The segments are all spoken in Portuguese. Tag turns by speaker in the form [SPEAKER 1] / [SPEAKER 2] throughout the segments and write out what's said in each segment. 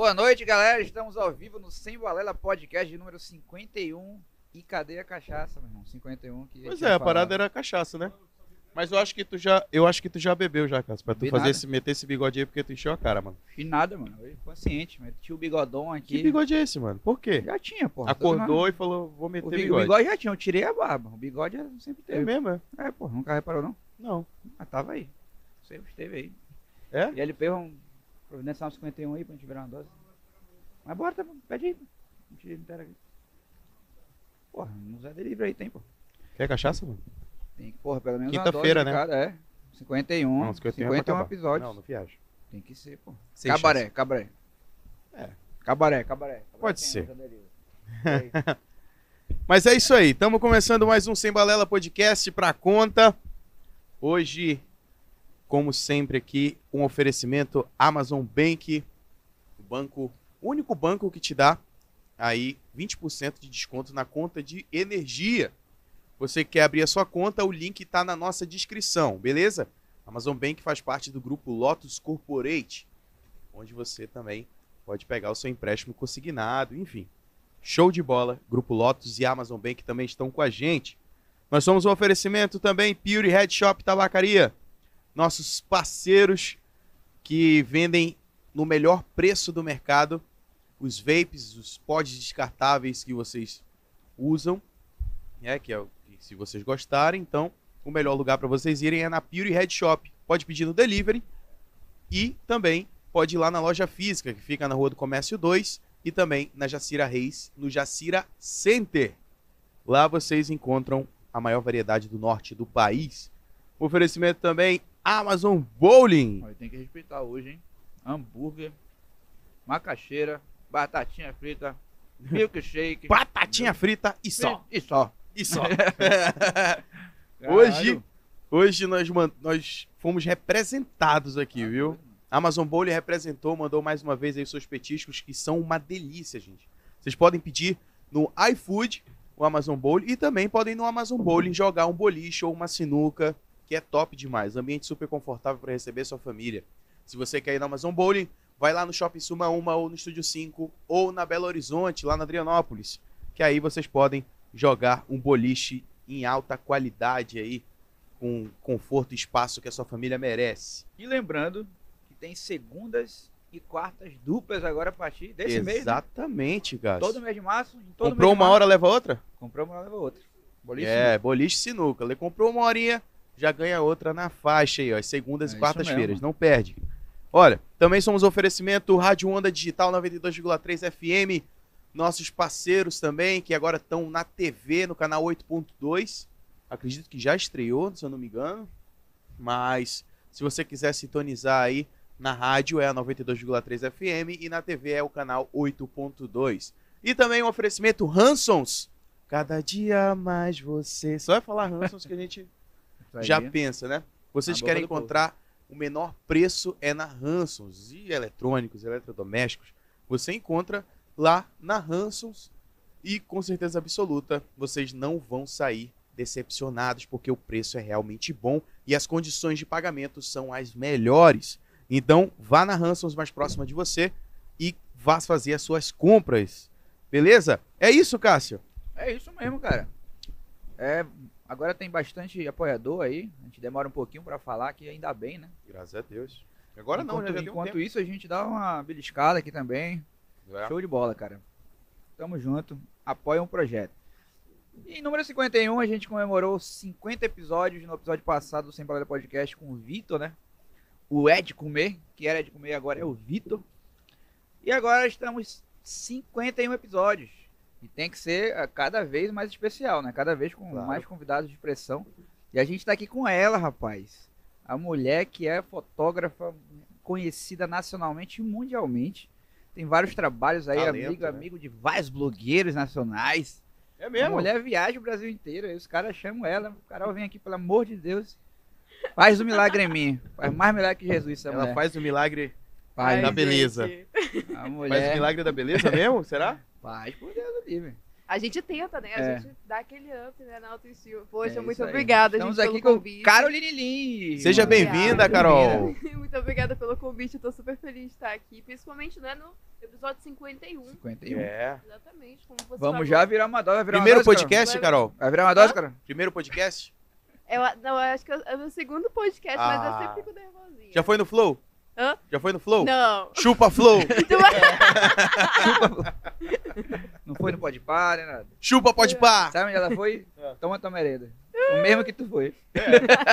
[SPEAKER 1] Boa noite, galera. Estamos ao vivo no Sem Balela Podcast de número 51. E cadê a cachaça, meu irmão? 51 que.
[SPEAKER 2] Pois é, a
[SPEAKER 1] falado.
[SPEAKER 2] parada era cachaça, né? Mas eu acho que tu já, eu acho que tu já bebeu já, Cássio, pra tu
[SPEAKER 1] Bebi
[SPEAKER 2] fazer
[SPEAKER 1] nada.
[SPEAKER 2] esse, meter esse bigode aí porque tu encheu a cara, mano.
[SPEAKER 1] Fiz nada, mano. Eu consciente, tinha o bigodão aqui.
[SPEAKER 2] Que bigode é esse, mano? Por quê?
[SPEAKER 1] Já tinha, porra.
[SPEAKER 2] Acordou e falou, vou
[SPEAKER 1] O,
[SPEAKER 2] meter
[SPEAKER 1] o
[SPEAKER 2] bigode.
[SPEAKER 1] bigode já tinha, eu tirei a barba. O bigode sempre
[SPEAKER 2] É
[SPEAKER 1] teve.
[SPEAKER 2] mesmo, é?
[SPEAKER 1] É, pô, nunca reparou não?
[SPEAKER 2] Não.
[SPEAKER 1] Mas tava aí. Sempre esteve aí.
[SPEAKER 2] É?
[SPEAKER 1] E LP, vamos providenciar uns 51 aí pra gente virar uma dose. Mas bora, tá bom. Pede aí. A gente inteira aqui. Porra, no Zé Delivery aí tem, pô.
[SPEAKER 2] Quer cachaça, mano?
[SPEAKER 1] Tem que, porra, pelo menos
[SPEAKER 2] Quinta-feira, né?
[SPEAKER 1] cada, É. 51.
[SPEAKER 2] Não, 51
[SPEAKER 1] 51,
[SPEAKER 2] é
[SPEAKER 1] episódios.
[SPEAKER 2] Não, não viaja.
[SPEAKER 1] Tem que ser, pô.
[SPEAKER 2] Sem
[SPEAKER 1] cabaré,
[SPEAKER 2] chance.
[SPEAKER 1] cabaré.
[SPEAKER 2] É.
[SPEAKER 1] Cabaré, cabaré. Cabaré
[SPEAKER 2] Pode ser. Mas é isso aí, estamos começando mais um Sem Balela Podcast pra conta. Hoje, como sempre aqui, um oferecimento Amazon Bank, o banco, o único banco que te dá aí 20% de desconto na conta de energia. Você quer abrir a sua conta, o link está na nossa descrição, beleza? Amazon Bank faz parte do grupo Lotus Corporate, onde você também pode pegar o seu empréstimo consignado, enfim. Show de bola. Grupo Lotus e Amazon Bank também estão com a gente. Nós somos um oferecimento também Pure Head Shop Tabacaria. Nossos parceiros que vendem no melhor preço do mercado os vapes, os pods descartáveis que vocês usam, né, que é o se vocês gostarem, então o melhor lugar para vocês irem é na Pure Head Shop. Pode pedir no delivery e também pode ir lá na loja física, que fica na Rua do Comércio 2 e também na Jacira Reis, no Jacira Center. Lá vocês encontram a maior variedade do norte do país. Oferecimento também Amazon Bowling.
[SPEAKER 1] Tem que respeitar hoje, hein? Hambúrguer, macaxeira, batatinha frita, milkshake.
[SPEAKER 2] Batatinha frita e só.
[SPEAKER 1] E só.
[SPEAKER 2] E só. Hoje, hoje nós, nós fomos representados aqui, viu? Amazon Bowling representou, mandou mais uma vez aí seus petiscos, que são uma delícia, gente. Vocês podem pedir no iFood, o Amazon Bowling, e também podem no Amazon Bowling jogar um boliche ou uma sinuca, que é top demais. Ambiente super confortável para receber sua família. Se você quer ir no Amazon Bowling, vai lá no Shopping Suma 1 ou no Estúdio 5 ou na Belo Horizonte, lá na Adrianópolis, que aí vocês podem jogar um boliche em alta qualidade aí, com conforto e espaço que a sua família merece.
[SPEAKER 1] E lembrando que tem segundas e quartas duplas agora a partir desse mês. né?
[SPEAKER 2] Exatamente, Gás.
[SPEAKER 1] Todo mês de março.
[SPEAKER 2] Comprou
[SPEAKER 1] mês de
[SPEAKER 2] uma
[SPEAKER 1] março.
[SPEAKER 2] hora, leva outra?
[SPEAKER 1] Comprou uma, leva outra. Boliche
[SPEAKER 2] é, boliche sinuca. Ele comprou uma horinha, já ganha outra na faixa aí, ó. as Segundas
[SPEAKER 1] É
[SPEAKER 2] e quartas-feiras. Não perde. Olha, também somos oferecimento Rádio Onda Digital 92,3 FM. Nossos parceiros também, que agora estão na TV, no canal 8.2. Acredito que já estreou, se eu não me engano. Mas se você quiser sintonizar aí, na rádio é a 92,3 FM e na TV é o canal 8.2. E também um oferecimento Hansons. Cada dia mais você. Só vai falar Hansons que a gente Já pensa, né? Vocês
[SPEAKER 1] Na
[SPEAKER 2] querem
[SPEAKER 1] do povo.
[SPEAKER 2] encontrar o menor preço é na Hansons e eletrônicos, eletrodomésticos. Você encontra lá na Hansons e com certeza absoluta vocês não vão sair decepcionados porque o preço é realmente bom e as condições de pagamento são as melhores. Então, vá na Hansons mais próxima de você e vá fazer as suas compras. Beleza? É isso, Cássio.
[SPEAKER 1] É isso mesmo, cara. É, agora tem bastante apoiador aí. A gente demora um pouquinho pra falar, que ainda bem, né?
[SPEAKER 2] Graças a Deus. Agora não,
[SPEAKER 1] enquanto,
[SPEAKER 2] já, já um
[SPEAKER 1] enquanto
[SPEAKER 2] tempo.
[SPEAKER 1] isso, a gente dá uma beliscada aqui também.
[SPEAKER 2] É.
[SPEAKER 1] Show de bola, cara. Tamo junto. Apoia um projeto. E número 51, a gente comemorou 50 episódios no episódio passado do Sem Palavra Podcast com o Vitor, né? O Ed Comer, que era Ed Comer, agora é o Vitor. E agora estamos 51 episódios. E tem que ser ah, cada vez mais especial, né? Cada vez com
[SPEAKER 2] Claro.
[SPEAKER 1] mais convidados de expressão. E a gente tá aqui com ela, rapaz. A mulher que é fotógrafa conhecida nacionalmente e mundialmente. Tem vários trabalhos aí,
[SPEAKER 2] Talento,
[SPEAKER 1] amigo,
[SPEAKER 2] né?
[SPEAKER 1] amigo de vários blogueiros nacionais.
[SPEAKER 2] É
[SPEAKER 1] A
[SPEAKER 2] mesmo?
[SPEAKER 1] mulher viaja o Brasil inteiro, aí os caras chamam ela. O Carol vem aqui, pelo amor de Deus. Faz o milagre em mim. Faz mais milagre que Jesus,
[SPEAKER 2] Ela
[SPEAKER 1] mulher.
[SPEAKER 2] faz o milagre
[SPEAKER 1] Faz,
[SPEAKER 2] da beleza.
[SPEAKER 3] gente.
[SPEAKER 1] a
[SPEAKER 2] Faz o
[SPEAKER 1] mulher
[SPEAKER 2] milagre da beleza mesmo? Será?
[SPEAKER 1] Faz por Deus livre.
[SPEAKER 3] A gente tenta, né? A
[SPEAKER 1] É.
[SPEAKER 3] gente dá aquele up né, na autoestima. Poxa,
[SPEAKER 1] É
[SPEAKER 3] muito obrigada,
[SPEAKER 1] Estamos
[SPEAKER 3] gente,
[SPEAKER 1] aqui
[SPEAKER 3] pelo
[SPEAKER 1] com
[SPEAKER 3] convite.
[SPEAKER 1] Caroline Lin.
[SPEAKER 2] Seja bem-vinda, Carol.
[SPEAKER 3] Muito obrigada pelo convite, eu tô super feliz de estar aqui. Principalmente né, no episódio 51.
[SPEAKER 1] 51.
[SPEAKER 2] É.
[SPEAKER 3] Exatamente, como você
[SPEAKER 1] Vamos
[SPEAKER 3] falou.
[SPEAKER 1] já virar uma dose. Vai virar
[SPEAKER 2] Primeiro
[SPEAKER 1] uma dose,
[SPEAKER 2] podcast,
[SPEAKER 3] Vai-
[SPEAKER 2] Carol?
[SPEAKER 1] Carol? Vai virar uma dose,
[SPEAKER 3] Hã?
[SPEAKER 1] cara?
[SPEAKER 2] Primeiro podcast?
[SPEAKER 3] Eu, não, eu acho que é o meu segundo podcast,
[SPEAKER 2] Ah.
[SPEAKER 3] mas eu sempre fico nervosinha.
[SPEAKER 2] Já foi no Flow?
[SPEAKER 3] Hã?
[SPEAKER 2] Já foi no Flow?
[SPEAKER 3] Não.
[SPEAKER 2] Chupa Flow!
[SPEAKER 1] Não foi no Pode Par, nem nada.
[SPEAKER 2] Chupa Pode Pá!
[SPEAKER 1] Sabe onde ela foi?
[SPEAKER 2] É.
[SPEAKER 1] Toma tua merenda. O mesmo que tu foi.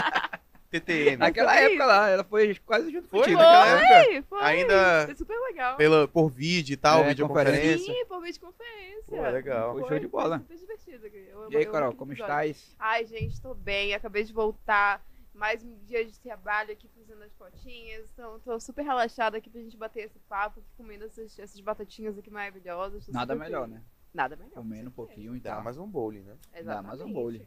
[SPEAKER 2] TTM.
[SPEAKER 1] Naquela
[SPEAKER 3] foi
[SPEAKER 1] época lá, ela foi quase junto
[SPEAKER 2] Foi?
[SPEAKER 1] contigo.
[SPEAKER 3] Foi, foi.
[SPEAKER 2] Ainda
[SPEAKER 3] Foi super legal.
[SPEAKER 2] pela, por vídeo e tal,
[SPEAKER 1] É,
[SPEAKER 2] videoconferência.
[SPEAKER 3] Sim, por videoconferência.
[SPEAKER 2] Pô, legal.
[SPEAKER 1] Foi show de bola.
[SPEAKER 3] Super divertido. Eu amo-
[SPEAKER 1] E aí, Carol, como estás?
[SPEAKER 3] Ai, gente, tô bem. Acabei de voltar. Mais um dia de trabalho aqui fazendo as fotinhas. Então, tô super relaxada aqui pra gente bater esse papo, aqui comendo essas, essas batatinhas aqui maravilhosas. Tô
[SPEAKER 1] Nada melhor,
[SPEAKER 3] feliz.
[SPEAKER 1] né?
[SPEAKER 3] Nada melhor. com
[SPEAKER 1] Comendo um pouquinho e
[SPEAKER 2] Dá mais um bowling, né?
[SPEAKER 1] Dá mais um
[SPEAKER 3] Exatamente.
[SPEAKER 1] bowling.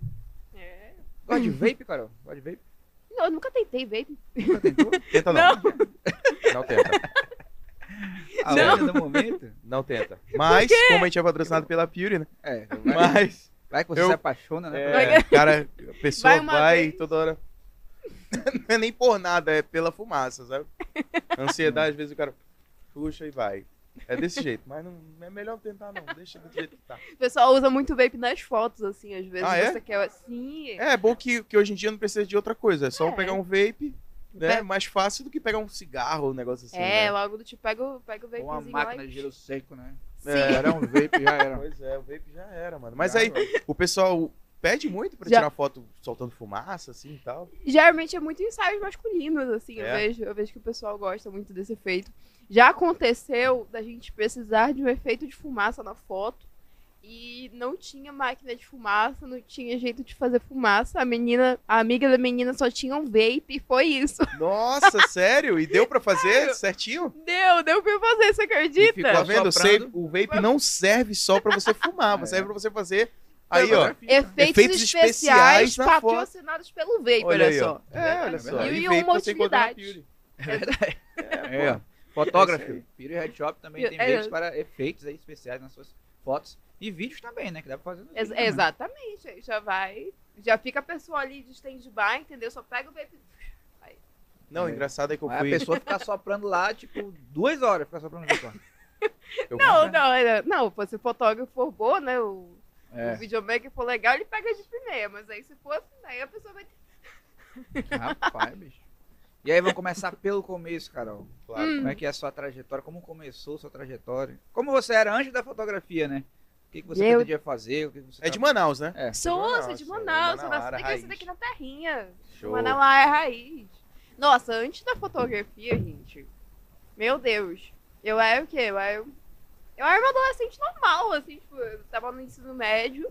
[SPEAKER 3] É.
[SPEAKER 1] Gosta de vape, Carol? Gosta de vape?
[SPEAKER 3] Não, eu nunca tentei vape.
[SPEAKER 1] Nunca tentou?
[SPEAKER 2] Tenta não. Não tenta.
[SPEAKER 1] A
[SPEAKER 3] Não.
[SPEAKER 1] do momento?
[SPEAKER 2] Não tenta. Mas, como a gente é patrocinado pela Pure, né?
[SPEAKER 1] É, vai,
[SPEAKER 2] Mas,
[SPEAKER 1] vai que você
[SPEAKER 2] eu-
[SPEAKER 1] se apaixona, né?
[SPEAKER 2] é, cara, a pessoa
[SPEAKER 3] Vai
[SPEAKER 2] vai, toda hora. Não é nem por nada, é pela fumaça, sabe? Ansiedade, às vezes o cara puxa e vai. É desse jeito, mas não é melhor tentar, não. Deixa do jeito que tá.
[SPEAKER 3] O pessoal usa muito vape nas fotos, assim, às vezes
[SPEAKER 2] Ah, é?
[SPEAKER 3] você quer. Sim.
[SPEAKER 2] É, é bom que, que hoje em dia não precisa de outra coisa. É só
[SPEAKER 3] É.
[SPEAKER 2] pegar um vape, né?
[SPEAKER 3] Pe-
[SPEAKER 2] Mais fácil do que pegar um cigarro, um negócio assim.
[SPEAKER 3] É,
[SPEAKER 2] né?
[SPEAKER 3] logo do tipo, pega o, pega o
[SPEAKER 1] Ou uma máquina de gelo seco, né?
[SPEAKER 3] Sim.
[SPEAKER 2] É.
[SPEAKER 1] Era um vape, já era.
[SPEAKER 2] Pois é, o vape já era, mano. Mas
[SPEAKER 1] Já,
[SPEAKER 2] aí,
[SPEAKER 1] mano.
[SPEAKER 2] o pessoal pede muito pra
[SPEAKER 3] Já-
[SPEAKER 2] tirar foto soltando fumaça, assim e tal.
[SPEAKER 3] Geralmente é muito ensaios masculinos, assim,
[SPEAKER 2] É?
[SPEAKER 3] eu, vejo, eu vejo que o pessoal gosta muito desse efeito. Já aconteceu da gente precisar de um efeito de fumaça na foto e não tinha máquina de fumaça, não tinha jeito de fazer fumaça. A menina, a amiga da menina só tinha um vape e foi isso.
[SPEAKER 2] Nossa, sério? E deu pra fazer certinho?
[SPEAKER 3] Deu, deu pra fazer, você
[SPEAKER 1] E
[SPEAKER 3] acredita?
[SPEAKER 1] ficou
[SPEAKER 2] Tá vendo?
[SPEAKER 1] Assoprando.
[SPEAKER 2] Sei- o vape não serve só pra você fumar,
[SPEAKER 1] É.
[SPEAKER 2] serve pra você fazer. Aí, ó.
[SPEAKER 3] Efeitos,
[SPEAKER 2] Efeitos
[SPEAKER 3] especiais,
[SPEAKER 2] especiais na foto.
[SPEAKER 3] patrocinados pelo vape, olha,
[SPEAKER 2] aí,
[SPEAKER 3] só.
[SPEAKER 2] É, olha
[SPEAKER 1] É
[SPEAKER 2] só.
[SPEAKER 3] E
[SPEAKER 2] vape
[SPEAKER 3] uma utilidade.
[SPEAKER 1] É verdade.
[SPEAKER 2] É,
[SPEAKER 1] É. Fotógrafo.
[SPEAKER 2] É isso
[SPEAKER 1] Piro Headshop também tem
[SPEAKER 3] É.
[SPEAKER 1] para efeitos aí especiais nas suas fotos. E vídeos também, né? Que dá pra fazer
[SPEAKER 3] Ex-
[SPEAKER 1] também.
[SPEAKER 3] exatamente, aí já vai, já fica a pessoa ali de stand-by, entendeu? Só pega o vape.
[SPEAKER 2] Não, o
[SPEAKER 1] É.
[SPEAKER 2] engraçado é que eu fui.
[SPEAKER 1] a pessoa fica soprando lá, tipo, duas horas fica soprando
[SPEAKER 2] eu
[SPEAKER 3] Não, não, é- não, pô, se o fotógrafo for bom, né? O,
[SPEAKER 1] É.
[SPEAKER 3] o videomaker for legal, ele pega de primeira, mas aí se for assim, aí a pessoa vai.
[SPEAKER 1] Rapaz, bicho. E aí, vamos começar pelo começo, Carol.
[SPEAKER 2] Claro.
[SPEAKER 3] Hum.
[SPEAKER 1] Como é que é a sua trajetória? Como começou a sua trajetória? Como você era antes da fotografia, né? O que, que você
[SPEAKER 3] Eu-
[SPEAKER 1] pretendia fazer? O que você
[SPEAKER 2] É de Manaus, né?
[SPEAKER 1] É.
[SPEAKER 3] Sou,
[SPEAKER 2] Manaus,
[SPEAKER 3] sou de
[SPEAKER 2] sou
[SPEAKER 3] Manaus,
[SPEAKER 2] de
[SPEAKER 3] sou nascida e
[SPEAKER 2] raiz.
[SPEAKER 3] crescida aqui na terrinha.
[SPEAKER 2] Show.
[SPEAKER 3] Manaus é raiz. Nossa, antes da fotografia, gente, meu Deus, eu era o quê? Eu era, eu era uma adolescente normal, assim, tipo, eu tava no ensino médio.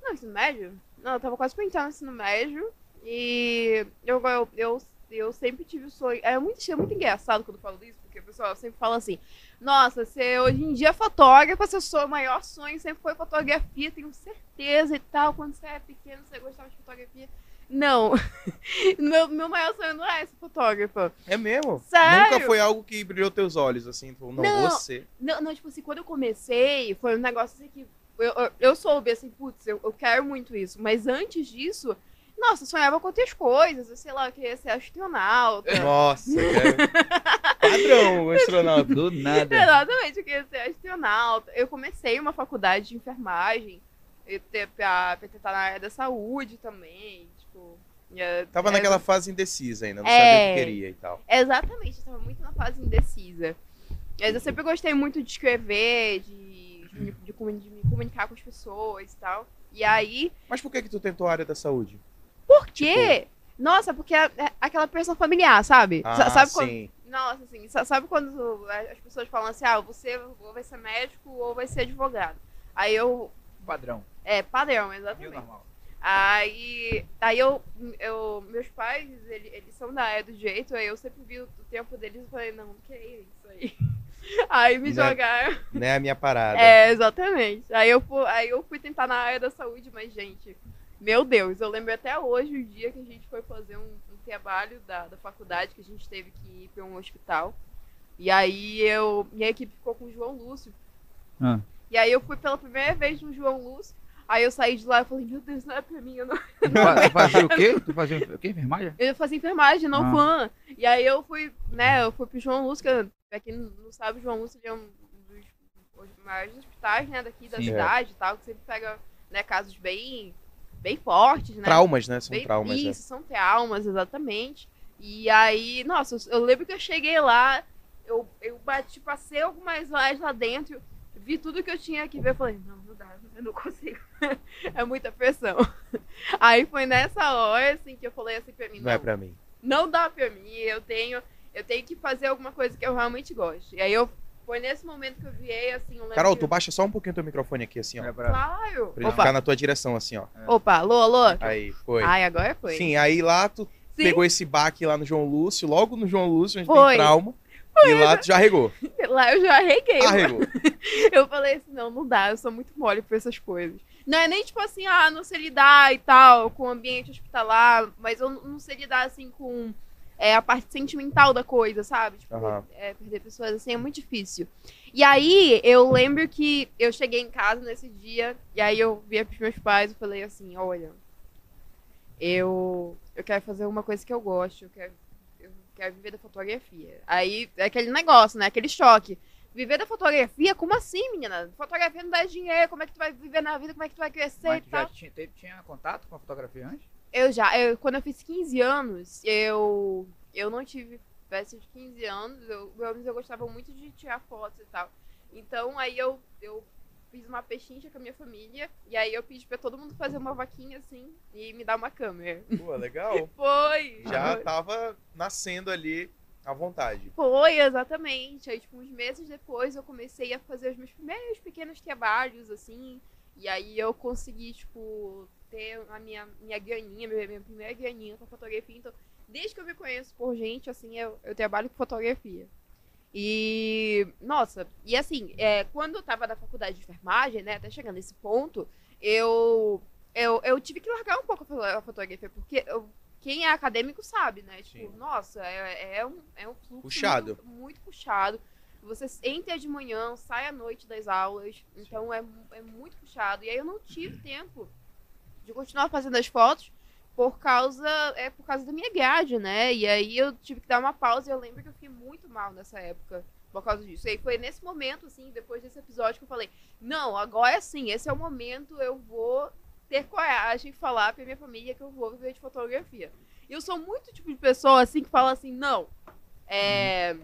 [SPEAKER 3] Não, ensino médio? Não, eu tava quase pra entrar no ensino médio. E eu, eu, eu, eu sempre tive o sonho. É muito, é muito engraçado quando eu falo isso, porque o pessoal sempre fala assim: Nossa, você hoje em dia é fotógrafa, seu sonho, maior sonho sempre foi fotografia, tenho certeza e tal. Quando você era pequeno, você gostava de fotografia. Não. meu, meu maior sonho não é ser fotógrafa.
[SPEAKER 2] É mesmo?
[SPEAKER 3] Sério?
[SPEAKER 2] Nunca foi algo que brilhou teus olhos, assim, falou, não,
[SPEAKER 3] Não.
[SPEAKER 2] você.
[SPEAKER 3] Não, não, tipo assim, quando eu comecei, foi um negócio assim que. Eu, eu, eu soube assim, putz, eu, eu quero muito isso. Mas antes disso, nossa, eu sonhava com outras coisas. Eu sei lá, eu queria ser astronauta.
[SPEAKER 2] Nossa, cara. Padrão, astronauta.
[SPEAKER 1] Do nada.
[SPEAKER 3] Exatamente, eu queria ser astronauta. Eu comecei uma faculdade de enfermagem. Eu te- pra, pra tentar na área da saúde também. Tipo. é-
[SPEAKER 2] Tava
[SPEAKER 3] é-
[SPEAKER 2] naquela fase indecisa ainda, não
[SPEAKER 3] É.
[SPEAKER 2] sabia o que queria e tal.
[SPEAKER 3] Exatamente, eu tava muito na fase indecisa. Mas eu sempre gostei muito de escrever, de, de, me- de de me comunicar com as pessoas e tal. E aí,
[SPEAKER 2] Mas por que que tu tentou a área da saúde?
[SPEAKER 3] por quê? Nossa, porque é, é aquela pressão familiar, sabe?
[SPEAKER 2] Ah,
[SPEAKER 3] Sa- sabe quando,
[SPEAKER 2] sim.
[SPEAKER 3] nossa, assim, sa- sabe quando as pessoas falam assim, ah, você ou vai ser médico ou vai ser advogado. Aí eu,
[SPEAKER 1] Padrão.
[SPEAKER 3] é, padrão, exatamente.
[SPEAKER 1] normal.
[SPEAKER 3] Aí, aí eu, eu, meus pais, ele- eles são da área do direito, aí eu sempre vi o tempo deles e falei, não, que é isso aí. Aí me
[SPEAKER 2] Né?
[SPEAKER 3] jogaram.
[SPEAKER 2] Não é a minha parada.
[SPEAKER 3] É, exatamente. Aí eu, aí eu fui tentar na área da saúde, mas, gente, meu Deus, eu lembro até hoje o dia que a gente foi fazer um, um trabalho da, da faculdade, que a gente teve que ir para um hospital. E aí eu. Minha equipe ficou com o João Lúcio.
[SPEAKER 1] Ah.
[SPEAKER 3] E aí eu fui pela primeira vez no João Lúcio. Aí eu saí de lá e falei, meu Deus, não é pra mim, eu não
[SPEAKER 1] Tu fa- tu fazia o quê? Tu fazia o quê? Enfermagem?
[SPEAKER 3] Eu fazia enfermagem, não
[SPEAKER 1] Ah.
[SPEAKER 3] fã. E aí eu fui, né, eu fui pro João Lúcio, que pra quem não sabe, o João Lúcio é um dos os maiores hospitais, né, daqui da
[SPEAKER 1] Sim.
[SPEAKER 3] cidade e tal, que sempre pega, né, casos bem, bem fortes, né.
[SPEAKER 4] Traumas, né? São
[SPEAKER 3] Bem-
[SPEAKER 4] traumas?
[SPEAKER 3] Isso, são traumas, exatamente. E aí, nossa, eu, eu lembro que eu cheguei lá, eu, eu bati, passei algumas horas lá dentro, vi tudo que eu tinha que ver, falei, não, não dá, eu não consigo. é muita pressão. Aí foi nessa hora, assim, que eu falei assim pra mim,
[SPEAKER 4] Não é pra mim.
[SPEAKER 3] não dá pra mim, eu tenho, eu tenho que fazer alguma coisa que eu realmente gosto. E aí eu, foi nesse momento que eu viei, assim, lembro
[SPEAKER 4] Carol,
[SPEAKER 3] que...
[SPEAKER 4] tu baixa só um pouquinho teu microfone aqui, assim, ó.
[SPEAKER 1] É pra...
[SPEAKER 3] Claro!
[SPEAKER 4] Pra ele
[SPEAKER 3] Opa,
[SPEAKER 4] ficar na tua direção, assim, ó.
[SPEAKER 3] opa, alô, alô?
[SPEAKER 4] Aí, foi.
[SPEAKER 3] Ai, agora foi.
[SPEAKER 4] Sim, aí lá tu
[SPEAKER 3] Sim.
[SPEAKER 4] pegou esse baque lá no João Lúcio, logo no João Lúcio, onde
[SPEAKER 3] Foi.
[SPEAKER 4] tem trauma. E lá tu já regou.
[SPEAKER 3] Lá eu já arreguei.
[SPEAKER 4] Arregou.
[SPEAKER 3] Eu falei assim, não, não dá, eu sou muito mole pra essas coisas. Não é nem tipo assim, ah, não sei lidar e tal, com o ambiente hospitalar, mas eu não sei lidar assim com é, a parte sentimental da coisa, sabe? Tipo,
[SPEAKER 4] Aham.
[SPEAKER 3] é, perder pessoas assim é muito difícil. E aí eu lembro que eu cheguei em casa nesse dia, e aí eu via pros meus pais e falei assim, olha, eu, eu quero fazer uma coisa que eu gosto, eu quero, eu quero viver da fotografia. Aí é aquele negócio, né? Aquele choque. Viver da fotografia? Como assim, menina? Fotografia não dá dinheiro, como é que tu vai viver na vida, como é que tu vai crescer
[SPEAKER 1] Mas
[SPEAKER 3] e
[SPEAKER 1] tu já
[SPEAKER 3] tal?
[SPEAKER 1] tinha, teve- tinha contato com a fotografia antes?
[SPEAKER 3] Eu já, eu, quando eu fiz 15 anos, eu, eu não tive festa de 15 anos, eu, pelo menos eu gostava muito de tirar fotos e tal. Então aí eu, eu fiz uma pechincha com a minha família, e aí eu pedi pra todo mundo fazer uma vaquinha assim e me dar uma câmera.
[SPEAKER 4] Pô, legal.
[SPEAKER 3] Foi!
[SPEAKER 4] Já
[SPEAKER 3] foi.
[SPEAKER 4] tava nascendo ali à vontade.
[SPEAKER 3] Foi, exatamente. Aí, tipo, uns meses depois eu comecei a fazer os meus primeiros pequenos trabalhos, assim. E aí eu consegui, tipo, ter a minha, minha graninha, minha, minha primeira graninha com fotografia. Então, desde que eu me conheço por gente, assim, eu, eu trabalho com fotografia. E, nossa, e assim, é, quando eu tava na faculdade de enfermagem, né, até chegando nesse ponto, eu, eu, eu tive que largar um pouco a fo- a fotografia, porque eu- quem é acadêmico sabe, né? Tipo,
[SPEAKER 4] Sim.
[SPEAKER 3] nossa, é, é, um, é um fluxo
[SPEAKER 4] Puxado.
[SPEAKER 3] Muito, muito puxado. Você entra de manhã, sai à noite das aulas, então é, é muito puxado. E aí eu não tive tempo de continuar fazendo as fotos por causa é por causa da minha grade, né? E aí eu tive que dar uma pausa e eu lembro que eu fiquei muito mal nessa época por causa disso. E aí foi nesse momento assim, depois desse episódio que eu falei: "Não, agora sim, esse é o momento, eu vou ter coragem de falar pra minha família que eu vou viver de fotografia". E eu sou muito tipo de pessoa assim que fala assim: "Não, é,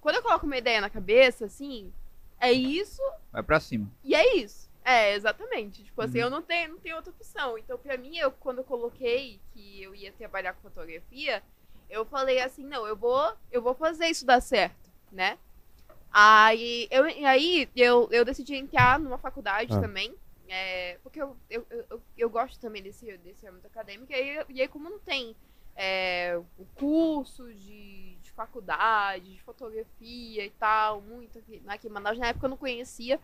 [SPEAKER 3] quando eu coloco uma ideia na cabeça assim, é isso
[SPEAKER 1] Vai pra cima.
[SPEAKER 3] e é isso. É, exatamente. Tipo assim,
[SPEAKER 1] Uhum.
[SPEAKER 3] eu não tenho, não tenho outra opção. Então, pra mim, eu, quando eu coloquei que eu ia trabalhar com fotografia, eu falei assim, não, eu vou, eu vou fazer isso dar certo, né? Aí eu, aí eu, eu decidi entrar numa faculdade
[SPEAKER 4] Ah.
[SPEAKER 3] também. É, porque eu, eu, eu, eu- gosto também desse, desse âmbito acadêmico. E aí, e aí como não tem é, o curso de, de faculdade, de fotografia e tal, muito aqui, aqui em Manaus, na época eu não conhecia.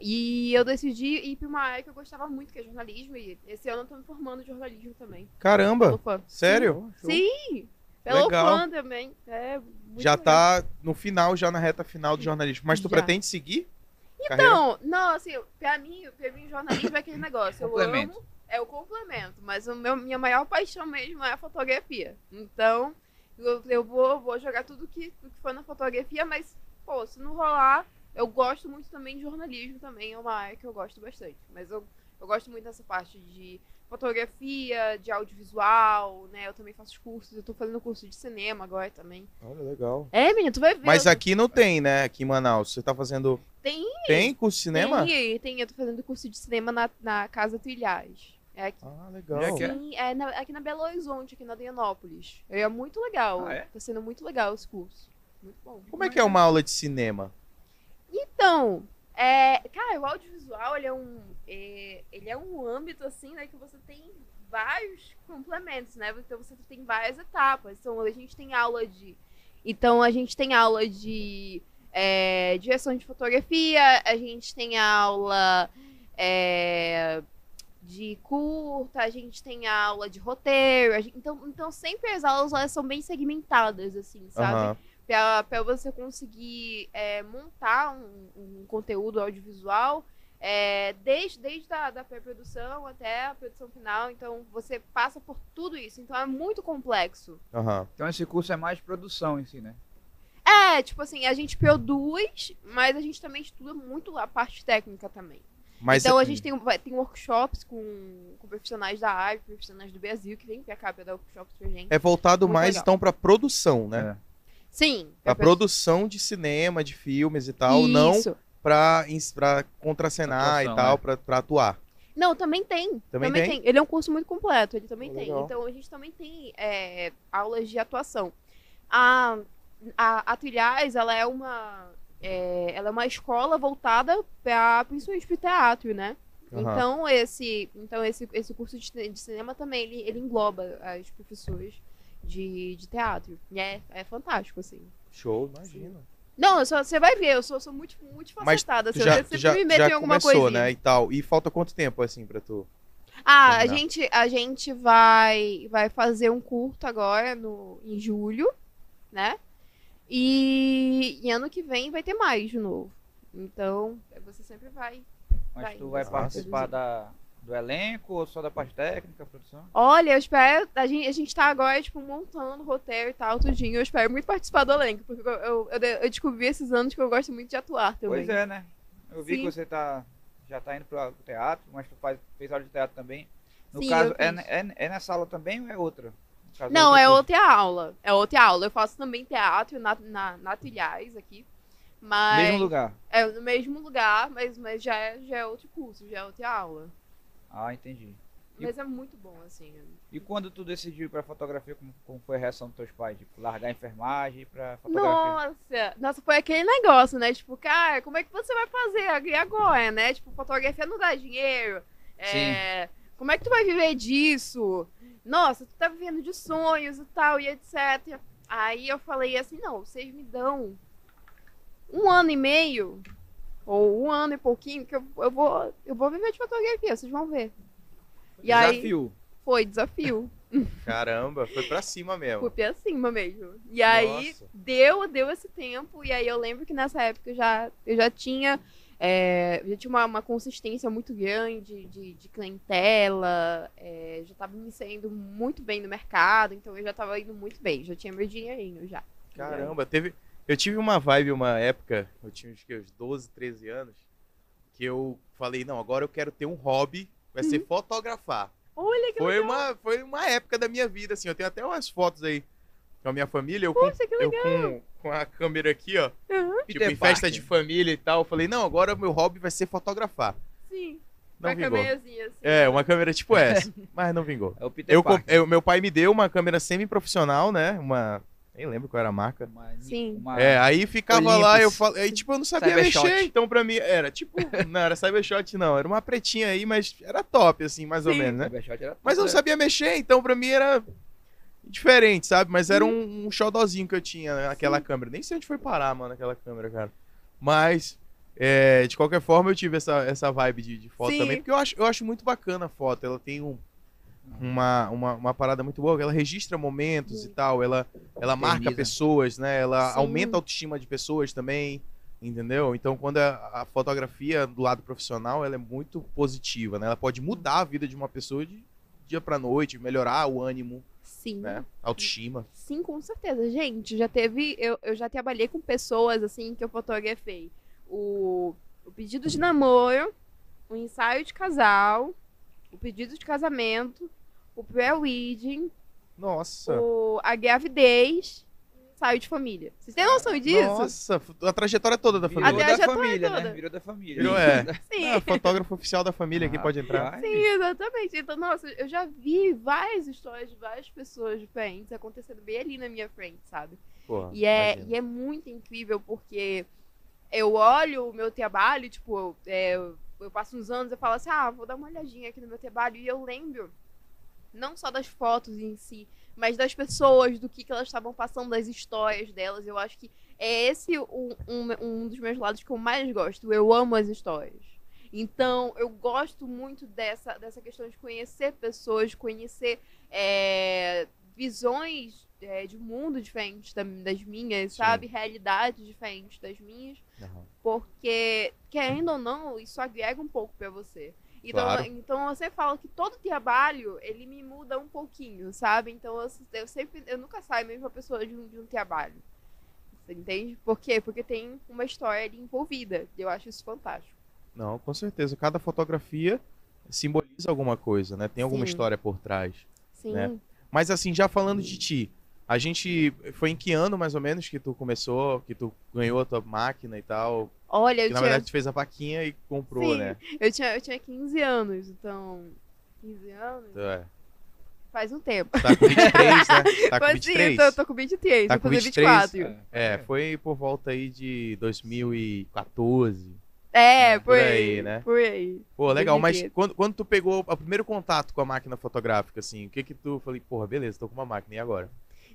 [SPEAKER 3] E eu decidi ir pra uma área que eu gostava muito, que é jornalismo. E esse ano eu tô me formando em jornalismo também.
[SPEAKER 4] Caramba, sério?
[SPEAKER 3] Sim! Pelo
[SPEAKER 4] Legal.
[SPEAKER 3] fã também. É
[SPEAKER 4] Já
[SPEAKER 3] legal.
[SPEAKER 4] tá no final, já na reta final do jornalismo. Mas tu
[SPEAKER 3] Já.
[SPEAKER 4] pretende seguir? Carreira?
[SPEAKER 3] Então, não, assim, pra mim, pra mim, jornalismo é aquele negócio. Eu amo, é o complemento, mas o meu, minha maior paixão mesmo é a fotografia. Então, eu, eu vou, vou jogar tudo que, que for na fotografia, mas, pô, se não rolar, eu gosto muito também de jornalismo também, é uma área que eu gosto bastante. Mas eu, eu gosto muito dessa parte de fotografia, de audiovisual, né? Eu também faço cursos, eu tô fazendo curso de cinema agora também.
[SPEAKER 4] Olha, legal.
[SPEAKER 3] É, menino, tu vai ver.
[SPEAKER 4] Mas
[SPEAKER 3] eu-
[SPEAKER 4] aqui não tem, né? Aqui em Manaus. Você tá fazendo.
[SPEAKER 3] Tem
[SPEAKER 4] Tem curso de cinema?
[SPEAKER 3] Tem, tem, eu tô fazendo curso de cinema na, na Casa Trilhais. É aqui,
[SPEAKER 4] Ah, legal.
[SPEAKER 1] É
[SPEAKER 3] sim, é na- aqui na Belo Horizonte, aqui na Adrianópolis. É muito legal.
[SPEAKER 1] Ah, é?
[SPEAKER 3] Tá sendo muito legal esse curso. Muito bom.
[SPEAKER 4] Como é que é uma aula de cinema?
[SPEAKER 3] Então, é, cara, o audiovisual, ele é um, é, ele é um âmbito, assim, né, que você tem vários complementos, né? Então você tem várias etapas. Então a gente tem aula de... Então a gente tem aula de é, direção de fotografia, a gente tem aula é, de curta, a gente tem aula de roteiro. gente- então, então sempre as aulas elas são bem segmentadas, assim, sabe?
[SPEAKER 4] Aham.
[SPEAKER 3] Para você conseguir é, montar um, um conteúdo audiovisual, É, desde desde a da pré-produção até a produção final, então você passa por tudo isso. Então é muito complexo.
[SPEAKER 2] Aham.
[SPEAKER 1] Então esse curso é mais produção em si, né?
[SPEAKER 3] É, tipo assim, a gente produz, mas a gente também estuda muito a parte técnica também.
[SPEAKER 2] Mas
[SPEAKER 3] então a gente tem, tem workshops com, com profissionais da área, profissionais do Brasil, que vem pra cá pra dar workshops pra gente.
[SPEAKER 2] é voltado
[SPEAKER 3] Muito
[SPEAKER 2] mais
[SPEAKER 3] legal.
[SPEAKER 2] então pra produção, né?
[SPEAKER 3] Sim.
[SPEAKER 2] Pra
[SPEAKER 3] pra-
[SPEAKER 2] produção de cinema, de filmes e tal, não
[SPEAKER 3] Isso.
[SPEAKER 2] pra, ins- pra contracenar
[SPEAKER 1] Atuação,
[SPEAKER 2] e tal,
[SPEAKER 1] é.
[SPEAKER 2] pra, pra atuar.
[SPEAKER 3] Não, também tem.
[SPEAKER 2] Também
[SPEAKER 3] Também,
[SPEAKER 2] tem?
[SPEAKER 3] tem? Ele é um curso muito completo, ele também
[SPEAKER 2] Oh,
[SPEAKER 3] tem.
[SPEAKER 2] legal.
[SPEAKER 3] Então a gente também tem é, aulas de atuação. A, a, a Trilhais, ela é uma. é, ela é uma escola voltada para principalmente pro teatro, né?
[SPEAKER 2] Aham.
[SPEAKER 3] Então esse, então esse, esse curso de, de cinema também ele, ele engloba as professoras de, de teatro. E é, é fantástico, assim.
[SPEAKER 2] Show, imagina.
[SPEAKER 3] Não, eu só- você vai ver, eu sou, sou muito, muito facetada. Você
[SPEAKER 2] já,
[SPEAKER 3] sempre
[SPEAKER 2] tu já,
[SPEAKER 3] me mete
[SPEAKER 2] já
[SPEAKER 3] em alguma coisinha.
[SPEAKER 2] né? E tal. E falta quanto tempo, assim, pra tu?
[SPEAKER 3] Ah, a gente, a gente vai, vai fazer um curto agora no, em julho, né? E, e ano que vem vai ter mais de novo. Então, você sempre vai.
[SPEAKER 1] Mas
[SPEAKER 3] Vai,
[SPEAKER 1] tu vai participar da, do elenco ou só da parte técnica, produção?
[SPEAKER 3] Olha, eu espero. A gente, a gente tá agora, tipo, montando roteiro e tal, tudinho. Eu espero muito participar do elenco, porque eu, eu, eu, de- eu descobri esses anos que eu gosto muito de atuar também.
[SPEAKER 1] Pois é, né? Eu vi
[SPEAKER 3] Sim.
[SPEAKER 1] que você tá, já tá indo pro teatro, mas tu faz, fez aula de teatro também. No
[SPEAKER 3] Sim,
[SPEAKER 1] caso, é, é, é nessa aula também ou é outra?
[SPEAKER 3] Não, é outra aula. É outra aula. Eu faço também teatro na, na, na Trilhais aqui. Mas.
[SPEAKER 1] Mesmo lugar.
[SPEAKER 3] É no mesmo lugar, mas, mas já, é, já é outro curso, já é outra aula.
[SPEAKER 1] Ah, entendi. E-
[SPEAKER 3] Mas é muito bom, assim.
[SPEAKER 1] E quando tu decidiu ir pra fotografia, como, como foi a reação dos teus pais? Tipo, largar a enfermagem pra fotografia?
[SPEAKER 3] Nossa! Nossa, foi aquele negócio, né? Tipo, cara, como é que você vai fazer e agora, né? Tipo, fotografia não dá dinheiro. É, Como é que tu vai viver disso? Nossa, tu tá vivendo de sonhos e tal, e etc. Aí eu falei assim, não, vocês me dão um ano e meio, ou um ano e pouquinho, que eu, eu, vou, eu vou viver de fotografia, vocês vão ver. E aí
[SPEAKER 1] Desafio.
[SPEAKER 3] foi desafio.
[SPEAKER 2] Caramba, foi pra cima mesmo.
[SPEAKER 3] Fui pra cima mesmo. E aí
[SPEAKER 2] Nossa.
[SPEAKER 3] deu, deu esse tempo. E aí eu lembro que nessa época eu já, eu já tinha. é, eu já tinha uma, uma consistência muito grande de, de clientela, é, já tava me saindo muito bem no mercado, então eu já tava indo muito bem, já tinha meu dinheirinho já.
[SPEAKER 2] Caramba, teve. Eu tive uma vibe uma época, eu tinha acho que uns 12, 13 anos, que eu falei, não, agora eu quero ter um hobby, vai ser fotografar.
[SPEAKER 3] Olha que
[SPEAKER 2] Foi
[SPEAKER 3] legal.
[SPEAKER 2] uma, foi uma época da minha vida, assim, eu tenho até umas fotos aí com a minha família, eu, com,
[SPEAKER 3] Poxa, que
[SPEAKER 2] eu
[SPEAKER 3] legal.
[SPEAKER 2] com, com a câmera aqui, ó,
[SPEAKER 3] Aham,
[SPEAKER 2] tipo,
[SPEAKER 1] Peter
[SPEAKER 2] em festa de família e tal, eu falei, não, agora o meu hobby vai ser fotografar.
[SPEAKER 3] sim.
[SPEAKER 2] Não
[SPEAKER 3] Com a
[SPEAKER 2] vingou.
[SPEAKER 3] câmerazinha assim.
[SPEAKER 2] É, uma câmera tipo essa, mas não vingou.
[SPEAKER 1] É o Peter
[SPEAKER 2] Eu, com- eu- meu pai me deu uma câmera semi-profissional, né, uma, nem lembro qual era a marca.
[SPEAKER 1] Uma-
[SPEAKER 3] Sim.
[SPEAKER 1] uma-
[SPEAKER 2] É, aí ficava
[SPEAKER 1] Olympus.
[SPEAKER 2] lá, eu falei, tipo, eu não sabia
[SPEAKER 1] Cybershot.
[SPEAKER 2] mexer, então pra mim era tipo, não era Cybershot não, era uma pretinha aí, mas era top assim, mais ou
[SPEAKER 3] Sim.
[SPEAKER 2] menos, né?
[SPEAKER 1] Cybershot era
[SPEAKER 2] Mas eu não sabia mexer, então pra mim era diferente, sabe? Mas era um, um xodozinho que eu tinha naquela câmera. Nem sei onde foi parar, mano, aquela câmera, cara. Mas é, de qualquer forma eu tive essa, essa vibe de, de foto
[SPEAKER 3] Sim.
[SPEAKER 2] também, porque eu acho, eu acho muito bacana a foto, ela tem um uma, uma, uma parada muito boa, ela registra momentos e tal, ela, ela marca pessoas, né? Ela
[SPEAKER 3] Sim.
[SPEAKER 2] aumenta a autoestima de pessoas também, entendeu? Então, quando a, a fotografia do lado profissional, ela é muito positiva, né? Ela pode mudar a vida de uma pessoa de dia pra noite, melhorar o ânimo,
[SPEAKER 3] Sim.
[SPEAKER 2] né? A autoestima.
[SPEAKER 3] Sim, com certeza. Gente, já teve. Eu, eu já trabalhei com pessoas assim que eu fotografei. O, o pedido de namoro, o ensaio de casal, o pedido de casamento, o pré-wedding,
[SPEAKER 2] Nossa.
[SPEAKER 3] o, a gravidez ensaio de família. Vocês têm noção disso?
[SPEAKER 2] Nossa, a trajetória toda da
[SPEAKER 1] Virou
[SPEAKER 2] família.
[SPEAKER 3] Até a
[SPEAKER 1] da
[SPEAKER 3] trajetória
[SPEAKER 1] família,
[SPEAKER 3] toda.
[SPEAKER 1] né? Virou da família.
[SPEAKER 2] Virou, é.
[SPEAKER 3] Sim.
[SPEAKER 2] Ah, fotógrafo oficial da família aqui
[SPEAKER 1] Ah,
[SPEAKER 2] pode entrar.
[SPEAKER 3] Sim, exatamente. Então, nossa, eu já vi várias histórias de várias pessoas diferentes acontecendo bem ali na minha frente, sabe?
[SPEAKER 2] Porra,
[SPEAKER 3] E é,
[SPEAKER 2] imagina.
[SPEAKER 3] e é muito incrível porque eu olho o meu trabalho, tipo, eu, é, eu, eu passo uns anos e falo assim, ah, vou dar uma olhadinha aqui no meu trabalho. E eu lembro não só das fotos em si, mas das pessoas, do que, que elas estavam passando, das histórias delas. Eu acho que é esse um, um, um dos meus lados que eu mais gosto. Eu amo as histórias. Então, eu gosto muito dessa, dessa questão de conhecer pessoas, conhecer é, visões é, de mundo diferentes da- das minhas,
[SPEAKER 2] Sim.
[SPEAKER 3] sabe? Realidades diferentes das minhas.
[SPEAKER 2] Aham.
[SPEAKER 3] Porque, querendo ou não, isso agrega um pouco pra você. Então,
[SPEAKER 2] Claro.
[SPEAKER 3] então você fala que todo trabalho, ele me muda um pouquinho, sabe? Então eu, eu sempre, eu nunca saio a mesma pessoa de um, de um trabalho. Você entende? Por quê? Porque tem uma história ali envolvida. Eu acho isso fantástico.
[SPEAKER 2] Não, com certeza. Cada fotografia simboliza alguma coisa, né? Tem alguma
[SPEAKER 3] Sim.
[SPEAKER 2] história por trás.
[SPEAKER 3] Sim.
[SPEAKER 2] Né? Mas assim, já falando de ti, a gente foi em que ano mais ou menos que tu começou, que tu ganhou a tua máquina e tal?
[SPEAKER 3] Olha, eu
[SPEAKER 2] Que na
[SPEAKER 3] tinha,
[SPEAKER 2] verdade tu fez a vaquinha e comprou,
[SPEAKER 3] Sim.
[SPEAKER 2] né?
[SPEAKER 3] eu, tinha, eu tinha 15 anos, então. 15 anos?
[SPEAKER 2] Tu, é.
[SPEAKER 3] Faz um tempo.
[SPEAKER 2] Tá com 23, né? Tá com
[SPEAKER 3] Mas
[SPEAKER 2] 23.
[SPEAKER 3] sim, eu tô, tô com 23,
[SPEAKER 2] Tá
[SPEAKER 3] vou
[SPEAKER 2] com
[SPEAKER 3] fazer
[SPEAKER 2] 23?
[SPEAKER 3] 24.
[SPEAKER 2] É, foi por volta aí de 2014.
[SPEAKER 3] É,
[SPEAKER 2] Por
[SPEAKER 3] por,
[SPEAKER 2] aí,
[SPEAKER 3] aí,
[SPEAKER 2] né?
[SPEAKER 3] Por aí.
[SPEAKER 2] Pô, legal, mas
[SPEAKER 3] 2013.
[SPEAKER 2] quando, quando tu pegou o primeiro contato com a máquina fotográfica, assim, o que que tu falei, porra, beleza, tô com uma máquina, e agora?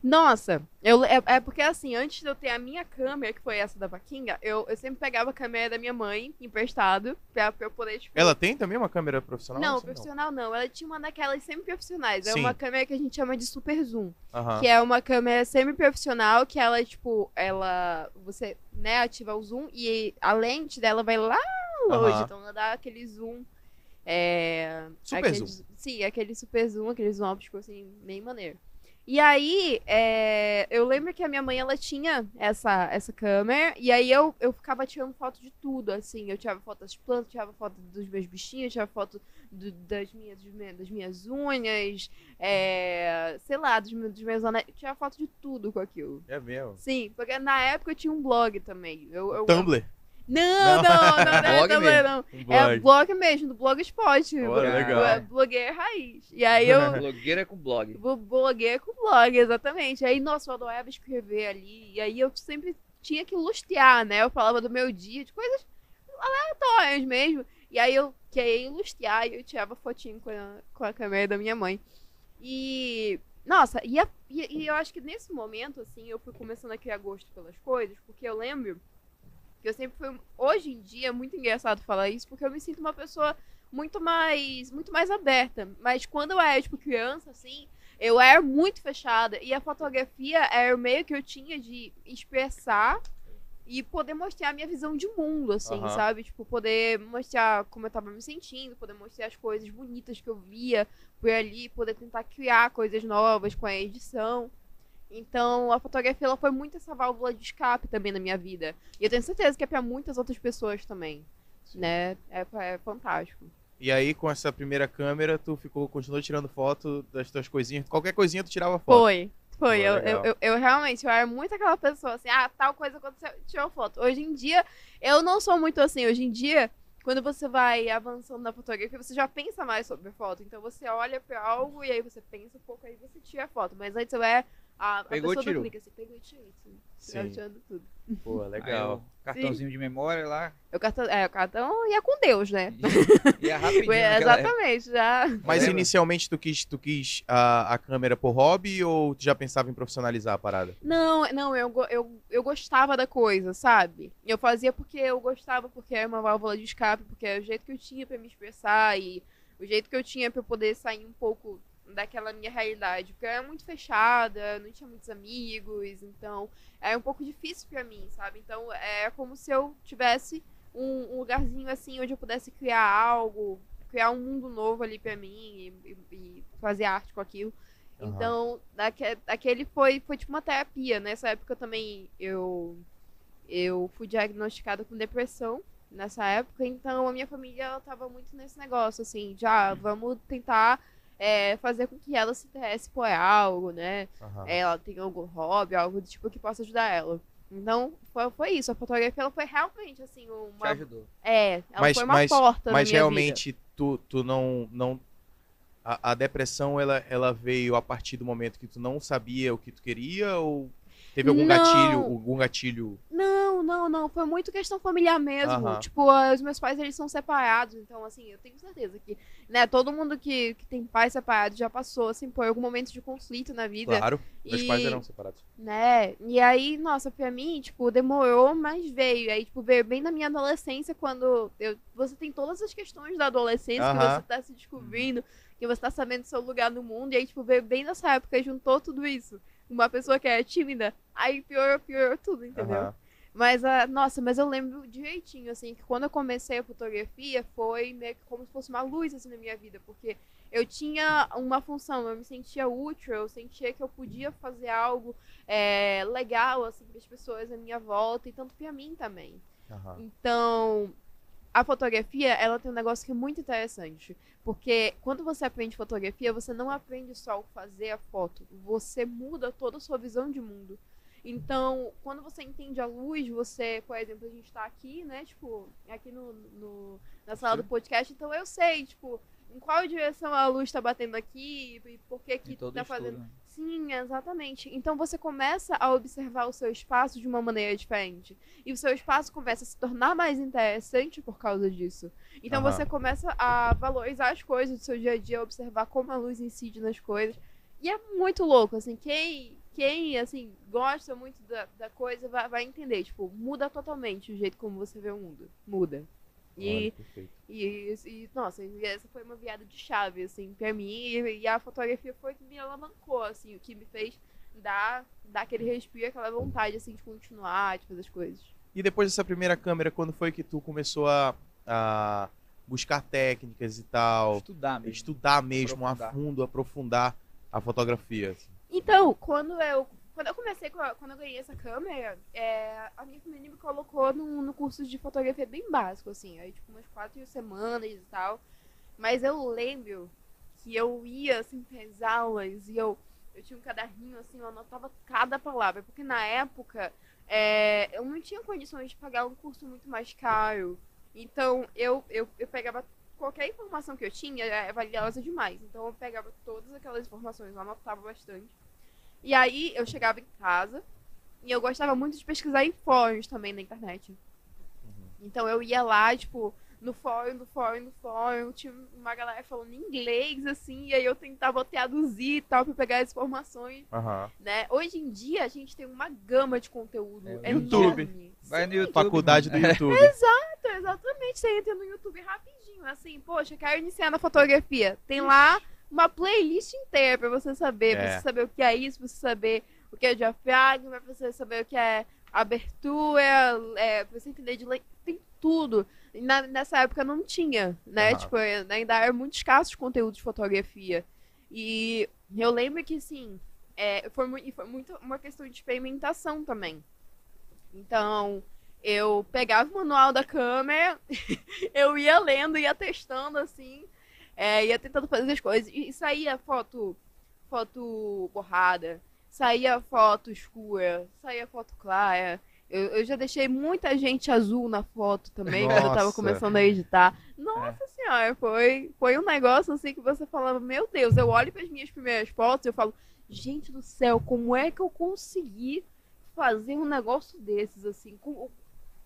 [SPEAKER 3] Nossa, eu, é, é porque assim, antes de eu ter a minha câmera, que foi essa da vaquinha, eu, eu sempre pegava a câmera da minha mãe, emprestado, pra, pra eu poder, tipo...
[SPEAKER 2] Ela tem também uma câmera profissional?
[SPEAKER 3] Não, profissional não. Ela tinha uma daquelas semi-profissionais. É uma câmera que a gente chama de super zoom. Que é uma câmera semi-profissional que ela, tipo, ela. Você, né, ativa o zoom e a lente dela vai lá longe. Então ela dá aquele zoom. É.
[SPEAKER 2] Super
[SPEAKER 3] aquele- Sim, aquele super zoom, aquele zoom óptico, assim, bem maneiro. E aí, é, eu lembro que a minha mãe, ela tinha essa, essa câmera, e aí eu, eu ficava tirando foto de tudo, assim, eu tirava foto das plantas, tirava foto dos meus bichinhos, tirava foto do- das, minhas, das minhas unhas, é, sei lá, dos, meus- dos meus anéis, eu tirava foto de tudo com aquilo.
[SPEAKER 2] É mesmo.
[SPEAKER 3] Sim, porque na época eu tinha um blog também. Eu, eu-
[SPEAKER 2] Tumblr.
[SPEAKER 3] Não,
[SPEAKER 2] Não.
[SPEAKER 3] não, não, não, é
[SPEAKER 1] Blog
[SPEAKER 3] Tumblr,
[SPEAKER 1] mesmo.
[SPEAKER 3] não.
[SPEAKER 2] Um
[SPEAKER 3] É
[SPEAKER 2] blog.
[SPEAKER 3] blog mesmo, do Blogspot.
[SPEAKER 2] Olha,
[SPEAKER 1] legal.
[SPEAKER 3] É blogueira raiz. E aí eu,
[SPEAKER 1] Blogueira com blog.
[SPEAKER 3] Vou bloguear com blog, exatamente. Aí, nossa, eu adorava escrever ali. E aí eu sempre tinha que lustear, né? Eu falava do meu dia, de coisas aleatórias mesmo. E aí eu queria ilustrar e eu tirava fotinho com a, com a câmera da minha mãe. E. Nossa, e, a- e, e eu acho que nesse momento, assim, eu fui começando a criar gosto pelas coisas, porque eu lembro eu sempre fui. Hoje em dia é muito engraçado falar isso, porque eu me sinto uma pessoa muito mais. muito mais aberta. Mas quando eu era, tipo, criança, assim, eu era muito fechada. E a fotografia era o meio que eu tinha de expressar e poder mostrar a minha visão de mundo, assim,
[SPEAKER 2] Aham.
[SPEAKER 3] sabe? Tipo, poder mostrar como eu tava me sentindo, poder mostrar as coisas bonitas que eu via por ali, poder tentar criar coisas novas com a edição. Então, a fotografia ela foi muito essa válvula de escape também na minha vida. E eu tenho certeza que é pra muitas outras pessoas também, né? É, é fantástico.
[SPEAKER 2] E aí, com essa primeira câmera, tu ficou, continuou tirando foto das tuas coisinhas. Qualquer coisinha tu tirava foto.
[SPEAKER 3] Foi. Foi,
[SPEAKER 2] Pô,
[SPEAKER 3] eu, eu, eu, eu realmente, eu era muito aquela pessoa assim, ah, tal coisa aconteceu, tirou foto. Hoje em dia, eu não sou muito assim. Hoje em dia, quando você vai avançando na fotografia, você já pensa mais sobre foto. Então você olha pra algo e aí você pensa um pouco, aí você tira a foto. Mas antes eu é a, a
[SPEAKER 1] Pegou
[SPEAKER 3] pessoa do
[SPEAKER 1] tirou.
[SPEAKER 3] clique, assim, pegou e tirou. Assim,
[SPEAKER 2] Sim.
[SPEAKER 3] tirando tudo.
[SPEAKER 2] Pô, legal.
[SPEAKER 1] cartãozinho de memória lá.
[SPEAKER 3] O cartão, é, o cartão ia com Deus, né?
[SPEAKER 1] E é rapidinho. Época.
[SPEAKER 3] exatamente, já.
[SPEAKER 2] Mas
[SPEAKER 1] Lembra?
[SPEAKER 2] inicialmente tu quis, tu quis a, a câmera por hobby ou tu já pensava em profissionalizar a parada?
[SPEAKER 3] Não, não, eu, eu, eu gostava da coisa, sabe? Eu fazia porque eu gostava, porque era uma válvula de escape, porque era o jeito que eu tinha pra me expressar e o jeito que eu tinha pra eu poder sair um pouco daquela minha realidade. Porque eu era muito fechada, não tinha muitos amigos, então era um pouco difícil pra mim, sabe? Então é como se eu tivesse um, um lugarzinho assim onde eu pudesse criar algo, criar um mundo novo ali pra mim e, e- e fazer arte com aquilo.
[SPEAKER 2] Aham.
[SPEAKER 3] Então, daque- aquele foi, foi tipo uma terapia. Nessa época também eu, eu fui diagnosticada com depressão nessa época, então a minha família ela tava muito nesse negócio, assim, já vamos tentar é, fazer com que ela se interesse por algo, né?
[SPEAKER 2] Aham.
[SPEAKER 3] Ela tem algum hobby, algo do tipo que possa ajudar ela. Então, foi, foi isso. A fotografia ela foi realmente, assim,
[SPEAKER 1] Te
[SPEAKER 3] uma.
[SPEAKER 1] ajudou.
[SPEAKER 3] É, ela
[SPEAKER 2] Mas-
[SPEAKER 3] foi uma
[SPEAKER 2] mas-
[SPEAKER 3] porta
[SPEAKER 2] Mas
[SPEAKER 3] na minha
[SPEAKER 2] realmente tu, tu não. não a, a depressão ela, ela veio a partir do momento que tu não sabia o que tu queria ou teve algum
[SPEAKER 3] Não.
[SPEAKER 2] gatilho, algum gatilho?
[SPEAKER 3] Não, não, não. Foi muito questão familiar mesmo. Tipo, os meus pais, eles são separados. Então, assim, eu tenho certeza que, né, todo mundo que, que tem pais separados já passou, assim, por algum momento de conflito na vida.
[SPEAKER 2] Claro, meus
[SPEAKER 3] E-
[SPEAKER 2] pais eram separados.
[SPEAKER 3] Né? E aí, nossa, pra mim, tipo, demorou, mas veio. Aí, tipo, veio bem na minha adolescência, quando eu, você tem todas as questões da adolescência que você tá se descobrindo, que você tá sabendo do seu lugar no mundo, e aí, tipo, veio bem nessa época, juntou tudo isso. Uma pessoa que é tímida, aí piorou, piorou tudo, entendeu?
[SPEAKER 4] Aham.
[SPEAKER 3] Mas, ah, nossa, mas eu lembro direitinho, assim, que quando eu comecei a fotografia, foi meio que como se fosse uma luz, assim, na minha vida, porque eu tinha uma função, eu me sentia útil, eu sentia que eu podia fazer algo é, legal, assim, para as pessoas à minha volta, e tanto para mim também.
[SPEAKER 4] Aham.
[SPEAKER 3] Então, a fotografia, ela tem um negócio que é muito interessante. Porque quando você aprende fotografia, você não aprende só o fazer a foto. Você muda toda a sua visão de mundo. Então, quando você entende a luz, você, por exemplo, a gente tá aqui, né, tipo, aqui no, no- na sala do podcast, então eu sei, tipo, em qual direção a luz tá batendo aqui e por que que tá
[SPEAKER 1] estudo,
[SPEAKER 3] fazendo
[SPEAKER 1] né?
[SPEAKER 3] Sim, exatamente. Então você começa a observar o seu espaço de uma maneira diferente. E o seu espaço começa a se tornar mais interessante por causa disso. Então
[SPEAKER 4] Aham.
[SPEAKER 3] você começa a valorizar as coisas do seu dia a dia, observar como a luz incide nas coisas. E é muito louco, assim, quem, quem assim, gosta muito da, da coisa vai, vai entender. Tipo, muda totalmente o jeito como você vê o mundo. Muda. E
[SPEAKER 4] Olha,
[SPEAKER 3] e, e, nossa, e essa foi uma virada de chave, assim, pra mim. E, e a fotografia foi que me alavancou, assim, o que me fez dar, dar aquele respiro, aquela vontade, assim, de continuar, de fazer as coisas.
[SPEAKER 4] E depois dessa primeira câmera, quando foi que tu começou a, a buscar técnicas e tal?
[SPEAKER 1] Estudar mesmo.
[SPEAKER 4] Estudar mesmo
[SPEAKER 1] Aprofundar.
[SPEAKER 4] a fundo, aprofundar a fotografia. assim?
[SPEAKER 3] Então, quando eu, quando eu comecei, com a- quando eu ganhei essa câmera, é, a minha família me colocou no, no curso de fotografia bem básico, assim, aí, tipo, umas quatro semanas e tal. Mas eu lembro que eu ia, assim, pras aulas e eu, eu tinha um caderninho, assim, eu anotava cada palavra, porque na época é, eu não tinha condições de pagar um curso muito mais caro. Então, eu, eu, eu pegava qualquer informação que eu tinha, é valiosa demais. Então, eu pegava todas aquelas informações, eu anotava bastante. E aí, eu chegava em casa e eu gostava muito de pesquisar em fóruns também na internet. Então, eu ia lá, tipo, no fórum, no fórum, no fórum, tinha uma galera falando inglês, assim, e aí eu tentava traduzir e tal, pra pegar as informações
[SPEAKER 4] Aham.
[SPEAKER 3] né? Hoje em dia a gente tem uma gama de conteúdo
[SPEAKER 1] É,
[SPEAKER 3] enorme.
[SPEAKER 4] YouTube.
[SPEAKER 1] Vai no YouTube.
[SPEAKER 4] Faculdade do. YouTube.
[SPEAKER 3] Exato, exatamente. Você entra no YouTube rapidinho, assim, poxa, quero iniciar na fotografia. Tem lá uma playlist inteira pra você saber, pra
[SPEAKER 4] É.
[SPEAKER 3] você saber o que é isso, pra você saber o que é diafragma, pra você saber o que é abertura, é, pra você entender de lei. Tem tudo. Na- nessa época não tinha, né?
[SPEAKER 4] Aham.
[SPEAKER 3] Tipo, é, ainda era muito escasso de conteúdo de fotografia. E eu lembro que, assim, é, foi, mu- foi muito uma questão de experimentação também. Então, eu pegava o manual da câmera, eu ia lendo, ia testando, assim, é, ia tentando fazer as coisas. E saía foto, foto borrada, saía foto escura, saía foto clara. Eu, eu já deixei muita gente azul na foto também, quando eu tava
[SPEAKER 4] Nossa.
[SPEAKER 3] começando a editar. Nossa senhora, foi, foi um negócio assim que você falava, meu Deus, eu olho para as minhas primeiras fotos e eu falo, gente do céu, como é que eu consegui fazer um negócio desses, assim? Como,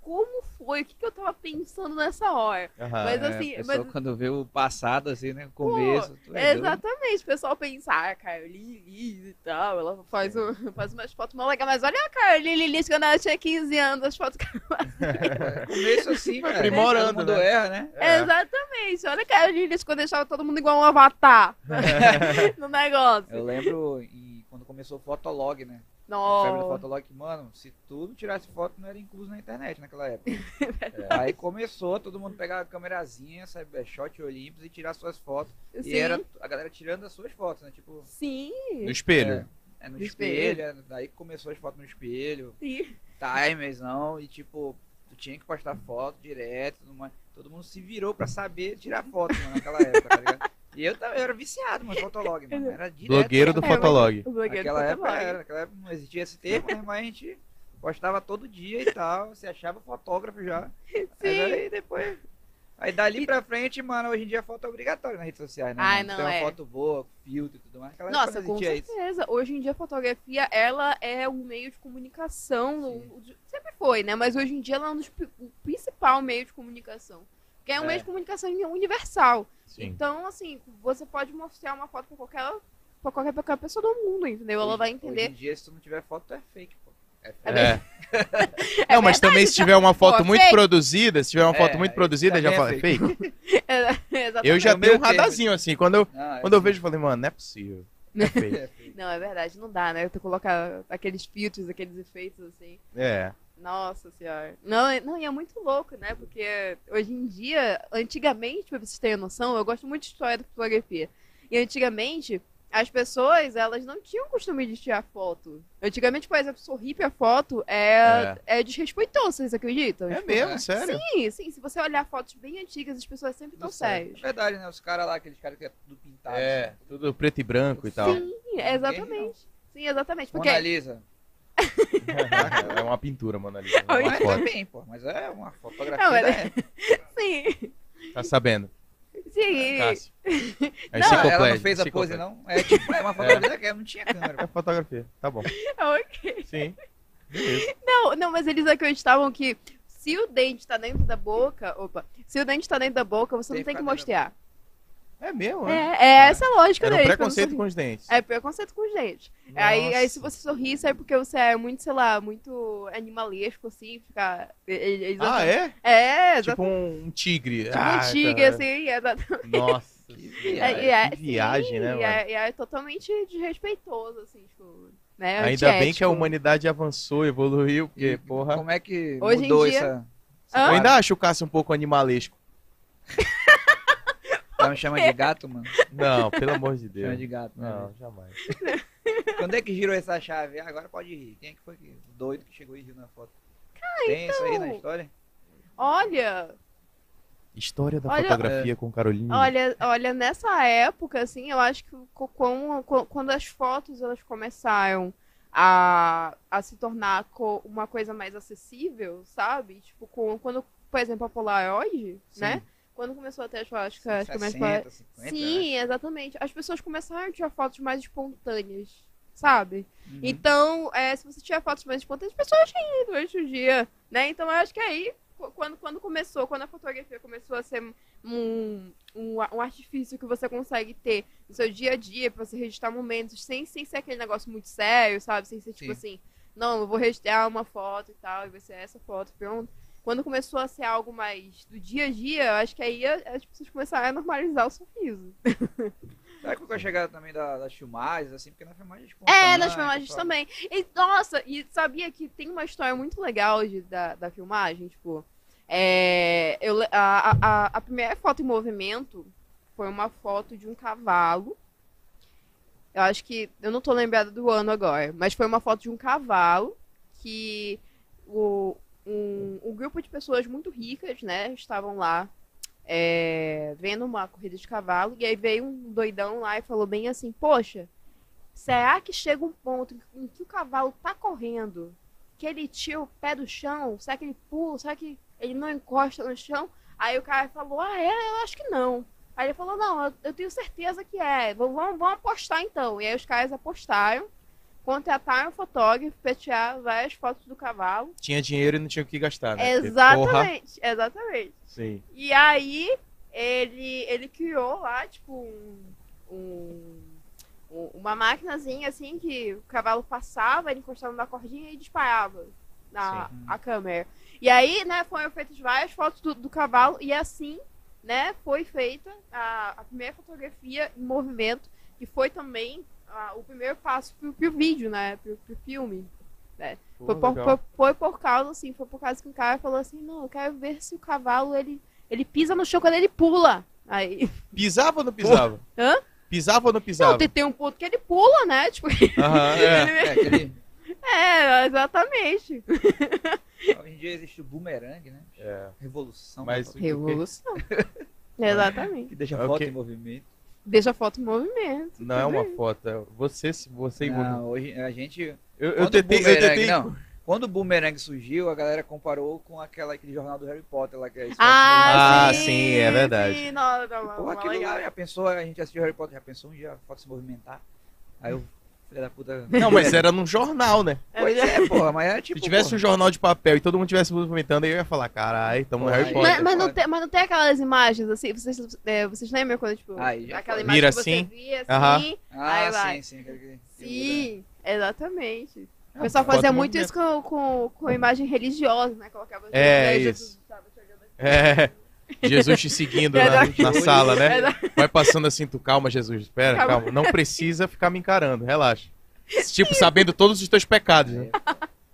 [SPEAKER 3] como foi? O que, que eu tava pensando nessa hora?
[SPEAKER 4] Aham.
[SPEAKER 3] Mas
[SPEAKER 1] É,
[SPEAKER 3] assim,
[SPEAKER 1] a pessoa
[SPEAKER 3] mas-
[SPEAKER 1] quando vê o passado, assim, né? O começo. tu é doido.
[SPEAKER 3] Exatamente, o pessoal pensa, ah, a Caroline Liz e tal, ela faz, um, faz umas fotos mó legais, mas olha a Caroline Liz quando ela tinha 15 anos, as fotos que ela
[SPEAKER 1] É, Começo assim, cara.
[SPEAKER 4] aprimorando,
[SPEAKER 1] Todo mundo
[SPEAKER 4] né?
[SPEAKER 1] erra, né?
[SPEAKER 4] É.
[SPEAKER 3] Exatamente, olha a Caroline Liz quando deixava todo mundo igual um avatar no negócio.
[SPEAKER 1] Eu lembro em- quando começou o Fotolog, né? Febre do
[SPEAKER 3] Nossa.
[SPEAKER 1] Fotolog, que, mano, se tudo tirasse foto, não era incluso na internet naquela época. Aí começou, todo mundo pegar a câmerazinha, Cybershot Olympus e tirar suas fotos. E
[SPEAKER 3] Sim,
[SPEAKER 1] era a galera tirando as suas fotos, né? Tipo,
[SPEAKER 3] sim,
[SPEAKER 4] No espelho.
[SPEAKER 1] é no
[SPEAKER 3] No
[SPEAKER 1] espelho, é, daí começou as fotos no espelho,
[SPEAKER 3] sim.
[SPEAKER 1] timersão, e tipo, tu tinha que postar foto direto, tudo mais. todo mundo se virou pra saber tirar foto, mano, naquela época, tá ligado? E eu, eu era viciado, mano, Fotolog, mano, era direto.
[SPEAKER 4] Blogueiro do
[SPEAKER 3] É,
[SPEAKER 4] Fotolog.
[SPEAKER 1] Naquela
[SPEAKER 3] do
[SPEAKER 1] época
[SPEAKER 3] Fotolog.
[SPEAKER 1] era, naquela época não existia esse termo, né? Mas a gente postava todo dia e tal, se achava fotógrafo já. Mas
[SPEAKER 3] Sim.
[SPEAKER 1] aí depois. Aí dali pra frente, mano, hoje em dia a foto é obrigatória nas redes sociais, né?
[SPEAKER 3] Ai, não,
[SPEAKER 1] Tem uma
[SPEAKER 3] é.
[SPEAKER 1] foto boa, filtro e tudo mais. Naquela
[SPEAKER 3] Nossa, com
[SPEAKER 1] existia isso.
[SPEAKER 3] certeza. Hoje em dia a fotografia, ela é um meio de comunicação. Sempre foi, né? Mas hoje em dia ela é um dos, o principal meio de comunicação. Porque é um
[SPEAKER 1] É.
[SPEAKER 3] meio de comunicação universal.
[SPEAKER 4] Sim.
[SPEAKER 3] Então, assim, você pode mostrar uma foto pra qualquer, pra qualquer, pra qualquer pessoa do mundo, entendeu? Ela
[SPEAKER 1] Hoje-
[SPEAKER 3] vai
[SPEAKER 1] Hoje
[SPEAKER 3] entender.
[SPEAKER 1] em dia, se tu não tiver foto, tu é fake, pô.
[SPEAKER 4] É. Não, mas
[SPEAKER 3] verdade,
[SPEAKER 4] também se tiver uma foto
[SPEAKER 3] Pô,
[SPEAKER 4] muito
[SPEAKER 3] fake.
[SPEAKER 4] produzida, se tiver uma
[SPEAKER 1] É,
[SPEAKER 4] foto muito
[SPEAKER 1] aí
[SPEAKER 4] produzida, já fala,
[SPEAKER 1] é
[SPEAKER 4] é fake?
[SPEAKER 3] É.
[SPEAKER 4] Eu já
[SPEAKER 1] É
[SPEAKER 4] tenho um radarzinho assim. Quando eu,
[SPEAKER 1] é
[SPEAKER 4] quando eu vejo, eu falei, mano, não é possível. É.
[SPEAKER 1] É.
[SPEAKER 3] Não, é verdade, não dá, né? Tu colocar aqueles filtros, aqueles efeitos assim.
[SPEAKER 4] É.
[SPEAKER 3] Nossa senhora. Não, é- não, e é muito louco, né? Porque hoje em dia, antigamente, pra vocês terem noção, eu gosto muito de história da fotografia. E antigamente, as pessoas, elas não tinham costume de tirar foto. Antigamente, por exemplo, sorrir pra foto é, é. desrespeitoso, vocês acreditam?
[SPEAKER 4] É
[SPEAKER 3] Tipo,
[SPEAKER 4] mesmo,
[SPEAKER 1] é.
[SPEAKER 4] sério?
[SPEAKER 3] Sim, sim. Se você olhar fotos bem antigas, as pessoas sempre estão sérias.
[SPEAKER 1] É verdade, né? Os caras lá, aqueles caras que é tudo pintado.
[SPEAKER 4] É,
[SPEAKER 1] assim.
[SPEAKER 4] tudo preto e branco e tal.
[SPEAKER 3] Sim, exatamente. Sim, exatamente. Porque
[SPEAKER 1] Mona Lisa.
[SPEAKER 4] É uma pintura, Mona Lisa. é
[SPEAKER 3] Oi.
[SPEAKER 4] Uma
[SPEAKER 1] Mas
[SPEAKER 4] foto.
[SPEAKER 1] também, pô. Mas é uma fotografia.
[SPEAKER 3] Não,
[SPEAKER 1] época.
[SPEAKER 3] sim,
[SPEAKER 4] Tá sabendo?
[SPEAKER 3] sim.
[SPEAKER 4] Cássio. É
[SPEAKER 3] Não,
[SPEAKER 1] ela não fez a pose, não. É tipo, é uma fotografia que não tinha câmera.
[SPEAKER 4] É fotografia, tá bom.
[SPEAKER 3] Ok.
[SPEAKER 4] Sim. Beleza.
[SPEAKER 3] Não, não, mas eles acreditavam que se o dente tá dentro da boca, opa, se o dente tá dentro da boca, você
[SPEAKER 1] Tem
[SPEAKER 3] não tem
[SPEAKER 1] que
[SPEAKER 3] mostrar.
[SPEAKER 4] É mesmo,
[SPEAKER 3] É,
[SPEAKER 4] né?
[SPEAKER 3] é essa a lógica
[SPEAKER 4] Era um
[SPEAKER 3] deles.
[SPEAKER 4] preconceito com os dentes.
[SPEAKER 3] sorri. É preconceito com os dentes. Aí, aí se você sorrir, isso é porque você é muito, sei lá, muito animalesco, assim, ficar. Eles
[SPEAKER 4] Ah, é?
[SPEAKER 3] É,
[SPEAKER 4] Tipo
[SPEAKER 3] exatamente.
[SPEAKER 4] um, um tigre.
[SPEAKER 3] Tipo
[SPEAKER 4] Ah,
[SPEAKER 3] um tigre,
[SPEAKER 4] tá.
[SPEAKER 3] assim, exatamente.
[SPEAKER 4] Nossa.
[SPEAKER 3] É, e é-
[SPEAKER 4] que viagem,
[SPEAKER 3] sim,
[SPEAKER 4] né,
[SPEAKER 3] e
[SPEAKER 4] mano?
[SPEAKER 3] é, e é totalmente desrespeitoso, assim, tipo. Né,
[SPEAKER 4] Ainda bem que a humanidade avançou, evoluiu, porque,
[SPEAKER 1] E
[SPEAKER 4] porra.
[SPEAKER 1] Como é que
[SPEAKER 3] Hoje em
[SPEAKER 1] mudou
[SPEAKER 3] dia-
[SPEAKER 1] essa...
[SPEAKER 4] Eu ainda acho o Cássio um pouco animalesco.
[SPEAKER 1] Tá me chamando de gato, mano?
[SPEAKER 4] Não, pelo amor de
[SPEAKER 1] Chama
[SPEAKER 4] Deus.
[SPEAKER 1] de gato, né?
[SPEAKER 4] Não, jamais.
[SPEAKER 1] Quando é que girou essa chave? Ah, agora pode rir. Quem é que foi que... o doido que chegou e riu na foto? Tem isso aí na
[SPEAKER 3] então.
[SPEAKER 1] história?
[SPEAKER 3] Olha,
[SPEAKER 4] História da
[SPEAKER 3] Olha-
[SPEAKER 4] fotografia com Carolina.
[SPEAKER 3] Olha, olha, nessa época, assim, eu acho que co- com- co- quando as fotos elas começaram a, a se tornar co- uma coisa mais acessível, sabe? Tipo, com- quando, por exemplo, a Polaroid, né? Quando começou a ter as acho que
[SPEAKER 1] 60, 50,
[SPEAKER 3] Sim, exatamente. As pessoas começaram a tirar fotos mais espontâneas, sabe?
[SPEAKER 1] né? Uhum.
[SPEAKER 3] Então, é, se você tiver fotos mais espontâneas, as pessoas riem durante o dia, né? Então, eu acho que aí, qu- quando, quando começou, quando a fotografia começou a ser um, um, a- um artifício que você consegue ter no seu dia a dia, pra você registrar momentos, sem, sem ser aquele negócio muito sério, sabe? Sem ser tipo
[SPEAKER 1] Sim.
[SPEAKER 3] assim, não, eu vou registrar uma foto e tal, e vai ser essa foto, pronto. Quando começou a ser algo mais do dia a dia, eu acho que aí as pessoas começaram a normalizar o sorriso.
[SPEAKER 1] Será que foi a chegada também da- das filmagens, assim? Porque na filmagem... tipo,
[SPEAKER 3] É, nas filmagens também. E, nossa, e sabia que tem uma história muito legal de, da, da filmagem, tipo. É, eu, a, a, a primeira foto em movimento foi uma foto de um cavalo. Eu acho que. Eu não tô lembrada do ano agora, mas foi uma foto de um cavalo que o, um, um grupo de pessoas muito ricas, né, estavam lá é, vendo uma corrida de cavalo, e aí veio um doidão lá e falou bem assim, poxa, será que chega um ponto em que o cavalo tá correndo, que ele tira o pé do chão, será que ele pula, será que ele não encosta no chão? Aí o cara falou, ah, é, eu acho que não. Aí ele falou, não, eu, eu tenho certeza que é, vamos, vamos apostar então. E aí os caras apostaram, contrataram um fotógrafo pra tirar várias fotos do cavalo.
[SPEAKER 4] Tinha dinheiro e não tinha o que gastar, né?
[SPEAKER 3] Exatamente, exatamente.
[SPEAKER 4] Sim.
[SPEAKER 3] E aí ele, ele criou lá, tipo, um, um- um- uma maquinazinha assim que o cavalo passava, ele encostava na cordinha e disparava na
[SPEAKER 1] Sim.
[SPEAKER 3] a câmera. E aí, né, foram feitas várias fotos do, do cavalo e assim, né, foi feita a, a primeira fotografia em movimento, que foi também ah, o primeiro passo pro, pro vídeo, né, pro, pro filme.
[SPEAKER 4] Pô,
[SPEAKER 3] Foi por, foi, foi por causa, assim, foi por causa que o cara falou assim, não, eu quero ver se o cavalo, ele, ele pisa no chão quando ele pula. Aí,
[SPEAKER 4] Pisava ou não pisava?
[SPEAKER 3] Hã?
[SPEAKER 4] Pisava ou não
[SPEAKER 3] não,
[SPEAKER 4] pisava?
[SPEAKER 3] tem, tem um ponto que ele pula, né? Tipo,
[SPEAKER 4] Aham, é.
[SPEAKER 1] É, aquele...
[SPEAKER 3] é, exatamente.
[SPEAKER 1] Hoje em dia existe o boomerang, né?
[SPEAKER 4] É.
[SPEAKER 1] Revolução.
[SPEAKER 4] Mas
[SPEAKER 1] né?
[SPEAKER 3] Revolução. Exatamente.
[SPEAKER 1] Que deixa
[SPEAKER 4] É o
[SPEAKER 1] foto em movimento.
[SPEAKER 3] Deixa a foto em movimento.
[SPEAKER 4] Não é uma foto, é você, você.
[SPEAKER 1] Não, hoje a gente...
[SPEAKER 4] Eu, eu
[SPEAKER 1] Quando o
[SPEAKER 4] tentei, eu
[SPEAKER 1] boomerang,
[SPEAKER 4] tentei.
[SPEAKER 1] não. Quando o boomerang surgiu, a galera comparou com aquela, aquele jornal do Harry Potter lá que é.
[SPEAKER 3] Ah,
[SPEAKER 4] Ah,
[SPEAKER 3] sim,
[SPEAKER 4] sim, é verdade.
[SPEAKER 3] Sim, não, não, não,
[SPEAKER 1] Pô, aquilo lá, já pensou, a gente assistiu Harry Potter, já pensou um dia a foto se movimentar? Aí o filho da puta...
[SPEAKER 4] Não, mas era num jornal, né?
[SPEAKER 1] Pois é, porra, mas era tipo...
[SPEAKER 4] Se tivesse
[SPEAKER 1] porra,
[SPEAKER 4] um jornal de papel e todo mundo tivesse movimentando, aí eu ia falar, caralho, tamo no Harry
[SPEAKER 1] aí-
[SPEAKER 4] Potter.
[SPEAKER 3] Mas, mas não tem, mas não tem aquelas imagens assim, vocês, é, vocês lembram quando, tipo,
[SPEAKER 1] Aí
[SPEAKER 3] aquela
[SPEAKER 1] foi.
[SPEAKER 3] imagem
[SPEAKER 4] Vira
[SPEAKER 3] que você
[SPEAKER 4] assim?
[SPEAKER 3] via
[SPEAKER 4] Aham.
[SPEAKER 3] assim?
[SPEAKER 1] Ah,
[SPEAKER 3] Aí vai.
[SPEAKER 1] sim, sim. que- que muda.
[SPEAKER 3] Sim, exatamente. O pessoal fazia muito isso com, com, com imagem religiosa, né? Colocava
[SPEAKER 2] É, isso.
[SPEAKER 3] Aqui.
[SPEAKER 2] É. Jesus te seguindo na,
[SPEAKER 3] Verdade.
[SPEAKER 2] na sala, né?
[SPEAKER 3] Verdade.
[SPEAKER 2] Vai passando assim, tu calma, Jesus. Espera,
[SPEAKER 3] Calma.
[SPEAKER 2] calma. Não precisa ficar me encarando, relaxa. Tipo, sabendo todos os teus pecados, né?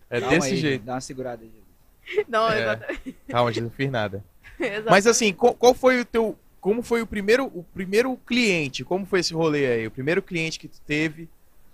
[SPEAKER 2] É
[SPEAKER 1] Calma
[SPEAKER 2] desse
[SPEAKER 1] aí,
[SPEAKER 2] jeito.
[SPEAKER 1] Dá uma segurada. Jesus.
[SPEAKER 3] Não,
[SPEAKER 2] É.
[SPEAKER 3] exatamente.
[SPEAKER 2] Calma, Jesus, não fiz nada.
[SPEAKER 3] exatamente.
[SPEAKER 2] Mas assim, qual, qual foi o teu. Como foi o primeiro, o primeiro cliente? Como foi esse rolê aí? O primeiro cliente que tu teve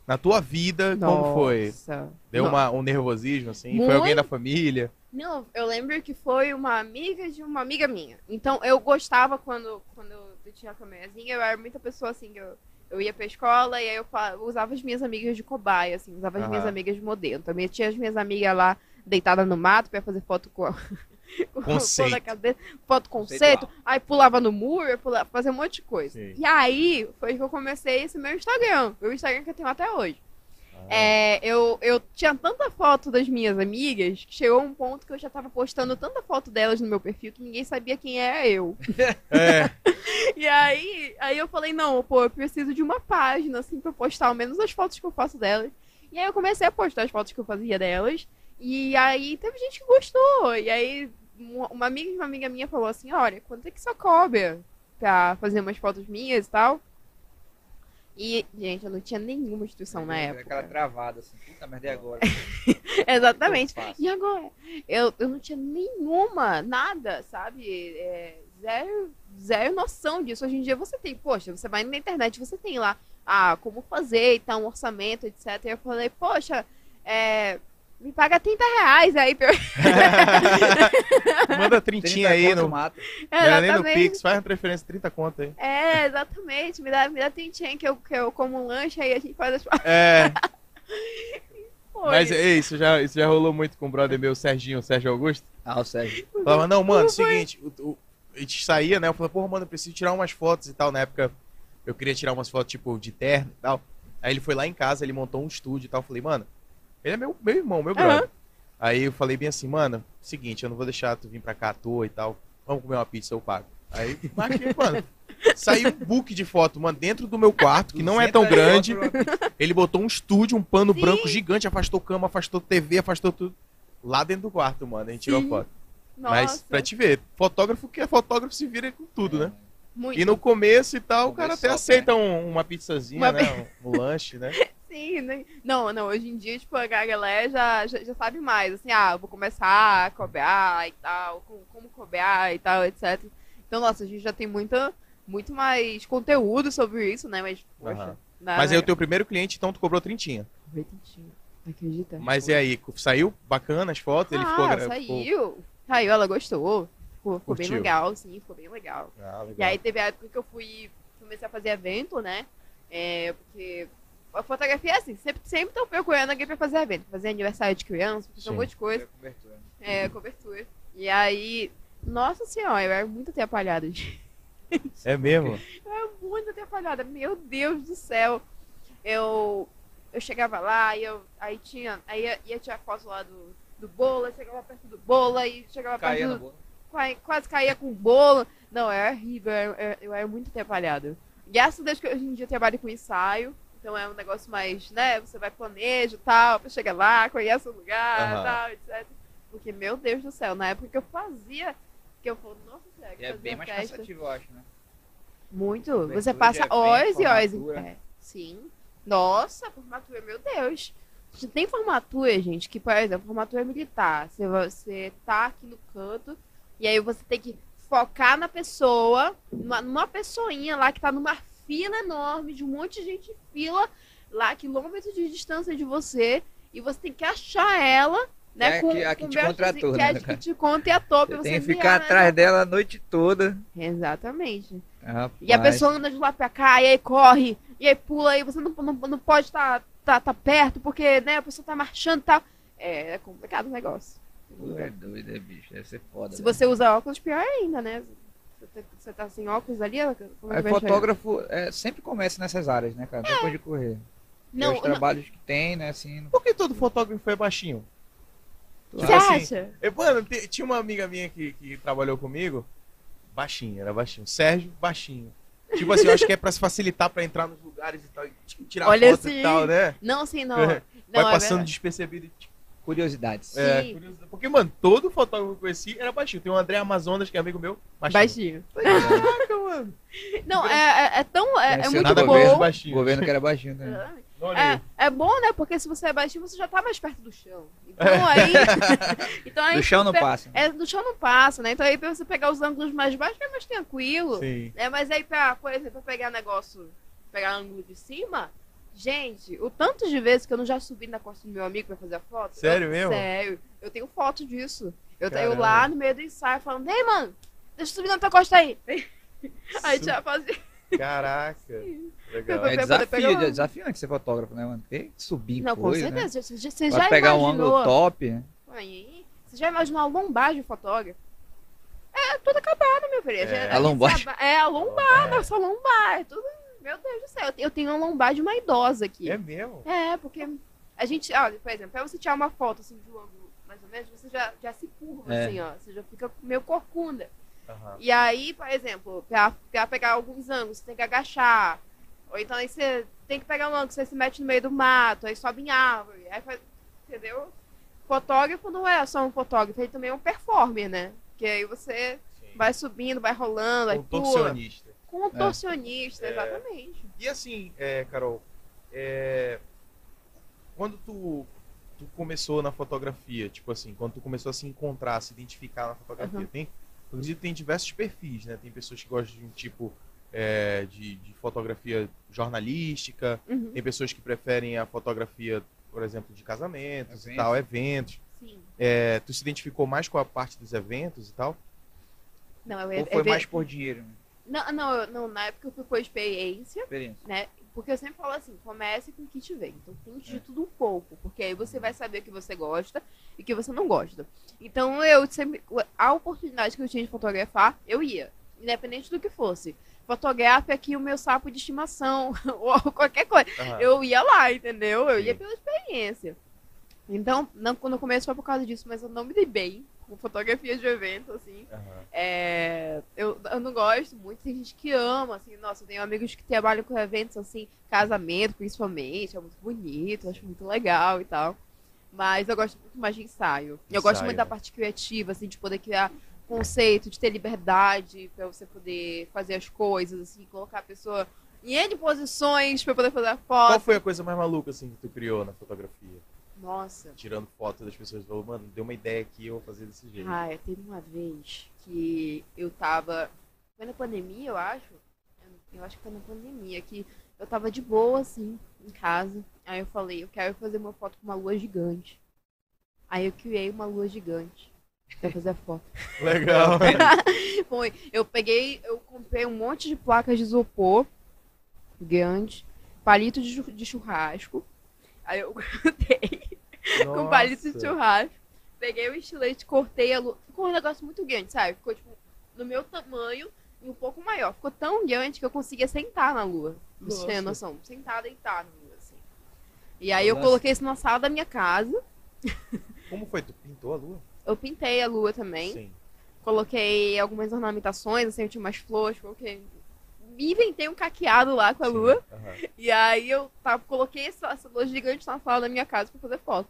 [SPEAKER 2] na tua vida, como foi?
[SPEAKER 3] Nossa.
[SPEAKER 2] Deu
[SPEAKER 3] Não.
[SPEAKER 2] uma, um nervosismo, assim? Foi
[SPEAKER 3] Muito.
[SPEAKER 2] alguém da família?
[SPEAKER 3] Não, eu lembro que foi uma amiga de uma amiga minha. Então eu gostava quando, quando eu tinha câmerazinha, eu era muita pessoa assim, que eu, eu ia pra escola e aí eu, eu usava as minhas amigas de cobaia, assim, usava as minhas amigas de modelo. Também tinha as minhas amigas lá deitadas no mato pra fazer foto com a.
[SPEAKER 2] Conceito.
[SPEAKER 3] cabeça, foto conceito, aí pulava no muro, eu pulava, fazia um monte de coisa.
[SPEAKER 2] Sim.
[SPEAKER 3] E aí foi que eu comecei esse meu Instagram, o Instagram que eu tenho até hoje. É, eu, eu tinha tanta foto das minhas amigas que chegou um ponto que eu já tava postando tanta foto delas no meu perfil que ninguém sabia quem era eu.
[SPEAKER 2] É,
[SPEAKER 3] E aí, aí eu falei, não, pô, eu preciso de uma página, assim, pra postar ao menos as fotos que eu faço delas. E aí eu comecei a postar as fotos que eu fazia delas. E aí teve gente que gostou. E aí uma amiga de uma amiga minha falou assim, olha, quanto é que só cobra pra fazer umas fotos minhas e tal? E, gente, eu não tinha nenhuma instrução na
[SPEAKER 1] Aquela
[SPEAKER 3] época.
[SPEAKER 1] travada assim. Puta merda, e agora?
[SPEAKER 3] Exatamente.
[SPEAKER 1] Eu faço.
[SPEAKER 3] E agora? Eu, eu não tinha nenhuma, nada, sabe? É, zero, zero noção disso. Hoje em dia você tem, poxa, você vai na internet, você tem lá, ah, como fazer e tal, um orçamento, etc. E eu falei, poxa, é, me paga 30 reais aí. Pra...
[SPEAKER 2] manda trintinha
[SPEAKER 1] 30
[SPEAKER 2] aí, no,
[SPEAKER 1] mata.
[SPEAKER 2] não é nem no. Pix, faz uma transferência 30 conto aí.
[SPEAKER 3] É, exatamente. Me dá, me dá trintinha que eu, que eu como um lanche aí a gente faz as
[SPEAKER 2] É,
[SPEAKER 3] Foi.
[SPEAKER 2] mas é isso já, isso já rolou muito com o brother meu, o Serginho, o Sérgio Augusto.
[SPEAKER 1] Ah, o Sérgio.
[SPEAKER 2] Falava, não, mano, seguinte, o, o- a gente saía, né? Eu falei, porra, mano, eu preciso tirar umas fotos e tal. Na época, eu queria tirar umas fotos, tipo, de terno e tal. Aí ele foi lá em casa, ele montou um estúdio e tal. Eu falei, mano, ele é meu, meu irmão, meu brother. Aí eu falei bem assim, mano, seguinte, eu não vou deixar tu vir pra cá à toa e tal. Vamos comer uma pizza, eu pago. Aí, marquei, mano. Saiu um book de foto, mano, dentro do meu quarto, que não é tão
[SPEAKER 1] 200
[SPEAKER 2] grande. Ele botou um estúdio, um pano
[SPEAKER 3] Sim.
[SPEAKER 2] branco gigante, afastou cama, afastou TV, afastou tudo. Lá dentro do quarto, mano, a gente tirou
[SPEAKER 3] Sim.
[SPEAKER 2] foto.
[SPEAKER 3] Nossa,
[SPEAKER 2] Mas pra te ver, fotógrafo que é fotógrafo se vira com tudo, né?
[SPEAKER 3] muito.
[SPEAKER 2] E no começo e tal, o cara até aceita um- uma pizzazinha,
[SPEAKER 3] Uma
[SPEAKER 2] né? Um, um lanche, né?
[SPEAKER 3] Sim, né? Não, não, hoje em dia, tipo, a galera já, já, já sabe mais, assim, ah, eu vou começar a cobrar e tal, como, como cobrar e tal, etc. Então, nossa, a gente já tem muita, muito mais conteúdo sobre isso, né? Mas, poxa, dá,
[SPEAKER 2] Mas
[SPEAKER 3] né?
[SPEAKER 2] aí o teu primeiro cliente, então, tu cobrou trintinha.
[SPEAKER 3] Bonitinho, Acredita?
[SPEAKER 2] Mas e aí, saiu bacana as fotos? Ele
[SPEAKER 3] ah,
[SPEAKER 2] ficou... gra- ficou-
[SPEAKER 3] saiu. Saiu, ela gostou. Ficou, ficou bem legal, sim, ficou bem legal.
[SPEAKER 2] Ah, legal.
[SPEAKER 3] E aí teve a época que eu fui, comecei a fazer evento, né? É, porque a fotografia é assim, sempre, sempre tô procurando alguém pra fazer evento. Fazer aniversário de criança, fazer um
[SPEAKER 2] Sim.
[SPEAKER 3] monte de coisa.
[SPEAKER 1] Cobertura.
[SPEAKER 3] É, cobertura. E aí, nossa senhora, eu era muito atrapalhada, gente.
[SPEAKER 2] É mesmo?
[SPEAKER 3] Eu era muito atrapalhada, meu Deus do céu. Eu, eu chegava lá e eu, aí tinha, aí ia, ia tirar foto lá do, do bolo, chegava perto do bolo, aí chegava
[SPEAKER 1] Caía
[SPEAKER 3] perto do,
[SPEAKER 1] bola.
[SPEAKER 3] quase, quase caía com o bolo. Não, é horrível, eu, eu, eu era muito atrapalhada. Graças a Deus que hoje em dia eu trabalho com ensaio, então é um negócio mais, né, você vai planeja e tal, pra chegar lá, conhece o lugar
[SPEAKER 2] Aham.
[SPEAKER 3] tal, etc. Porque, meu Deus do céu, na época que eu fazia, que eu falei, nossa
[SPEAKER 1] E é bem mais
[SPEAKER 3] festa.
[SPEAKER 1] cansativo, eu acho, né?
[SPEAKER 3] Muito. Você passa
[SPEAKER 1] evento,
[SPEAKER 3] horas e horas em pé. Sim. Nossa, formatura, meu Deus. Tem formatura, gente, que, por exemplo, formatura militar. Você, você tá aqui no canto e aí você tem que focar na pessoa, numa, numa pessoinha lá que tá numa fila enorme, de um monte de gente em fila, lá, quilômetros de distância de você, e você tem que achar ela, né?
[SPEAKER 1] É
[SPEAKER 3] com,
[SPEAKER 1] a que
[SPEAKER 3] com
[SPEAKER 1] te contratou,
[SPEAKER 3] que
[SPEAKER 1] né,
[SPEAKER 3] a que te contratou pra
[SPEAKER 1] Você
[SPEAKER 3] você
[SPEAKER 1] tem que ficar
[SPEAKER 3] né?
[SPEAKER 1] atrás dela a noite toda.
[SPEAKER 3] Exatamente.
[SPEAKER 1] Rapaz.
[SPEAKER 3] E a pessoa anda de lá pra cá, e aí corre, e aí pula, e você não, não, não pode estar tá, tá perto, porque né, a pessoa tá marchando e tal. É, é complicado o negócio.
[SPEAKER 1] Tu é doido, é, bicho. Deve ser foda.
[SPEAKER 3] Se
[SPEAKER 1] né?
[SPEAKER 3] você usa óculos, pior ainda, né? Você tá, você tá sem óculos ali, como é
[SPEAKER 1] fotógrafo é, sempre começa nessas áreas, né, cara? Depois de correr.
[SPEAKER 3] Não,
[SPEAKER 1] Não, os
[SPEAKER 3] não.
[SPEAKER 1] trabalhos que tem, né, assim.
[SPEAKER 2] Por que todo fotógrafo é baixinho?
[SPEAKER 3] Você
[SPEAKER 2] assim,
[SPEAKER 3] acha?
[SPEAKER 2] Eu, mano, tinha uma amiga minha que, que trabalhou comigo, baixinho, era baixinho. Sérgio, baixinho. Tipo assim, eu acho que é pra se facilitar pra entrar nos lugares e tal, e tirar
[SPEAKER 3] Olha
[SPEAKER 2] foto
[SPEAKER 3] assim.
[SPEAKER 2] e tal, né?
[SPEAKER 3] Não, assim, não. Não,
[SPEAKER 2] vai
[SPEAKER 3] é
[SPEAKER 2] passando
[SPEAKER 3] verdade.
[SPEAKER 2] despercebido. e, tipo,
[SPEAKER 1] Curiosidades.
[SPEAKER 2] É,
[SPEAKER 3] Sim.
[SPEAKER 2] curiosidade. Porque, mano, todo fotógrafo que eu conheci era baixinho. Tem o André Amazonas, que é amigo meu, baixinho.
[SPEAKER 3] Baixinho.
[SPEAKER 2] Caraca, mano.
[SPEAKER 3] Não, é, é, é tão. É, é muito
[SPEAKER 2] ver
[SPEAKER 1] governo,
[SPEAKER 3] bom.
[SPEAKER 2] baixinho.
[SPEAKER 1] O governo que era baixinho também.
[SPEAKER 3] É, é bom, né? Porque se você é baixinho, você já tá mais perto do chão. Então aí. então aí
[SPEAKER 1] Do chão não passa.
[SPEAKER 3] É, do chão não passa, né? Então aí pra você pegar os ângulos mais baixos é mais tranquilo.
[SPEAKER 2] Sim.
[SPEAKER 3] É, mas aí pra, por exemplo, pra pegar negócio, pegar ângulo de cima, gente, o tanto de vezes que eu não já subi na costa do meu amigo pra fazer a foto.
[SPEAKER 2] Sério
[SPEAKER 3] eu,
[SPEAKER 2] mesmo?
[SPEAKER 3] Sério. Eu tenho foto disso. Eu
[SPEAKER 2] Caramba.
[SPEAKER 3] tenho lá no meio do ensaio falando, ei, mano, deixa eu subir na tua costa aí. Aí já fazia.
[SPEAKER 2] Caraca. Legal.
[SPEAKER 1] É desafio, é desafio, né? Que ser fotógrafo, né, mano? Tem que subir
[SPEAKER 3] Não, com
[SPEAKER 1] coisa, né?
[SPEAKER 3] certeza. Você, você
[SPEAKER 1] Pra
[SPEAKER 3] já
[SPEAKER 1] pegar um
[SPEAKER 3] imaginou.
[SPEAKER 1] ângulo top, né?
[SPEAKER 3] Aí, você já imaginou a lombar de um fotógrafo? É tudo acabado, meu filho.
[SPEAKER 2] É.
[SPEAKER 3] Já-
[SPEAKER 1] A lombar.
[SPEAKER 3] gente sabe- É, a lombar, nossa lombar. É tudo. Meu Deus do céu. Eu tenho uma lombar de uma idosa aqui.
[SPEAKER 2] É mesmo?
[SPEAKER 3] É, porque a gente, olha, por exemplo, pra você tirar uma foto assim de um ângulo mais ou menos, você já, já se curva,
[SPEAKER 1] É.
[SPEAKER 3] assim, ó. Você já fica meio corcunda.
[SPEAKER 2] Aham.
[SPEAKER 3] E aí, por exemplo, pra, pra pegar alguns ângulos, você tem que agachar. Ou então aí você tem que pegar um ângulo, você se mete no meio do mato, aí sobe em árvore. Aí faz, entendeu? Fotógrafo não é só um fotógrafo, ele também é um performer, né? Que aí você
[SPEAKER 2] Sim.
[SPEAKER 3] vai subindo, vai rolando, aí pula.
[SPEAKER 2] Contorcionista.
[SPEAKER 3] Contorcionista,
[SPEAKER 2] É.
[SPEAKER 3] exatamente.
[SPEAKER 2] E assim, é, Carol, é, quando tu, tu começou na fotografia, tipo assim, quando tu começou a se encontrar, a se identificar na fotografia,
[SPEAKER 3] Uhum.
[SPEAKER 2] tem, inclusive tem diversos perfis, né? Tem pessoas que gostam de um tipo é, de, de fotografia jornalística,
[SPEAKER 3] Uhum.
[SPEAKER 2] tem pessoas que preferem a fotografia, por exemplo, de casamentos e
[SPEAKER 1] Eventos.
[SPEAKER 2] tal, eventos.
[SPEAKER 3] Sim.
[SPEAKER 2] É, tu se identificou mais com a parte dos eventos e tal?
[SPEAKER 3] Não, eu,
[SPEAKER 1] Ou
[SPEAKER 3] eu,
[SPEAKER 1] foi
[SPEAKER 3] eu-
[SPEAKER 1] mais por dinheiro?
[SPEAKER 3] Não, não, eu- não, na época eu fui por experiência,
[SPEAKER 1] Experiência.
[SPEAKER 3] né? Porque eu sempre falo assim, comece com o que te vem. Então tente
[SPEAKER 1] É.
[SPEAKER 3] de tudo um pouco, porque aí você vai saber o que você gosta e o que você não gosta. Então eu sempre, a oportunidade que eu tinha de fotografar, eu ia, independente do que fosse. Fotografe aqui o meu sapo de estimação, ou qualquer coisa.
[SPEAKER 2] Aham.
[SPEAKER 3] Eu ia lá, entendeu? Eu ia
[SPEAKER 2] Sim.
[SPEAKER 3] pela experiência. Então, não, no começo foi por causa disso, mas eu não me dei bem com fotografia de evento, assim.
[SPEAKER 2] Aham.
[SPEAKER 3] É, eu, eu não gosto muito, tem gente que ama, assim, nossa, eu tenho amigos que trabalham com eventos assim, casamento principalmente, é muito bonito, acho muito legal e tal. Mas eu gosto muito mais de ensaio. Eu gosto
[SPEAKER 2] Ensaio,
[SPEAKER 3] muito da parte criativa, assim, de poder criar conceito, de ter liberdade pra você poder fazer as coisas, assim, colocar a pessoa em N posições pra poder fazer a
[SPEAKER 2] Qual
[SPEAKER 3] foto.
[SPEAKER 2] foi a coisa mais maluca assim que tu criou na fotografia?
[SPEAKER 3] Nossa.
[SPEAKER 2] Tirando foto das pessoas, falou, mano, deu uma ideia aqui, eu vou fazer desse jeito.
[SPEAKER 3] Ah, teve uma vez que eu tava. Foi na pandemia, eu acho. Eu- acho que foi na pandemia, que eu tava de boa, assim, em casa. Aí eu falei, eu quero fazer uma foto com uma lua gigante. Aí eu criei uma lua gigante pra fazer a foto.
[SPEAKER 2] Legal.
[SPEAKER 3] Foi. Eu peguei, eu comprei um monte de placas de isopor grande, palito de churrasco. Aí eu cortei com palito de churrasco. Peguei o estilete, cortei a lua. Ficou um negócio muito grande, sabe? Ficou tipo no meu tamanho e um pouco maior. Ficou tão grande que eu conseguia sentar na lua. Pra Vocês
[SPEAKER 2] Nossa.
[SPEAKER 3] noção? Sentar, deitar na lua, assim. E aí eu coloquei isso na sala da minha casa.
[SPEAKER 2] Como foi? Tu pintou a lua?
[SPEAKER 3] Eu pintei a lua também.
[SPEAKER 2] Sim.
[SPEAKER 3] Coloquei algumas ornamentações, assim, eu tinha umas flores, coloquei. Inventei um caqueado lá com a
[SPEAKER 2] Sim.
[SPEAKER 3] lua.
[SPEAKER 2] Aham.
[SPEAKER 3] E aí eu tá, coloquei essa, essa lua gigante na sala da minha casa pra fazer foto.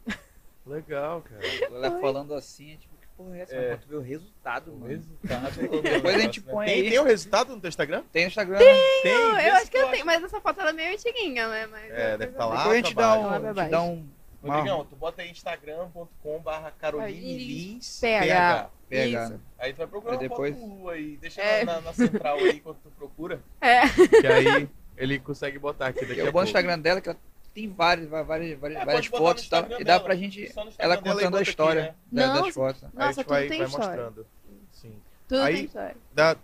[SPEAKER 2] Legal, cara.
[SPEAKER 1] Ela
[SPEAKER 3] Foi.
[SPEAKER 1] falando assim, é tipo, que porra é essa?
[SPEAKER 2] É.
[SPEAKER 1] Mas quando vê o resultado,
[SPEAKER 2] O
[SPEAKER 1] mano.
[SPEAKER 2] resultado.
[SPEAKER 1] Depois a gente põe
[SPEAKER 2] tem,
[SPEAKER 1] aí.
[SPEAKER 2] Tem o resultado no teu Instagram?
[SPEAKER 1] Tem no Instagram, né?
[SPEAKER 2] Tem.
[SPEAKER 3] eu acho que eu tenho, mas essa foto ela é meio antiguinha, né? Mas
[SPEAKER 2] É, deve tá lá.
[SPEAKER 1] Depois a gente dá
[SPEAKER 2] trabalho.
[SPEAKER 1] um,
[SPEAKER 3] Lá
[SPEAKER 1] a
[SPEAKER 3] pra
[SPEAKER 1] gente dá um
[SPEAKER 2] Rodrigão, tu bota aí instagram.com barra Caroline Lins
[SPEAKER 3] PH.
[SPEAKER 1] PH.
[SPEAKER 3] Isso.
[SPEAKER 2] Aí tu vai procurar uma
[SPEAKER 1] depois-
[SPEAKER 2] foto lua aí. Deixa
[SPEAKER 3] É.
[SPEAKER 2] na, na central aí enquanto tu procura.
[SPEAKER 3] É.
[SPEAKER 2] Que aí ele consegue botar aqui daqui
[SPEAKER 1] E
[SPEAKER 2] a
[SPEAKER 1] o Instagram dela que ela tem várias, várias, várias,
[SPEAKER 2] É,
[SPEAKER 1] várias fotos e tal. E dá pra gente. Ela
[SPEAKER 2] e
[SPEAKER 1] contando a
[SPEAKER 2] bota aqui,
[SPEAKER 1] história
[SPEAKER 2] né?
[SPEAKER 1] da-
[SPEAKER 3] Nossa.
[SPEAKER 1] das fotos.
[SPEAKER 2] Aí a
[SPEAKER 3] Nossa,
[SPEAKER 2] gente vai, vai
[SPEAKER 3] história.
[SPEAKER 2] mostrando. Sim.
[SPEAKER 3] Tudo
[SPEAKER 2] Aí-
[SPEAKER 3] tem história.
[SPEAKER 2] Da,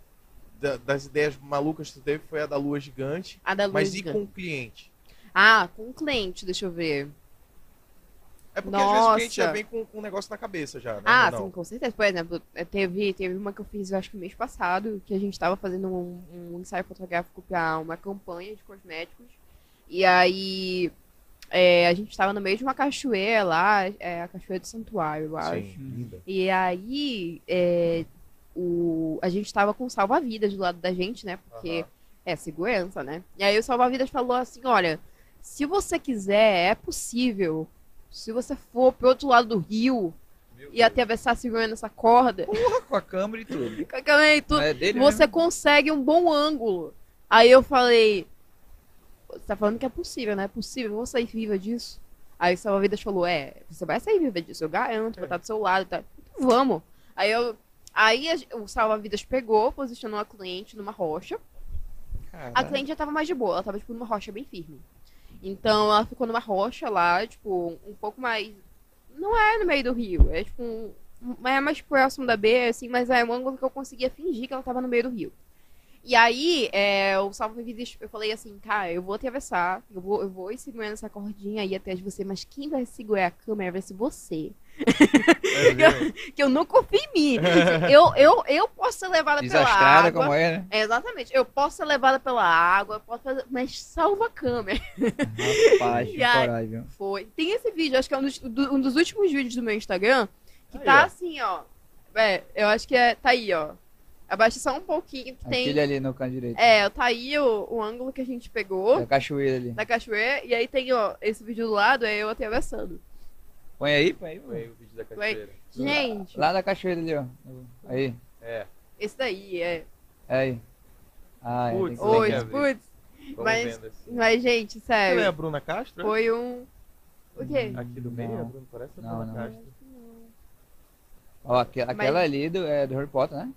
[SPEAKER 2] da- das ideias malucas que tu teve foi a da lua gigante.
[SPEAKER 3] A da lua
[SPEAKER 2] Mas e
[SPEAKER 3] gigante.
[SPEAKER 2] com o cliente?
[SPEAKER 3] Ah, com o cliente, deixa eu ver.
[SPEAKER 2] É porque às vezes o cliente
[SPEAKER 3] Nossa.
[SPEAKER 2] já vem com, com um negócio na cabeça já, né?
[SPEAKER 3] Ah,
[SPEAKER 2] Não.
[SPEAKER 3] sim, com certeza. Por exemplo, teve, teve uma que eu fiz, eu acho que mês passado, que a gente tava fazendo um, um ensaio fotográfico pra uma campanha de cosméticos. E aí eh, a gente tava no meio de uma cachoeira lá, é, a Cachoeira do Santuário, eu acho.
[SPEAKER 2] Sim, linda.
[SPEAKER 3] E aí é, o, a gente tava com salva-vidas do lado da gente, né? Porque
[SPEAKER 2] Aham.
[SPEAKER 3] é segurança, né? E aí o salva-vidas falou assim: olha, se você quiser, é possível se você for pro outro lado do rio e atravessar segurando essa corda,
[SPEAKER 1] Com a câmera e tudo.
[SPEAKER 3] com a câmera e tudo,
[SPEAKER 1] é
[SPEAKER 3] você
[SPEAKER 1] mesmo?
[SPEAKER 3] consegue um bom ângulo. Aí eu falei, você tá falando que é possível, não é possível, eu vou sair viva disso. Aí o salva-vidas falou, é, você vai sair viva disso, eu garanto, vou estar do seu lado, tá? Então, vamos. Aí eu, aí a o salva-vidas pegou, posicionou a cliente numa rocha. A cliente já tava mais de boa, ela tava, tipo, numa rocha bem firme. Então ela ficou numa rocha lá, tipo, um pouco mais. Não é no meio do rio, é tipo um. É mais próximo da beira, assim, mas é um ângulo que eu conseguia fingir que ela tava no meio do rio. E aí, é, o salva-vidas, eu falei assim, cara, eu vou atravessar, eu vou, eu vou ir segurando essa cordinha aí atrás de você, mas quem vai segurar a câmera vai ser você.
[SPEAKER 2] É mesmo?
[SPEAKER 3] Que eu não confio em mim. eu, eu, eu posso ser levada pela água.
[SPEAKER 1] como é, né?
[SPEAKER 3] É, exatamente. Eu posso ser levada pela água, eu posso fazer... mas salva a câmera.
[SPEAKER 1] Rapaz, que
[SPEAKER 3] aí-
[SPEAKER 1] coragem?
[SPEAKER 3] Foi. Tem esse vídeo, acho que é um dos, do- um dos últimos vídeos do meu Instagram, que
[SPEAKER 2] Aí,
[SPEAKER 3] tá
[SPEAKER 2] ó.
[SPEAKER 3] assim, ó. É, eu acho que é. Tá aí, ó. Abaixa só um pouquinho que tem.
[SPEAKER 1] Aquele ali no canto direito.
[SPEAKER 3] É, tá aí o, o ângulo que a gente pegou
[SPEAKER 1] Da cachoeira ali.
[SPEAKER 3] da cachoeira. E aí tem, ó, esse vídeo do lado, é eu atravessando.
[SPEAKER 1] Põe aí, põe aí.
[SPEAKER 2] Foi aí o vídeo da cachoeira.
[SPEAKER 3] Gente,
[SPEAKER 1] Lá da cachoeira ali, ó. Aí,
[SPEAKER 2] É.
[SPEAKER 3] esse daí é.
[SPEAKER 1] é aí. Ah, é,
[SPEAKER 2] Putz,
[SPEAKER 3] putz.
[SPEAKER 2] Vamos
[SPEAKER 3] Mas-
[SPEAKER 2] assim.
[SPEAKER 3] Mas, gente,
[SPEAKER 2] Você não é a
[SPEAKER 3] sério.
[SPEAKER 2] Bruna Castro?
[SPEAKER 3] Foi um. O quê?
[SPEAKER 2] Aqui do meio,
[SPEAKER 1] Não.
[SPEAKER 2] a Bruna parece a
[SPEAKER 1] Não,
[SPEAKER 2] Bruna
[SPEAKER 1] não.
[SPEAKER 2] Castro.
[SPEAKER 1] Ó, aque- aquela ali do, é do Harry Potter, né?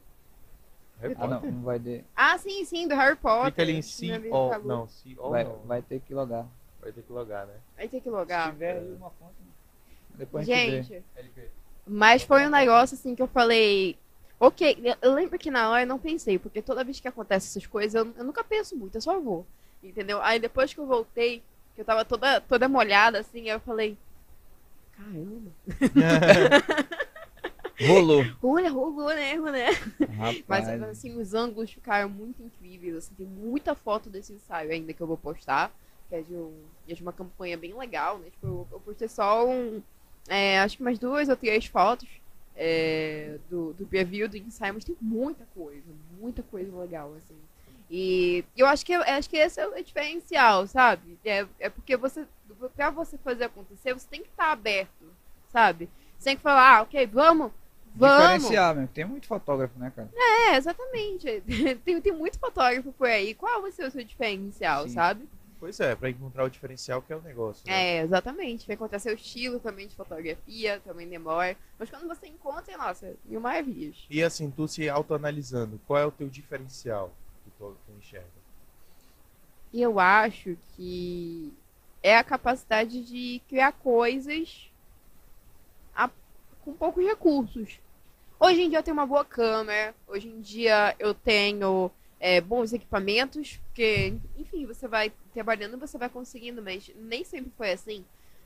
[SPEAKER 2] Harry
[SPEAKER 1] Ah, não, não vai ter.
[SPEAKER 3] Ah, sim, sim, do Harry Potter.
[SPEAKER 2] Clica ali em all.
[SPEAKER 3] acabou.
[SPEAKER 2] Não, all
[SPEAKER 1] Vai,
[SPEAKER 2] não.
[SPEAKER 1] vai ter que logar.
[SPEAKER 2] Vai ter que logar, né?
[SPEAKER 3] Vai ter que
[SPEAKER 1] Se
[SPEAKER 3] logar.
[SPEAKER 1] tiver aí uma fonte, né? depois a gente
[SPEAKER 3] mas foi um negócio assim que eu falei. Ok, eu- eu lembro que na hora eu não pensei, porque toda vez que acontece essas coisas, eu, eu nunca penso muito, eu só vou. Entendeu? Aí depois que eu voltei, que eu tava toda, toda molhada, assim, eu falei. Caramba.
[SPEAKER 1] Rolou.
[SPEAKER 3] Olha, rolou mesmo, né? Mas
[SPEAKER 1] Rapaz.
[SPEAKER 3] assim, os ângulos ficaram muito incríveis. Assim, tem muita foto desse ensaio ainda que eu vou postar. Que é de, um, é de uma campanha bem legal, né? Tipo, eu, eu postei só um. é, acho que mais duas ou três fotos é, do, do preview do ensaio, mas tem muita coisa, muita coisa legal, assim. E eu acho que, eu acho que esse é o diferencial, sabe? É, é porque você, pra você fazer acontecer, você tem que estar aberto, sabe? Você tem que falar, ah, ok, vamos, vamos.
[SPEAKER 1] Diferenciar mesmo. Tem muito fotógrafo, né, cara?
[SPEAKER 3] É, exatamente. tem, tem muito fotógrafo por aí. Qual vai ser o seu diferencial,
[SPEAKER 1] Sim.
[SPEAKER 3] sabe?
[SPEAKER 2] Pois é, pra encontrar o diferencial que é o negócio. né?
[SPEAKER 3] É, exatamente. Vai encontrar seu estilo também de fotografia, também demora. Mas quando você encontra, nossa, mil maravilhas.
[SPEAKER 2] E assim, tu se autoanalisando, qual é o teu diferencial que tu, tu enxerga?
[SPEAKER 3] Eu acho que é a capacidade de criar coisas com poucos recursos. Hoje em dia eu tenho uma boa câmera, hoje em dia eu tenho é, bons equipamentos, porque, enfim, você vai trabalhando, você vai conseguindo, mas nem sempre foi assim.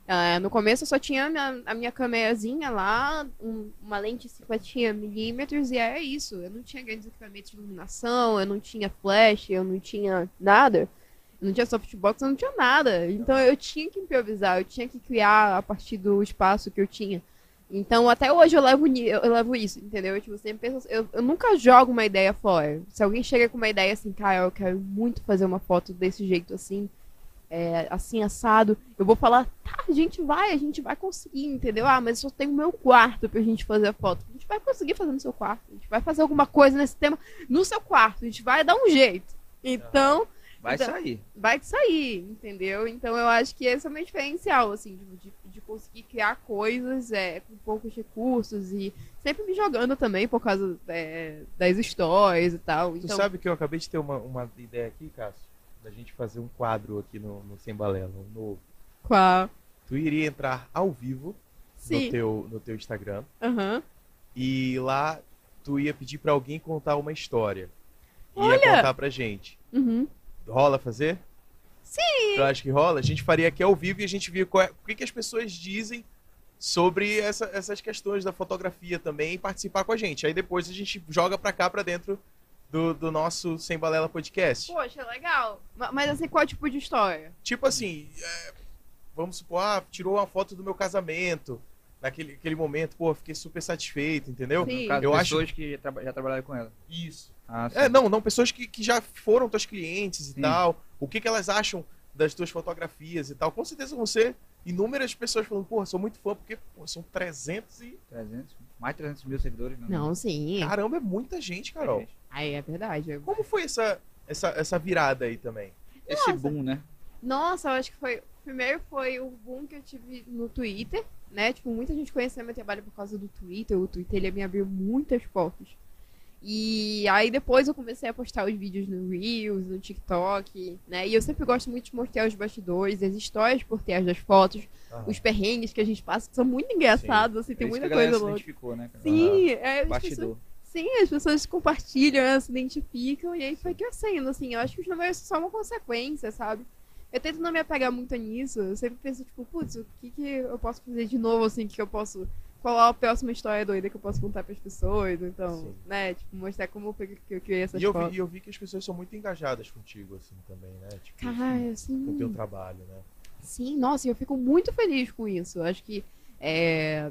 [SPEAKER 3] Ah, no começo eu só tinha a minha, a minha câmerazinha lá, um- uma lente 50mm e era isso. Eu não tinha grandes equipamentos de iluminação, eu não tinha flash, eu não tinha nada. Eu não tinha softbox, eu não tinha nada. Então eu tinha que improvisar, eu tinha que criar a partir do espaço que eu tinha. Então até hoje eu levo, eu levo isso, entendeu? Tipo, eu sempre penso, eu, eu nunca jogo uma ideia fora. Se alguém chega com uma ideia assim, cara, eu quero muito fazer uma foto desse jeito assim, é, assim, assado, eu vou falar, tá, a gente vai, a gente vai conseguir, entendeu? Ah, mas eu só tenho o meu quarto pra gente fazer a foto. A gente vai conseguir fazer no seu quarto. A gente vai fazer alguma coisa nesse tema no seu quarto. A gente vai dar um jeito. Então,
[SPEAKER 1] Vai
[SPEAKER 3] Então-
[SPEAKER 1] sair.
[SPEAKER 3] vai sair, entendeu? Então eu acho que esse é o meu diferencial, assim, de, de, de conseguir criar coisas é, com poucos recursos e sempre me jogando também por causa é, das histórias e tal.
[SPEAKER 2] Tu
[SPEAKER 3] Então,
[SPEAKER 2] sabe que eu acabei de ter uma, uma ideia aqui, Cássio? Da gente fazer um quadro aqui no, no Sem Balela, um novo.
[SPEAKER 3] qual?
[SPEAKER 2] Tu iria entrar ao vivo no
[SPEAKER 3] Sim.
[SPEAKER 2] teu, no teu Instagram
[SPEAKER 3] Aham.
[SPEAKER 2] e lá tu ia pedir pra alguém contar uma história. Ia
[SPEAKER 3] Olha!
[SPEAKER 2] contar pra gente.
[SPEAKER 3] Uhum.
[SPEAKER 2] Rola fazer?
[SPEAKER 3] Sim.
[SPEAKER 2] Tu acha que rola? A gente faria aqui ao vivo e a gente via é- o que, que as pessoas dizem sobre essa- essas questões da fotografia também e participar com a gente. Aí depois a gente joga pra cá, pra dentro do, do nosso Sem Balela Podcast.
[SPEAKER 3] Poxa, legal. Ma- Mas assim, qual tipo de história?
[SPEAKER 2] Tipo assim, é, vamos supor, ah, tirou uma foto do meu casamento. Naquele aquele momento, pô, fiquei super satisfeito, entendeu?
[SPEAKER 3] Sim.
[SPEAKER 1] Caso,
[SPEAKER 2] Eu
[SPEAKER 1] pessoas que já, já trabalharam com ela.
[SPEAKER 2] Isso.
[SPEAKER 1] Ah.
[SPEAKER 2] É, não, não, pessoas que, que já foram tuas clientes e
[SPEAKER 1] Sim.
[SPEAKER 2] tal. O que, que elas acham das tuas fotografias e tal. Com certeza vão ser inúmeras pessoas falando, porra, sou muito fã, porque pô, são 300 e.
[SPEAKER 1] 300, mais de 300 mil seguidores. Não,
[SPEAKER 3] Não, sim.
[SPEAKER 2] Caramba, é muita gente, Carol.
[SPEAKER 3] Aí é verdade.
[SPEAKER 2] Como foi essa, essa, essa virada aí também?
[SPEAKER 1] Esse boom, né?
[SPEAKER 3] Nossa, eu acho que foi. Primeiro foi o boom que eu tive no Twitter, né? Tipo, muita gente conheceu meu trabalho por causa do Twitter. O Twitter ele me abriu muitas portas. E aí depois eu comecei a postar os vídeos no Reels, no TikTok, né? E eu sempre gosto muito de mostrar os bastidores, as histórias por trás das fotos, os perrengues que a gente passa, que são muito engraçados, assim, tem
[SPEAKER 1] É
[SPEAKER 3] muita coisa louca.
[SPEAKER 1] identificou, né?
[SPEAKER 3] Sim, é, as pessoas, sim, as pessoas compartilham, se identificam, e aí foi crescendo, assim. Eu acho que os números são só uma consequência, sabe? Eu tento não me apegar muito nisso. Eu sempre penso, tipo, putz, o que, que eu posso fazer de novo, assim, que eu posso. Qual é a próxima história doida que eu posso contar pras pessoas? Então,
[SPEAKER 2] Sim.
[SPEAKER 3] né? Tipo, mostrar como foi que eu criei essas
[SPEAKER 2] E eu vi, e eu vi que as pessoas são muito engajadas contigo, assim, também, né? Tipo,
[SPEAKER 3] Cara,
[SPEAKER 2] com o teu
[SPEAKER 3] assim.
[SPEAKER 2] trabalho, né?
[SPEAKER 3] Sim, nossa, eu fico muito feliz com isso. Eu acho que é,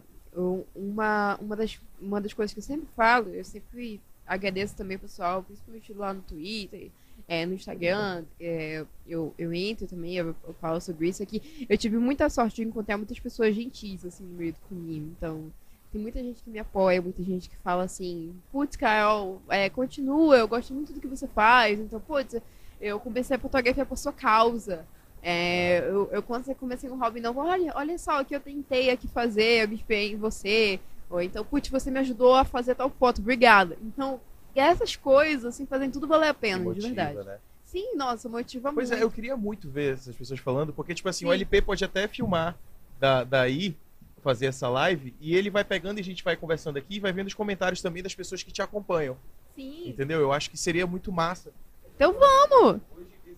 [SPEAKER 3] uma, uma, das, uma das coisas que eu sempre falo, eu sempre agradeço também o pessoal, principalmente lá no Twitter, é, no Instagram, é, eu, eu entro também, eu, eu falo sobre isso aqui. Eu tive muita sorte de encontrar muitas pessoas gentis, assim, no meio do caminho. Então, tem muita gente que me apoia, muita gente que fala assim, putz, Carol, é, continua, eu gosto muito do que você faz. Então, putz, eu comecei a fotografia por sua causa. É, eu, eu quando você comecei um hobby novo, olha, olha só o que eu tentei aqui fazer, eu me inspirei em você. Ou então, putz, você me ajudou a fazer tal foto, obrigada. Então, essas coisas, assim, fazem tudo valer a pena, de
[SPEAKER 2] Motiva,
[SPEAKER 3] verdade.
[SPEAKER 2] né?
[SPEAKER 3] Sim, nossa, motiva
[SPEAKER 2] Pois
[SPEAKER 3] muito.
[SPEAKER 2] é, eu queria muito ver essas pessoas falando, porque, tipo assim, o
[SPEAKER 3] Sim.
[SPEAKER 2] LP pode até filmar da, daí, fazer essa live, e ele vai pegando e a gente vai conversando aqui e vai vendo os comentários também das pessoas que te acompanham.
[SPEAKER 3] Sim.
[SPEAKER 2] Entendeu? Eu acho que seria muito massa.
[SPEAKER 3] Então vamos!
[SPEAKER 2] Hoje esse,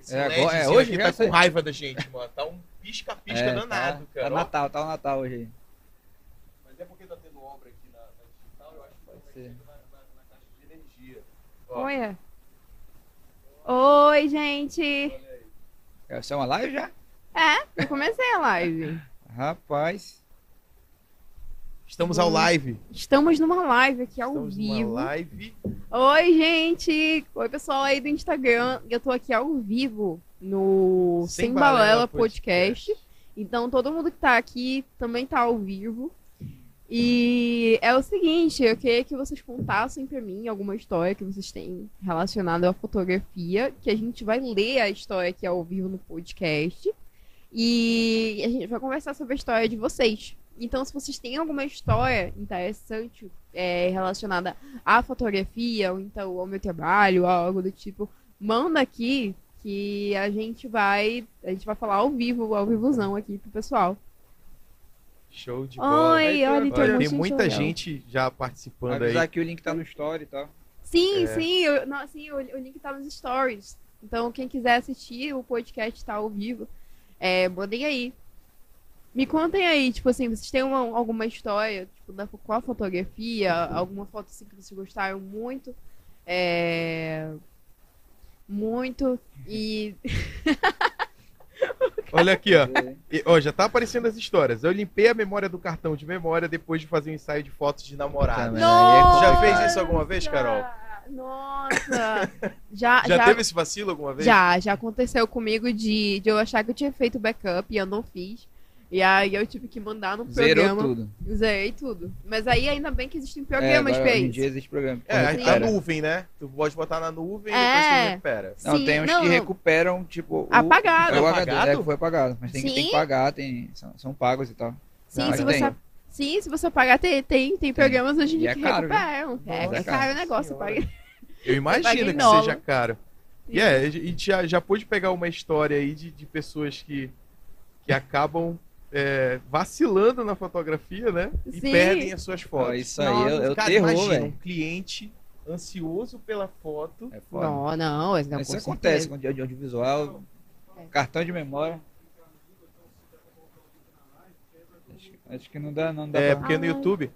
[SPEAKER 2] esse
[SPEAKER 1] É, agora- é, hoje
[SPEAKER 2] tá com raiva da gente, mano. Tá um pisca-pisca
[SPEAKER 1] É,
[SPEAKER 2] danado,
[SPEAKER 1] tá,
[SPEAKER 2] cara.
[SPEAKER 1] Tá
[SPEAKER 2] Ó,
[SPEAKER 1] Natal, tá o Natal hoje aí.
[SPEAKER 2] Mas é porque tá tendo obra aqui na, na digital, eu acho que vai
[SPEAKER 1] Pode
[SPEAKER 2] ser
[SPEAKER 1] ser.
[SPEAKER 2] na, na, na caixa de energia. Ó,
[SPEAKER 3] Olha. Oi, gente!
[SPEAKER 2] aí.
[SPEAKER 1] É, Isso é uma live já?
[SPEAKER 3] É, eu comecei a live.
[SPEAKER 1] Rapaz.
[SPEAKER 2] Estamos ao live.
[SPEAKER 3] Estamos numa live aqui ao
[SPEAKER 2] Estamos
[SPEAKER 3] vivo.
[SPEAKER 2] numa live.
[SPEAKER 3] Oi, gente! Oi, pessoal aí do Instagram. Eu tô aqui ao vivo no
[SPEAKER 2] Sem
[SPEAKER 3] Sem,
[SPEAKER 2] Balela
[SPEAKER 3] Balela,
[SPEAKER 2] Podcast.
[SPEAKER 3] Podcast. Então, todo mundo que tá aqui também tá ao vivo. E é o seguinte, eu queria que vocês contassem pra mim alguma história que vocês têm relacionada à fotografia, que a gente vai ler a história aqui ao vivo no podcast. E a gente vai conversar sobre a história de vocês. Então, se vocês têm alguma história interessante é, relacionada à fotografia, ou então ao meu trabalho, ou algo do tipo, manda aqui que a gente vai. A gente vai falar ao vivo, ao vivozão aqui pro pessoal.
[SPEAKER 2] Show de bola.
[SPEAKER 3] Oi, olha,
[SPEAKER 1] olha,
[SPEAKER 3] tem,
[SPEAKER 2] Olha, tem muita
[SPEAKER 3] legal.
[SPEAKER 2] gente já participando
[SPEAKER 1] Avisar
[SPEAKER 2] aí.
[SPEAKER 1] que o link tá no story e tal.
[SPEAKER 3] Sim,
[SPEAKER 2] É.
[SPEAKER 3] sim, eu, não, sim, o, o link tá nos stories. Então, quem quiser assistir, o podcast tá ao vivo. É, mandem aí. Me contem aí, tipo assim, vocês têm uma- alguma história, tipo, da, com a fotografia, alguma foto assim que vocês gostaram muito. É, muito. E.
[SPEAKER 2] Olha aqui, ó. E, ó, já tá aparecendo as histórias. Eu limpei a memória do cartão de memória depois de fazer um ensaio de fotos de namorado.
[SPEAKER 1] Também.
[SPEAKER 3] Nossa!
[SPEAKER 1] Já
[SPEAKER 2] fez isso alguma vez, Carol?
[SPEAKER 3] Nossa! Já,
[SPEAKER 2] Já,
[SPEAKER 3] já,
[SPEAKER 2] teve esse vacilo alguma vez?
[SPEAKER 3] Já, já aconteceu comigo de, de eu achar que eu tinha feito backup e eu não fiz. E aí eu tive que mandar no
[SPEAKER 1] Zerou
[SPEAKER 3] programa.
[SPEAKER 1] tudo.
[SPEAKER 3] Zerei tudo. Mas aí ainda bem que existem
[SPEAKER 1] É,
[SPEAKER 3] programas
[SPEAKER 1] hoje em
[SPEAKER 3] isso.
[SPEAKER 1] dia existe programa.
[SPEAKER 2] É, a
[SPEAKER 1] recupera.
[SPEAKER 2] nuvem, né? Tu pode botar na nuvem e
[SPEAKER 3] É.
[SPEAKER 2] depois tu recupera.
[SPEAKER 1] Não,
[SPEAKER 3] Sim,
[SPEAKER 1] tem uns
[SPEAKER 3] não,
[SPEAKER 1] que
[SPEAKER 3] não.
[SPEAKER 1] recuperam, tipo. o-
[SPEAKER 3] Apagado.
[SPEAKER 1] Foi o
[SPEAKER 2] Apagado?
[SPEAKER 1] HD, é, foi apagado. Mas tem, que- tem
[SPEAKER 3] Sim.
[SPEAKER 1] que pagar, tem, são, são pagos e tal.
[SPEAKER 3] Sim,
[SPEAKER 1] Mas
[SPEAKER 3] se
[SPEAKER 1] tem.
[SPEAKER 3] você, sim, se você pagar, tem, tem, tem programas hoje em
[SPEAKER 1] E
[SPEAKER 3] dia
[SPEAKER 1] é
[SPEAKER 3] que
[SPEAKER 1] caro, viu?
[SPEAKER 3] recuperam. É, é caro o negócio. Paga...
[SPEAKER 2] Eu imagino que seja caro. E é, a gente já, já pôde pegar uma história aí de, de pessoas que, que acabam é, vacilando na fotografia, né? E
[SPEAKER 3] Sim.
[SPEAKER 2] perdem as suas fotos.
[SPEAKER 1] Ó, isso aí
[SPEAKER 3] Nossa.
[SPEAKER 1] é, é o
[SPEAKER 2] Cara,
[SPEAKER 1] terror,
[SPEAKER 2] imagina um
[SPEAKER 1] velho.
[SPEAKER 2] cliente ansioso pela foto.
[SPEAKER 1] É foda.
[SPEAKER 3] Não, não, isso, não,
[SPEAKER 1] Isso
[SPEAKER 3] com
[SPEAKER 1] acontece
[SPEAKER 3] certeza.
[SPEAKER 1] com o audiovisual,
[SPEAKER 3] É.
[SPEAKER 1] cartão de memória. Acho, que- acho que não dá, não dá
[SPEAKER 2] É,
[SPEAKER 1] pra,
[SPEAKER 2] porque no
[SPEAKER 3] Ah.
[SPEAKER 2] YouTube,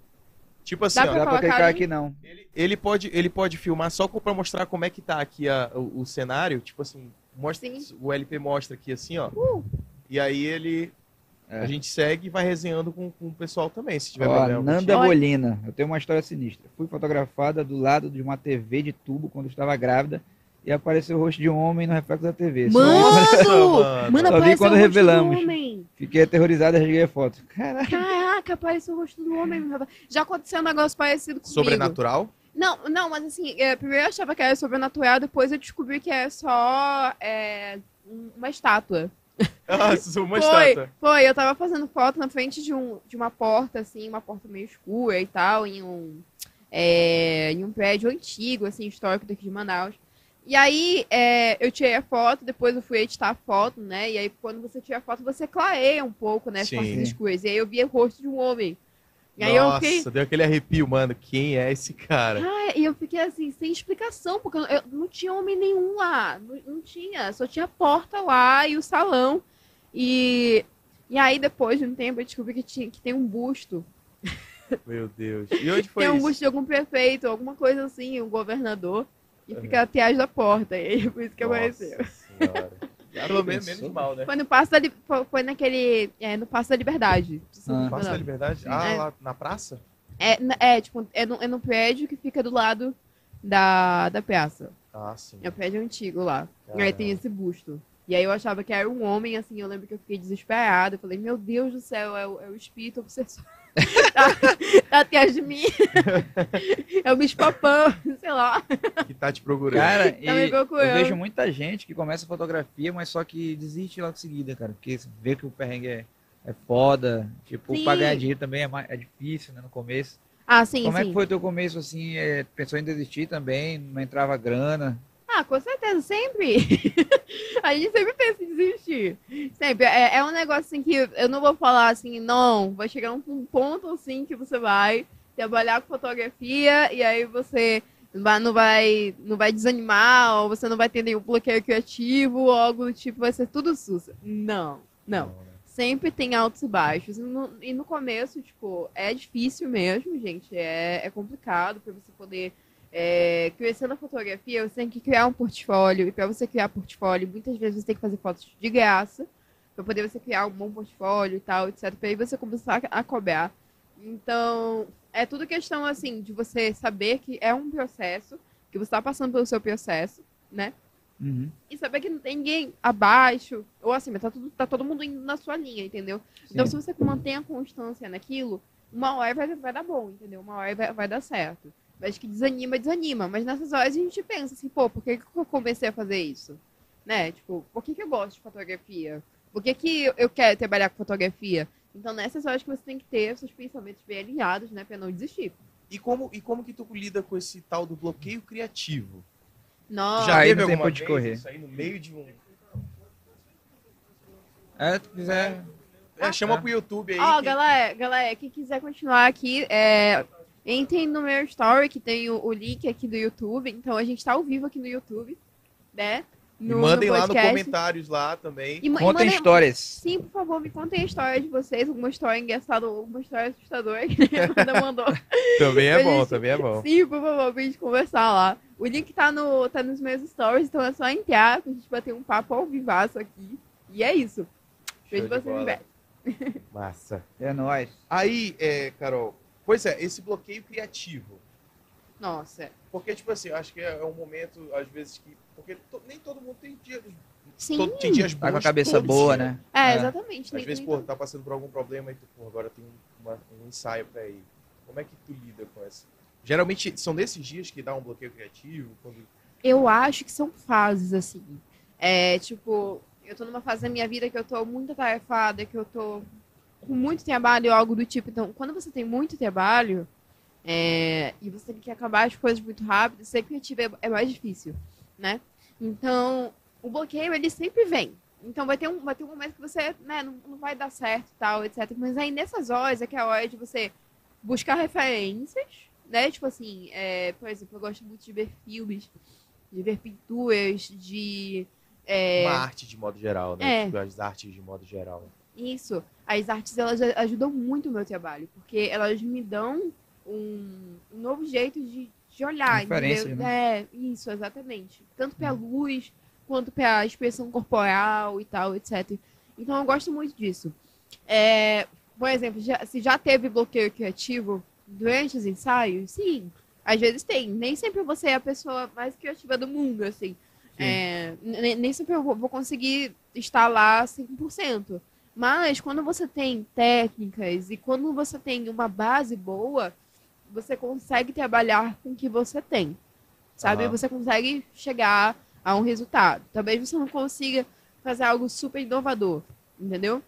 [SPEAKER 2] tipo assim,
[SPEAKER 3] Dá
[SPEAKER 2] ó,
[SPEAKER 1] não
[SPEAKER 3] pra
[SPEAKER 1] dá pra clicar aqui não.
[SPEAKER 2] ele, ele pode, ele pode filmar só pra mostrar como é que tá aqui a- o, o cenário, tipo assim, mostra,
[SPEAKER 3] Sim.
[SPEAKER 2] o LP mostra aqui assim, ó.
[SPEAKER 3] Uh.
[SPEAKER 2] E aí ele
[SPEAKER 1] É.
[SPEAKER 2] a gente segue e vai resenhando com, com o pessoal também, se tiver
[SPEAKER 1] Ó,
[SPEAKER 2] problema.
[SPEAKER 1] Nanda. Molina, eu tenho uma história sinistra. Fui fotografada do lado de uma TV de tubo quando estava grávida e apareceu o rosto de um homem no reflexo da TV. Só-
[SPEAKER 3] Mano!
[SPEAKER 4] Nossa,
[SPEAKER 3] Mano,
[SPEAKER 1] Só vi
[SPEAKER 3] apareceu
[SPEAKER 1] quando
[SPEAKER 3] o rosto
[SPEAKER 1] revelamos.
[SPEAKER 3] do homem.
[SPEAKER 1] Fiquei aterrorizado e rasguei a foto. Caraca.
[SPEAKER 3] Caraca, apareceu o rosto do homem. Já aconteceu um negócio parecido comigo.
[SPEAKER 4] Sobrenatural?
[SPEAKER 3] Não, não, mas assim, é, primeiro eu achava que era sobrenatural, depois eu descobri que é só é, um- uma estátua.
[SPEAKER 4] Nossa, uma
[SPEAKER 3] foi,
[SPEAKER 4] estátua.
[SPEAKER 3] foi, eu tava fazendo foto na frente de, um, de uma porta, assim, uma porta meio escura e tal, em um, é, em um prédio antigo, assim, histórico daqui de Manaus. E aí é, eu tirei a foto, depois eu fui editar a foto, né? E aí quando você tira a foto, você clareia um pouco, né? As
[SPEAKER 4] Sim.
[SPEAKER 3] partes escuras. E aí eu vi o rosto de um homem. E aí eu
[SPEAKER 4] Nossa,
[SPEAKER 3] fiquei.
[SPEAKER 4] deu aquele arrepio, mano. Quem é esse cara?
[SPEAKER 3] Ah, e eu fiquei assim, sem explicação, porque eu, eu- não tinha homem nenhum lá. Não, não tinha, só tinha a porta lá e o salão. E, e aí, depois de um tempo, eu descobri que, tinha, que tem um busto.
[SPEAKER 4] Meu Deus. E onde foi
[SPEAKER 3] tem um
[SPEAKER 4] isso?
[SPEAKER 3] busto de algum prefeito, alguma coisa assim, um governador. E
[SPEAKER 4] Uhum.
[SPEAKER 3] fica atrás da porta. E aí, por isso que
[SPEAKER 4] Nossa
[SPEAKER 3] apareceu.
[SPEAKER 4] Senhora. Pelo menos menos mal, né?
[SPEAKER 3] Foi no Passo da, Li- foi, naquele. É, no Passo da Liberdade.
[SPEAKER 1] Ah.
[SPEAKER 4] Praça da. Liberdade? Ah,
[SPEAKER 3] É.
[SPEAKER 4] lá na praça?
[SPEAKER 3] É, é, tipo, é no, é no prédio que fica do lado da, da praça.
[SPEAKER 4] Ah, sim.
[SPEAKER 3] É o prédio antigo lá. E aí
[SPEAKER 4] Caramba.
[SPEAKER 3] tem esse busto. E aí eu achava que era um homem, assim, eu lembro que eu fiquei desesperada. Eu falei, meu Deus do céu, é o, é o espírito obsessor. tá, tá atrás de mim. é o bicho papão, sei lá.
[SPEAKER 4] Que tá te procurando.
[SPEAKER 1] Cara, e
[SPEAKER 3] Tá me procurando.
[SPEAKER 1] eu vejo muita gente que começa fotografia, mas só que desiste logo em seguida, cara. Porque vê que o perrengue é, é foda. Tipo,
[SPEAKER 3] Sim.
[SPEAKER 1] pra ganhar dinheiro também é, mais, é difícil, né, no começo.
[SPEAKER 3] Ah, sim,
[SPEAKER 1] Como é
[SPEAKER 3] sim.
[SPEAKER 1] que foi o teu começo, assim? é, pensou em desistir também? Não entrava grana?
[SPEAKER 3] Ah, com certeza, sempre. a gente sempre pensa em desistir. Sempre. É, é um negócio assim que eu não vou falar assim, não, vai chegar um ponto assim que você vai trabalhar com fotografia e aí você não vai, não vai, não vai desanimar, ou você não vai ter nenhum bloqueio criativo, ou algo do tipo, vai ser tudo sussa. Não, não.
[SPEAKER 4] né?
[SPEAKER 3] Sempre tem altos e baixos. E no, e no começo, tipo, é difícil mesmo, gente. É, é complicado para você poder é, crescer na fotografia. Você tem que criar um portfólio. E para você criar portfólio, muitas vezes você tem que fazer fotos de graça. Para poder você criar um bom portfólio e tal, etc. Para aí você começar a cobrar. Então, é tudo questão, assim, de você saber que é um processo, que você está passando pelo seu processo, né?
[SPEAKER 1] Uhum.
[SPEAKER 3] E saber que não tem ninguém abaixo, ou mas tá, tudo, tá todo mundo indo na sua linha, entendeu? Então, se
[SPEAKER 1] Sim.
[SPEAKER 3] você mantém a constância naquilo, uma hora vai, vai dar bom, entendeu? Uma hora vai, vai dar certo. Mas que desanima, desanima. Mas nessas horas a gente pensa assim, pô, por que, que eu comecei a fazer isso? Né? Tipo, por que, que eu gosto de fotografia? Por que, que eu quero trabalhar com fotografia? Então, nessas horas que você tem que ter seus pensamentos bem alinhados, né? Pra não desistir.
[SPEAKER 4] E como, e como que tu lida com esse tal do bloqueio criativo? Tu
[SPEAKER 3] Nossa,
[SPEAKER 4] já teve alguma vez
[SPEAKER 1] correr.
[SPEAKER 4] isso aí no meio de um...
[SPEAKER 1] É, se quiser.
[SPEAKER 4] É, chama
[SPEAKER 1] Ah.
[SPEAKER 4] pro YouTube aí.
[SPEAKER 3] Ó,
[SPEAKER 4] que-
[SPEAKER 3] galera, galera, quem quiser continuar aqui, é, entrem no meu story, que tem o, o link aqui do YouTube. Então a gente tá ao vivo aqui no YouTube, né?
[SPEAKER 4] E
[SPEAKER 3] No,
[SPEAKER 4] mandem
[SPEAKER 3] no
[SPEAKER 4] lá no
[SPEAKER 3] podcast.
[SPEAKER 4] comentários lá também.
[SPEAKER 3] E, ma- e
[SPEAKER 1] Contem
[SPEAKER 3] mandem-
[SPEAKER 1] histórias.
[SPEAKER 3] Sim, por favor, me contem a história de vocês, alguma história engraçada ou alguma história assustadora que mandou.
[SPEAKER 4] Também é bom,
[SPEAKER 3] gente-
[SPEAKER 4] também é bom.
[SPEAKER 3] Sim, por favor, pra gente conversar lá. O link tá, no, tá nos meus stories, então é só entrar pra gente bater um papo ao vivaço aqui. E é isso. Vejo
[SPEAKER 4] Show de
[SPEAKER 3] vocês em breve.
[SPEAKER 4] Massa.
[SPEAKER 1] É nóis.
[SPEAKER 4] Aí, é, Carol, pois é, esse bloqueio criativo.
[SPEAKER 3] Nossa.
[SPEAKER 4] Porque, tipo assim, eu acho que é um momento, às vezes, que. Porque to- nem todo mundo tem dias.
[SPEAKER 3] Sim.
[SPEAKER 4] todo- tem dias bons.
[SPEAKER 1] Tá com a cabeça boa,
[SPEAKER 4] os dias.
[SPEAKER 1] né?
[SPEAKER 3] É, exatamente.
[SPEAKER 4] Às
[SPEAKER 3] Nem-
[SPEAKER 4] vezes,
[SPEAKER 3] nem
[SPEAKER 4] pô, tá passando por algum problema e tu, pô, agora tem uma- um ensaio pra ir. Como é que tu lida com essa? Geralmente são nesses dias que dá um bloqueio criativo, quando
[SPEAKER 3] Eu acho que são fases, assim. É, tipo, eu tô numa fase da minha vida que eu tô muito atarefada, que eu tô com muito trabalho ou algo do tipo. Então, quando você tem muito trabalho é, e você tem que acabar as coisas muito rápido, ser criativo é, é mais difícil, né? Então, o bloqueio, ele sempre vem. Então, vai ter um, vai ter um momento que você, né, não, não vai dar certo tal, etc. Mas aí, nessas horas, é que é a hora de você buscar referências, né? Tipo assim, é, por exemplo, eu gosto muito de ver filmes, de ver pinturas, de... é,
[SPEAKER 4] uma arte de modo geral, né?
[SPEAKER 3] É.
[SPEAKER 4] Tipo, as artes de modo geral.
[SPEAKER 3] Isso. As artes, elas ajudam muito o meu trabalho, porque elas me dão um, um novo jeito de, de olhar, entendeu?
[SPEAKER 1] né?
[SPEAKER 3] É, isso, exatamente. Tanto pra luz, quanto pra expressão corporal e tal, etc. Então eu gosto muito disso. É, por exemplo, já- se já teve bloqueio criativo durante os ensaios, sim. Às vezes tem. Nem sempre você é a pessoa mais criativa do mundo, assim. É, ne- nem sempre eu vou conseguir estar lá 100%. Mas quando você tem técnicas e quando você tem uma base boa, você consegue trabalhar com o que você tem. Sabe?
[SPEAKER 4] Aham.
[SPEAKER 3] Você consegue chegar a um resultado. Talvez você não consiga fazer algo super inovador, entendeu?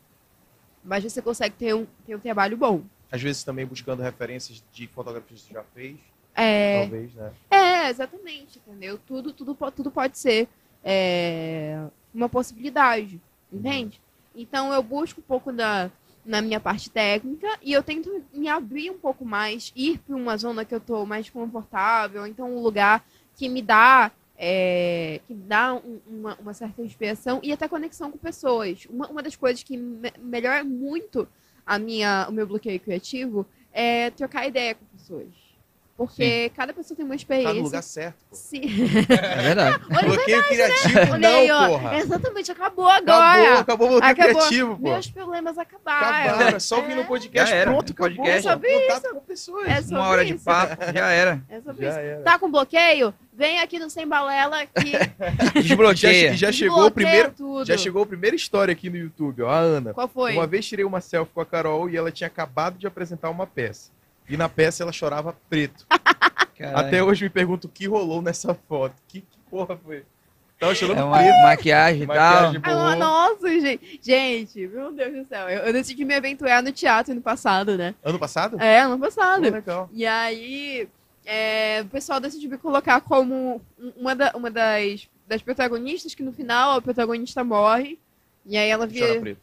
[SPEAKER 3] Mas você consegue ter um, ter um trabalho bom.
[SPEAKER 2] Às vezes também buscando referências de fotografias que você já fez,
[SPEAKER 3] É,
[SPEAKER 2] talvez, né?
[SPEAKER 3] É, exatamente, entendeu? Tudo, tudo, tudo pode ser é, uma possibilidade, entende? Então eu busco um pouco da, na minha parte técnica e eu tento me abrir um pouco mais, ir para uma zona que eu tô mais confortável, então um lugar que me dá é, que me dá um- uma, uma certa inspiração e até conexão com pessoas. Uma, uma das coisas que me, melhora muito a minha, o meu bloqueio criativo é trocar ideia com pessoas. Porque cada pessoa tem uma experiência.
[SPEAKER 2] Tá no lugar certo, pô.
[SPEAKER 3] Sim.
[SPEAKER 1] É verdade.
[SPEAKER 3] Olha,
[SPEAKER 2] Bloqueio criativo,
[SPEAKER 3] olha aí,
[SPEAKER 2] não,
[SPEAKER 3] ó.
[SPEAKER 2] porra.
[SPEAKER 3] Exatamente, acabou agora.
[SPEAKER 2] Acabou, acabou o bloqueio
[SPEAKER 3] Acabou.
[SPEAKER 2] criativo, pô.
[SPEAKER 3] Meus problemas acabaram.
[SPEAKER 2] Acabaram, é só ouvir no
[SPEAKER 3] É,
[SPEAKER 2] podcast,
[SPEAKER 1] Já era,
[SPEAKER 2] pronto, acabou.
[SPEAKER 1] podcast.
[SPEAKER 3] É sobre
[SPEAKER 2] Contato com pessoas.
[SPEAKER 3] É sobre
[SPEAKER 1] Uma hora de
[SPEAKER 3] isso.
[SPEAKER 1] papo, já era.
[SPEAKER 3] É sobre
[SPEAKER 2] Já
[SPEAKER 3] isso.
[SPEAKER 2] era.
[SPEAKER 3] Tá com bloqueio? Vem aqui no Sem Balela que
[SPEAKER 2] Já,
[SPEAKER 1] Desbloqueia.
[SPEAKER 2] já chegou o primeiro,
[SPEAKER 3] tudo.
[SPEAKER 2] já chegou a primeira história aqui no YouTube, ó, a Ana.
[SPEAKER 3] Qual foi?
[SPEAKER 2] Uma vez tirei uma selfie com a Carol e ela tinha acabado de apresentar uma peça. E na peça ela chorava preto.
[SPEAKER 1] Caralho.
[SPEAKER 2] Até hoje me pergunto o que rolou nessa foto. Que, que porra foi? Tava chorando
[SPEAKER 1] É uma
[SPEAKER 2] preto.
[SPEAKER 1] maquiagem e tal.
[SPEAKER 2] Maquiagem
[SPEAKER 3] Ah, nossa, gente. Gente, meu Deus do céu. Eu, eu decidi me aventurar no teatro ano passado, né?
[SPEAKER 2] Ano passado?
[SPEAKER 3] É, ano
[SPEAKER 2] Pô,
[SPEAKER 3] passado.
[SPEAKER 2] legal.
[SPEAKER 3] E aí, é, o pessoal decidiu me colocar como um- uma, da- uma das, das protagonistas, que no final a protagonista morre. E aí ela
[SPEAKER 2] preto.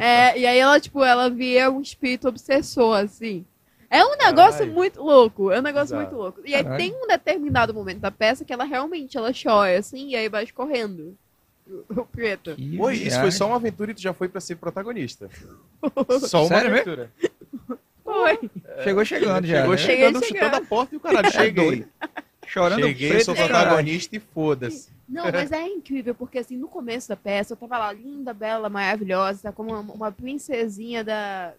[SPEAKER 3] É, e aí ela, tipo, ela via um espírito obsessor, assim. É um negócio
[SPEAKER 2] Caralho.
[SPEAKER 3] muito louco. É um negócio
[SPEAKER 2] Exato.
[SPEAKER 3] muito louco. E aí
[SPEAKER 1] Caralho.
[SPEAKER 3] tem um determinado momento da peça que ela realmente ela chora, assim, e aí vai escorrendo. O, preto.
[SPEAKER 2] Oi, isso foi só uma aventura e tu já foi pra ser protagonista. Só uma
[SPEAKER 1] Sério
[SPEAKER 2] aventura.
[SPEAKER 3] Foi.
[SPEAKER 1] Chegou chegando já.
[SPEAKER 2] Chegou
[SPEAKER 1] né?
[SPEAKER 3] Cheguei
[SPEAKER 2] chegando,
[SPEAKER 3] chegando.
[SPEAKER 2] chutando a porta e o caralho. Cheguei.
[SPEAKER 1] doido. Chorando
[SPEAKER 2] Cheguei,
[SPEAKER 1] preto.
[SPEAKER 2] sou
[SPEAKER 1] e caralho.
[SPEAKER 2] protagonista e foda-se.
[SPEAKER 3] Não, mas é incrível, porque assim, no começo da peça, eu tava lá, linda, bela, maravilhosa, como uma, uma princesinha da-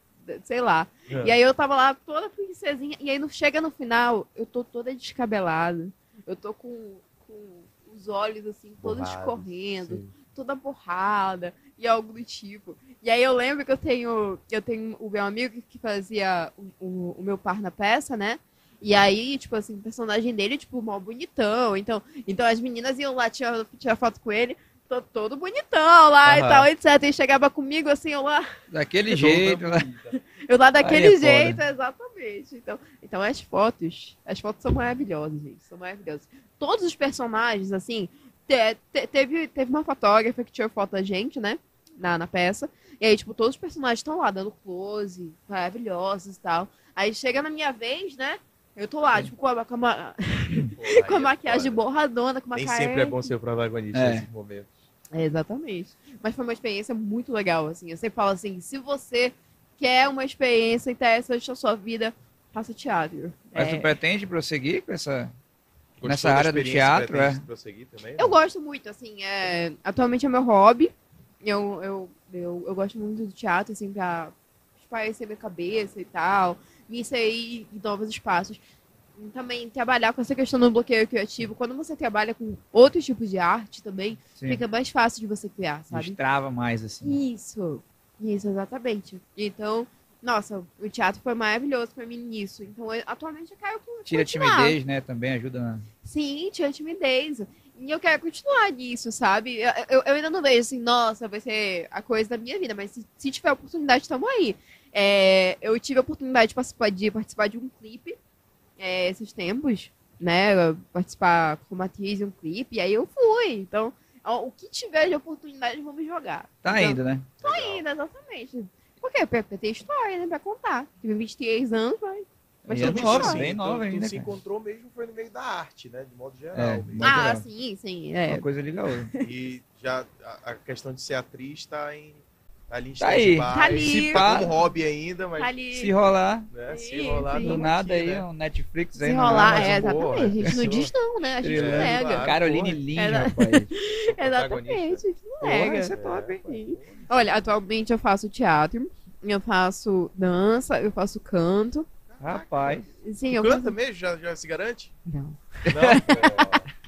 [SPEAKER 3] Sei lá.
[SPEAKER 2] É.
[SPEAKER 3] E aí eu tava lá, toda princesinha, e aí no, chega no final, eu tô toda descabelada. Eu tô com, com os olhos, assim, todos escorrendo,
[SPEAKER 2] sim.
[SPEAKER 3] toda borrada, e algo do tipo. E aí eu lembro que eu tenho, eu tenho o meu amigo que fazia o, o, o meu par na peça, né? E aí, tipo assim, o personagem dele, tipo, mal bonitão. Então, então as meninas iam lá tirar, tirar foto com ele, to- todo bonitão lá e
[SPEAKER 2] Aham.
[SPEAKER 3] tal, etc. E chegava comigo assim, eu lá,
[SPEAKER 1] Daquele jeito. né?
[SPEAKER 3] eu lá daquele
[SPEAKER 1] é foda.
[SPEAKER 3] jeito, exatamente. Então, então as fotos, as fotos são maravilhosas, gente, são maravilhosas. Todos os personagens, assim, te- te- teve, teve uma fotógrafa que tirou foto da gente, né, na, na peça. E aí, tipo, todos os personagens estão lá dando close, maravilhosos e tal. Aí chega na minha vez, né, eu tô lá, tipo, com a, com a, com a
[SPEAKER 2] é
[SPEAKER 3] maquiagem
[SPEAKER 2] foda.
[SPEAKER 3] borradona, com uma
[SPEAKER 2] Nem
[SPEAKER 3] cara...
[SPEAKER 2] sempre é bom ser o protagonista
[SPEAKER 1] É.
[SPEAKER 2] nesse momento.
[SPEAKER 3] É, exatamente. Mas foi uma experiência muito legal, assim. Eu sempre falo assim, se você quer uma experiência interessante na sua vida, faça teatro.
[SPEAKER 1] Mas
[SPEAKER 3] É,
[SPEAKER 1] tu pretende prosseguir com essa.
[SPEAKER 2] Gostou
[SPEAKER 1] Nessa área do teatro, é.
[SPEAKER 2] prosseguir também?
[SPEAKER 3] Eu gosto muito, assim, é, atualmente é meu hobby. Eu, eu, eu, eu gosto muito do teatro, assim, pra espairecer minha cabeça e tal, me inserir em novos espaços. Também trabalhar com essa questão do bloqueio criativo. Quando você trabalha com outros tipos de arte também,
[SPEAKER 1] Sim.
[SPEAKER 3] fica mais fácil de você criar, sabe?
[SPEAKER 1] Destrava mais, assim.
[SPEAKER 3] Isso, isso, exatamente. Então, nossa, o teatro foi maravilhoso pra mim nisso. Então, eu- atualmente eu quero con-
[SPEAKER 1] Tira a
[SPEAKER 3] continuar.
[SPEAKER 1] timidez, né? Também ajuda na.
[SPEAKER 3] Sim, tira a timidez. E eu quero continuar nisso, sabe? Eu, eu- eu ainda não vejo assim, nossa, vai ser a coisa da minha vida, mas se, se tiver oportunidade, estamos aí. É, eu tive a oportunidade de participar de, participar de um clipe é, esses tempos, né? Participar como atriz de um clipe, e aí eu fui. Então, ó, o que tiver de oportunidade, vamos jogar.
[SPEAKER 1] Tá
[SPEAKER 3] Então,
[SPEAKER 1] indo, né?
[SPEAKER 2] Legal.
[SPEAKER 3] ainda, exatamente. Porque pra, pra ter história, né? Pra contar. Tive 23 anos, mas. Mas
[SPEAKER 1] E é
[SPEAKER 2] Mas,
[SPEAKER 1] nova, bem
[SPEAKER 2] então,
[SPEAKER 1] nova ainda,
[SPEAKER 2] se
[SPEAKER 1] cara.
[SPEAKER 2] encontrou mesmo foi no meio da arte, né? De modo geral.
[SPEAKER 1] É,
[SPEAKER 3] ah,
[SPEAKER 1] legal.
[SPEAKER 3] sim, sim. É.
[SPEAKER 1] Uma coisa outra.
[SPEAKER 2] E já a, a questão de ser atriz tá em ali em
[SPEAKER 1] Tá aí.
[SPEAKER 2] stand-by,
[SPEAKER 3] Tá ali.
[SPEAKER 2] se pá, como hobby ainda, mas
[SPEAKER 3] Tá ali.
[SPEAKER 1] Se rolar,
[SPEAKER 2] né, se rolar
[SPEAKER 3] sim.
[SPEAKER 1] do nada
[SPEAKER 2] aqui,
[SPEAKER 1] aí,
[SPEAKER 2] né?
[SPEAKER 1] um Netflix
[SPEAKER 3] Se
[SPEAKER 1] aí. no
[SPEAKER 3] rolar,
[SPEAKER 1] Amazon.
[SPEAKER 3] é,
[SPEAKER 2] boa,
[SPEAKER 3] exatamente. A gente não
[SPEAKER 2] é.
[SPEAKER 3] diz não, né? A gente não
[SPEAKER 1] Estrela,
[SPEAKER 3] nega.
[SPEAKER 2] claro.
[SPEAKER 1] Caroline
[SPEAKER 3] É,
[SPEAKER 1] rapaz.
[SPEAKER 3] Exatamente, a gente não nega.
[SPEAKER 1] isso é top, hein?
[SPEAKER 3] Sim. Olha, atualmente eu faço teatro, eu faço dança, eu faço canto.
[SPEAKER 1] Rapaz.
[SPEAKER 3] Sim,
[SPEAKER 2] Tu
[SPEAKER 3] eu
[SPEAKER 2] canta mesmo? Já, já se garante?
[SPEAKER 3] Não.
[SPEAKER 2] Não?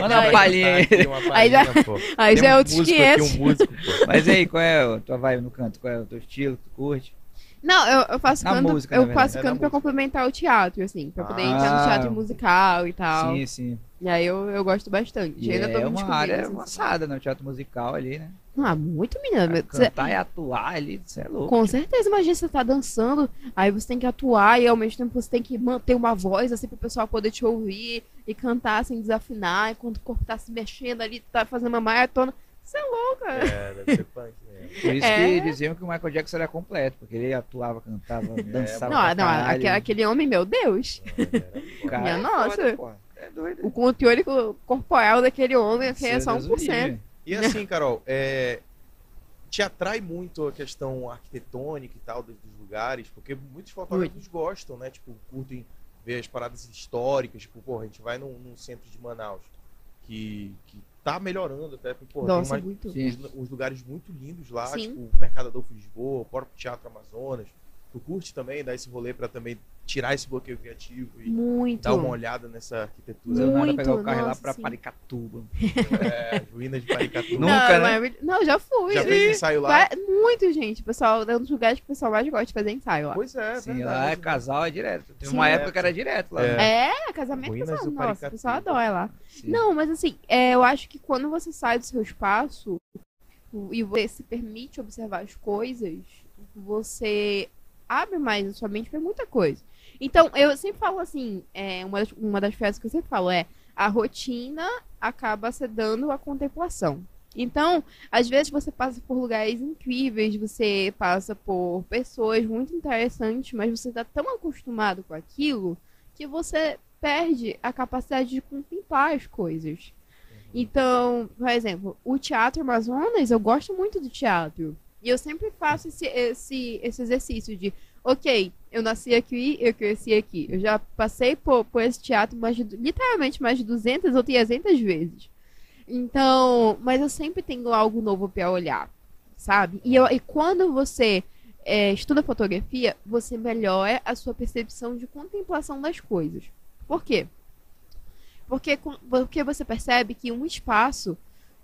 [SPEAKER 1] Manda uma palhinha aí.
[SPEAKER 2] Uma
[SPEAKER 3] Aí já-
[SPEAKER 2] palhinha.
[SPEAKER 3] Aí já é
[SPEAKER 2] um
[SPEAKER 3] outros
[SPEAKER 2] músico
[SPEAKER 3] 500.
[SPEAKER 2] Aqui, um músico.
[SPEAKER 1] Mas aí, qual é a tua vibe no canto? Qual é o teu estilo que tu curte?
[SPEAKER 3] Não, eu, eu faço
[SPEAKER 1] Na
[SPEAKER 3] canto,
[SPEAKER 1] música,
[SPEAKER 3] eu faço
[SPEAKER 2] É,
[SPEAKER 3] canto
[SPEAKER 2] na
[SPEAKER 3] pra
[SPEAKER 2] música.
[SPEAKER 3] complementar o teatro, assim, pra poder
[SPEAKER 1] Ah.
[SPEAKER 3] entrar no teatro musical e tal.
[SPEAKER 1] Sim, sim.
[SPEAKER 3] E aí eu, eu gosto bastante.
[SPEAKER 1] E
[SPEAKER 3] Ainda tô
[SPEAKER 1] é uma área
[SPEAKER 3] assim.
[SPEAKER 1] avançada, né? O teatro musical ali, né?
[SPEAKER 3] Ah, muito menina. meu- cê-
[SPEAKER 1] Cantar e atuar ali, você é louco.
[SPEAKER 3] Com certeza, imagina você tá dançando, aí você tem que atuar e ao mesmo tempo você tem que manter uma voz assim pro pessoal poder te ouvir e cantar sem desafinar, enquanto o corpo tá se mexendo ali, tá fazendo uma maratona. Você é louca.
[SPEAKER 2] É, deve ser punk mesmo.
[SPEAKER 1] Por isso
[SPEAKER 3] É.
[SPEAKER 1] que diziam que o Michael Jackson era completo, porque ele atuava, cantava, dançava.
[SPEAKER 3] não, não, aquele, aquele homem, meu Deus.
[SPEAKER 1] O cara
[SPEAKER 3] Minha
[SPEAKER 1] é
[SPEAKER 3] nossa.
[SPEAKER 1] foda. É doido.
[SPEAKER 3] O conteúdo corporal daquele homem é só
[SPEAKER 1] Deus o
[SPEAKER 3] 1%.
[SPEAKER 1] livre.
[SPEAKER 2] E assim, Carol, é, te atrai muito a questão arquitetônica e tal dos, dos lugares, porque muitos fotógrafos gostam, né? Tipo, curtem ver as paradas históricas, tipo, porra, a gente vai num, num centro de Manaus que, que tá melhorando até, porque, porra,
[SPEAKER 3] Nossa,
[SPEAKER 2] tem uns, uns lugares muito lindos lá,
[SPEAKER 3] Sim.
[SPEAKER 2] tipo o Mercado Adolfo Lisboa, o próprio Teatro Amazonas. Tu curte também dar esse rolê pra também tirar esse bloqueio criativo e
[SPEAKER 3] Muito.
[SPEAKER 2] dar uma olhada nessa arquitetura
[SPEAKER 3] Muito,
[SPEAKER 1] pegar o carro e ir lá
[SPEAKER 3] nossa,
[SPEAKER 1] pra
[SPEAKER 3] sim.
[SPEAKER 1] Paricatuba.
[SPEAKER 2] é, ruínas de Paricatu.
[SPEAKER 1] Nunca,
[SPEAKER 3] não,
[SPEAKER 1] né?
[SPEAKER 3] maravilha- não, já fui.
[SPEAKER 2] Já fez ensaio lá?
[SPEAKER 3] Vai- Muito, gente. Pessoal, é um dos lugares que o pessoal mais gosta de fazer ensaio lá.
[SPEAKER 2] Pois é,
[SPEAKER 1] Sim,
[SPEAKER 2] verdade,
[SPEAKER 1] lá é casal, é direto. Teve
[SPEAKER 3] Sim.
[SPEAKER 1] uma época que era direto lá.
[SPEAKER 2] É.
[SPEAKER 1] né?
[SPEAKER 3] É, casamento
[SPEAKER 2] Ruínas
[SPEAKER 3] pessoal.
[SPEAKER 2] do
[SPEAKER 3] Nossa, o pessoal adora lá.
[SPEAKER 1] Sim.
[SPEAKER 3] Não, mas assim, é, eu acho que quando você sai do seu espaço e você se permite observar as coisas, você abre mais a sua mente para muita coisa. Então, eu sempre falo assim, é, uma, das, uma das frases que eu sempre falo é a rotina acaba sedando a contemplação. Então, às vezes você passa por lugares incríveis, você passa por pessoas muito interessantes, mas você está tão acostumado com aquilo que você perde a capacidade de contemplar as coisas. Então, por exemplo, o Teatro Amazonas, eu gosto muito do teatro. E eu sempre faço esse, esse, esse exercício de, ok, eu nasci aqui, eu cresci aqui. Eu já passei por, por esse teatro mais de, literalmente mais de 200 ou 300 vezes. Então, mas eu sempre tenho algo novo para olhar, sabe? E, eu, e quando você é, estuda fotografia, você melhora a sua percepção de contemplação das coisas. Por quê? Porque, porque você percebe que um espaço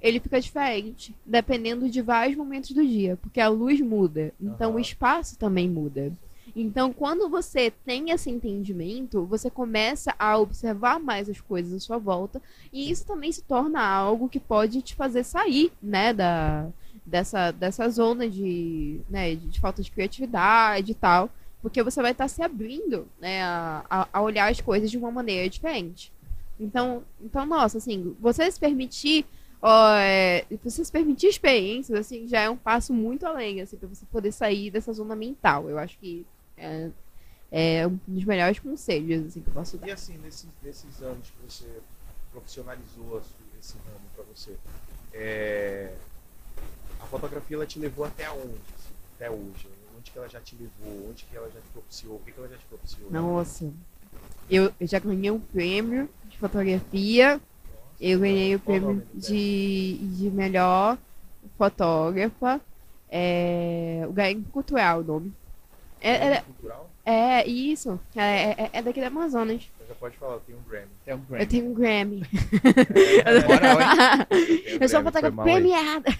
[SPEAKER 3] ele fica diferente dependendo de vários momentos do dia, porque a luz muda, então
[SPEAKER 2] Aham.
[SPEAKER 3] o espaço também muda. Então, quando você tem esse entendimento, você começa a observar mais as coisas à sua volta, e isso também se torna algo que pode te fazer sair, né, da, dessa, dessa zona de, né, de, falta de criatividade e tal, porque você vai estar se abrindo, né, a, a, a olhar as coisas de uma maneira diferente. Então, então nossa, assim, você se permitir ó, é, você se permitir experiências, assim, já é um passo muito além, assim, para você poder sair dessa zona mental. Eu acho que é, é um dos melhores conselhos, assim, que eu posso dar.
[SPEAKER 2] E assim, nesses, nesses anos que você profissionalizou esse ramo pra você, é, a fotografia ela te levou até onde? assim, até hoje? Onde que ela já te levou? Onde que ela já te propiciou? O que, que ela já te propiciou?
[SPEAKER 3] Nossa, eu, eu já ganhei um prêmio de fotografia, eu ganhei o prêmio de, de melhor fotógrafa, é, o Garim Cultural, o nome. É, é,
[SPEAKER 2] cultural?
[SPEAKER 3] é isso, é, é, é daqui da Amazonas.
[SPEAKER 2] Então já pode falar, tem um Grammy.
[SPEAKER 1] Tem um
[SPEAKER 3] Eu
[SPEAKER 1] Grammy.
[SPEAKER 3] tenho um Grammy.
[SPEAKER 1] Moral, hein?
[SPEAKER 2] Tem um
[SPEAKER 3] Eu sou fotógrafa premiada.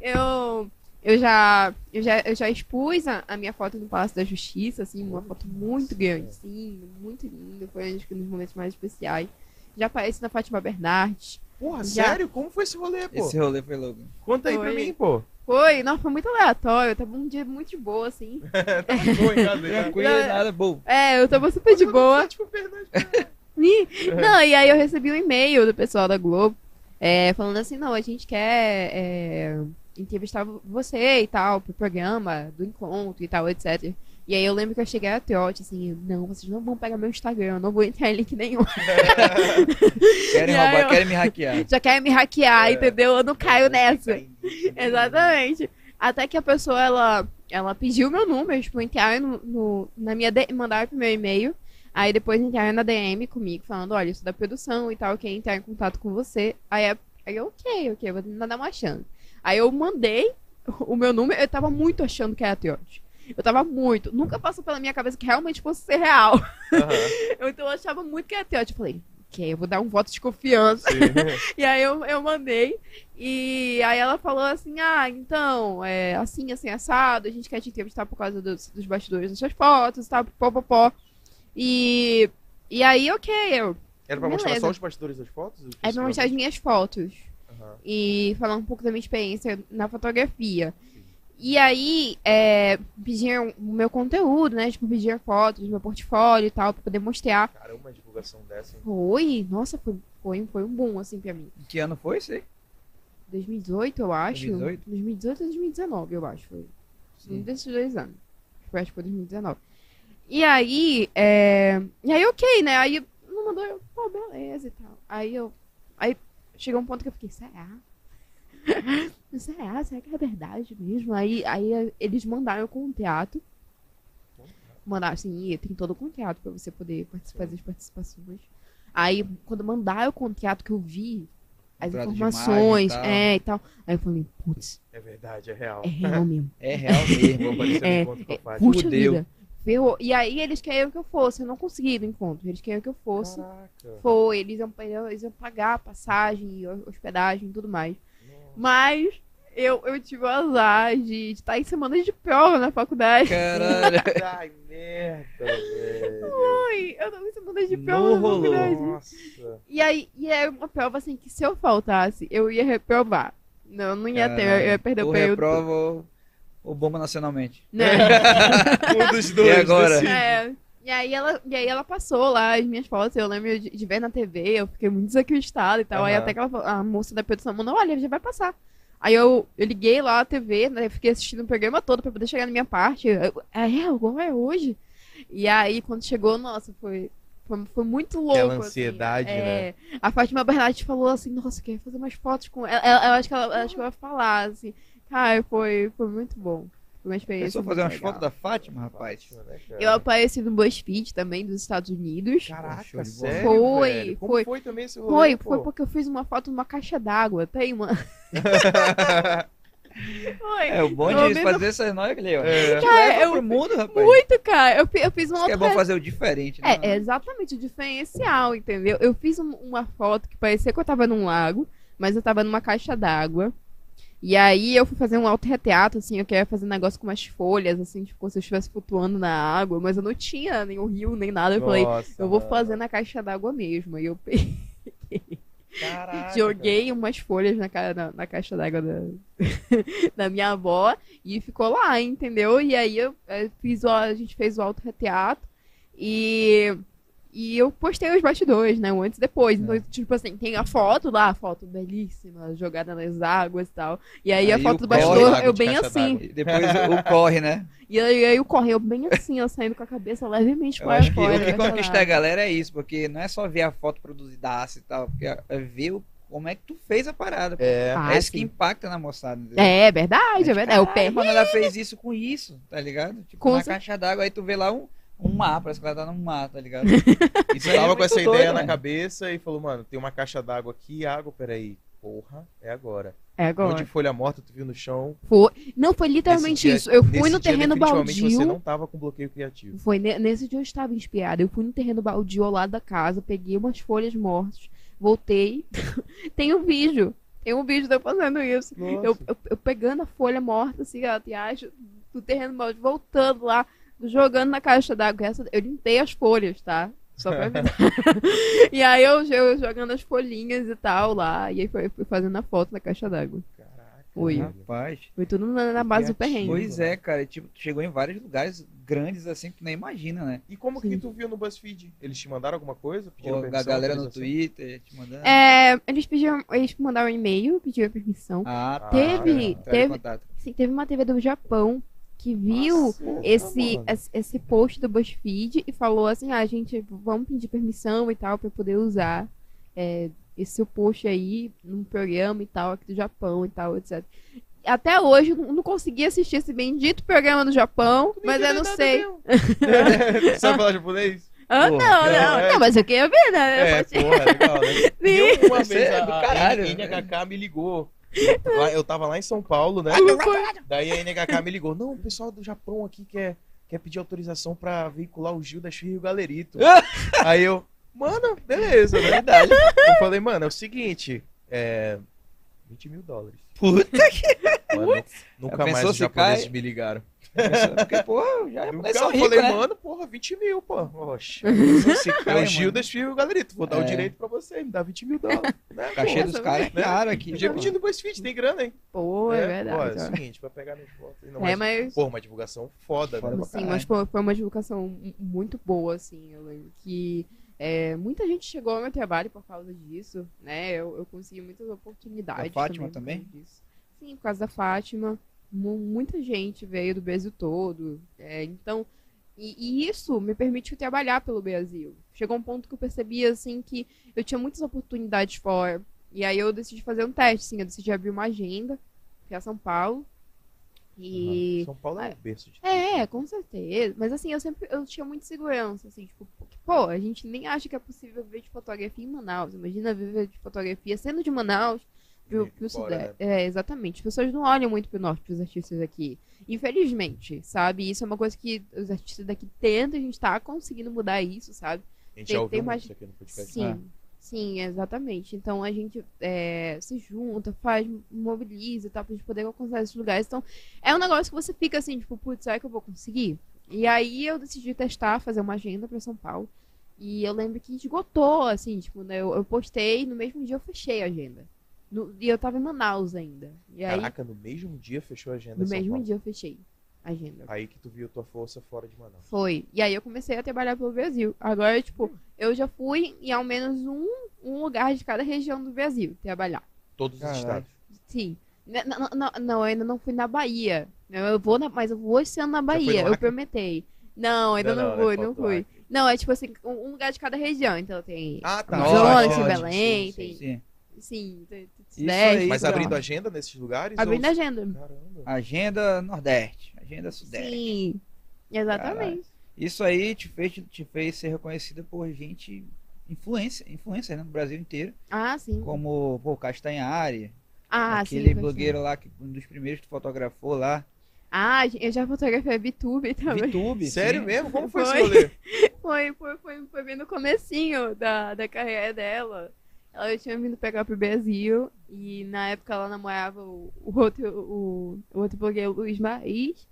[SPEAKER 3] eu, eu, já, eu, já, eu já expus a, a minha foto no Palácio da Justiça, assim, uma foto muito grande, assim, muito linda. Foi um dos momentos mais especiais. Já apareci na Fátima Bernardes.
[SPEAKER 2] Porra,
[SPEAKER 3] Já.
[SPEAKER 2] sério? Como foi esse rolê, pô?
[SPEAKER 1] Esse rolê foi louco.
[SPEAKER 2] Conta aí pra
[SPEAKER 3] Foi.
[SPEAKER 2] mim, pô.
[SPEAKER 3] Foi, não, foi muito aleatório. Tava um dia muito de boa, assim.
[SPEAKER 2] tá de boa em casa, já.
[SPEAKER 1] Tranquilo,
[SPEAKER 3] É.
[SPEAKER 1] nada, bom.
[SPEAKER 3] É, eu tava super de boa.
[SPEAKER 2] Tipo,
[SPEAKER 3] Não, e aí eu recebi um e-mail do pessoal da Globo é, falando assim, não, a gente quer é, entrevistar você e tal, pro programa do encontro e tal, etc. E aí eu lembro que eu cheguei a trote, assim, eu, não, vocês não vão pegar meu Instagram, eu não vou entrar em link nenhum.
[SPEAKER 1] Querem roubar,
[SPEAKER 3] eu-
[SPEAKER 1] querem me hackear.
[SPEAKER 3] Já querem me hackear,
[SPEAKER 2] É.
[SPEAKER 3] entendeu? Eu não caio nessa.
[SPEAKER 2] Exatamente.
[SPEAKER 3] Exatamente. Até que a pessoa, ela, ela pediu meu número, tipo, entraram no, no- na minha DM, mandaram pro meu e-mail. Aí depois entraram na DM comigo, falando, olha, isso da produção e tal, quer entrar em contato com você. Aí, aí eu, ok, ok, vou tentar dar uma chance. Aí eu mandei o meu número, eu tava muito achando que era trote. Eu tava muito. Nunca passou pela minha cabeça que realmente fosse ser real. Eu, então eu achava muito que era trote. Eu falei, ok, eu vou dar um voto de confiança. E aí eu, eu mandei. E aí ela falou assim: ah, então, é assim, assim, assado, a gente quer te entrevistar por causa dos, dos bastidores das suas fotos e tal, pó. E, e aí, ok, eu.
[SPEAKER 2] Era pra mostrar
[SPEAKER 3] Beleza.
[SPEAKER 2] só os bastidores das fotos?
[SPEAKER 3] Aí pra mostrar as minhas fotos
[SPEAKER 2] Aham.
[SPEAKER 3] e falar um pouco da minha experiência na fotografia. E aí, é, pediam o meu conteúdo, né? Tipo, pediam fotos, meu portfólio e tal, pra poder mostrar.
[SPEAKER 2] Caramba, uma divulgação dessa, hein?
[SPEAKER 3] Foi, nossa, foi, foi, foi um boom, assim, pra mim.
[SPEAKER 1] Em que ano foi isso aí?
[SPEAKER 3] 2018, eu acho.
[SPEAKER 1] 2018?
[SPEAKER 3] 2018 ou 2019, eu acho. Foi um
[SPEAKER 1] Sim.
[SPEAKER 3] desses dois anos. Foi, acho que foi 2019. E aí, é... E aí, ok, né? Aí não mandou, eu, pô, beleza e tal. Aí eu. Aí chegou um ponto que eu fiquei, será? Será? Será que é verdade mesmo? Aí, aí eh, eles mandaram o contrato. Mandaram assim, "Ih, tem todo o contrato pra você poder participar das participações. Aí, quando mandaram o contrato que eu vi, as informações,
[SPEAKER 1] e
[SPEAKER 3] é, e tal. Aí eu falei, putz,
[SPEAKER 2] É verdade, é real.
[SPEAKER 3] é real mesmo.
[SPEAKER 1] É real mesmo.
[SPEAKER 2] Vou aparecer
[SPEAKER 3] É,
[SPEAKER 2] com a Fátima.
[SPEAKER 3] Puxa
[SPEAKER 1] Fudeu.
[SPEAKER 3] vida. Ferrou. E aí eles queriam que eu fosse. Eu não consegui no encontro. Eles queriam que eu fosse.
[SPEAKER 2] Caraca.
[SPEAKER 3] Foi. Eles iam, eles iam pagar a passagem, hospedagem e tudo mais. Mas eu, eu tive o azar de estar em semanas de prova na faculdade.
[SPEAKER 1] Caralho.
[SPEAKER 2] Ai, merda, velho.
[SPEAKER 3] Ai, eu tava em semanas de
[SPEAKER 1] Não
[SPEAKER 3] prova na
[SPEAKER 1] rolou.
[SPEAKER 3] faculdade.
[SPEAKER 2] Nossa.
[SPEAKER 3] E aí, e era uma prova assim que se eu faltasse, eu ia reprovar. Não, não ia ter, eu ia perder o
[SPEAKER 1] ou
[SPEAKER 3] período.
[SPEAKER 1] reprova ou, ou bomba nacionalmente.
[SPEAKER 3] Né?
[SPEAKER 2] Um dos dois.
[SPEAKER 1] E agora?
[SPEAKER 2] decide.
[SPEAKER 3] É. E aí ela, e aí ela passou lá as minhas fotos, eu lembro de, de ver na TV, eu fiquei muito desacreditada e tal. Aí
[SPEAKER 2] Aham.
[SPEAKER 3] até que ela, falou- a moça da produção mandou, olha, já vai passar. Aí eu, eu liguei lá a TV, né? Fiquei assistindo o programa todo pra poder chegar na minha parte. Eu, é, agora é hoje. E aí, quando chegou, nossa, foi, foi, foi muito louco.
[SPEAKER 2] Aquela
[SPEAKER 3] assim.
[SPEAKER 2] ansiedade, né?
[SPEAKER 3] É, A Fátima Bernardes falou assim, nossa, eu queria fazer mais fotos com ela. Ela- Eu acho que ela, acho que ela vai falar, assim. Cara, foi, foi muito bom. Foi uma experiência.
[SPEAKER 1] Pensou fazer umas fotos da Fátima, rapaz?
[SPEAKER 2] Né?
[SPEAKER 3] Eu apareci no BuzzFeed também, dos Estados Unidos.
[SPEAKER 2] Caraca, sério,
[SPEAKER 3] Foi,
[SPEAKER 2] velho? Como
[SPEAKER 3] foi.
[SPEAKER 2] foi também esse rolê,
[SPEAKER 3] Foi,
[SPEAKER 2] pô?
[SPEAKER 3] foi porque eu fiz uma foto numa caixa d'água. Tem uma. Foi.
[SPEAKER 1] É, o bom
[SPEAKER 3] Pelo
[SPEAKER 1] de
[SPEAKER 3] menos-
[SPEAKER 1] fazer essas noias ó.
[SPEAKER 2] É.
[SPEAKER 1] Te
[SPEAKER 3] Cara,
[SPEAKER 1] leva
[SPEAKER 3] eu-
[SPEAKER 1] pro mundo, rapaz.
[SPEAKER 3] Muito, cara. Eu, fi- eu fiz uma
[SPEAKER 1] Isso que é
[SPEAKER 3] outra.
[SPEAKER 1] bom fazer o diferente, né?
[SPEAKER 3] É, é exatamente o diferencial, entendeu? Eu fiz um- uma foto que parecia que eu tava num lago, mas eu tava numa caixa d'água. E aí eu fui fazer um autorretrato, assim, eu queria fazer um negócio com umas folhas, assim, tipo, como se eu estivesse flutuando na água, mas eu não tinha nem o rio, nem nada. Eu falei,
[SPEAKER 2] Nossa,
[SPEAKER 3] eu vou fazer na caixa d'água mesmo. Aí eu peguei,
[SPEAKER 2] Caraca,
[SPEAKER 3] joguei umas folhas na, na, na caixa d'água da, da minha avó e ficou lá, entendeu? E aí eu, eh, fiz o, a gente fez o autorretrato e, e eu postei os bastidores, né? O antes e depois. Então, tipo assim, tem a foto lá, a foto belíssima, jogada nas águas e tal. E aí, a
[SPEAKER 1] Aí
[SPEAKER 3] foto
[SPEAKER 1] o
[SPEAKER 3] do bastidor, eu bem assim.
[SPEAKER 1] E depois o corre, né?
[SPEAKER 3] E aí, aí o corre, eu bem assim, eu saindo com a cabeça levemente
[SPEAKER 1] Eu
[SPEAKER 3] para
[SPEAKER 1] acho que
[SPEAKER 3] fora.
[SPEAKER 1] o que
[SPEAKER 3] da
[SPEAKER 1] conquista a galera é isso, porque não é só ver a foto produzida e tal, porque é ver o- como é que tu fez a parada.
[SPEAKER 2] É.
[SPEAKER 3] Ah,
[SPEAKER 1] é isso que
[SPEAKER 3] sim.
[SPEAKER 1] impacta na moçada. entendeu?
[SPEAKER 3] É verdade, é verdade. É o pé.
[SPEAKER 1] Caralho, Mano, ela fez isso com isso, tá ligado? Tipo,
[SPEAKER 3] Com
[SPEAKER 1] na caixa d'água, aí tu vê lá um, um mar, parece que ela tá num mar, tá ligado? Isso aí é
[SPEAKER 2] Tava com
[SPEAKER 1] muito
[SPEAKER 2] essa
[SPEAKER 1] doido,
[SPEAKER 2] ideia na
[SPEAKER 1] mano.
[SPEAKER 2] cabeça e falou, mano, tem uma caixa d'água aqui, água, peraí. Porra, é agora.
[SPEAKER 3] É
[SPEAKER 2] Um
[SPEAKER 3] agora.
[SPEAKER 2] monte de folha morta, tu viu no chão.
[SPEAKER 3] Foi. Não, foi literalmente
[SPEAKER 2] dia-
[SPEAKER 3] isso. Eu fui no
[SPEAKER 2] dia,
[SPEAKER 3] terreno baldio.
[SPEAKER 2] Você não tava com bloqueio criativo.
[SPEAKER 3] Foi ne- nesse dia eu estava inspirada. Eu fui no terreno baldio ao lado da casa, peguei umas folhas mortas, voltei. Tem um vídeo. Tem um vídeo de eu fazendo isso. Eu, eu, eu pegando a folha morta, assim, atrás do terreno baldio, voltando lá, jogando na caixa d'água. Essa- Eu limpei as folhas, tá? Só pra avisar. e aí eu, eu jogando as folhinhas e tal lá. E aí foi, fui fazendo a foto na caixa d'água.
[SPEAKER 2] Caraca.
[SPEAKER 3] Oi.
[SPEAKER 2] velho.
[SPEAKER 1] Rapaz.
[SPEAKER 3] Foi tudo na, na base do perrengue.
[SPEAKER 1] Pois é, cara. Tipo, tu chegou em vários lugares grandes assim que tu nem imagina, né?
[SPEAKER 2] E como que
[SPEAKER 3] Sim.
[SPEAKER 2] tu viu no BuzzFeed? Eles te mandaram alguma coisa? Pediram
[SPEAKER 1] a
[SPEAKER 2] permissão,
[SPEAKER 1] galera no? Twitter te mandando.
[SPEAKER 3] É, eles pediram, eles mandaram um e-mail, pediram permissão.
[SPEAKER 1] Ah, tá.
[SPEAKER 3] Teve-
[SPEAKER 1] Entraram em
[SPEAKER 3] teve-
[SPEAKER 1] contato.
[SPEAKER 3] Sim, teve uma TV do Japão que viu
[SPEAKER 2] Nossa,
[SPEAKER 3] esse, esse, post do BuzzFeed e falou assim, ah, gente, vamos pedir permissão e tal pra poder usar é, esse seu post aí num programa e tal aqui do Japão e tal, etc. Até hoje eu não consegui assistir esse bendito programa do Japão, mas eu não sei.
[SPEAKER 2] Sabe falar japonês?
[SPEAKER 3] Ah, não, não,
[SPEAKER 2] é,
[SPEAKER 3] não, mas eu queria ver, né?
[SPEAKER 2] É, porra, legal, né?
[SPEAKER 3] Sim.
[SPEAKER 2] E eu, uma vez
[SPEAKER 1] é
[SPEAKER 2] a,
[SPEAKER 1] do
[SPEAKER 2] a
[SPEAKER 1] caralho,
[SPEAKER 2] NHK me ligou. Eu tava lá em São Paulo, né? Daí a NHK me ligou. Não, o pessoal do Japão aqui quer, quer pedir autorização pra veicular o Gil da Rio Galerito. Aí eu, Mano, beleza?
[SPEAKER 1] Verdade.
[SPEAKER 2] Eu falei, mano, é o seguinte, é. 20 mil dólares.
[SPEAKER 1] Puta que
[SPEAKER 2] Mano, nunca mais os
[SPEAKER 1] se
[SPEAKER 2] japoneses
[SPEAKER 1] cai?
[SPEAKER 2] me ligaram.
[SPEAKER 1] Porque, porra, já
[SPEAKER 2] Eu
[SPEAKER 1] japonês são
[SPEAKER 2] falei,
[SPEAKER 1] né?
[SPEAKER 2] mano, porra, 20 mil, pô. Oxe. É o Gil
[SPEAKER 1] mano.
[SPEAKER 2] das Filho, galerito. Vou dar o
[SPEAKER 1] É.
[SPEAKER 2] direito pra você, me dá 20 mil dólares. Né,
[SPEAKER 1] O cachê
[SPEAKER 2] pô?
[SPEAKER 1] dos caras é
[SPEAKER 2] né?
[SPEAKER 1] caro aqui. Pô.
[SPEAKER 2] pedir no BuzzFeed, tem grana, hein?
[SPEAKER 3] Pô, é,
[SPEAKER 2] Pô, é
[SPEAKER 3] verdade.
[SPEAKER 2] o
[SPEAKER 3] ó.
[SPEAKER 2] seguinte, pra pegar minhas fotos. Não,
[SPEAKER 3] É,
[SPEAKER 2] mas,
[SPEAKER 3] mas
[SPEAKER 2] Pô, uma divulgação foda,
[SPEAKER 1] Foda
[SPEAKER 2] né?
[SPEAKER 3] Sim, mas foi, foi uma divulgação mu- muito boa, assim. Eu lembro que é, muita gente chegou ao meu trabalho por causa disso, né? Eu, eu consegui muitas oportunidades.
[SPEAKER 1] Da Fátima também?
[SPEAKER 3] disso. Sim, por causa da Fátima. Mu- muita gente veio do Brasil todo. é, então, e, e isso me permitiu trabalhar pelo Brasil. Chegou um ponto que eu percebi, assim, que eu tinha muitas oportunidades fora. E aí eu decidi fazer um teste, sim. Eu decidi abrir uma agenda para São Paulo. E.
[SPEAKER 2] São Paulo é um berço de.
[SPEAKER 3] É, com certeza. Mas assim, eu sempre eu tinha muita segurança, assim, tipo, pô, a gente nem acha que é possível viver de fotografia em Manaus. Imagina viver de fotografia sendo de Manaus pro, pro Sudeste. É, exatamente. As pessoas não olham muito pro norte, pros artistas aqui. Infelizmente, sabe? Isso é uma coisa que os artistas daqui tentam, a gente tá conseguindo mudar isso, sabe?
[SPEAKER 2] A gente
[SPEAKER 3] tem-
[SPEAKER 2] já ouviu
[SPEAKER 3] tem mais-
[SPEAKER 2] isso aqui no podcast.
[SPEAKER 3] Sim,
[SPEAKER 1] É.
[SPEAKER 3] sim, exatamente. Então a gente é, se junta, faz, mobiliza e tal, pra gente poder alcançar esses lugares. Então é um negócio que você fica assim, tipo, putz, será que eu vou conseguir? E aí eu decidi testar, fazer uma agenda pra São Paulo. E eu lembro que esgotou, assim, tipo, né, eu, eu postei, no mesmo dia eu fechei a agenda. No- e eu tava em Manaus ainda. E aí,
[SPEAKER 2] Caraca, no mesmo dia fechou a agenda
[SPEAKER 3] no mesmo
[SPEAKER 2] Paulo.
[SPEAKER 3] dia eu fechei a agenda.
[SPEAKER 2] Aí que tu viu tua força fora de Manaus.
[SPEAKER 3] Foi. E aí eu comecei a trabalhar pelo Brasil. Agora, tipo, eu já fui em ao menos um, um lugar de cada região do Brasil trabalhar.
[SPEAKER 2] Todos os
[SPEAKER 1] Caralho.
[SPEAKER 2] estados.
[SPEAKER 3] Sim. N- n- Não, não, eu ainda não fui na Bahia. Eu vou na, mas eu vou esse ano na Bahia, eu prometei. Não, ainda não, fui,
[SPEAKER 2] Falta
[SPEAKER 3] não
[SPEAKER 2] o
[SPEAKER 3] fui.
[SPEAKER 2] Acre.
[SPEAKER 3] Não, é tipo assim, um lugar de cada região. Então tem
[SPEAKER 2] Ah, tá.
[SPEAKER 3] Amazonas, tem Belém,
[SPEAKER 2] sim,
[SPEAKER 3] tem.
[SPEAKER 1] Sim.
[SPEAKER 3] Sim,
[SPEAKER 1] Isso aí,
[SPEAKER 2] Mas
[SPEAKER 1] Então,
[SPEAKER 2] abrindo agenda nesses lugares?
[SPEAKER 3] Abrindo
[SPEAKER 2] ou...
[SPEAKER 3] agenda.
[SPEAKER 2] Caramba.
[SPEAKER 1] Agenda Nordeste, agenda Sudeste.
[SPEAKER 3] Sim. Exatamente.
[SPEAKER 1] Isso aí te fez, te fez ser reconhecida por gente influência, influencer né, no Brasil inteiro,
[SPEAKER 3] Ah, sim.
[SPEAKER 1] como pô, Castanhari,
[SPEAKER 3] Ah,
[SPEAKER 1] aquele
[SPEAKER 3] sim.
[SPEAKER 1] blogueiro lá que um dos primeiros que tu fotografou lá,
[SPEAKER 3] Ah, eu já fotografei a VTube também.
[SPEAKER 1] VTube.
[SPEAKER 2] Sério
[SPEAKER 1] sim.
[SPEAKER 2] mesmo? Como foi,
[SPEAKER 3] Foi.
[SPEAKER 2] esse rolê?
[SPEAKER 3] Foi, foi, foi, foi bem no comecinho da, da carreira dela. Ela tinha vindo pegar pro Brasil e na época ela namorava o, o outro, o, o outro blogueiro Luiz Mariz.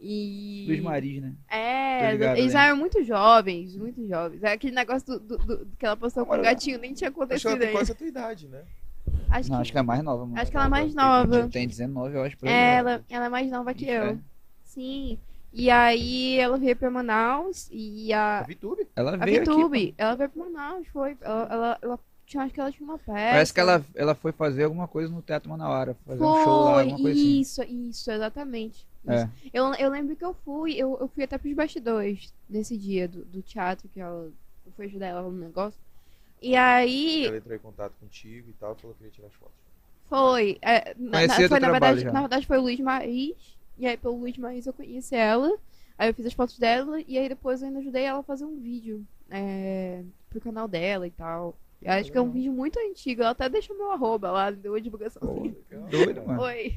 [SPEAKER 3] E...
[SPEAKER 1] Luiz Mariz, né?
[SPEAKER 3] É,
[SPEAKER 1] Tô ligado,
[SPEAKER 3] eles
[SPEAKER 1] né?
[SPEAKER 3] eram muito jovens, muito jovens. É aquele negócio do, do- do- que ela postou com o
[SPEAKER 1] Agora-
[SPEAKER 3] gatinho, nem tinha
[SPEAKER 2] Acho que ela
[SPEAKER 3] acontecido
[SPEAKER 2] tem
[SPEAKER 3] ainda.
[SPEAKER 2] quase a tua idade, né?
[SPEAKER 3] Acho
[SPEAKER 1] Não,
[SPEAKER 3] que,
[SPEAKER 1] acho que é mais nova, mano.
[SPEAKER 3] acho que ela é mais nova.
[SPEAKER 1] Tem 19, eu acho. por.
[SPEAKER 3] É, ela, ela é mais nova que eu.
[SPEAKER 1] É.
[SPEAKER 3] Sim. E aí ela veio pra Manaus e
[SPEAKER 2] A
[SPEAKER 3] a,
[SPEAKER 2] VTube?
[SPEAKER 1] Ela
[SPEAKER 3] A
[SPEAKER 1] veio aqui.
[SPEAKER 3] VTube,
[SPEAKER 1] pô.
[SPEAKER 3] ela veio pra Manaus, foi. Ela, ela, ela tinha, acho que ela tinha uma peça.
[SPEAKER 1] Parece que ela, ela foi fazer alguma coisa no Teatro Manauara, fazer um show lá,
[SPEAKER 3] Foi,
[SPEAKER 1] alguma coisa assim.
[SPEAKER 3] isso, isso, exatamente.
[SPEAKER 1] É.
[SPEAKER 3] Isso. Eu, eu lembro que eu fui, eu, eu fui até pros bastidores nesse dia do, do teatro, que ela, eu fui ajudar ela no negócio. E aí,
[SPEAKER 2] Ela entrou em contato contigo e tal, falou que queria tirar as fotos.
[SPEAKER 3] foi. é, na, foi na, verdade,
[SPEAKER 1] já.
[SPEAKER 3] na verdade foi o Luiz Mariz. E aí pelo Luiz Mariz eu conheci ela. Aí eu fiz as fotos dela e aí depois eu ainda ajudei ela a fazer um vídeo é, pro canal dela e tal. Eu acho que é um vídeo muito antigo. Ela até deixou meu arroba lá, deu a divulgação.
[SPEAKER 1] Pô,
[SPEAKER 2] Legal.
[SPEAKER 1] doido, mano.
[SPEAKER 3] Foi.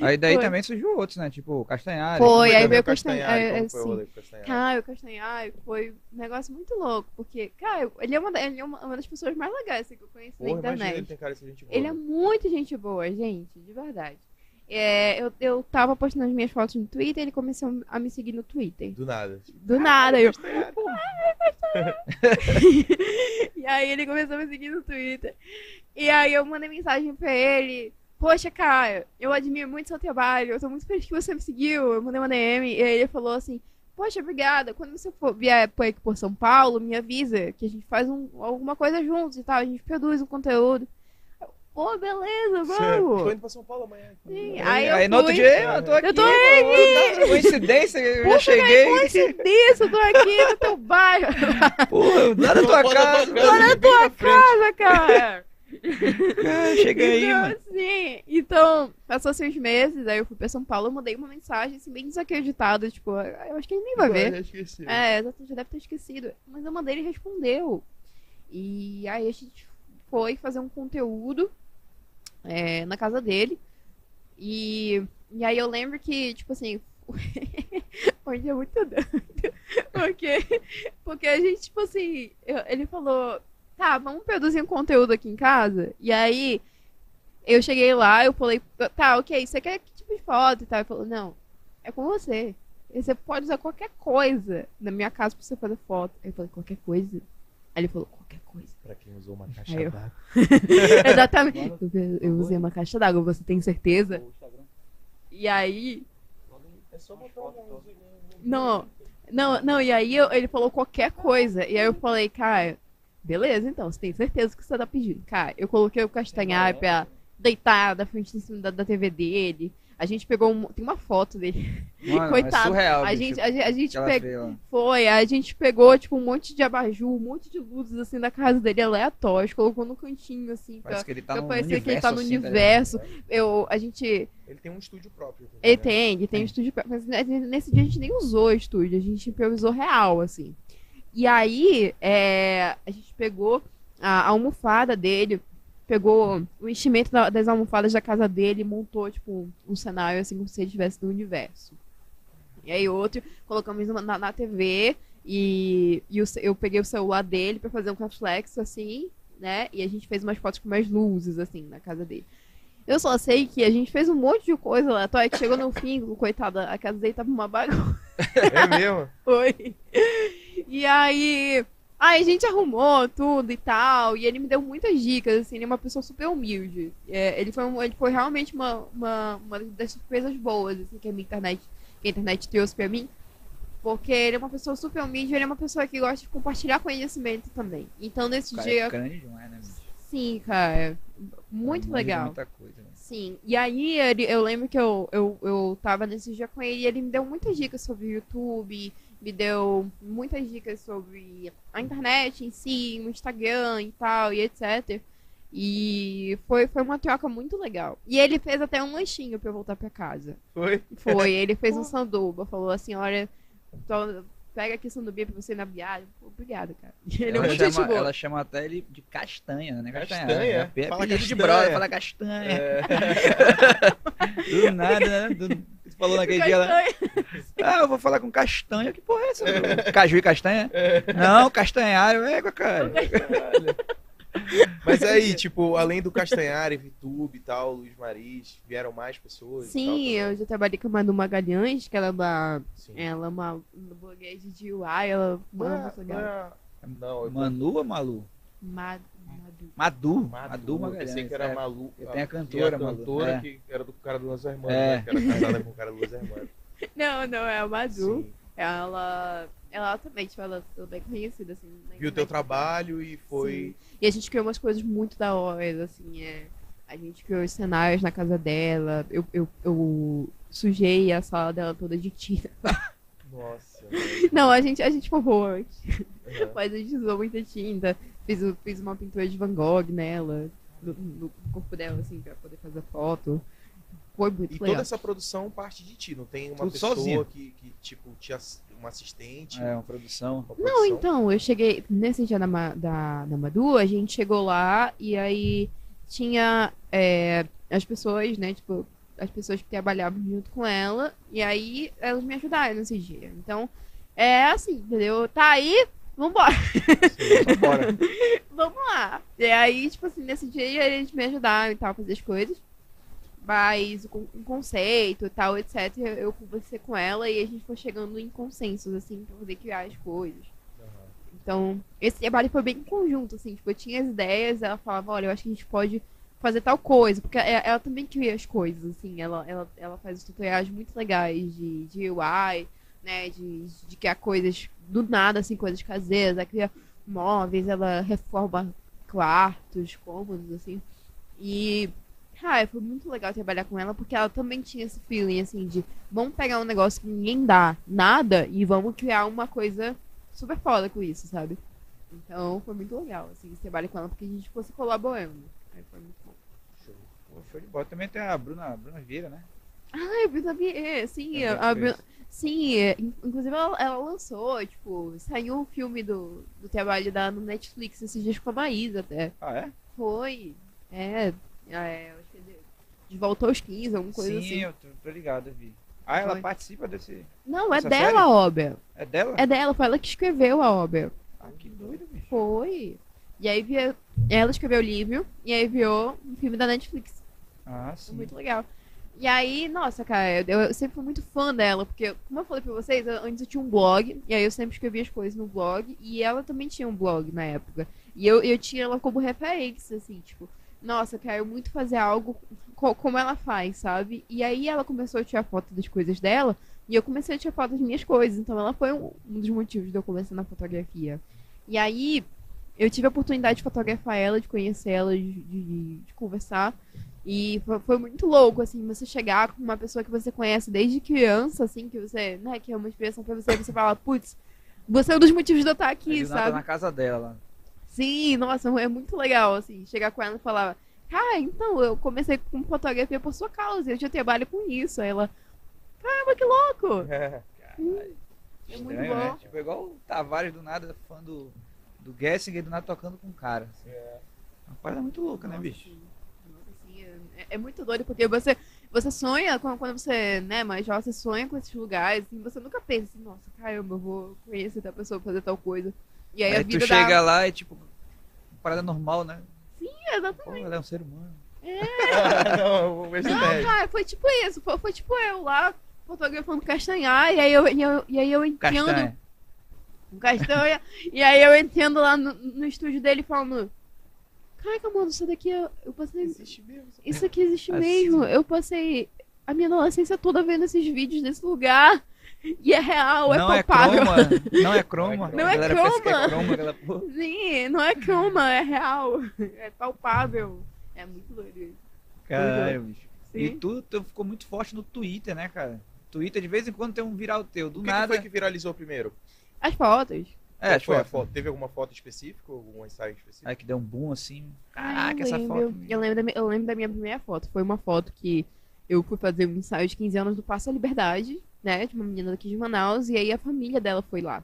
[SPEAKER 1] Aí daí
[SPEAKER 3] Foi.
[SPEAKER 1] também surgiu outros, né? Tipo, o Castanhari.
[SPEAKER 3] Foi,
[SPEAKER 2] Como
[SPEAKER 3] aí veio
[SPEAKER 2] o
[SPEAKER 3] Castanhari,
[SPEAKER 2] Castanhari,
[SPEAKER 3] é,
[SPEAKER 2] como foi o
[SPEAKER 3] sim.
[SPEAKER 2] rolê com o Castanhari?
[SPEAKER 3] Caio, Castanhari, foi um negócio muito louco. Porque, cara, ele é uma, ele é uma, uma das pessoas mais legais assim, que eu conheci
[SPEAKER 2] Porra,
[SPEAKER 3] na
[SPEAKER 2] imagina
[SPEAKER 3] internet.
[SPEAKER 2] ele tem cara de gente boa.
[SPEAKER 3] Ele é muito gente boa, gente, de verdade. É, eu, eu tava postando as minhas fotos no Twitter, ele começou a me seguir no Twitter.
[SPEAKER 2] Do nada.
[SPEAKER 3] Do nada, eu.
[SPEAKER 2] Castanhari.
[SPEAKER 3] E aí ele começou a me seguir no Twitter. E aí eu mandei mensagem pra ele. Poxa, cara, eu admiro muito seu trabalho. Eu tô muito feliz que você me seguiu. Eu mandei uma DM. E aí ele falou assim: Poxa, obrigada. Quando você for vier por aqui por São Paulo, me avisa que a gente faz um- alguma coisa juntos e tal. A gente produz um conteúdo. Eu, Pô, beleza,
[SPEAKER 2] Tô
[SPEAKER 3] vamos.
[SPEAKER 2] indo pra São Paulo amanhã.
[SPEAKER 3] Sim,
[SPEAKER 1] Aí,
[SPEAKER 3] aí eu
[SPEAKER 1] no outro dia, eu tô aqui.
[SPEAKER 3] Eu tô
[SPEAKER 1] pô,
[SPEAKER 3] aqui.
[SPEAKER 1] Coincidência, eu já
[SPEAKER 3] Puta,
[SPEAKER 1] cheguei.
[SPEAKER 3] Coincidência, eu tô aqui no teu bairro.
[SPEAKER 1] Pô, lá na tua casa.
[SPEAKER 2] tua casa,
[SPEAKER 1] lá na
[SPEAKER 3] tua casa, cara.
[SPEAKER 1] casa. Cheguei aí,
[SPEAKER 3] então,
[SPEAKER 1] mano.
[SPEAKER 3] assim, então, passou seis meses, aí eu fui pra São Paulo, eu mandei uma mensagem, assim, bem desacreditada, tipo, eu acho que ele nem vai ver.
[SPEAKER 2] Já esqueci.
[SPEAKER 3] É, exatamente, já deve ter esquecido. Mas eu mandei, ele respondeu. E aí a gente foi fazer um conteúdo é, na casa dele. E, e aí eu lembro que, tipo assim, um dia muito doido. Porque, porque a gente, tipo assim, eu- ele falou, tá, vamos produzir um conteúdo aqui em casa. E aí, eu cheguei lá, eu falei, tá, ok, você quer que tipo de foto e tal? Ele falou, não, é com você. Você pode usar qualquer coisa na minha casa pra você fazer foto. Aí eu falei, qualquer coisa? Aí ele falou, qualquer coisa.
[SPEAKER 2] Pra quem usou uma caixa d'água.
[SPEAKER 3] Exatamente. Eu, eu usei uma caixa d'água, você tem certeza? E aí,
[SPEAKER 2] É só botar um...
[SPEAKER 3] Não, não, não, e aí eu- ele falou qualquer coisa. E aí eu falei, cara, beleza, então, você tem certeza que você tá pedindo. Cara, eu coloquei o castanhar pra deitar da frente em cima da, da TV dele. A gente pegou um, tem uma foto dele.
[SPEAKER 1] Mano,
[SPEAKER 3] Coitado.
[SPEAKER 1] É surreal,
[SPEAKER 3] a, gente, a, a gente pegou. Foi, a gente pegou, tipo, um monte de abajur, um monte de luzes, assim, da casa dele, aleatórios, colocou no cantinho, assim, pra,
[SPEAKER 1] Parece que ele tá
[SPEAKER 3] pra
[SPEAKER 1] no
[SPEAKER 3] parecer
[SPEAKER 1] universo.
[SPEAKER 3] que ele tá no
[SPEAKER 1] assim,
[SPEAKER 3] universo. Eu, a gente,
[SPEAKER 2] Ele tem um estúdio próprio. também,
[SPEAKER 3] Ele
[SPEAKER 2] né?
[SPEAKER 3] tem, ele tem um estúdio próprio, mas nesse dia a gente nem usou o estúdio, a gente improvisou real, assim. E aí, é, a gente pegou a almofada dele, pegou o enchimento da- das almofadas da casa dele e montou, tipo, um cenário, assim, como se ele estivesse no universo. E aí outro, colocamos na, na, TV e, e o eu peguei o celular dele pra fazer um reflexo, assim, né? E a gente fez umas fotos com mais luzes, assim, na casa dele. Eu só sei que a gente fez um monte de coisa lá, que chegou no fim, coitado, a casa dele tava uma bagunça.
[SPEAKER 2] É mesmo?
[SPEAKER 3] Foi. E aí, aí a gente arrumou tudo e tal, e ele me deu muitas dicas, assim, ele é uma pessoa super humilde. É, ele, foi, ele foi realmente uma, uma, uma das surpresas boas, assim, que a minha internet, que a internet trouxe pra mim. Porque ele é uma pessoa super humilde, ele é uma pessoa que gosta de compartilhar conhecimento também. Então, nesse
[SPEAKER 1] cara
[SPEAKER 3] dia,
[SPEAKER 1] é grande demais, né, bicho?
[SPEAKER 3] sim, cara, muito legal.
[SPEAKER 1] Muita coisa, né?
[SPEAKER 3] Sim, e aí ele- eu lembro que eu, eu, eu tava nesse dia com ele e ele me deu muitas dicas sobre o YouTube, me deu muitas dicas sobre a internet em si, o Instagram e tal, e etc. E foi, foi uma troca muito legal. E ele fez até um lanchinho pra eu voltar pra casa.
[SPEAKER 2] Foi?
[SPEAKER 3] Foi, ele fez um sanduba, falou assim, olha, tô- pega aqui sanduba pra você ir na viagem. Pô, Obrigada, cara. Ele é
[SPEAKER 1] ela,
[SPEAKER 3] muito gente
[SPEAKER 1] chama, ela chama até ele de castanha, né? Castanha.
[SPEAKER 2] Castanha?
[SPEAKER 1] É, é,
[SPEAKER 2] Fala
[SPEAKER 1] apelido de
[SPEAKER 2] castanha.
[SPEAKER 1] brother, fala castanha.
[SPEAKER 2] É.
[SPEAKER 1] Do nada, né? Do, você falou naquele dia lá. Ah, eu vou falar com castanha. Que porra é essa? Caju e castanha? Não, castanhário. É, cara.
[SPEAKER 2] Mas aí, tipo, além do Castanhari, Vitube e tal, Luiz Maris, vieram mais pessoas? e
[SPEAKER 3] Sim,
[SPEAKER 2] tal,
[SPEAKER 3] eu já trabalhei com a Manu Magalhães, que ela é uma
[SPEAKER 2] Sim.
[SPEAKER 3] Ela é uma blogueira de UI, ela
[SPEAKER 2] é,
[SPEAKER 3] muito
[SPEAKER 2] não é- eu
[SPEAKER 1] Manu ou Malu?
[SPEAKER 3] Mad- Madu.
[SPEAKER 1] Madu.
[SPEAKER 2] Madu, eu pensei que era
[SPEAKER 1] é.
[SPEAKER 2] Malu.
[SPEAKER 1] Eu tenho a cantora,
[SPEAKER 2] a
[SPEAKER 1] Malu,
[SPEAKER 2] cantora
[SPEAKER 1] é.
[SPEAKER 2] que era do cara do Los Hermanos,
[SPEAKER 1] É.
[SPEAKER 2] né? Que era casada com o cara do Los Hermanos.
[SPEAKER 3] Não, não, é a Madu.
[SPEAKER 2] Sim.
[SPEAKER 3] Ela, ela também, tipo, ela é bem conhecida, assim.
[SPEAKER 2] Viu teu
[SPEAKER 3] internet.
[SPEAKER 2] trabalho e foi.
[SPEAKER 3] Sim. E a gente criou umas coisas muito da hora, assim, é. A gente criou os cenários na casa dela. Eu, eu, eu sujei a sala dela toda de tinta.
[SPEAKER 2] Nossa.
[SPEAKER 3] Não, a gente, a gente forrou antes.
[SPEAKER 2] Uhum.
[SPEAKER 3] Mas a gente usou muita tinta. Fiz, fiz uma pintura de Van Gogh nela, no, no corpo dela, assim, pra poder fazer foto. Foi muito
[SPEAKER 2] E
[SPEAKER 3] legal.
[SPEAKER 2] toda essa produção parte de ti, não tem uma
[SPEAKER 1] Tudo
[SPEAKER 2] pessoa
[SPEAKER 1] sozinho.
[SPEAKER 2] que, que, tipo, tinha um assistente?
[SPEAKER 1] É, uma produção.
[SPEAKER 2] uma
[SPEAKER 3] Não,
[SPEAKER 2] produção?
[SPEAKER 3] então, eu cheguei. Nesse dia da, da, da Madu, a gente chegou lá e aí tinha é, as pessoas, né? Tipo, as pessoas que trabalhavam junto com ela. E aí elas me ajudaram nesse dia. Então, é assim, entendeu? Tá aí, vambora.
[SPEAKER 1] Vambora.
[SPEAKER 3] Vamos lá. E aí, tipo assim, nesse dia eles me ajudaram e tal, a fazer as coisas. Mas o um conceito e tal, etc. Eu conversei com ela e a gente foi chegando em consensos, assim, pra poder criar as coisas. Então, esse trabalho foi bem em conjunto, assim, tipo, eu tinha as ideias, ela falava, olha, eu acho que a gente pode fazer tal coisa, porque ela, ela também cria as coisas, assim, ela, ela, ela faz os tutoriais muito legais de, de UI, né, de, de criar coisas do nada, assim, coisas caseiras, ela cria móveis, ela reforma quartos, cômodos, assim, e, cara, foi muito legal trabalhar com ela, porque ela também tinha esse feeling, assim, de vamos pegar um negócio que ninguém dá nada e vamos criar uma coisa super foda com isso, sabe? Então foi muito legal, assim, esse trabalho com ela, porque a gente fosse colaborando. Aí foi muito.
[SPEAKER 1] Pô, show de bola. Também tem a Bruna, a Bruna Vieira, né?
[SPEAKER 3] Ah, a Bruna Vieira, sim,
[SPEAKER 1] Também
[SPEAKER 3] a, a. Bruna- sim, é, in- inclusive ela, ela lançou, tipo, saiu um filme do, do trabalho dela no Netflix esses dias com a Maísa até.
[SPEAKER 1] Ah, é?
[SPEAKER 3] Foi, é, é acho que é de, volta aos 15, alguma coisa
[SPEAKER 1] Sim,
[SPEAKER 3] assim.
[SPEAKER 1] eu tô, tô ligado, eu vi. Ah, ela
[SPEAKER 3] Foi.
[SPEAKER 1] participa desse.
[SPEAKER 3] Não, é dela
[SPEAKER 1] série?
[SPEAKER 3] a obra.
[SPEAKER 1] É dela?
[SPEAKER 3] É dela, foi ela que escreveu a obra.
[SPEAKER 1] Ah, que doido, bicho.
[SPEAKER 3] Foi. E aí via- ela escreveu o livro e aí virou um filme da Netflix.
[SPEAKER 1] Ah, sim.
[SPEAKER 3] muito legal. E aí, nossa, cara, eu, eu sempre fui muito fã dela, porque, como eu falei pra vocês, eu- antes eu tinha um blog, e aí eu sempre escrevia as coisas no blog, e ela também tinha um blog na época. E eu, eu tinha ela como referência, assim, tipo, nossa, eu quero muito fazer algo co- como ela faz, sabe? E aí ela começou a tirar foto das coisas dela, e eu comecei a tirar foto das minhas coisas. Então ela foi um, um dos motivos de eu começar na fotografia. E aí, eu tive a oportunidade de fotografar ela, de conhecer ela, de, de- de conversar. E foi, muito louco, assim, você chegar com uma pessoa que você conhece desde criança, assim, que você, né, que é uma inspiração pra você, e você fala, putz, você é um dos motivos de eu estar aqui,
[SPEAKER 1] Ele tá
[SPEAKER 3] sabe?
[SPEAKER 1] na casa dela.
[SPEAKER 3] Sim, nossa, é muito legal, assim, chegar com ela e falar, cara, então, eu comecei com fotografia por sua causa, eu já trabalho com isso. Aí ela, caramba, que louco!
[SPEAKER 2] É.
[SPEAKER 3] É muito
[SPEAKER 1] Estranho, né?
[SPEAKER 3] bom.
[SPEAKER 1] Tipo, igual o Tavares do nada, fã do, do Gessinger do nada tocando com o cara. assim.
[SPEAKER 2] É.
[SPEAKER 1] Uma parada muito louca, né,
[SPEAKER 3] Nossa,
[SPEAKER 1] bicho?
[SPEAKER 3] sim. É, é muito doido, porque você, você sonha, quando, quando você, né, mais jovem, você sonha com esses lugares, assim, você nunca pensa assim, nossa, caramba, eu vou conhecer tal pessoa, fazer tal coisa. E aí,
[SPEAKER 1] Aí,
[SPEAKER 3] a
[SPEAKER 1] tu
[SPEAKER 3] vida
[SPEAKER 1] chega
[SPEAKER 3] dá...
[SPEAKER 1] lá e tipo, parada normal, né?
[SPEAKER 3] Sim, exatamente.
[SPEAKER 1] Pô, ela é um ser humano.
[SPEAKER 2] não, se
[SPEAKER 3] Não,
[SPEAKER 2] deve.
[SPEAKER 3] cara, foi tipo isso, foi, foi tipo eu lá, fotografando castanhar, e aí eu, e eu, e aí eu entendo...
[SPEAKER 1] Castanha.
[SPEAKER 3] um castanha. e aí eu entendo lá no, no estúdio dele falando. Caraca, mano, isso daqui eu, eu passei.
[SPEAKER 2] Existe mesmo.
[SPEAKER 3] Isso aqui existe
[SPEAKER 1] Assim.
[SPEAKER 3] mesmo. Eu passei a minha adolescência toda vendo esses vídeos desse lugar. E é real, é
[SPEAKER 1] não é
[SPEAKER 3] palpável.
[SPEAKER 1] croma, não é croma.
[SPEAKER 2] Não
[SPEAKER 3] é
[SPEAKER 1] A galera pensa que
[SPEAKER 3] croma.
[SPEAKER 1] é croma.
[SPEAKER 3] Sim, não é croma, é real. É palpável. É muito doido isso.
[SPEAKER 1] Caralho, bicho. E
[SPEAKER 3] Sim.
[SPEAKER 1] tu, tu ficou muito forte no Twitter, né, cara? Twitter de vez em quando tem um viral teu, do
[SPEAKER 2] O que, que
[SPEAKER 1] nada.
[SPEAKER 2] foi que viralizou primeiro?
[SPEAKER 3] As fotos.
[SPEAKER 1] É, acho
[SPEAKER 2] foi a foto? Teve alguma foto específica? Algum ensaio específico?
[SPEAKER 1] Aí que deu um boom assim.
[SPEAKER 3] Ai,
[SPEAKER 1] Caraca,
[SPEAKER 3] eu
[SPEAKER 1] essa
[SPEAKER 3] lembro.
[SPEAKER 1] foto.
[SPEAKER 3] Eu lembro, da, minha- eu lembro da minha primeira foto. Foi uma foto que eu fui fazer um ensaio de 15 anos do Passo à Liberdade, né? De uma menina daqui de Manaus, e aí a família dela foi lá.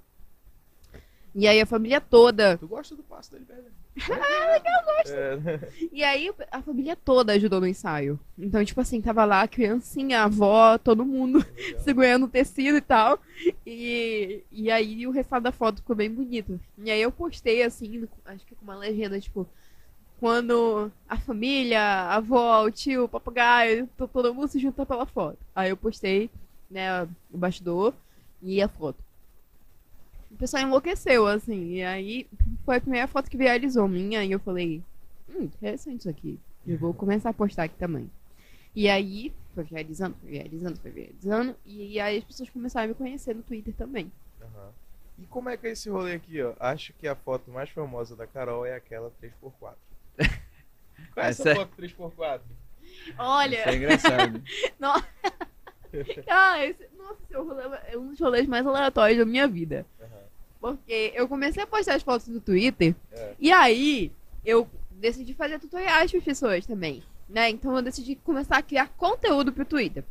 [SPEAKER 3] E aí a família toda.
[SPEAKER 2] Tu gosta do passo da liberdade? Ah, legal, gosto.
[SPEAKER 3] E aí a família toda ajudou no ensaio. Então, tipo assim, tava lá a criancinha, a avó, todo mundo segurando o tecido e tal. E, e aí o resultado da foto ficou bem bonito. E aí eu postei assim, acho que com uma legenda, tipo, quando a família, a avó, o tio, o papagaio, to- todo mundo se junta pela foto. Aí eu postei, né, o bastidor e a foto. O pessoal enlouqueceu, assim, e aí foi a primeira foto que viralizou minha, e eu falei, hum, interessante isso aqui. Eu vou começar a postar aqui também. E aí, foi viralizando, foi viralizando, foi viralizando. E aí as pessoas começaram a me conhecer no Twitter também.
[SPEAKER 2] Aham. E como é que é esse rolê aqui, ó? Acho que a foto mais famosa da Carol é aquela 3x4. Qual é essa,
[SPEAKER 1] Essa é-
[SPEAKER 2] foto 3x4?
[SPEAKER 3] Olha,
[SPEAKER 1] Isso é engraçado.
[SPEAKER 3] ah, esse, nossa, esse rolê é um dos rolês mais aleatórios da minha vida. Porque eu comecei a postar as fotos no Twitter,
[SPEAKER 2] É.
[SPEAKER 3] e aí eu decidi fazer tutoriais para as pessoas também. Né? Então eu decidi começar a criar conteúdo pro Twitter.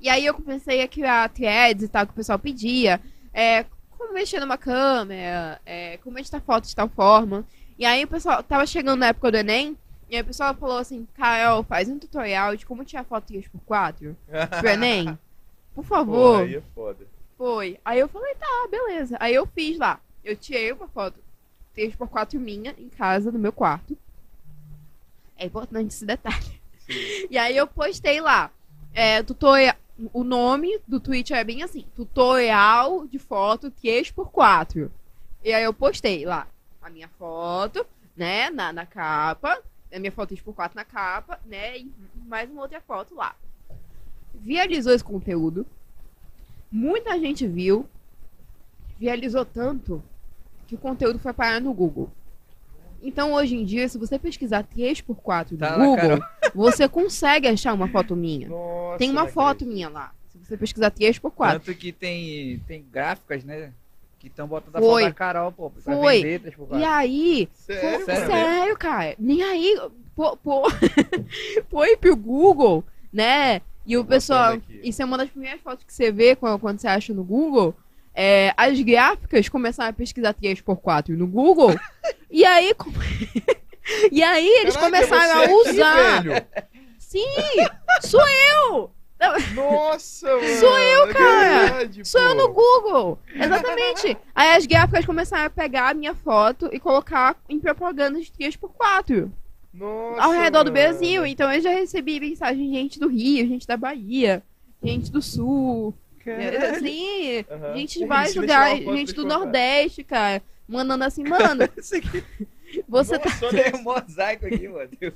[SPEAKER 3] E aí eu comecei a criar threads e tal que o pessoal pedia. É, como mexer numa câmera, é, como editar fotos de tal forma. E aí o pessoal tava chegando na época do Enem, e aí o pessoal falou assim, Carol, faz um tutorial de como tirar foto 3x4 pro Enem. Por
[SPEAKER 2] Pô,
[SPEAKER 3] favor.
[SPEAKER 2] aí é foda.
[SPEAKER 3] Foi. Aí eu falei, tá, beleza. Aí eu fiz lá. Eu tirei uma foto 3x4 minha em casa, no meu quarto. É importante esse detalhe. E aí eu postei lá. É, tutorial, o nome do tweet é bem assim: tutorial de foto 3x4. E aí eu postei lá a minha foto, né, na, na capa. A minha foto 3x4 na capa, né? E mais uma outra foto lá. Viralizou esse conteúdo. Muita gente viu. Viralizou tanto que o conteúdo foi parar no Google. Então, hoje em dia, se você pesquisar 3x4 no
[SPEAKER 1] Tá
[SPEAKER 3] Google, você consegue achar uma foto minha.
[SPEAKER 2] Nossa,
[SPEAKER 3] Tem uma foto minha lá. Se você pesquisar 3x4.
[SPEAKER 1] Tanto que tem, tem gráficas, né? Que estão botando a
[SPEAKER 3] Foi.
[SPEAKER 1] foto da Carol, pô. Pra
[SPEAKER 3] Foi.
[SPEAKER 1] vender,
[SPEAKER 3] E aí,
[SPEAKER 2] Sério?
[SPEAKER 1] Sério
[SPEAKER 3] sério, cara. Nem aí, pô, pô, foi pro Google, né? E o pessoal, isso é uma das primeiras fotos que você vê quando, quando você acha no Google. É, as gráficas começaram a pesquisar 3x4 no Google. e aí, com- e aí eles
[SPEAKER 2] Caraca,
[SPEAKER 3] começaram a
[SPEAKER 2] aqui,
[SPEAKER 3] usar.
[SPEAKER 2] velho.
[SPEAKER 3] Sim, sou eu!
[SPEAKER 4] Nossa, mano.
[SPEAKER 3] Sou eu,
[SPEAKER 4] é
[SPEAKER 3] cara.
[SPEAKER 4] verdade,
[SPEAKER 3] Sou eu
[SPEAKER 4] pô.
[SPEAKER 3] no Google. Exatamente. Aí as gráficas começaram a pegar a minha foto e colocar em propagandas de 3x4
[SPEAKER 4] Nossa,
[SPEAKER 3] ao redor do
[SPEAKER 4] mano.
[SPEAKER 3] Brasil. Então eu já recebi mensagem de gente do Rio, gente da Bahia, gente do Sul.
[SPEAKER 4] Caralho.
[SPEAKER 3] Assim,
[SPEAKER 4] Aham.
[SPEAKER 3] gente de vários lugares, gente do
[SPEAKER 4] colocar.
[SPEAKER 3] Nordeste, cara. Mandando assim, mano,
[SPEAKER 1] aqui
[SPEAKER 3] você tá.
[SPEAKER 4] Nossa,
[SPEAKER 1] tem um mosaico aqui, mano.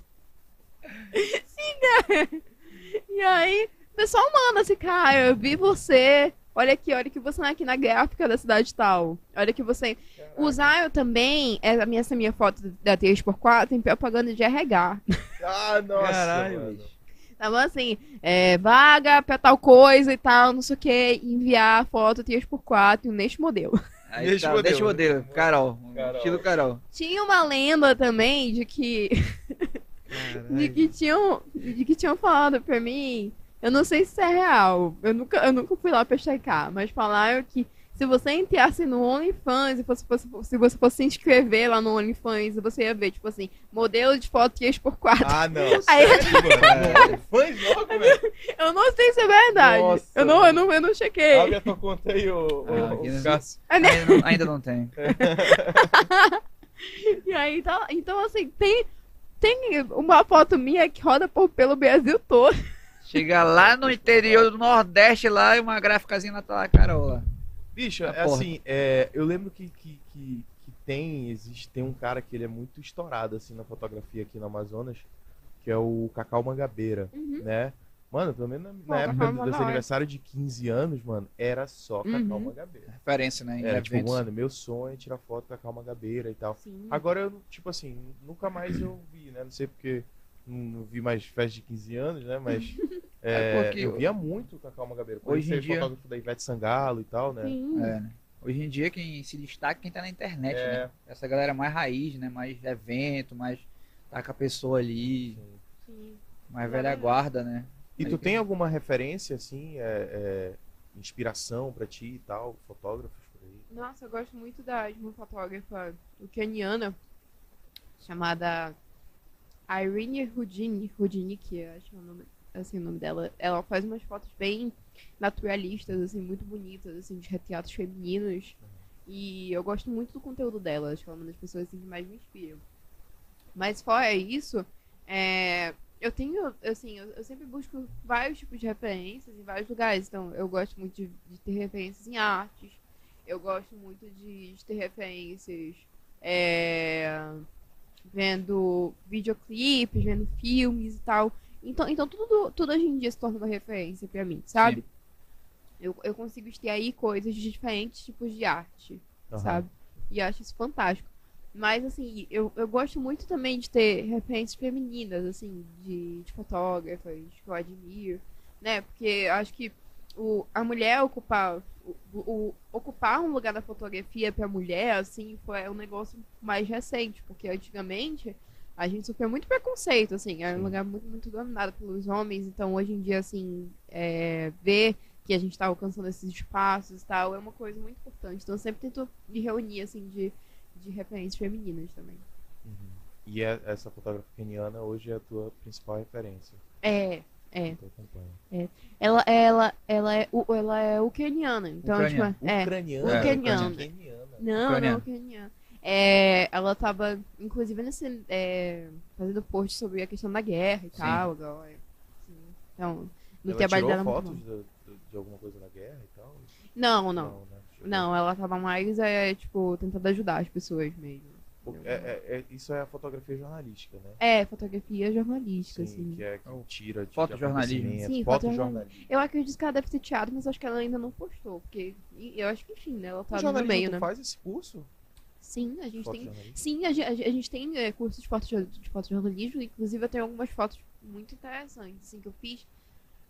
[SPEAKER 3] E aí, o pessoal manda assim, cara, eu vi você. Olha aqui, olha que você não é aqui na gráfica da cidade tal. Olha que você. Usar eu também, essa minha, essa minha foto da 3x4 tem propaganda de RH.
[SPEAKER 4] Ah, nossa,
[SPEAKER 1] Caralho,
[SPEAKER 4] mano.
[SPEAKER 1] bicho.
[SPEAKER 3] Tava assim, é, vaga pra tal coisa e tal, não sei o que, enviar foto 3x4 neste modelo.
[SPEAKER 1] Aí
[SPEAKER 4] Deixa
[SPEAKER 1] tá,
[SPEAKER 4] modelo.
[SPEAKER 1] o modelo. Carol.
[SPEAKER 4] Carol.
[SPEAKER 1] Estilo Carol.
[SPEAKER 3] Tinha uma lenda também de que, de que tinham, de que tinham falado pra mim, eu não sei se é real, eu nunca, eu nunca fui lá pra checar, mas falaram que se você entrasse no OnlyFans e fosse, fosse- se você fosse se inscrever lá no OnlyFans, você ia ver, tipo assim, modelo de foto 3x4.
[SPEAKER 4] Ah, não.
[SPEAKER 3] Aí-
[SPEAKER 4] Sério, mano? Fãs logo, velho.
[SPEAKER 3] Eu não sei se é verdade.
[SPEAKER 4] Nossa,
[SPEAKER 3] eu, não, eu, não, eu não chequei.
[SPEAKER 4] Abre a tua conta aí, ô,
[SPEAKER 1] Ah,
[SPEAKER 4] ô,
[SPEAKER 1] não-
[SPEAKER 4] Cássio.
[SPEAKER 1] Ainda não, ainda não tem.
[SPEAKER 3] E aí, tá, então assim, tem, tem uma foto minha que roda por, pelo Brasil todo.
[SPEAKER 1] Chega lá no interior do Nordeste lá e uma gráficazinha lá tá lá, Carol lá.
[SPEAKER 2] Bicho, é
[SPEAKER 1] porra.
[SPEAKER 2] assim, é, eu lembro que, que, que, que tem, existe, tem um cara que ele é muito estourado assim na fotografia aqui no Amazonas, que é o Cacau Mangabeira,
[SPEAKER 3] Uhum.
[SPEAKER 2] né? Mano, pelo menos na, na
[SPEAKER 3] Pô,
[SPEAKER 2] época
[SPEAKER 3] Cacau
[SPEAKER 2] do- desse aniversário de 15 anos, mano, era só Cacau
[SPEAKER 3] Uhum.
[SPEAKER 2] Mangabeira.
[SPEAKER 1] Referência, né?
[SPEAKER 2] Era tipo,
[SPEAKER 1] eventos.
[SPEAKER 2] mano, meu sonho é tirar foto com a Cacau Mangabeira e tal.
[SPEAKER 3] Sim.
[SPEAKER 2] Agora, eu, tipo assim, nunca mais eu vi, né? Não sei porque não, vi mais festa de 15 anos, né? Mas
[SPEAKER 1] É
[SPEAKER 2] é,
[SPEAKER 1] porque
[SPEAKER 2] eu via muito o Cacau Mangabeira.
[SPEAKER 1] Hoje em dia-
[SPEAKER 2] fotógrafo da Ivete Sangalo e tal, né?
[SPEAKER 3] Sim.
[SPEAKER 1] É, né? Hoje em dia quem se destaca é quem tá na internet,
[SPEAKER 2] É.
[SPEAKER 1] né? Essa galera mais raiz, né? Mais evento, mais tá com a pessoa ali,
[SPEAKER 3] Sim.
[SPEAKER 1] mais
[SPEAKER 3] É
[SPEAKER 1] velha
[SPEAKER 3] verdade.
[SPEAKER 1] guarda, né?
[SPEAKER 2] E
[SPEAKER 1] Aí
[SPEAKER 2] tu
[SPEAKER 1] que-
[SPEAKER 2] tem alguma referência, assim, é, é, inspiração pra ti e tal, fotógrafos por aí?
[SPEAKER 3] Nossa, eu gosto muito da, de uma fotógrafa ucraniana chamada Irene Houdini, Houdini, que eu acho que é o nome, assim, o nome dela. Ela faz umas fotos bem naturalistas, assim, muito bonitas, assim, de retratos femininos. E eu gosto muito do conteúdo dela, acho que ela é uma das pessoas assim, que mais me inspiram. Mas fora isso, é, eu tenho, assim, eu, eu sempre busco vários tipos de referências em vários lugares. Então, eu gosto muito de, de ter referências em artes, eu gosto muito de, de ter referências é, vendo videoclipes, vendo filmes e tal. Então, então tudo, tudo hoje em dia se torna uma referência pra mim, sabe? Eu, eu consigo extrair coisas de diferentes tipos de arte,
[SPEAKER 2] Aham.
[SPEAKER 3] sabe? E acho isso fantástico. Mas, assim, eu, eu gosto muito também de ter referências femininas, assim, de, de fotógrafas que eu admiro, né? Porque eu acho que o, a mulher ocupar, o, o- ocupar um lugar na fotografia pra mulher, assim, foi um negócio mais recente, porque antigamente a gente sofreu muito preconceito, assim, era um lugar muito, muito dominado pelos homens, então hoje em dia, assim, é, ver que a gente está alcançando esses espaços e tal, é uma coisa muito importante. Então eu sempre tento me reunir, assim, de, de referências femininas também.
[SPEAKER 2] Uhum. E é- essa fotógrafa keniana hoje é a tua principal referência.
[SPEAKER 3] É, é.
[SPEAKER 2] tu acompanha.
[SPEAKER 3] Ela, ela, ela, é, u- ela é ucraniana, então,
[SPEAKER 1] Ucraniana.
[SPEAKER 3] tipo, é.
[SPEAKER 2] Ucraniana?
[SPEAKER 3] Ucraniana.
[SPEAKER 2] Keniana.
[SPEAKER 3] Não,
[SPEAKER 1] Ucraniana.
[SPEAKER 3] não, ucraniana. É, ela tava, inclusive, nesse, é, fazendo post sobre a questão da guerra e
[SPEAKER 1] Sim.
[SPEAKER 3] tal, agora. Assim, então, no
[SPEAKER 2] Ela
[SPEAKER 3] trabalho
[SPEAKER 2] tirou
[SPEAKER 3] dela. é
[SPEAKER 2] fotos
[SPEAKER 3] bom.
[SPEAKER 2] de, alguma coisa na guerra e tal?
[SPEAKER 3] Não, não.
[SPEAKER 2] né? Deixa eu
[SPEAKER 3] Não, ela tava mais, é, tipo, tentando ajudar as pessoas mesmo.
[SPEAKER 2] É, é- é- isso é a fotografia jornalística, né?
[SPEAKER 3] É, fotografia jornalística,
[SPEAKER 2] Sim,
[SPEAKER 3] assim.
[SPEAKER 2] que é que tira de
[SPEAKER 1] Fotojornalismo.
[SPEAKER 2] de
[SPEAKER 3] Sim,
[SPEAKER 2] acontecimentos, fotojornalismo.
[SPEAKER 3] Eu acredito que ela deve ter tirado, mas acho que ela ainda não postou. Porque eu acho que, enfim, né? Ela tá
[SPEAKER 2] O
[SPEAKER 3] no meio, né?
[SPEAKER 2] faz esse curso?
[SPEAKER 3] Sim, a gente tem. Sim, a, a a gente tem é, cursos de, foto, de fotojornalismo, inclusive eu tenho algumas fotos muito interessantes, assim, que eu fiz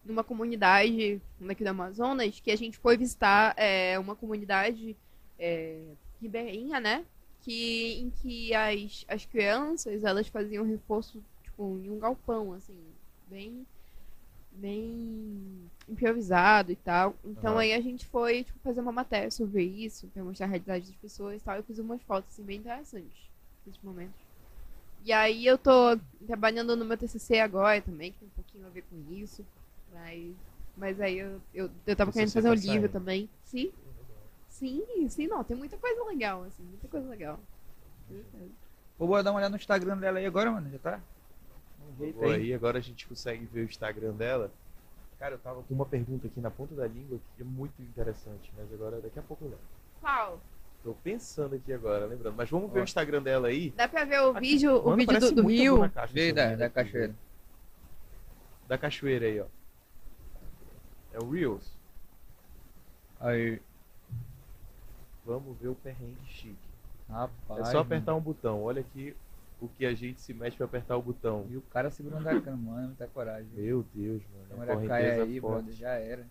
[SPEAKER 3] numa comunidade daqui do Amazonas, que a gente foi visitar é, uma comunidade é, ribeirinha, né? Que, em que as, as crianças, elas faziam reforço, tipo, em um galpão, assim, bem bem improvisado e tal. Então
[SPEAKER 2] Aham.
[SPEAKER 3] aí a gente foi tipo, fazer uma matéria sobre isso, pra mostrar a realidade das pessoas e tal. Eu fiz umas fotos assim, bem interessantes nesses momentos. E aí eu tô trabalhando no meu TCC agora também, que tem um pouquinho a ver com isso. Mas Mas aí eu, eu, eu tava querendo
[SPEAKER 2] tá
[SPEAKER 3] fazer um
[SPEAKER 2] saindo.
[SPEAKER 3] livro também. Sim. Sim, sim, não. Tem muita coisa legal, assim. Muita coisa legal.
[SPEAKER 1] Bora dar uma olhada no Instagram dela aí agora, mano. Já tá? Um aí.
[SPEAKER 2] aí, agora a gente consegue ver o Instagram dela. Cara, eu tava com uma pergunta aqui na ponta da língua que é muito interessante, mas agora daqui a pouco eu lembro.
[SPEAKER 3] Qual?
[SPEAKER 2] Tô pensando aqui agora, lembrando. Mas vamos ver
[SPEAKER 1] Ó.
[SPEAKER 2] o Instagram dela aí.
[SPEAKER 3] Dá pra ver o vídeo, o
[SPEAKER 2] mano,
[SPEAKER 3] vídeo do, do Rio.
[SPEAKER 1] Vê da, da cachoeira.
[SPEAKER 2] Da cachoeira aí, ó. É o Reels.
[SPEAKER 1] Aí.
[SPEAKER 2] Vamos ver o perrengue chique.
[SPEAKER 1] Rapaz.
[SPEAKER 2] É só apertar um botão. Olha aqui o que a gente se mete pra apertar o botão.
[SPEAKER 1] E o cara segurando a cama, mano. Muita coragem.
[SPEAKER 2] Meu Deus,
[SPEAKER 1] A
[SPEAKER 2] mano.
[SPEAKER 1] câmera
[SPEAKER 2] É
[SPEAKER 1] cai
[SPEAKER 2] correnteza
[SPEAKER 1] aí, brother. Já era.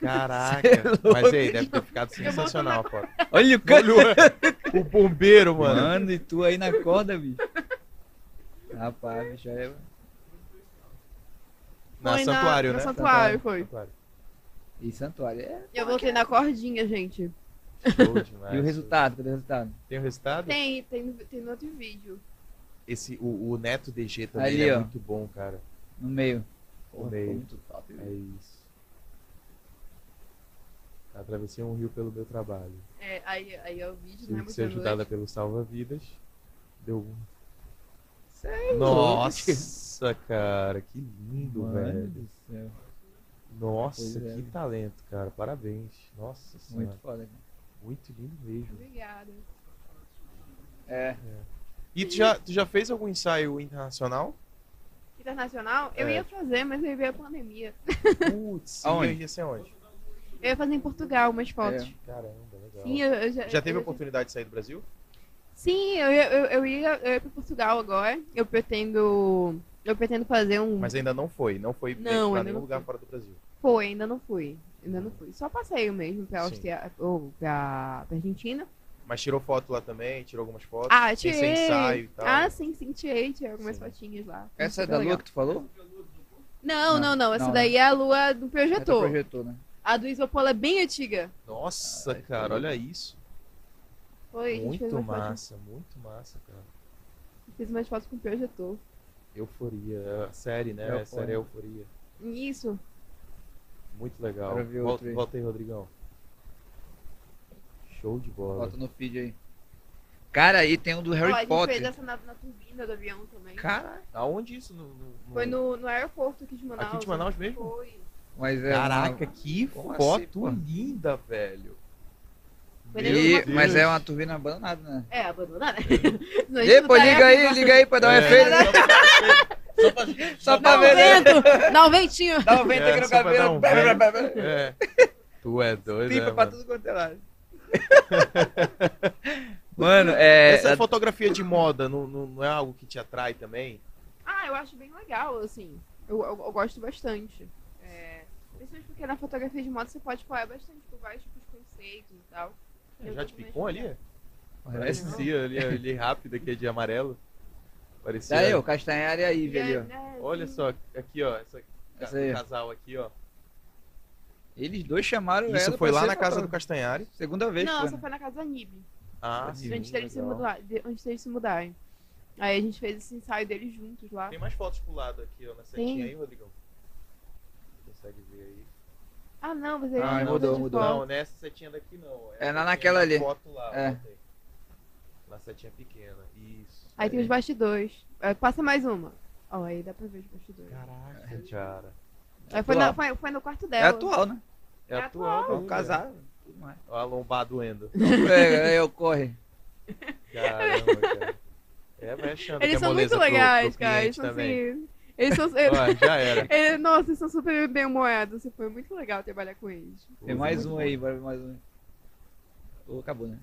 [SPEAKER 2] Caraca.
[SPEAKER 1] É.
[SPEAKER 2] Mas aí, deve ter ficado sensacional a foto.
[SPEAKER 1] Olha o cara.
[SPEAKER 2] O bombeiro, mano.
[SPEAKER 1] Mano, e tu aí na corda, bicho. Rapaz, bicho, é.
[SPEAKER 2] Na
[SPEAKER 3] Foi
[SPEAKER 2] santuário,
[SPEAKER 3] na,
[SPEAKER 2] né?
[SPEAKER 3] No santuário, foi.
[SPEAKER 2] Santuário.
[SPEAKER 1] E santuário. É.
[SPEAKER 3] Eu voltei na cordinha, gente.
[SPEAKER 2] Show demais.
[SPEAKER 1] E o resultado? Cadê o resultado?
[SPEAKER 2] Tem o resultado?
[SPEAKER 3] Tem, tem, no- tem no outro vídeo.
[SPEAKER 2] Esse, o, o Neto DG também
[SPEAKER 1] Ali,
[SPEAKER 2] é
[SPEAKER 1] ó.
[SPEAKER 2] muito bom, cara.
[SPEAKER 1] No meio.
[SPEAKER 2] No meio.
[SPEAKER 1] muito top,
[SPEAKER 2] É isso. Atravessei um rio pelo meu trabalho.
[SPEAKER 3] É, aí, aí é o vídeo,
[SPEAKER 2] Tive
[SPEAKER 3] né?
[SPEAKER 2] que ser
[SPEAKER 3] noite.
[SPEAKER 2] ajudada pelo salva-vidas. Deu um. Nossa, cara, que lindo,
[SPEAKER 1] Mano
[SPEAKER 2] velho.
[SPEAKER 1] do céu.
[SPEAKER 2] Nossa,
[SPEAKER 1] Pois é.
[SPEAKER 2] que talento, cara. Parabéns. Nossa senhora.
[SPEAKER 1] Muito foda, cara.
[SPEAKER 2] Muito lindo mesmo.
[SPEAKER 3] Obrigada.
[SPEAKER 1] É.
[SPEAKER 2] E tu já, tu já fez algum ensaio internacional?
[SPEAKER 3] Internacional, eu
[SPEAKER 2] É.
[SPEAKER 3] ia fazer, mas aí veio a pandemia.
[SPEAKER 2] Putz,
[SPEAKER 1] Aonde?
[SPEAKER 2] ia ser onde?
[SPEAKER 3] Eu ia fazer em Portugal umas fotos.
[SPEAKER 1] É.
[SPEAKER 2] Caramba, legal.
[SPEAKER 3] Sim, eu, eu já,
[SPEAKER 2] Já teve a
[SPEAKER 3] eu,
[SPEAKER 2] oportunidade de sair do Brasil?
[SPEAKER 3] Sim, eu ia, eu, eu ia, eu ia pra Portugal agora. Eu pretendo. Eu pretendo fazer um.
[SPEAKER 2] Mas ainda não foi, não foi
[SPEAKER 3] Não,
[SPEAKER 2] pra nenhum lugar
[SPEAKER 3] foi.
[SPEAKER 2] fora do Brasil.
[SPEAKER 3] Foi, ainda não fui. Ainda não fui. Só passeio mesmo pra
[SPEAKER 2] Sim.
[SPEAKER 3] Áustria ou pra, pra Argentina.
[SPEAKER 2] Mas tirou foto lá também, tirou algumas fotos.
[SPEAKER 3] Ah, tirei.
[SPEAKER 2] ensaio e tal.
[SPEAKER 3] Ah, sim, sim, tirei. Tirei algumas
[SPEAKER 2] Sim.
[SPEAKER 3] fotinhas lá.
[SPEAKER 1] Essa é da
[SPEAKER 3] legal.
[SPEAKER 1] lua que tu falou?
[SPEAKER 3] Não,
[SPEAKER 1] Não,
[SPEAKER 3] não, não. Essa
[SPEAKER 1] não,
[SPEAKER 3] daí é a lua do
[SPEAKER 1] É do
[SPEAKER 3] projetor.
[SPEAKER 1] projetor, né?
[SPEAKER 3] A do isopor é bem antiga.
[SPEAKER 2] Nossa,
[SPEAKER 1] Ai,
[SPEAKER 2] cara,
[SPEAKER 1] que
[SPEAKER 2] olha isso.
[SPEAKER 3] Foi,
[SPEAKER 2] Muito
[SPEAKER 3] umas fotos.
[SPEAKER 2] massa, muito massa, cara.
[SPEAKER 3] Fiz umas fotos com o projetor.
[SPEAKER 2] Euforia, é a série, né?
[SPEAKER 1] Euforia.
[SPEAKER 2] A série é Euforia.
[SPEAKER 3] Isso.
[SPEAKER 2] Muito legal.
[SPEAKER 1] Quero ver
[SPEAKER 2] Volta,
[SPEAKER 1] outro aí.
[SPEAKER 2] volta aí, Rodrigão. Show de bola.
[SPEAKER 1] Bota no feed aí. Cara, aí tem um do
[SPEAKER 3] a
[SPEAKER 1] Harry
[SPEAKER 3] gente
[SPEAKER 1] Potter.
[SPEAKER 3] fez essa na, na turbina do avião também.
[SPEAKER 1] Caralho.
[SPEAKER 2] Aonde isso? No, no-
[SPEAKER 3] Foi no, no aeroporto aqui de Manaus.
[SPEAKER 2] Aqui de Manaus mesmo?
[SPEAKER 3] Foi.
[SPEAKER 1] Mas é.
[SPEAKER 2] Caraca,
[SPEAKER 1] uma-
[SPEAKER 2] que
[SPEAKER 1] Como
[SPEAKER 2] foto
[SPEAKER 1] assim,
[SPEAKER 2] linda, velho.
[SPEAKER 1] E- mas é uma turbina abandonada, né?
[SPEAKER 3] É, abandonada.
[SPEAKER 1] E, pô, liga aí, liga aí pra dar um
[SPEAKER 2] É.
[SPEAKER 1] efeito. Só
[SPEAKER 3] Dá
[SPEAKER 1] pra
[SPEAKER 3] um
[SPEAKER 1] ver, né?
[SPEAKER 3] vento, dá um ventinho.
[SPEAKER 1] Dá um vento
[SPEAKER 2] É,
[SPEAKER 1] aqui no cabelo.
[SPEAKER 2] um
[SPEAKER 1] blá.
[SPEAKER 2] É. Tu é doido,
[SPEAKER 1] Pipa
[SPEAKER 2] né,
[SPEAKER 1] pra
[SPEAKER 2] mano?
[SPEAKER 1] tudo quanto é lado. Mano, é.
[SPEAKER 2] Essa
[SPEAKER 1] a-
[SPEAKER 2] fotografia de moda não, não, não é algo que te atrai também?
[SPEAKER 3] Ah, eu acho bem legal, assim. Eu, eu, eu gosto bastante. É, principalmente porque na fotografia de moda você pode explorar bastante por vários tipos de conceitos e tal. Eu
[SPEAKER 2] Já te picou ali?
[SPEAKER 1] Olha
[SPEAKER 2] Parecia ali, ali rápido, aqui é de amarelo. Parecia.
[SPEAKER 1] Aí, ó, Castanhari e a Ivy ali, ó.
[SPEAKER 3] é,
[SPEAKER 2] Olha
[SPEAKER 3] sim.
[SPEAKER 2] só, aqui ó, essa,
[SPEAKER 1] Essa aí.
[SPEAKER 2] casal aqui ó.
[SPEAKER 1] Eles dois chamaram
[SPEAKER 2] Isso
[SPEAKER 1] ela
[SPEAKER 2] foi lá na casa do. Castanhari.
[SPEAKER 1] Segunda vez,
[SPEAKER 3] Não,
[SPEAKER 1] foi,
[SPEAKER 3] essa
[SPEAKER 1] né?
[SPEAKER 3] foi na casa da Nib.
[SPEAKER 2] Ah, sim.
[SPEAKER 3] antes deles se mudar, de- antes deles se mudarem. Aí a gente fez esse ensaio deles juntos lá.
[SPEAKER 2] Tem mais fotos pro lado aqui, ó, na setinha aí, Rodrigão. Consegue ver aí?
[SPEAKER 3] Ah, não, mas ele
[SPEAKER 1] Ah,
[SPEAKER 3] não
[SPEAKER 1] mudou,
[SPEAKER 3] de
[SPEAKER 1] mudou.
[SPEAKER 2] Não, nessa setinha daqui não.
[SPEAKER 1] É na-
[SPEAKER 2] Essa
[SPEAKER 1] naquela ali.
[SPEAKER 2] Foto lá,
[SPEAKER 1] É.
[SPEAKER 2] aí. Na setinha pequena. Isso.
[SPEAKER 3] Aí tem os bastidores. É, passa mais uma. Ó, aí dá pra ver os bastidores.
[SPEAKER 2] Caraca, cara.
[SPEAKER 3] Aí foi, na- foi, foi no quarto
[SPEAKER 1] É
[SPEAKER 3] dela.
[SPEAKER 1] atual, né?
[SPEAKER 2] É
[SPEAKER 3] É
[SPEAKER 2] atual.
[SPEAKER 3] atual.
[SPEAKER 1] É um casado.
[SPEAKER 2] Ó, a lombar doendo.
[SPEAKER 1] É, é, ocorre.
[SPEAKER 2] Caramba, cara. É, vai achando
[SPEAKER 3] Eles
[SPEAKER 2] que é
[SPEAKER 3] são muito
[SPEAKER 2] moleza pro-
[SPEAKER 3] legais,
[SPEAKER 2] pro
[SPEAKER 3] cara. Eles são
[SPEAKER 2] também.
[SPEAKER 3] assim. Eles são.
[SPEAKER 2] Ó, já era.
[SPEAKER 3] Ele- nossa, eles são super bem humorados. assim, Foi muito legal trabalhar com eles.
[SPEAKER 1] Tem mais um
[SPEAKER 2] bom.
[SPEAKER 1] aí, bora ver mais um. Ô, acabou, né?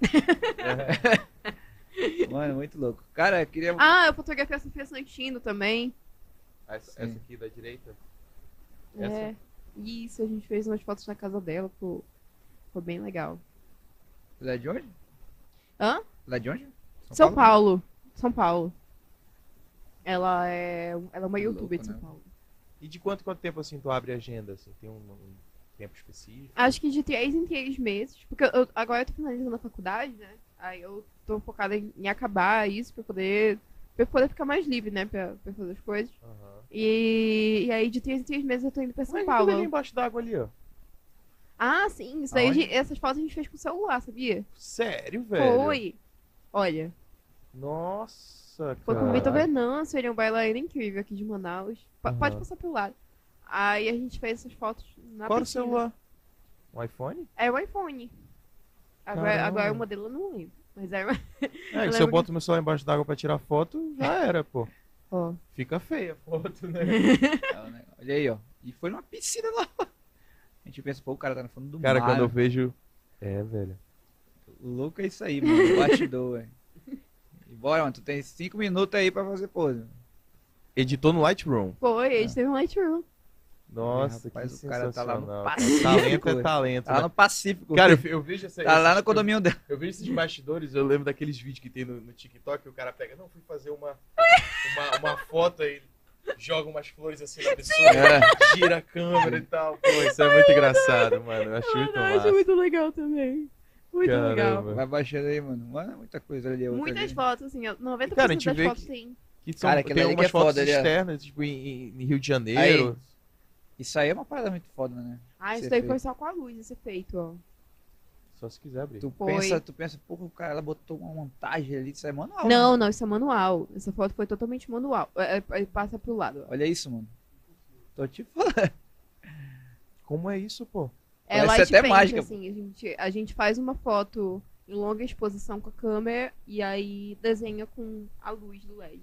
[SPEAKER 1] Mano, muito louco. Cara, eu queria.
[SPEAKER 3] Ah, eu fotografei a Sofia Santino também.
[SPEAKER 2] Essa, essa aqui da direita?
[SPEAKER 3] É.
[SPEAKER 2] Essa?
[SPEAKER 3] Isso, a gente fez umas fotos na casa dela. Pô, foi bem legal.
[SPEAKER 1] Lá de onde?
[SPEAKER 3] Hã?
[SPEAKER 1] Lá de onde?
[SPEAKER 3] São Paulo. São Paulo. Ela é, ela é uma
[SPEAKER 1] Que
[SPEAKER 3] youtuber
[SPEAKER 1] louco,
[SPEAKER 3] de São
[SPEAKER 1] né?
[SPEAKER 3] Paulo.
[SPEAKER 2] E de quanto quanto tempo assim tu abre a agenda? Assim, tem um, um tempo específico?
[SPEAKER 3] Acho que de três em três meses. Porque eu- agora eu tô finalizando a faculdade, né? Aí eu tô focada em, em acabar isso pra poder pra poder ficar mais livre, né, pra, pra fazer as coisas.
[SPEAKER 2] Aham.
[SPEAKER 3] E, e aí de três em três meses eu tô indo pra São
[SPEAKER 2] Mas
[SPEAKER 3] Paulo.
[SPEAKER 2] tudo ali embaixo d'água ali, ó.
[SPEAKER 3] Ah, sim, isso aí,
[SPEAKER 2] Aonde?
[SPEAKER 3] essas fotos a gente fez com o celular, sabia?
[SPEAKER 2] Sério, velho?
[SPEAKER 3] Foi. Olha,
[SPEAKER 2] Nossa,
[SPEAKER 3] foi com o
[SPEAKER 2] cara.
[SPEAKER 3] Vitor Venâncio, ele é um bailarino incrível aqui de Manaus. Pa- Pode
[SPEAKER 2] Aham.
[SPEAKER 3] passar pro lado. Aí a gente fez essas fotos na
[SPEAKER 2] Qual o celular? Um iPhone?
[SPEAKER 3] É o iPhone. Agora, agora o modelo eu não lembro. Mas é.
[SPEAKER 2] É, que se eu boto meu celular embaixo d'água pra tirar foto, já era, pô.
[SPEAKER 3] Ó.
[SPEAKER 2] Fica feia a foto, né?
[SPEAKER 1] É? Olha aí, ó. E foi numa piscina lá. A gente pensa, pô, o cara tá no fundo do
[SPEAKER 2] Cara,
[SPEAKER 1] mar.
[SPEAKER 2] quando eu vejo. É, velho.
[SPEAKER 1] O louco é isso aí, mano. O bastidor, velho. E bora, mano. Tu tem cinco minutos aí pra fazer pose.
[SPEAKER 2] Editou no Lightroom.
[SPEAKER 3] Foi, eles teve um Lightroom.
[SPEAKER 2] Nossa,
[SPEAKER 1] Rapaz,
[SPEAKER 2] que
[SPEAKER 1] o cara tá lá no. Pacífico,
[SPEAKER 2] Talento é talento.
[SPEAKER 1] Tá lá
[SPEAKER 2] né?
[SPEAKER 1] no Pacífico.
[SPEAKER 2] Cara, eu,
[SPEAKER 1] velho.
[SPEAKER 2] eu vejo essa.
[SPEAKER 1] tá lá no condomínio dela.
[SPEAKER 2] Eu vejo esses bastidores, eu lembro daqueles vídeos que tem no, no TikTok que o cara pega, não, fui fazer uma, uma, uma foto aí, joga umas flores assim na pessoa,
[SPEAKER 1] É.
[SPEAKER 2] gira a câmera e tal. Pô, isso é muito engraçado, mano. Eu acho muito
[SPEAKER 3] eu acho
[SPEAKER 2] massa.
[SPEAKER 3] muito legal também. Muito
[SPEAKER 2] Caramba.
[SPEAKER 3] legal.
[SPEAKER 1] Vai baixando aí, mano. Mano, é muita coisa ali.
[SPEAKER 3] Muitas
[SPEAKER 1] ali.
[SPEAKER 3] fotos, assim, 90%
[SPEAKER 2] Cara,
[SPEAKER 3] das fotos
[SPEAKER 2] que-
[SPEAKER 3] tem.
[SPEAKER 2] Que são,
[SPEAKER 1] Cara,
[SPEAKER 2] tem
[SPEAKER 1] ali que
[SPEAKER 2] umas
[SPEAKER 1] é
[SPEAKER 2] fotos
[SPEAKER 1] foda, é-
[SPEAKER 2] externas, tipo em, em Rio de Janeiro.
[SPEAKER 1] Isso aí é uma parada muito foda, né?
[SPEAKER 3] Ah, isso daí
[SPEAKER 1] feito.
[SPEAKER 3] foi só com a luz, esse efeito, ó.
[SPEAKER 2] Só se quiser abrir.
[SPEAKER 1] Tu
[SPEAKER 3] Foi.
[SPEAKER 1] pensa, tu pensa, porra, o cara ela botou uma montagem ali, isso é manual.
[SPEAKER 3] Não,
[SPEAKER 1] né?
[SPEAKER 3] não, isso é manual. Essa foto foi totalmente manual. É, é, passa pro lado. ó.
[SPEAKER 1] Olha isso, mano. Tô te falando.
[SPEAKER 2] Como é isso, pô?
[SPEAKER 3] É
[SPEAKER 1] Parece
[SPEAKER 3] light
[SPEAKER 1] até
[SPEAKER 3] paint,
[SPEAKER 1] mágica,
[SPEAKER 3] assim. A gente, a gente faz uma foto em longa exposição com a câmera e aí desenha com a luz do LED.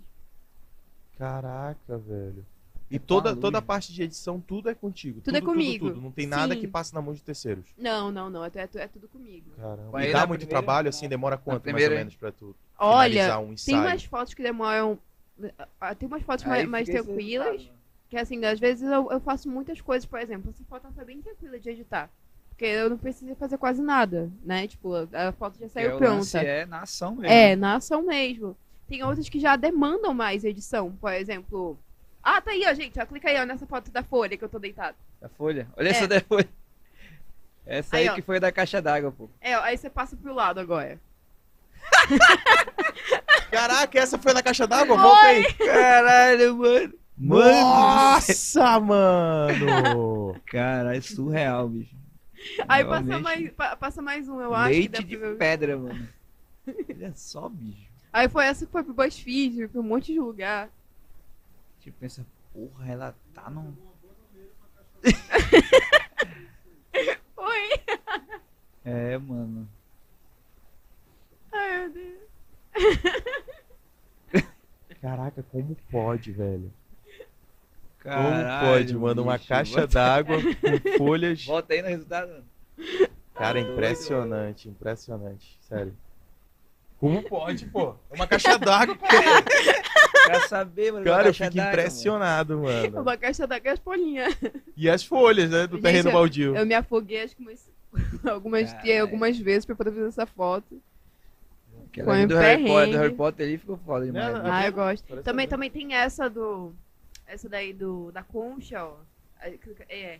[SPEAKER 2] Caraca, velho. E
[SPEAKER 1] É
[SPEAKER 2] toda, toda a parte de edição, tudo é contigo.
[SPEAKER 3] Tudo é comigo.
[SPEAKER 2] Tudo, Não tem nada
[SPEAKER 3] Sim.
[SPEAKER 2] que passe na mão de terceiros.
[SPEAKER 3] Não, não, não. É, é, é tudo comigo.
[SPEAKER 2] Caramba. E dá muito
[SPEAKER 1] primeira-
[SPEAKER 2] trabalho, assim, demora quanto mais
[SPEAKER 1] primeira,
[SPEAKER 2] ou
[SPEAKER 1] hein?
[SPEAKER 2] menos pra tu
[SPEAKER 3] Olha,
[SPEAKER 2] finalizar um
[SPEAKER 3] tem umas fotos que demoram. ah, Tem umas fotos mais,
[SPEAKER 1] Aí
[SPEAKER 3] mais
[SPEAKER 1] esse
[SPEAKER 3] tranquilas. Que assim, às vezes eu, eu faço muitas coisas, por exemplo, essa foto foi bem tranquila de editar. Porque eu não precisei fazer quase nada, né? Tipo, a foto já saiu
[SPEAKER 1] o
[SPEAKER 3] pronta.
[SPEAKER 1] É na ação mesmo.
[SPEAKER 3] É, na ação mesmo. Tem outras que já demandam mais edição, por exemplo. Ah, tá aí, ó, gente. Ó, clica aí, ó, nessa foto da folha que eu tô deitado.
[SPEAKER 1] Da folha. Olha
[SPEAKER 3] É.
[SPEAKER 1] essa da folha. Essa aí,
[SPEAKER 3] Aí,
[SPEAKER 1] que foi da caixa d'água, pô.
[SPEAKER 3] É, ó, aí você passa pro lado agora.
[SPEAKER 2] Caraca, essa foi na caixa d'água? Volta aí.
[SPEAKER 1] Caralho, mano.
[SPEAKER 2] Nossa, mano!
[SPEAKER 1] Caralho, surreal, bicho.
[SPEAKER 3] Aí passa
[SPEAKER 1] Realmente.
[SPEAKER 3] mais, pa- passa mais um, eu acho.
[SPEAKER 1] Leite de
[SPEAKER 3] pra
[SPEAKER 1] pedra, mano. Olha só, bicho.
[SPEAKER 3] Aí foi essa que foi pro BuzzFeed, pra um monte de lugar.
[SPEAKER 1] Tipo, pensa, porra, ela tá num.
[SPEAKER 3] Oi!
[SPEAKER 1] É, mano.
[SPEAKER 3] Ai, meu Deus.
[SPEAKER 2] Caraca, como pode, velho? Como
[SPEAKER 1] Caralho,
[SPEAKER 2] pode, mano? Uma
[SPEAKER 1] bicho.
[SPEAKER 2] caixa
[SPEAKER 1] Bota-
[SPEAKER 2] d'água com folhas.
[SPEAKER 1] Volta aí no resultado, mano.
[SPEAKER 2] Cara,
[SPEAKER 1] Doido,
[SPEAKER 2] impressionante, impressionante. Sério. Como pode, pô? É uma caixa d'água, pô.
[SPEAKER 1] Quer saber, mano?
[SPEAKER 2] Cara, eu fico
[SPEAKER 1] d'água,
[SPEAKER 2] impressionado, mano.
[SPEAKER 3] Uma caixa da gaspolinha.
[SPEAKER 2] E as folhas, né? Do
[SPEAKER 3] Gente,
[SPEAKER 2] terreno
[SPEAKER 3] eu-
[SPEAKER 2] baldio.
[SPEAKER 3] Eu me afoguei acho que umas, algumas,
[SPEAKER 1] Caralho.
[SPEAKER 3] algumas vezes pra poder fazer essa foto.
[SPEAKER 1] mano. Aquela
[SPEAKER 3] um
[SPEAKER 1] do Harry, Potter, do. Harry Potter ali ficou foda demais.
[SPEAKER 2] Não,
[SPEAKER 1] né?
[SPEAKER 2] não,
[SPEAKER 3] Ah, eu gosto.
[SPEAKER 2] Parece
[SPEAKER 3] Também, também tem essa do. Essa daí do, da concha, ó. Clica- É.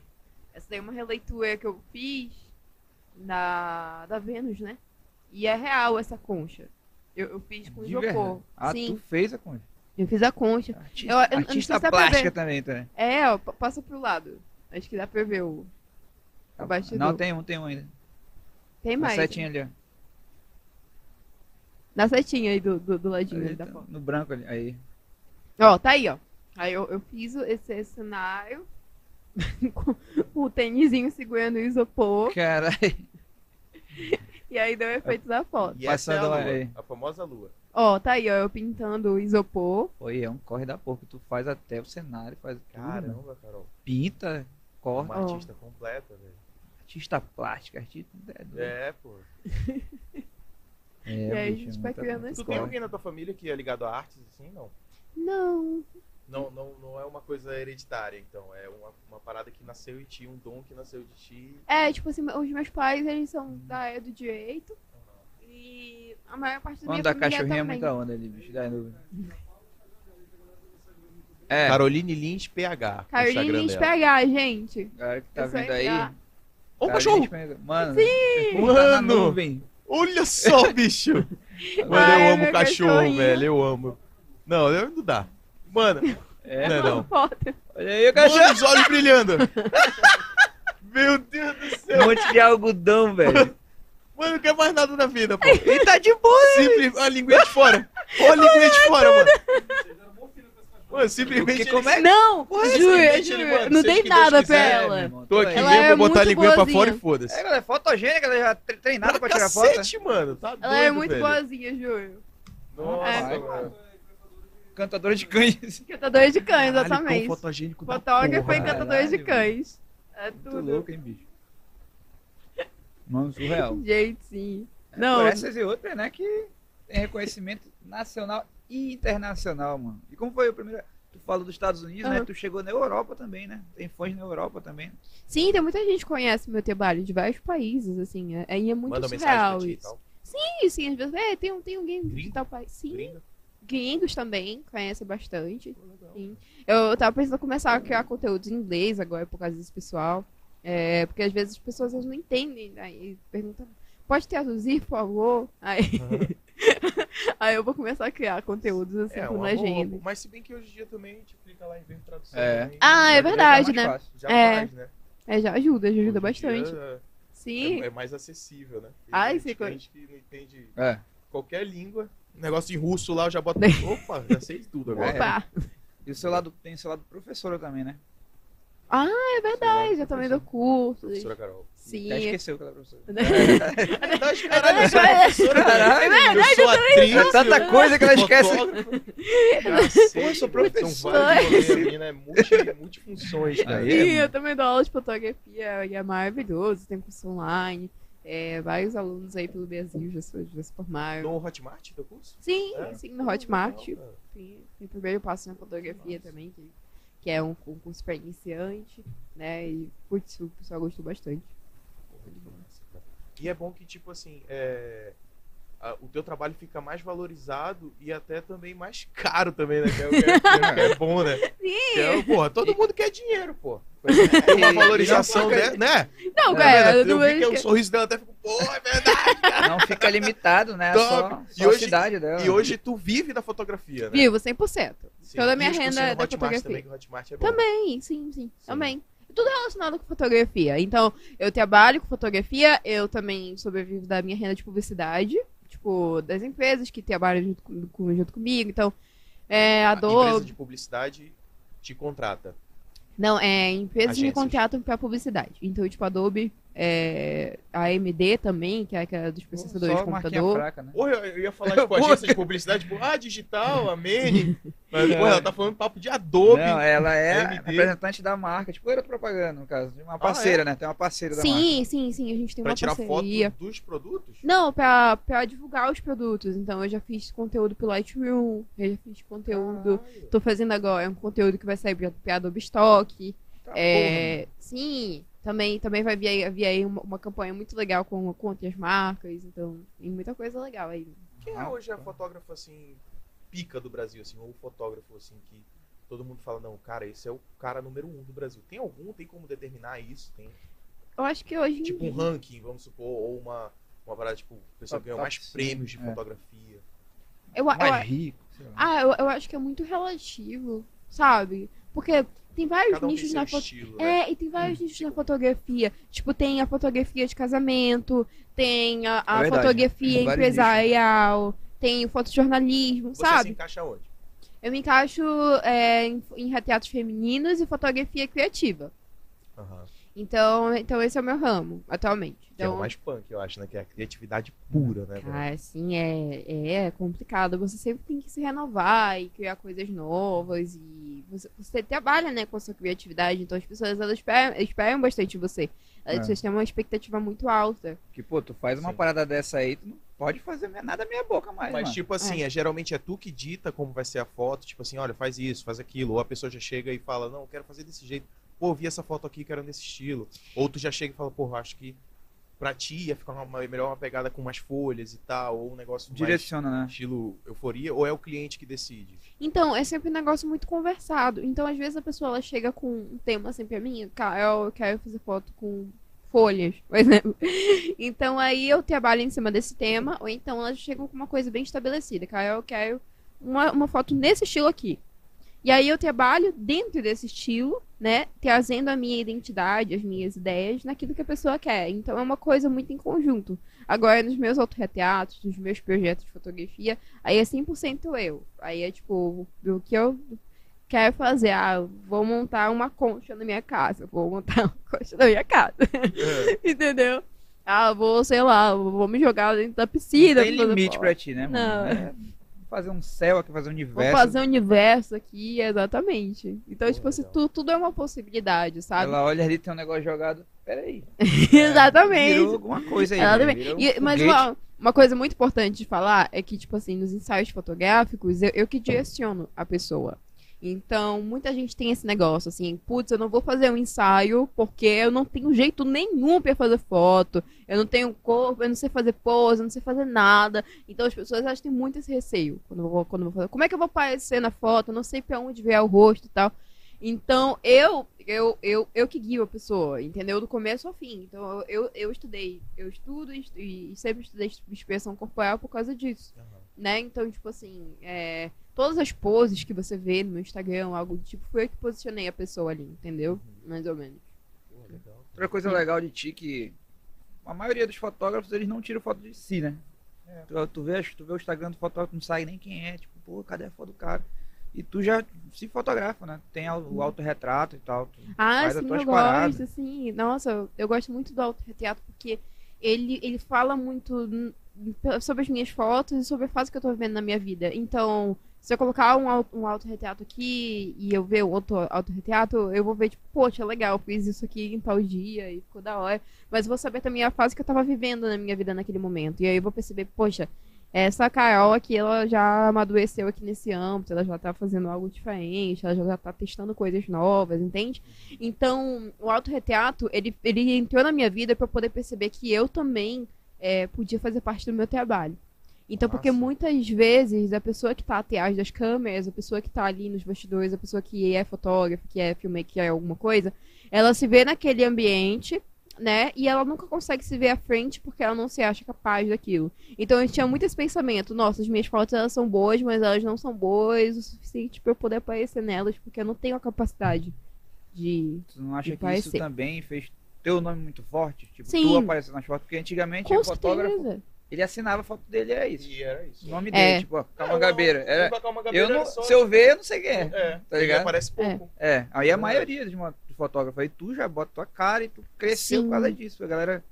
[SPEAKER 3] Essa daí é uma releitura que eu fiz da, da Vênus, né? E é real essa concha. Eu, eu fiz com isopor.
[SPEAKER 1] verdade. Ah,
[SPEAKER 3] Sim,
[SPEAKER 1] tu fez a conta.
[SPEAKER 3] eu fiz a concha.
[SPEAKER 1] Artista,
[SPEAKER 3] Eu- eu
[SPEAKER 1] artista
[SPEAKER 3] se
[SPEAKER 1] plástica
[SPEAKER 3] ver.
[SPEAKER 1] também, tá?
[SPEAKER 3] É, ó, pa- passa pro lado. Acho que dá pra ver o. o bastidor.
[SPEAKER 1] Não, tem um, tem um ainda.
[SPEAKER 3] Tem mais.
[SPEAKER 1] setinha ali, ó.
[SPEAKER 3] Na setinha aí do, do, do ladinho
[SPEAKER 1] Ali,
[SPEAKER 3] aí da
[SPEAKER 1] tá,
[SPEAKER 3] foto.
[SPEAKER 1] no branco ali. Aí.
[SPEAKER 3] Ó, tá aí, ó. Aí eu, eu fiz o- esse, cenário com o tênisinho segurando o isopor
[SPEAKER 1] Caralho.
[SPEAKER 3] e aí deu o efeito da foto.
[SPEAKER 2] E essa é a lua,
[SPEAKER 1] aí.
[SPEAKER 2] a famosa lua.
[SPEAKER 3] Ó, tá aí, ó, eu pintando o isopor.
[SPEAKER 1] Oi, é um corre da porra que tu faz até o cenário, faz tudo, né?
[SPEAKER 2] Caramba, Carol.
[SPEAKER 1] Pinta, corre.
[SPEAKER 2] Uma
[SPEAKER 3] Ó.
[SPEAKER 2] artista completa, velho.
[SPEAKER 1] Artista plástica, artista. É, doido.
[SPEAKER 2] É, pô.
[SPEAKER 1] É,
[SPEAKER 3] E aí a
[SPEAKER 1] bicho,
[SPEAKER 3] gente
[SPEAKER 1] é
[SPEAKER 3] vai criando
[SPEAKER 2] Tu tem alguém na tua família que é ligado a artes, assim? Não.
[SPEAKER 3] Não.
[SPEAKER 2] Não, não, não é uma coisa hereditária, então. É uma, uma parada que nasceu em ti, um dom que nasceu de ti.
[SPEAKER 3] É, tipo assim, os meus pais, eles são da área do direito. E a maior parte da
[SPEAKER 1] Mano
[SPEAKER 3] minha
[SPEAKER 1] da
[SPEAKER 3] família
[SPEAKER 1] cachorrinha é
[SPEAKER 3] também.
[SPEAKER 1] muita onda ali, bicho. Dá nuvem. É,
[SPEAKER 2] Caroline Lins PH.
[SPEAKER 3] Caroline Lins. PH, gente.
[SPEAKER 1] galera que tá
[SPEAKER 3] Eu
[SPEAKER 1] vindo aí.
[SPEAKER 3] FA.
[SPEAKER 2] Ô, cachorro!
[SPEAKER 1] Mano,
[SPEAKER 3] Sim!
[SPEAKER 1] tá
[SPEAKER 2] Mano!
[SPEAKER 1] nuvem.
[SPEAKER 2] Olha só, bicho! Mano,
[SPEAKER 3] Ai,
[SPEAKER 2] eu amo cachorro, velho. Eu amo. Não, não dá. Mano,
[SPEAKER 1] É,
[SPEAKER 2] não, é não.
[SPEAKER 3] Foto.
[SPEAKER 1] olha aí, o
[SPEAKER 2] Mano,
[SPEAKER 1] cachorro.
[SPEAKER 2] os olhos brilhando. Meu Deus do
[SPEAKER 1] Um
[SPEAKER 2] céu.
[SPEAKER 1] monte de algodão, velho.
[SPEAKER 2] Mano, não quer mais nada na vida, pô.
[SPEAKER 1] E tá de boa.
[SPEAKER 2] Simples, a linguinha de fora. Olha a linguinha de fora, mano. Mano, simplesmente.
[SPEAKER 1] Como é-
[SPEAKER 3] Não,
[SPEAKER 2] Porra,
[SPEAKER 3] juro, juro,
[SPEAKER 2] ele, mano,
[SPEAKER 3] não
[SPEAKER 2] Deus
[SPEAKER 3] nada pra ela.
[SPEAKER 1] irmão,
[SPEAKER 2] Tô aqui
[SPEAKER 3] Ela
[SPEAKER 2] mesmo,
[SPEAKER 3] é
[SPEAKER 2] vou botar a linguinha pra
[SPEAKER 3] boazinha.
[SPEAKER 2] fora e foda-se.
[SPEAKER 1] É, ela é fotogênica, ela já tre- treinada pra,
[SPEAKER 2] Pra
[SPEAKER 1] tirar foto. né?
[SPEAKER 2] cacete, mano. Tá
[SPEAKER 3] Ela é muito
[SPEAKER 2] velho.
[SPEAKER 3] boazinha, juro.
[SPEAKER 2] Nossa,
[SPEAKER 3] É.
[SPEAKER 2] mano.
[SPEAKER 1] Cantadora de cães.
[SPEAKER 3] Cantadora de cães,
[SPEAKER 2] Caralho,
[SPEAKER 3] exatamente.
[SPEAKER 2] cão fotogênico
[SPEAKER 3] Fotógrafo
[SPEAKER 2] porra,
[SPEAKER 3] e
[SPEAKER 2] velho.
[SPEAKER 3] cantador de
[SPEAKER 1] Caralho,
[SPEAKER 3] cães. É
[SPEAKER 1] Muito
[SPEAKER 3] tudo.
[SPEAKER 1] louco, hein, bicho? Mano, surreal.
[SPEAKER 3] Gente, sim.
[SPEAKER 1] Por
[SPEAKER 3] Não,
[SPEAKER 1] essas e outras, né, que tem reconhecimento nacional e internacional, mano. E como foi o primeiro... Tu falou dos Estados Unidos, né?
[SPEAKER 3] Aham.
[SPEAKER 1] Tu chegou na Europa também, né? Tem fãs na Europa também.
[SPEAKER 3] sim, tem muita gente que conhece meu trabalho de vários países, assim. É, e é muito
[SPEAKER 2] Manda
[SPEAKER 3] surreal
[SPEAKER 2] mensagem pra ti e
[SPEAKER 3] isso.
[SPEAKER 2] tal.
[SPEAKER 3] Sim, sim, às vezes, é, tem, um- tem alguém de
[SPEAKER 2] Gringo?
[SPEAKER 3] tal país. Sim,
[SPEAKER 2] Gringa.
[SPEAKER 3] Gringos também conhecem bastante. Sim. Eu, tava pensando em começar a criar conteúdos em inglês agora por causa desse pessoal. É, porque às vezes as pessoas não entendem, aí perguntam, pode traduzir, por favor? Aí, aí eu vou começar a criar conteúdos assim
[SPEAKER 2] É,
[SPEAKER 3] com
[SPEAKER 2] uma
[SPEAKER 3] legenda.
[SPEAKER 2] boa. Mas se bem que hoje em dia também a gente clica lá em ver tradução.
[SPEAKER 1] É.
[SPEAKER 2] também,
[SPEAKER 3] Ah,
[SPEAKER 2] já
[SPEAKER 3] é verdade,
[SPEAKER 1] Já é
[SPEAKER 3] né?
[SPEAKER 1] fácil.
[SPEAKER 2] Já
[SPEAKER 3] É.
[SPEAKER 2] faz, né?
[SPEAKER 3] É, já ajuda, já
[SPEAKER 2] Hoje
[SPEAKER 3] ajuda
[SPEAKER 2] em
[SPEAKER 3] bastante.
[SPEAKER 2] dia
[SPEAKER 3] Sim.
[SPEAKER 2] É, é mais acessível, né? Tem
[SPEAKER 3] Ai,
[SPEAKER 2] gente, que não entende
[SPEAKER 1] É.
[SPEAKER 2] qualquer língua. Negócio em russo lá, eu já boto. Opa, já sei tudo agora.
[SPEAKER 1] É.
[SPEAKER 3] Opa!
[SPEAKER 1] E o seu lado, tem o seu lado professora também, né?
[SPEAKER 3] É verdade, eu também dou cursos.
[SPEAKER 2] Professora Carol.
[SPEAKER 3] Sim.
[SPEAKER 1] Já esqueceu que ela é professora.
[SPEAKER 2] É verdade, caralho, eu sou
[SPEAKER 3] É
[SPEAKER 2] professora,
[SPEAKER 1] Caralho,
[SPEAKER 2] eu sou atriz.
[SPEAKER 1] É tanta coisa que ela esquece. Pô, eu sou professora.
[SPEAKER 2] menina é multifunções, cara.
[SPEAKER 3] Sim, eu também dou aula de fotografia e é maravilhoso, tem curso online. É, vários alunos aí pelo Brasil já, se- já se formaram.
[SPEAKER 2] No Hotmart, teu curso?
[SPEAKER 3] Sim,
[SPEAKER 2] É?
[SPEAKER 3] sim, no Hotmart.
[SPEAKER 2] Legal.
[SPEAKER 3] Sim, tem o primeiro passo na fotografia também, que, que é um, curso para iniciante, né? E, putz, o pessoal gostou bastante.
[SPEAKER 2] Porra. E é bom que, tipo assim, é, o teu trabalho fica mais valorizado e até também mais caro também, né? Que é, que é- que é bom, né? Que é, porra, todo mundo quer dinheiro, pô. Uma valorização,
[SPEAKER 1] não,
[SPEAKER 2] né? né?
[SPEAKER 3] Não,
[SPEAKER 1] É,
[SPEAKER 3] cara,
[SPEAKER 2] eu
[SPEAKER 3] eu não
[SPEAKER 2] vi que
[SPEAKER 3] vejo
[SPEAKER 2] o
[SPEAKER 3] que-
[SPEAKER 2] sorriso dela até ficou, pô, é verdade.
[SPEAKER 1] Não fica limitado, né?
[SPEAKER 2] Top.
[SPEAKER 1] Só,
[SPEAKER 2] E
[SPEAKER 1] só
[SPEAKER 2] hoje-
[SPEAKER 1] a cidade dela.
[SPEAKER 2] E hoje tu vive da fotografia, né?
[SPEAKER 3] Vivo 100%.
[SPEAKER 2] Sim.
[SPEAKER 3] toda a minha
[SPEAKER 2] E
[SPEAKER 3] renda é da
[SPEAKER 2] Hotmart
[SPEAKER 3] fotografia.
[SPEAKER 2] Também, que o Hotmart é bom.
[SPEAKER 3] Também, sim, sim, também. Tudo relacionado com fotografia. Então, eu trabalho com fotografia, eu também sobrevivo da minha renda de publicidade, tipo, das empresas que trabalham junto, com- junto comigo. Então, é, a
[SPEAKER 2] A
[SPEAKER 3] Adobe.
[SPEAKER 2] empresa de publicidade te contrata.
[SPEAKER 3] Não, é, empresas me
[SPEAKER 2] Agências.
[SPEAKER 3] contratam pra publicidade. Então, tipo, Adobe, é, a AMD também, que é aquela dos processadores
[SPEAKER 1] Só
[SPEAKER 3] de computador.
[SPEAKER 1] fraca, né?
[SPEAKER 2] Porra, eu ia falar, tipo, agência de publicidade, tipo, ah, digital, a Mene. Mas, porra, ela tá falando papo de Adobe.
[SPEAKER 1] Não, ela é
[SPEAKER 2] AMD.
[SPEAKER 1] representante da marca, tipo, era propaganda, no caso. de Uma parceira, né? Tem uma parceira da marca.
[SPEAKER 3] Sim, sim, sim, a gente tem
[SPEAKER 2] pra
[SPEAKER 3] uma
[SPEAKER 2] tirar
[SPEAKER 3] parceria.
[SPEAKER 2] foto dos produtos?
[SPEAKER 3] Não, pra, pra divulgar os produtos. Então, eu já fiz conteúdo pro Lightroom, eu já fiz conteúdo.
[SPEAKER 2] Caralho.
[SPEAKER 3] Tô fazendo agora um conteúdo que vai sair pra, pra Adobe Stock.
[SPEAKER 1] Tá,
[SPEAKER 3] É, sim, também, também vai vir aí, vir aí uma, uma campanha muito legal com, com outras marcas. Então, tem muita coisa legal aí.
[SPEAKER 2] Quem é hoje a fotógrafa, assim, pica do Brasil, assim, ou o fotógrafo, assim, que todo mundo fala, não, cara, esse é o cara número um do Brasil. Tem algum? Tem como determinar isso? Tem,
[SPEAKER 3] Eu acho que hoje
[SPEAKER 2] tipo, um ranking, vamos supor, ou uma, uma parada, tipo, a pessoa
[SPEAKER 1] Top-
[SPEAKER 2] ganhou mais prêmios de
[SPEAKER 1] é.
[SPEAKER 2] fotografia.
[SPEAKER 3] eu, eu,
[SPEAKER 1] Mais rico. sei lá.
[SPEAKER 3] ah, eu, eu acho que é muito relativo, sabe? Porque tem vários
[SPEAKER 2] Cada um tem
[SPEAKER 3] nichos na foto.
[SPEAKER 2] estilo, né?
[SPEAKER 3] É, e tem vários nichos na fotografia. Tipo, tem a fotografia de casamento, tem a, a
[SPEAKER 1] É
[SPEAKER 3] fotografia
[SPEAKER 1] tem
[SPEAKER 3] empresarial, tem o fotojornalismo,
[SPEAKER 2] Você se
[SPEAKER 3] sabe?
[SPEAKER 2] encaixa onde?
[SPEAKER 3] Eu me encaixo é, em, em retratos femininos e fotografia criativa.
[SPEAKER 2] Aham.
[SPEAKER 3] Então, então esse é o meu ramo, atualmente.
[SPEAKER 2] Que é o
[SPEAKER 3] Então,
[SPEAKER 2] mais punk, eu acho, né? Que é a criatividade pura, né? velho?
[SPEAKER 3] Cara, assim, é, é complicado. Você sempre tem que se renovar e criar coisas novas. E você, você trabalha, né, com a sua criatividade. Então as pessoas, elas esperam, esperam bastante de você. Elas
[SPEAKER 1] É.
[SPEAKER 3] vocês têm uma expectativa muito alta.
[SPEAKER 1] Que, pô, tu faz uma
[SPEAKER 2] Sim.
[SPEAKER 1] parada dessa aí, tu não pode fazer nada meia boca mais,
[SPEAKER 2] Mas,
[SPEAKER 1] mano.
[SPEAKER 2] tipo assim, é. geralmente é tu que dita como vai ser a foto, tipo assim, olha, faz isso, faz aquilo. Ou a pessoa já chega e fala, não, eu quero fazer desse jeito. Pô, vi essa foto aqui, quero nesse estilo. Ou tu já chega e fala, pô, eu acho que pra ti ia ficar uma, melhor uma pegada com mais folhas e tal, ou um negócio mais
[SPEAKER 1] Direciona, né?
[SPEAKER 2] estilo euforia, ou é o cliente que decide?
[SPEAKER 3] Então, é sempre um negócio muito conversado. Então, às vezes, a pessoa ela chega com um tema assim pra mim, cara, eu quero fazer foto com folhas, por exemplo. Então, aí eu trabalho em cima desse tema, ou então elas chegam com uma coisa bem estabelecida. Cara, eu quero uma, uma foto nesse estilo aqui. E aí eu trabalho dentro desse estilo, né? Trazendo a minha identidade, as minhas ideias naquilo que a pessoa quer. Então é uma coisa muito em conjunto. Agora, nos meus autorretratos, nos meus projetos de fotografia, aí é 100% eu. Aí é tipo, o que eu quero fazer? Ah, vou montar uma concha na minha casa. Vou montar uma concha na minha casa.
[SPEAKER 4] É.
[SPEAKER 3] Entendeu? Ah, vou, sei lá, vou me jogar dentro da piscina.
[SPEAKER 1] Não tem limite pra ti, né, mano?
[SPEAKER 3] Não.
[SPEAKER 1] É fazer um céu aqui, fazer um
[SPEAKER 3] Vou
[SPEAKER 1] universo.
[SPEAKER 3] fazer um universo aqui, exatamente. Então,
[SPEAKER 2] Pô,
[SPEAKER 3] tipo assim, tu- tudo é uma possibilidade, sabe?
[SPEAKER 1] Ela olha ali, tem um negócio jogado. Peraí.
[SPEAKER 3] Exatamente.
[SPEAKER 1] Virou alguma coisa aí.
[SPEAKER 3] Exatamente.
[SPEAKER 1] né? Virou um
[SPEAKER 3] E- mas uma, uma coisa muito importante de falar é que, tipo assim, nos ensaios fotográficos, eu, eu que direciono a pessoa. Então, muita gente tem esse negócio, assim, putz, eu não vou fazer um ensaio porque eu não tenho jeito nenhum pra fazer foto, eu não tenho corpo, eu não sei fazer pose, eu não sei fazer nada. Então, as pessoas elas têm muito esse receio quando eu vou, quando eu vou fazer. Como é que eu vou aparecer na foto? Eu não sei pra onde vier o rosto e tal. Então, eu, eu, eu, eu que guio a pessoa, entendeu? Do começo ao fim. Então, eu, eu, eu estudei, eu estudo e, e sempre estudei expressão corporal por causa disso, né? Então, tipo assim, é, todas as poses que você vê no meu Instagram, algo do tipo, foi eu que posicionei a pessoa ali, entendeu? Mais ou menos.
[SPEAKER 2] Pô, legal.
[SPEAKER 1] Outra coisa legal de ti que a maioria dos fotógrafos, eles não tiram foto de si, né?
[SPEAKER 2] É.
[SPEAKER 1] Tu, tu, vê, tu vê o Instagram do fotógrafo, não sabe nem quem é. Tipo, pô, cadê a foto do cara? E tu já se fotografa, né? Tem o autorretrato e tal. Tu
[SPEAKER 3] Ah, sim, eu
[SPEAKER 1] paradas.
[SPEAKER 3] gosto, assim. Nossa, eu, gosto muito do autorretrato porque ele, ele fala muito sobre as minhas fotos e sobre a fase que eu tô vivendo na minha vida. Então, se eu colocar um, um autorretrato aqui e eu ver o outro autorretrato, eu vou ver, tipo, poxa, legal, fiz isso aqui em tal dia e ficou da hora. Mas eu vou saber também a fase que eu tava vivendo na minha vida naquele momento. E aí eu vou perceber, poxa, essa Carol aqui, ela já amadureceu aqui nesse âmbito, ela já tá fazendo algo diferente, ela já tá testando coisas novas, entende? Então, o autorretrato, ele, ele entrou na minha vida para poder perceber que eu também é, podia fazer parte do meu trabalho. Então, porque
[SPEAKER 2] Massa.
[SPEAKER 3] muitas vezes a pessoa que tá atrás das câmeras, a pessoa que tá ali nos bastidores, a pessoa que é fotógrafa, que é filmmaker, que é alguma coisa, ela se vê naquele ambiente, né? E ela nunca consegue se ver à frente porque ela não se acha capaz daquilo. Então eu tinha muito esse pensamento, nossa, as minhas fotos elas são boas, mas elas não são boas o suficiente para eu poder aparecer nelas, porque eu não tenho a capacidade de.
[SPEAKER 1] Tu não acha que isso
[SPEAKER 3] parecer.
[SPEAKER 1] também fez teu nome muito forte? Tipo,
[SPEAKER 3] Sim.
[SPEAKER 1] tu aparecer nas fotos, porque antigamente o fotógrafo, ele assinava a foto dele, era isso.
[SPEAKER 2] E era isso.
[SPEAKER 1] O nome
[SPEAKER 3] É.
[SPEAKER 1] dele, tipo, ó, Camangabeira. Era, eu não,
[SPEAKER 2] só...
[SPEAKER 1] se eu ver, eu não sei quem é.
[SPEAKER 2] É,
[SPEAKER 1] Tá ligado?
[SPEAKER 2] aparece pouco.
[SPEAKER 1] É, aí a
[SPEAKER 2] Verdade.
[SPEAKER 1] maioria de, uma, de fotógrafo aí, tu já bota tua cara e tu cresceu
[SPEAKER 3] Sim.
[SPEAKER 1] por causa disso. A galera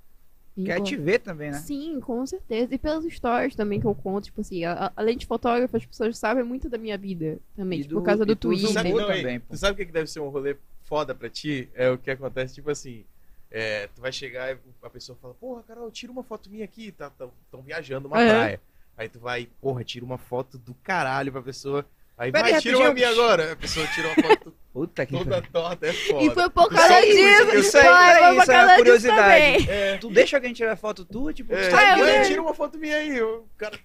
[SPEAKER 1] quer
[SPEAKER 3] Igual.
[SPEAKER 1] te ver também, né?
[SPEAKER 3] Sim, com certeza. E pelas histórias também que eu conto, tipo assim, a- a- além de fotógrafo, as pessoas sabem muito da minha vida também,
[SPEAKER 1] E
[SPEAKER 3] tipo,
[SPEAKER 1] do-
[SPEAKER 3] por causa
[SPEAKER 1] e
[SPEAKER 3] do Twitter.
[SPEAKER 2] Sabe, não,
[SPEAKER 1] também,
[SPEAKER 2] tu sabe o que que deve ser um rolê foda pra ti? É o que acontece, tipo assim. É, tu vai chegar e a pessoa fala, porra, Carol, tira uma foto minha aqui, tá, tão, tão viajando uma
[SPEAKER 3] É.
[SPEAKER 2] praia. Aí tu vai, porra, tira uma foto do caralho pra pessoa. Aí
[SPEAKER 1] Pera
[SPEAKER 2] vai,
[SPEAKER 1] aí,
[SPEAKER 2] tira uma minha agora. A pessoa tira uma foto
[SPEAKER 1] Puta que
[SPEAKER 2] toda torta, é foda.
[SPEAKER 3] E foi por causa
[SPEAKER 2] isso,
[SPEAKER 3] disso.
[SPEAKER 1] isso aí,
[SPEAKER 3] foi,
[SPEAKER 1] isso é curiosidade.
[SPEAKER 2] É,
[SPEAKER 1] Tu deixa alguém tirar foto tua, tipo,
[SPEAKER 2] é,
[SPEAKER 3] eu deixo.
[SPEAKER 2] tira uma foto minha aí. O cara,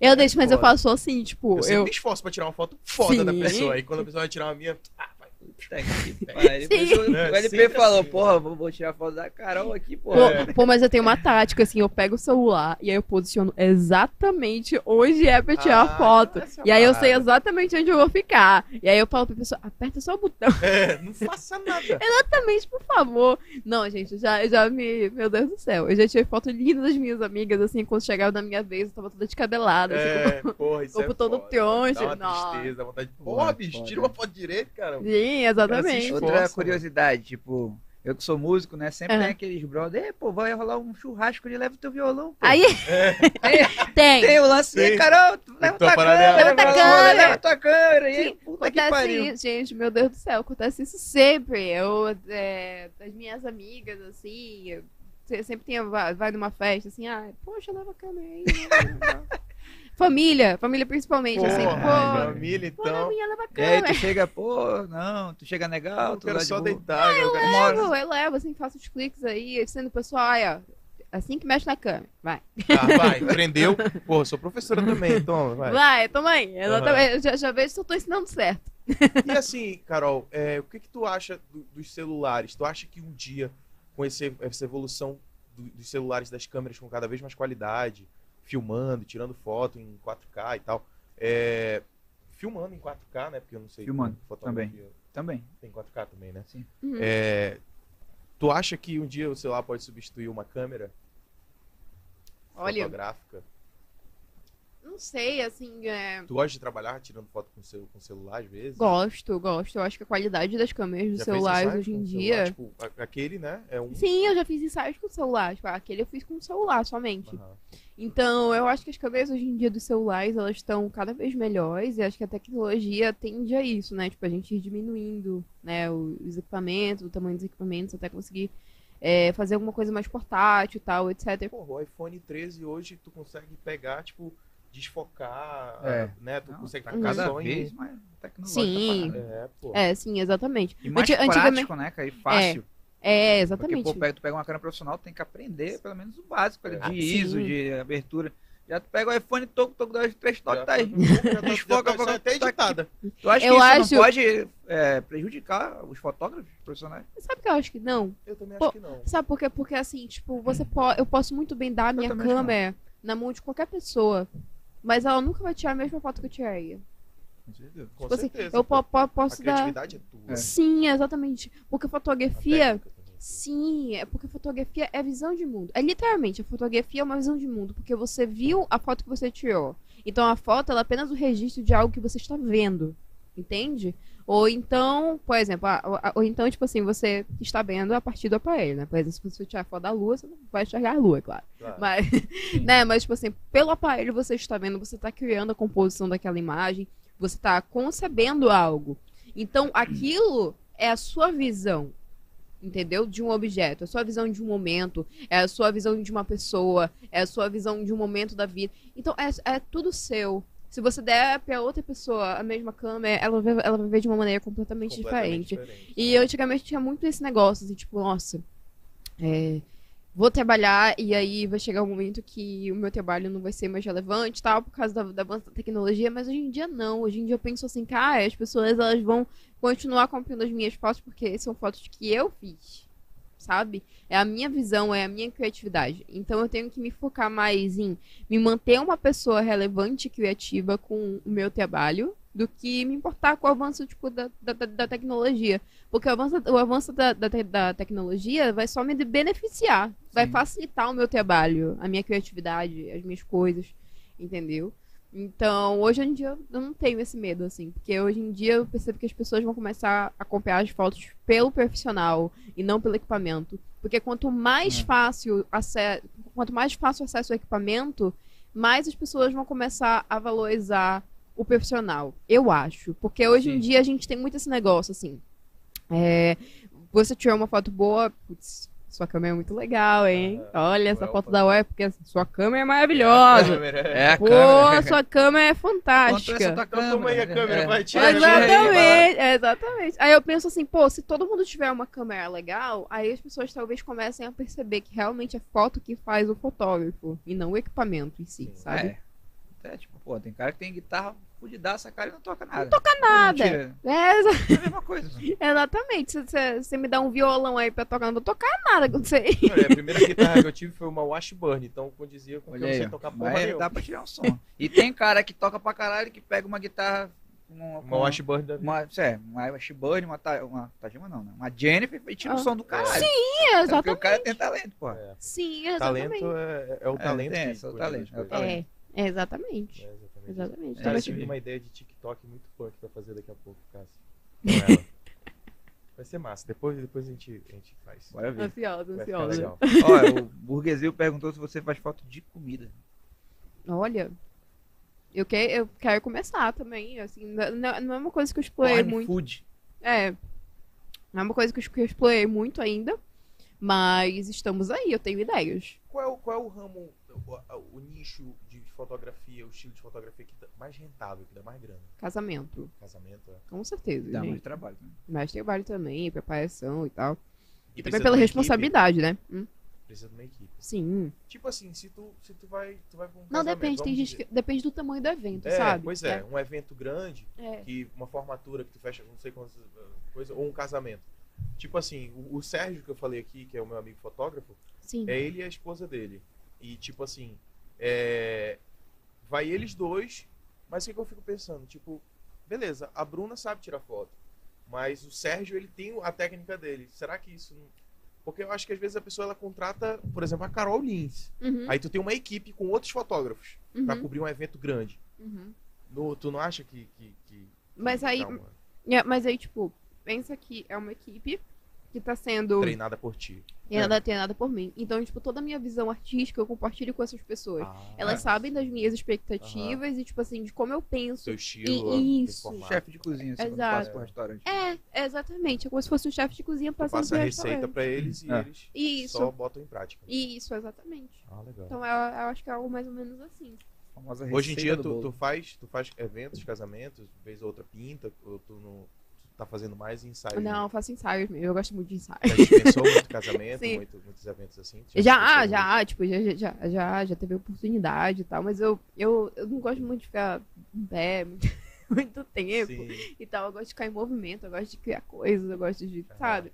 [SPEAKER 3] Eu deixo, mas eu
[SPEAKER 2] Foda.
[SPEAKER 3] faço assim, tipo,
[SPEAKER 2] eu
[SPEAKER 3] eu.
[SPEAKER 2] me esforço pra tirar uma foto foda da
[SPEAKER 3] Sim.
[SPEAKER 2] pessoa. Aí quando a pessoa vai tirar uma minha, ah.
[SPEAKER 1] Puta que pariu. Isso
[SPEAKER 2] É,
[SPEAKER 1] O LP falou,
[SPEAKER 2] assim,
[SPEAKER 1] porra, vou, tirar foto da Carol aqui,
[SPEAKER 3] Pô,
[SPEAKER 1] porra.
[SPEAKER 3] pô, mas eu tenho uma tática, assim, eu pego o celular e aí eu posiciono exatamente onde é pra tirar
[SPEAKER 2] Ah,
[SPEAKER 3] a foto. E aí eu sei exatamente onde eu vou ficar. E aí eu falo pra pessoa, aperta só o botão.
[SPEAKER 2] É, não faça nada.
[SPEAKER 3] Exatamente, por favor. Não, gente, eu já, eu já me. Meu Deus do céu. Eu já tirei foto linda das minhas amigas, assim, quando chegava na minha vez, eu tava toda descabelada. Assim,
[SPEAKER 2] É, porra, isso
[SPEAKER 3] corpo
[SPEAKER 2] é
[SPEAKER 3] todo
[SPEAKER 2] foda.
[SPEAKER 3] troncho.
[SPEAKER 2] Dá uma
[SPEAKER 3] Nossa.
[SPEAKER 2] tristeza, vontade de...
[SPEAKER 1] Porra,
[SPEAKER 2] bicho, tira uma foto direito, cara.
[SPEAKER 3] Sim, exatamente.
[SPEAKER 1] Outra
[SPEAKER 2] Nossa,
[SPEAKER 1] curiosidade, tipo, eu que sou músico, né? Sempre
[SPEAKER 3] Aham.
[SPEAKER 1] tem aqueles brother, "Ei, pô, vai rolar um churrasco ele leva teu violão, pô.
[SPEAKER 3] Aí
[SPEAKER 1] Aí
[SPEAKER 3] tem.
[SPEAKER 1] tem o lance,
[SPEAKER 2] Sim.
[SPEAKER 1] "Ei, Carol, tu leva
[SPEAKER 2] tua
[SPEAKER 1] tua
[SPEAKER 2] é-
[SPEAKER 1] câmera,
[SPEAKER 3] Leva tua câmera."
[SPEAKER 1] leva tua câmera. E aí, puta que pariu.
[SPEAKER 3] isso, gente, meu Deus do céu, acontece isso sempre. Eu, é, as minhas amigas, assim, sempre tem, vai, vai numa festa, assim, ah, poxa, leva a câmera aí. família, família principalmente, assim,
[SPEAKER 2] Porra,
[SPEAKER 3] pô,
[SPEAKER 2] família,
[SPEAKER 3] pô,
[SPEAKER 2] então.
[SPEAKER 3] minha leva a
[SPEAKER 1] E aí tu chega, pô, não, tu chega legal,
[SPEAKER 2] Eu
[SPEAKER 1] tu
[SPEAKER 2] quero
[SPEAKER 1] de
[SPEAKER 2] só
[SPEAKER 1] boa.
[SPEAKER 2] deitar. eu
[SPEAKER 1] Uma hora-
[SPEAKER 3] Eu levo, eu levo, assim, faço os cliques aí, sendo o pessoal, olha, assim que mexe na câmera, vai.
[SPEAKER 2] Tá, vai, prendeu. Porra, sou professora também, então, vai.
[SPEAKER 3] Vai, toma aí, exatamente, eu já, já vejo se eu tô ensinando certo.
[SPEAKER 2] E assim, Carol, é, o que que tu acha do- dos celulares? Tu acha que um dia, com esse- essa evolução do- dos celulares, das câmeras com cada vez mais qualidade, filmando, tirando foto em 4K e tal, É, filmando em 4K, né? Porque eu não sei.
[SPEAKER 1] Filmando,
[SPEAKER 2] fotografia
[SPEAKER 1] Também.
[SPEAKER 2] Tem 4K também, né?
[SPEAKER 3] Uhum.
[SPEAKER 2] É, tu acha que um dia o celular pode substituir uma câmera
[SPEAKER 3] Olha,
[SPEAKER 2] fotográfica?
[SPEAKER 3] não sei, assim, é...
[SPEAKER 2] Tu gosta de trabalhar tirando foto com, seu, com celular às vezes?
[SPEAKER 3] gosto, gosto. Eu acho que a qualidade das câmeras dos celulares hoje em dia.
[SPEAKER 2] celular? Tipo, aquele, né? É um.
[SPEAKER 3] Sim, eu já fiz ensaios com celular. Tipo, aquele eu fiz com celular somente.
[SPEAKER 2] Aham.
[SPEAKER 3] Então, eu acho que as câmeras hoje em dia dos celulares, elas estão cada vez melhores e acho que a tecnologia tende a isso, né? Tipo, a gente ir diminuindo, né, os equipamentos, o tamanho dos equipamentos até conseguir é, fazer alguma coisa mais portátil e tal, etc.
[SPEAKER 2] Porra, o iPhone 13 hoje tu consegue pegar, tipo, desfocar,
[SPEAKER 1] É.
[SPEAKER 2] né? Tu
[SPEAKER 1] Não,
[SPEAKER 2] consegue
[SPEAKER 1] tá cada
[SPEAKER 2] só
[SPEAKER 1] vez mais tecnológico.
[SPEAKER 3] Sim.
[SPEAKER 1] pra caralho.
[SPEAKER 2] É, pô.
[SPEAKER 3] É, sim, exatamente.
[SPEAKER 1] E mais
[SPEAKER 3] Anti- antigamente-
[SPEAKER 1] prático, né, cara? E fácil.
[SPEAKER 3] É,
[SPEAKER 1] Porque,
[SPEAKER 3] exatamente.
[SPEAKER 1] pô, pega- tu pega uma câmera profissional, tem que aprender pelo menos o básico ali,
[SPEAKER 2] É.
[SPEAKER 1] de
[SPEAKER 3] Ah,
[SPEAKER 1] ISO,
[SPEAKER 3] sim.
[SPEAKER 1] de abertura. Já tu pega o iPhone, toco, toco, dois, três toques, tá aí.
[SPEAKER 2] já tá-
[SPEAKER 1] Desfoca,
[SPEAKER 2] tá-
[SPEAKER 1] foca,
[SPEAKER 2] até
[SPEAKER 1] tá
[SPEAKER 2] editada.
[SPEAKER 1] Tu acha
[SPEAKER 3] Eu
[SPEAKER 1] que isso
[SPEAKER 3] acho-
[SPEAKER 1] não pode é, prejudicar os fotógrafos profissionais?
[SPEAKER 3] Sabe o que eu acho que não?
[SPEAKER 2] Eu também
[SPEAKER 3] Pô,
[SPEAKER 2] acho que não.
[SPEAKER 3] Sabe por quê? Porque assim, tipo, você pode, eu posso muito bem dar a minha câmera na mão de qualquer pessoa, mas ela nunca vai tirar a mesma foto que eu tiraria.
[SPEAKER 1] Com certeza.
[SPEAKER 2] Com
[SPEAKER 3] Tipo assim,
[SPEAKER 2] certeza.
[SPEAKER 3] eu
[SPEAKER 2] pô.
[SPEAKER 3] po- po-
[SPEAKER 2] A
[SPEAKER 3] posso dar.
[SPEAKER 2] criatividade é tua.
[SPEAKER 1] É.
[SPEAKER 3] Sim, exatamente. Porque
[SPEAKER 2] A
[SPEAKER 3] fotografia. Sim, é porque fotografia é visão de mundo. É literalmente, a fotografia é uma visão de mundo, porque você viu a foto que você tirou. Então a foto ela é apenas o registro de algo que você está vendo. Entende? Ou então, por exemplo, ou então, tipo assim, você está vendo a partir do aparelho, né? Por exemplo, se você tirar foto da lua, você não vai enxergar a lua, é claro.
[SPEAKER 2] Claro.
[SPEAKER 3] Mas, né, mas, tipo assim, pelo aparelho você está vendo, você está criando a composição daquela imagem, você está concebendo algo. Então, aquilo é a sua visão, entendeu? De um objeto, é a sua visão de um momento, é a sua visão de uma pessoa, é a sua visão de um momento da vida. Então, é, é tudo seu. Se você der pra outra pessoa a mesma câmera, ela vai, ela vai ver de uma maneira completamente,
[SPEAKER 2] Completamente
[SPEAKER 3] diferente.
[SPEAKER 2] diferente.
[SPEAKER 3] E antigamente tinha muito esse negócio, assim, tipo, nossa, é, vou trabalhar e aí vai chegar um momento que o meu trabalho não vai ser mais relevante tal, por causa da, da avanço da tecnologia, mas hoje em dia não. Hoje em dia eu penso assim, cara, as pessoas elas vão continuar comprando as minhas fotos porque são fotos que eu fiz, sabe? É a minha visão, é a minha criatividade. Então eu tenho que me focar mais em me manter uma pessoa relevante e criativa com o meu trabalho do que me importar com o avanço tipo, da, da, da- tecnologia. Porque o avanço, o avanço da, da, da tecnologia vai só me beneficiar, vai
[SPEAKER 1] Sim.
[SPEAKER 3] facilitar o meu trabalho, a minha criatividade, as minhas coisas, entendeu? Então, hoje em dia eu não tenho esse medo, assim, porque hoje em dia eu percebo que as pessoas vão começar a acompanhar as fotos pelo profissional e não pelo equipamento. Porque quanto mais
[SPEAKER 1] É.
[SPEAKER 3] fácil quanto mais fácil o acesso ao equipamento, mais as pessoas vão começar a valorizar o profissional. Eu acho. Porque hoje em
[SPEAKER 1] Sim.
[SPEAKER 3] dia a gente tem muito esse negócio, assim. É, você tirou uma foto boa, putz, sua câmera é muito legal, hein?
[SPEAKER 2] Ah,
[SPEAKER 3] Olha essa
[SPEAKER 2] well,
[SPEAKER 3] foto da web, porque sua câmera é maravilhosa.
[SPEAKER 1] É a
[SPEAKER 3] Pô,
[SPEAKER 1] câmera.
[SPEAKER 3] sua câmera é fantástica.
[SPEAKER 1] essa
[SPEAKER 2] Então toma aí a câmera,
[SPEAKER 1] É.
[SPEAKER 2] vai, aí.
[SPEAKER 3] Exatamente, exatamente. Aí eu penso assim, pô, se todo mundo tiver uma câmera legal, aí as pessoas talvez comecem a perceber que realmente é foto que faz o fotógrafo e não o equipamento em si,
[SPEAKER 2] Sim.
[SPEAKER 3] sabe?
[SPEAKER 1] É. Até, tipo, pô, tem cara que tem guitarra fudidaça, cara, e não toca nada. Não
[SPEAKER 3] toca nada. É, exa-
[SPEAKER 1] É a mesma coisa.
[SPEAKER 3] exatamente. Se você se me dá um violão aí pra tocar, não vou tocar nada com você.
[SPEAKER 2] Olha, a primeira guitarra que eu tive foi uma Washburn, então condizia com que
[SPEAKER 1] Olha
[SPEAKER 2] eu não sei tocar porra nenhuma.
[SPEAKER 1] dá pra tirar um som. E tem cara que toca pra caralho que pega uma guitarra
[SPEAKER 2] Uma
[SPEAKER 1] com
[SPEAKER 2] Washburn da
[SPEAKER 1] uma, é, uma Washburn, uma, uma Tajima não, né? Uma Jennifer e tira o
[SPEAKER 3] Ah.
[SPEAKER 1] som do caralho.
[SPEAKER 3] Sim,
[SPEAKER 1] É porque
[SPEAKER 3] exatamente.
[SPEAKER 1] o cara tem talento, pô.
[SPEAKER 2] É.
[SPEAKER 3] Sim, exatamente.
[SPEAKER 2] Talento é, é o
[SPEAKER 1] É,
[SPEAKER 2] talento
[SPEAKER 1] tem
[SPEAKER 2] que
[SPEAKER 1] essa, o talento, é o talento.
[SPEAKER 3] É, exatamente.
[SPEAKER 2] É, exatamente.
[SPEAKER 3] Exatamente.
[SPEAKER 1] É,
[SPEAKER 2] Cara, eu tive
[SPEAKER 1] aí.
[SPEAKER 2] uma ideia de TikTok muito punk pra fazer daqui a pouco, Cássio. Com ela. Vai ser massa. Depois, depois a, gente, a gente faz.
[SPEAKER 1] Bora ver.
[SPEAKER 3] Ansiosa, ansiosa.
[SPEAKER 1] Olha, o Burguesil perguntou se você faz foto de comida.
[SPEAKER 3] Olha, eu, que, eu quero começar também, assim, não, não é uma coisa que eu explorei muito.
[SPEAKER 1] food.
[SPEAKER 3] É, não é uma coisa que eu, explorei muito ainda, mas estamos aí, eu tenho ideias.
[SPEAKER 2] Qual é o, qual é o ramo, o, o nicho fotografia, o estilo de fotografia que dá mais rentável, que dá mais grana?
[SPEAKER 3] Casamento,
[SPEAKER 2] Casamento, é.
[SPEAKER 3] com certeza,
[SPEAKER 1] Dá
[SPEAKER 3] gente.
[SPEAKER 1] muito trabalho também.
[SPEAKER 3] Mais trabalho também, preparação e tal. E,
[SPEAKER 2] precisa
[SPEAKER 3] também pela
[SPEAKER 2] uma
[SPEAKER 3] responsabilidade, né? Hum,
[SPEAKER 2] Equipe, precisa de uma equipe.
[SPEAKER 3] sim.
[SPEAKER 2] Tipo assim, se tu, se tu vai, tu vai um
[SPEAKER 3] Não, depende, tem gente que, depende do tamanho do evento,
[SPEAKER 2] É,
[SPEAKER 3] sabe?
[SPEAKER 2] pois é, um evento grande,
[SPEAKER 3] É.
[SPEAKER 2] que uma formatura que tu fecha não sei quantas uh, coisas, ou um casamento. Tipo assim, o, o Sérgio que eu falei aqui, que é o meu amigo fotógrafo,
[SPEAKER 3] Sim.
[SPEAKER 2] é ele e a esposa dele. E tipo assim, é, vai eles dois Mas o que, que eu fico pensando? Tipo, beleza, a Bruna sabe tirar foto. Mas o Sérgio, ele tem a técnica dele. Será que isso não... Porque eu acho que às vezes a pessoa ela contrata, por exemplo, a Carol Lins.
[SPEAKER 3] Uhum,
[SPEAKER 2] Aí tu tem uma equipe com outros fotógrafos
[SPEAKER 3] uhum,
[SPEAKER 2] cobrir um evento grande.
[SPEAKER 3] uhum.
[SPEAKER 2] No- tu não acha que. que, que-
[SPEAKER 3] Mas aí,
[SPEAKER 2] uma
[SPEAKER 3] é, mas aí, tipo, pensa que é uma equipe que tá sendo
[SPEAKER 2] treinada por ti?
[SPEAKER 3] e ela é treinada por mim. Então, tipo, toda a minha visão artística eu compartilho com essas pessoas.
[SPEAKER 2] Ah,
[SPEAKER 3] Elas
[SPEAKER 2] é.
[SPEAKER 3] sabem das minhas expectativas e, tipo assim, de como eu penso.
[SPEAKER 2] Seu estilo,
[SPEAKER 3] E- isso.
[SPEAKER 1] Chefe de cozinha, assim,
[SPEAKER 3] Exato.
[SPEAKER 1] passa pro restaurante.
[SPEAKER 3] É, exatamente. É como se fosse um chefe de cozinha passando
[SPEAKER 2] passa a
[SPEAKER 3] pro
[SPEAKER 2] receita
[SPEAKER 3] restaurante.
[SPEAKER 2] pra eles e
[SPEAKER 1] É.
[SPEAKER 2] eles
[SPEAKER 3] Isso.
[SPEAKER 2] só botam em prática.
[SPEAKER 3] Isso, exatamente.
[SPEAKER 2] Ah, legal.
[SPEAKER 3] Então, eu, eu acho que é algo mais ou menos assim.
[SPEAKER 2] Hoje em dia tu, tu faz, tu faz eventos, casamentos, vez ou outra pinta, ou tu não tá fazendo mais ensaio?
[SPEAKER 3] Não, eu faço ensaios mesmo. Eu gosto muito de ensaio.
[SPEAKER 2] Já dispensou muito casamento, muito- muitos eventos assim?
[SPEAKER 3] Já,
[SPEAKER 2] dispensou muito?
[SPEAKER 3] já, tipo, já, já- já, já, já teve oportunidade e tal, mas eu, eu, eu não gosto muito de ficar em pé muito, muito tempo
[SPEAKER 2] Sim.
[SPEAKER 3] e tal. Eu gosto de ficar em movimento, eu gosto de criar coisas, eu gosto de, sabe?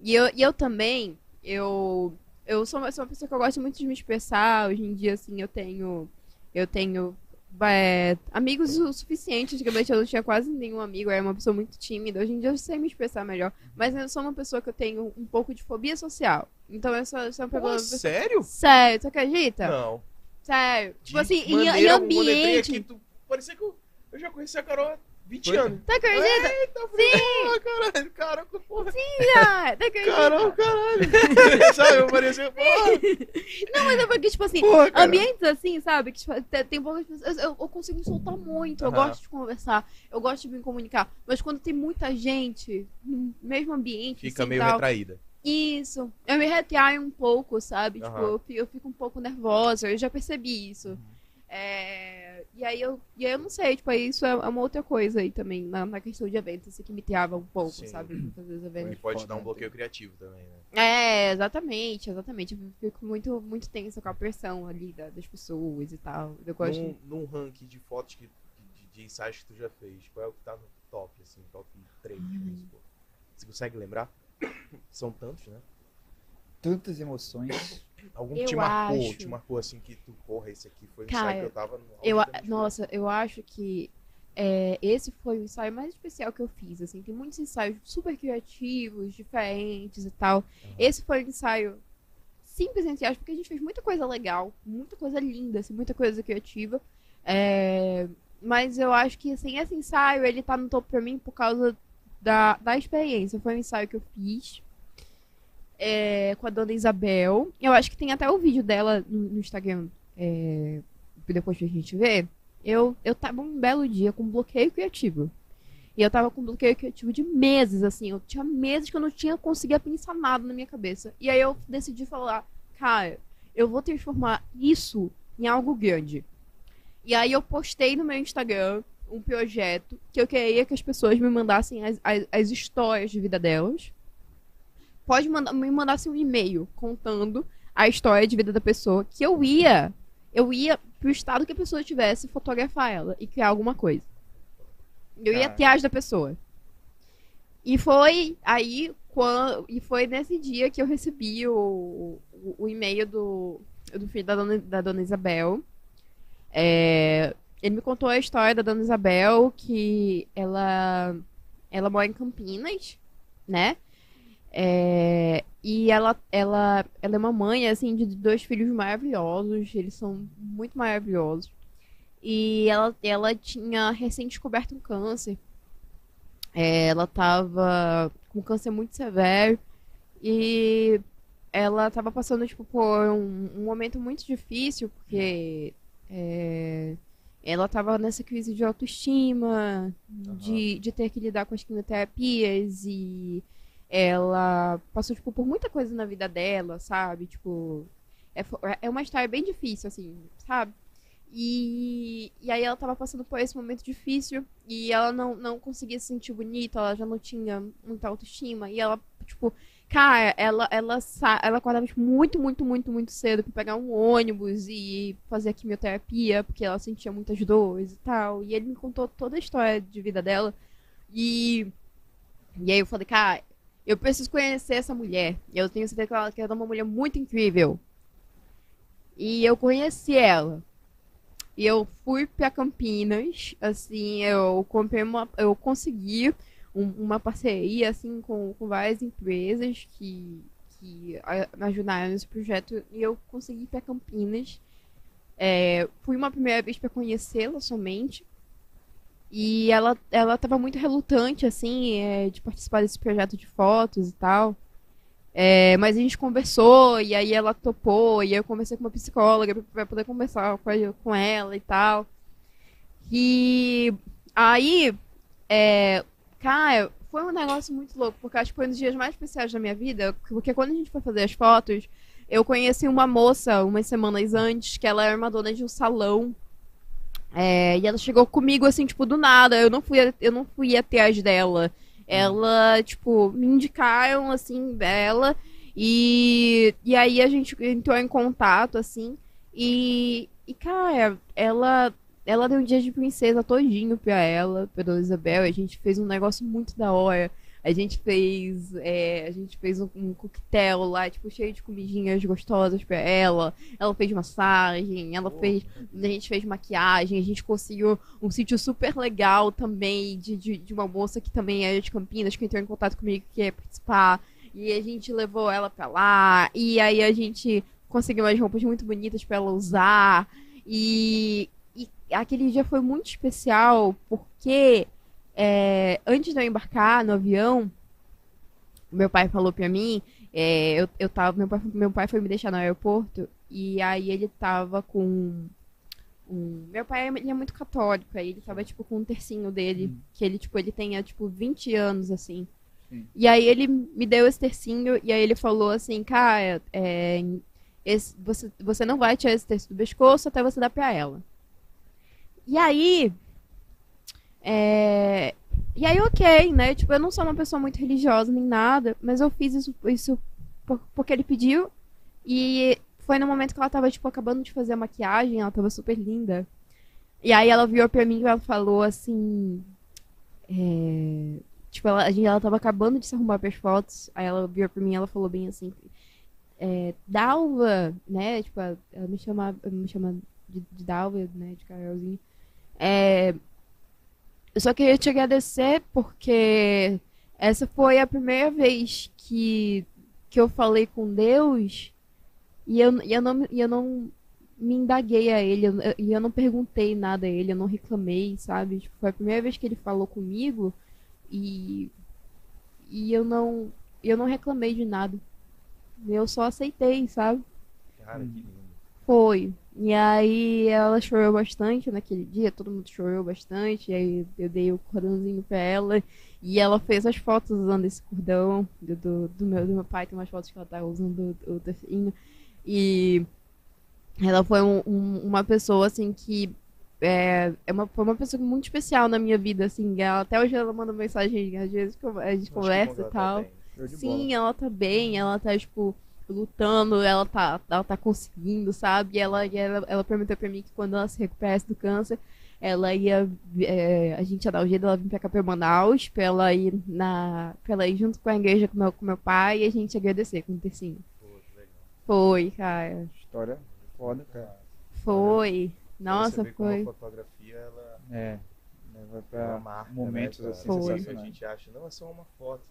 [SPEAKER 3] E eu, e eu também, eu, eu sou uma, sou uma pessoa que eu gosto muito de me expressar. Hoje em dia, assim, eu tenho, eu tenho é, amigos o suficiente. Antigamente eu não tinha quase nenhum amigo, eu era uma pessoa muito tímida. Hoje em dia eu sei me expressar melhor. Mas eu sou uma pessoa que eu tenho um pouco de fobia social. Então eu sou, eu sou uma pessoa...
[SPEAKER 2] sério?
[SPEAKER 3] Sério, tu acredita?
[SPEAKER 2] Não.
[SPEAKER 3] Sério. Tipo
[SPEAKER 2] De
[SPEAKER 3] assim, em, em ambiente.
[SPEAKER 2] aqui, tu- parecia que eu, eu já conheci a Carol 20
[SPEAKER 1] Foi?
[SPEAKER 2] anos.
[SPEAKER 3] Tu acredita?
[SPEAKER 2] Eita, Sim! caralho, caralho, porra.
[SPEAKER 3] Ah, tu acredita?
[SPEAKER 2] Carol, caralho. Sabe, eu parecia, porra,
[SPEAKER 3] Não, mas é porque, tipo assim,
[SPEAKER 2] porra,
[SPEAKER 3] ambientes assim, sabe? Que tipo, te- tem poucas pessoas. Eu, eu consigo me soltar muito. Eu gosto de conversar. Eu gosto de me comunicar. Mas quando tem muita gente no mesmo ambiente.
[SPEAKER 2] Fica
[SPEAKER 3] assim,
[SPEAKER 2] meio
[SPEAKER 3] tal,
[SPEAKER 2] retraída.
[SPEAKER 3] Isso. Eu me retraio um pouco, sabe? Tipo,
[SPEAKER 2] Aham.
[SPEAKER 3] eu fico, eu fico um pouco nervosa. Eu já percebi isso.
[SPEAKER 2] Uhum.
[SPEAKER 3] É, E aí eu, e aí eu não sei, tipo, aí isso é é uma outra coisa aí também, na, na questão de eventos, assim, que me trava um pouco,
[SPEAKER 2] Sim.
[SPEAKER 3] sabe? Fazer os eventos.
[SPEAKER 2] E pode dar um
[SPEAKER 1] né?
[SPEAKER 2] bloqueio criativo também, né?
[SPEAKER 3] É, exatamente, exatamente. Eu fico muito, muito tensa com a pressão ali da- das pessoas e tal. Eu gosto.
[SPEAKER 2] Num, num ranking de fotos que, de, de ensaios que tu já fez, qual é o que tá no top, assim, top 3, vamos supor? Você consegue lembrar? São tantos, né?
[SPEAKER 1] Tantas emoções.
[SPEAKER 2] Algum
[SPEAKER 3] Eu
[SPEAKER 2] te marcou,
[SPEAKER 3] acho.
[SPEAKER 2] te marcou assim que tu, porra, esse aqui foi o
[SPEAKER 3] Cara,
[SPEAKER 2] ensaio que eu tava no
[SPEAKER 3] Eu, a- nossa, eu acho que é, esse foi o ensaio mais especial que eu fiz, assim. Tem muitos ensaios super criativos, diferentes e tal. Esse foi o ensaio simples, entre aspas, porque a gente fez muita coisa legal, muita coisa linda, assim, muita coisa criativa. É, mas eu acho que, assim, esse ensaio, ele tá no topo pra mim por causa da, da experiência. Foi um ensaio que eu fiz é, com a dona Isabel. Eu acho que tem até o vídeo dela no, no Instagram, é, depois pra gente ver. Eu, eu tava um belo dia com bloqueio criativo. E eu tava com bloqueio criativo de meses, assim. Eu tinha meses que eu não tinha conseguido pensar nada na minha cabeça. E aí eu decidi falar, cara, eu vou transformar isso em algo grande. E aí eu postei no meu Instagram um projeto que eu queria que as pessoas me mandassem as, as, as histórias de vida delas. Pode mandar, me mandassem um e-mail contando a história de vida da pessoa que eu ia, eu ia pro estado que a pessoa tivesse fotografar ela e criar alguma coisa. Eu ia
[SPEAKER 2] Cara.
[SPEAKER 3] atrás da pessoa. E foi aí quando, e foi nesse dia que eu recebi o, o, o e-mail do, do filho da dona, da dona Isabel. É, ele me contou a história da dona Isabel, que ela, ela mora em Campinas, né? É, e ela, ela, ela é uma mãe, assim, de dois filhos maravilhosos. Eles são muito maravilhosos. E ela, ela tinha recém descoberto um câncer. É, ela tava com um câncer muito severo. E ela tava passando, tipo, por um, um momento muito difícil, porque é, ela tava nessa crise de autoestima, de, de ter que lidar com as quimioterapias e ela passou, tipo, por muita coisa na vida dela, sabe? Tipo, é, é uma história bem difícil, assim, sabe? E, e aí ela tava passando por esse momento difícil e ela não, não conseguia se sentir bonita, ela já não tinha muita autoestima e ela, tipo, cara, ela, ela, ela acordava tipo, muito, muito, muito, muito cedo pra pegar um ônibus e fazer a quimioterapia, porque ela sentia muitas dores e tal. E ele me contou toda a história de vida dela e, e aí eu falei, cara, eu preciso conhecer essa mulher. Eu tenho certeza que ela, que ela é uma mulher muito incrível. E eu conheci ela. E eu fui pra Campinas, assim, eu comprei uma. Eu consegui um- uma parceria, assim, com, com várias empresas que, que ajudaram nesse projeto. E eu consegui ir pra Campinas. É, fui uma primeira vez pra conhecê-la somente. E ela, ela tava muito relutante, assim, é, de participar desse projeto de fotos e tal. É, mas a gente conversou, e aí ela topou, e eu conversei com uma psicóloga pra poder conversar com, ela e tal. E aí, é, cara, foi um negócio muito louco, porque acho que foi um dos dias mais especiais da minha vida, porque quando a gente foi fazer as fotos, eu conheci uma moça umas semanas antes, que ela era uma dona de um salão. É, e ela chegou comigo assim, tipo, do nada. Eu não fui, eu não fui atrás dela. Ela, tipo, me indicaram, assim, dela. E, e aí a gente entrou em contato, assim. E, e cara, ela, ela deu um dia de princesa todinho pra ela, pra Isabel. A gente fez um negócio muito da hora. A gente fez, é, a gente fez um, um coquetel lá, tipo, cheio de comidinhas gostosas pra ela. Ela fez massagem, ela fez, a gente fez maquiagem, a gente conseguiu um sítio super legal também de, de, de uma moça que também é de Campinas, que entrou em contato comigo que quer participar. E a gente levou ela pra lá. E aí a gente conseguiu umas roupas muito bonitas pra ela usar. E, e aquele dia foi muito especial porque é, antes de eu embarcar no avião, meu pai falou pra mim, é, eu, eu tava, meu pai, meu pai foi me deixar no aeroporto e aí ele tava com um, meu pai ele é muito católico, aí ele tava tipo com um tercinho dele,
[SPEAKER 1] Hum.
[SPEAKER 3] que ele tipo ele tenha tipo 20 anos assim.
[SPEAKER 1] Sim.
[SPEAKER 3] E aí ele me deu esse tercinho e aí ele falou assim, cara, é, esse- você, você não vai tirar esse terço do pescoço até você dar pra ela. E aí, é, e aí ok, né? Tipo, eu não sou uma pessoa muito religiosa nem nada, mas eu fiz isso, isso por- porque ele pediu e foi no momento que ela tava, tipo, acabando de fazer a maquiagem, ela tava super linda. E aí ela virou pra mim e ela falou assim. é, Tipo, ela, a gente, ela tava acabando de se arrumar pras fotos. Aí ela virou pra mim e ela falou bem assim. É, Dalva, né? Tipo, ela me chama, me chama de, de Dalva, né? De Carolzinha. É, eu só queria te agradecer porque essa foi a primeira vez que, que eu falei com Deus e eu, e eu, não, e eu não me indaguei a ele, eu- e eu não perguntei nada a ele, eu não reclamei, sabe? Tipo, foi a primeira vez que ele falou comigo e, e eu não eu não reclamei de nada. Eu só aceitei, sabe?
[SPEAKER 2] Cara, que lindo.
[SPEAKER 3] Foi. E aí ela chorou bastante naquele dia, todo mundo chorou bastante. E aí eu dei o cordãozinho pra ela. E ela fez as fotos usando esse cordão do, do, do meu, do meu pai. Tem umas fotos que ela tá usando o, o tercinho. E ela foi um- um- uma pessoa, assim, que é, é uma, foi uma pessoa muito especial na minha vida, assim. Ela, até hoje ela manda mensagem, às vezes a gente conversa e
[SPEAKER 2] Gonzaga
[SPEAKER 3] tal.
[SPEAKER 1] Show de bola.
[SPEAKER 3] Sim, ela tá bem, ela tá, tipo, lutando, ela tá, ela tá conseguindo, sabe? E ela, ela, ela prometeu pra mim que quando ela se recuperasse do câncer, ela ia. é, a gente ia dar o jeito dela vir pra cá pra Manaus, pra ela ir na. pra ela ir junto com a igreja com meu, com meu pai e a gente agradecer com o tercinho.
[SPEAKER 2] Pô, que legal.
[SPEAKER 3] Foi, cara.
[SPEAKER 1] História foda, cara.
[SPEAKER 3] Foi. Nossa,
[SPEAKER 2] você ver como
[SPEAKER 3] foi.
[SPEAKER 2] a fotografia, ela,
[SPEAKER 1] É. Leva pra
[SPEAKER 2] marca,
[SPEAKER 1] momentos
[SPEAKER 2] né,
[SPEAKER 1] assim?
[SPEAKER 3] Foi.
[SPEAKER 2] A gente acha, não, é só uma foto.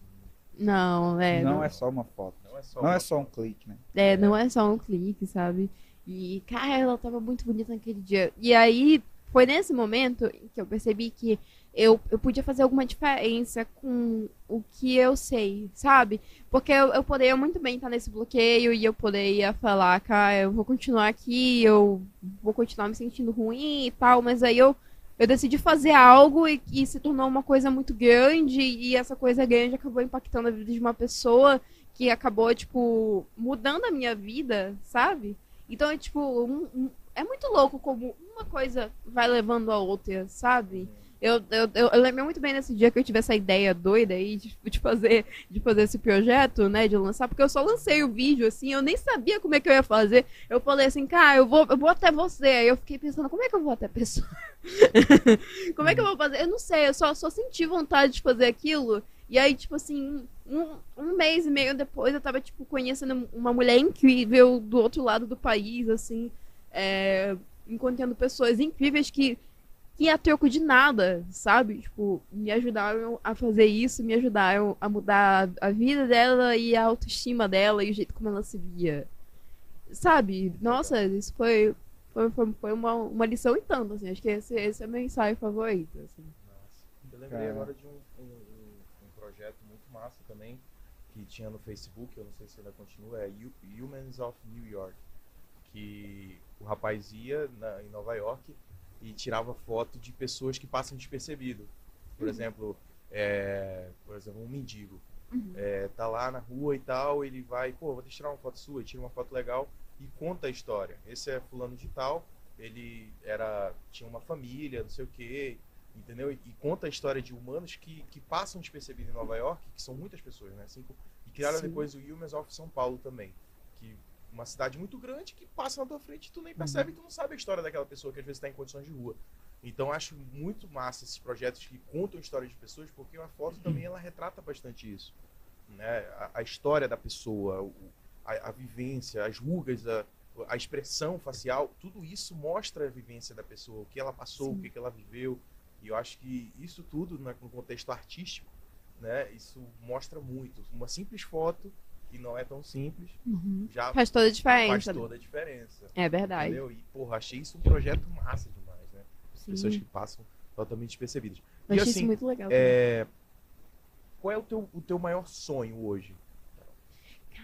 [SPEAKER 3] Não, é.
[SPEAKER 1] Não
[SPEAKER 3] não-
[SPEAKER 1] é só uma foto.
[SPEAKER 2] Não é só
[SPEAKER 1] Não é só um clique, né?
[SPEAKER 3] É, não é só um clique, sabe? E, cara, ela tava muito bonita naquele dia. E aí, foi nesse momento que eu percebi que eu, eu podia fazer alguma diferença com o que eu sei, sabe? Porque eu, eu poderia muito bem estar nesse bloqueio e eu poderia falar, cara, eu vou continuar aqui, eu vou continuar me sentindo ruim e tal, mas aí eu, eu decidi fazer algo e, e se tornou uma coisa muito grande e essa coisa grande acabou impactando a vida de uma pessoa que acabou, tipo, mudando a minha vida, sabe? Então é tipo, um- um- é muito louco como uma coisa vai levando a outra, sabe? Eu, eu, eu, eu lembro muito bem nesse dia que eu tive essa ideia doida aí de, de fazer de fazer esse projeto, né, de lançar, porque eu só lancei o vídeo, assim, eu nem sabia como é que eu ia fazer. Eu falei assim, cara, eu vou, eu vou até você. Aí eu fiquei pensando, como é que eu vou até a pessoa? como é que eu vou fazer? Eu não sei, eu só, só senti vontade de fazer aquilo. E aí, tipo assim, um, um mês e meio depois eu tava, tipo, conhecendo uma mulher incrível do outro lado do país, assim. É, encontrando pessoas incríveis que, que a troco de nada, sabe? Tipo, me ajudaram a fazer isso, me ajudaram a mudar a vida dela e a autoestima dela e o jeito como ela se via. Sabe? Nossa, isso foi, foi, foi, foi uma, uma lição e tanto, assim. Acho que esse, esse é meu ensaio favorito, assim.
[SPEAKER 2] Nossa. Eu lembrei
[SPEAKER 1] Cara.
[SPEAKER 2] agora de um, um, um- projeto muito massa também, que tinha no Facebook, eu não sei se ainda continua, é Hu- Humans of New York. Que o rapaz ia na- em Nova York e tirava foto de pessoas que passam despercebido. Por exemplo, é, por exemplo, um mendigo.
[SPEAKER 3] Uhum.
[SPEAKER 2] É, tá lá na rua e tal, ele vai, pô, vou tirar uma foto sua, tira uma foto legal e conta a história. Esse é fulano de tal, ele era tinha uma família, não sei o quê, entendeu? E, e conta a história de humanos que, que passam despercebido em Nova York, que são muitas pessoas, né? Cinco, e criaram
[SPEAKER 3] Sim.
[SPEAKER 2] depois o Humans of São Paulo também, uma cidade muito grande que passa na tua frente e tu nem percebe, tu não sabe a história daquela pessoa que às vezes está em condições de rua. Então acho muito massa esses projetos que contam histórias de pessoas, porque a foto também ela retrata bastante isso, né? A, a história da pessoa, o- a, a vivência, as rugas, a, a expressão facial, tudo isso mostra a vivência da pessoa, o que ela passou,
[SPEAKER 3] Sim.
[SPEAKER 2] o que, que ela viveu. E eu acho que isso tudo, né, no contexto artístico, né, isso mostra muito. Uma simples foto, que não é tão simples, já
[SPEAKER 3] Faz toda a
[SPEAKER 2] faz
[SPEAKER 3] diferença.
[SPEAKER 2] toda a diferença.
[SPEAKER 3] É verdade.
[SPEAKER 2] Entendeu? E, porra, achei isso um projeto massa demais, né?
[SPEAKER 3] Sim.
[SPEAKER 2] Pessoas que passam totalmente despercebidas.
[SPEAKER 3] Eu
[SPEAKER 2] E
[SPEAKER 3] achei
[SPEAKER 2] assim,
[SPEAKER 3] isso muito legal.
[SPEAKER 2] É... Qual é o teu, o teu maior sonho hoje?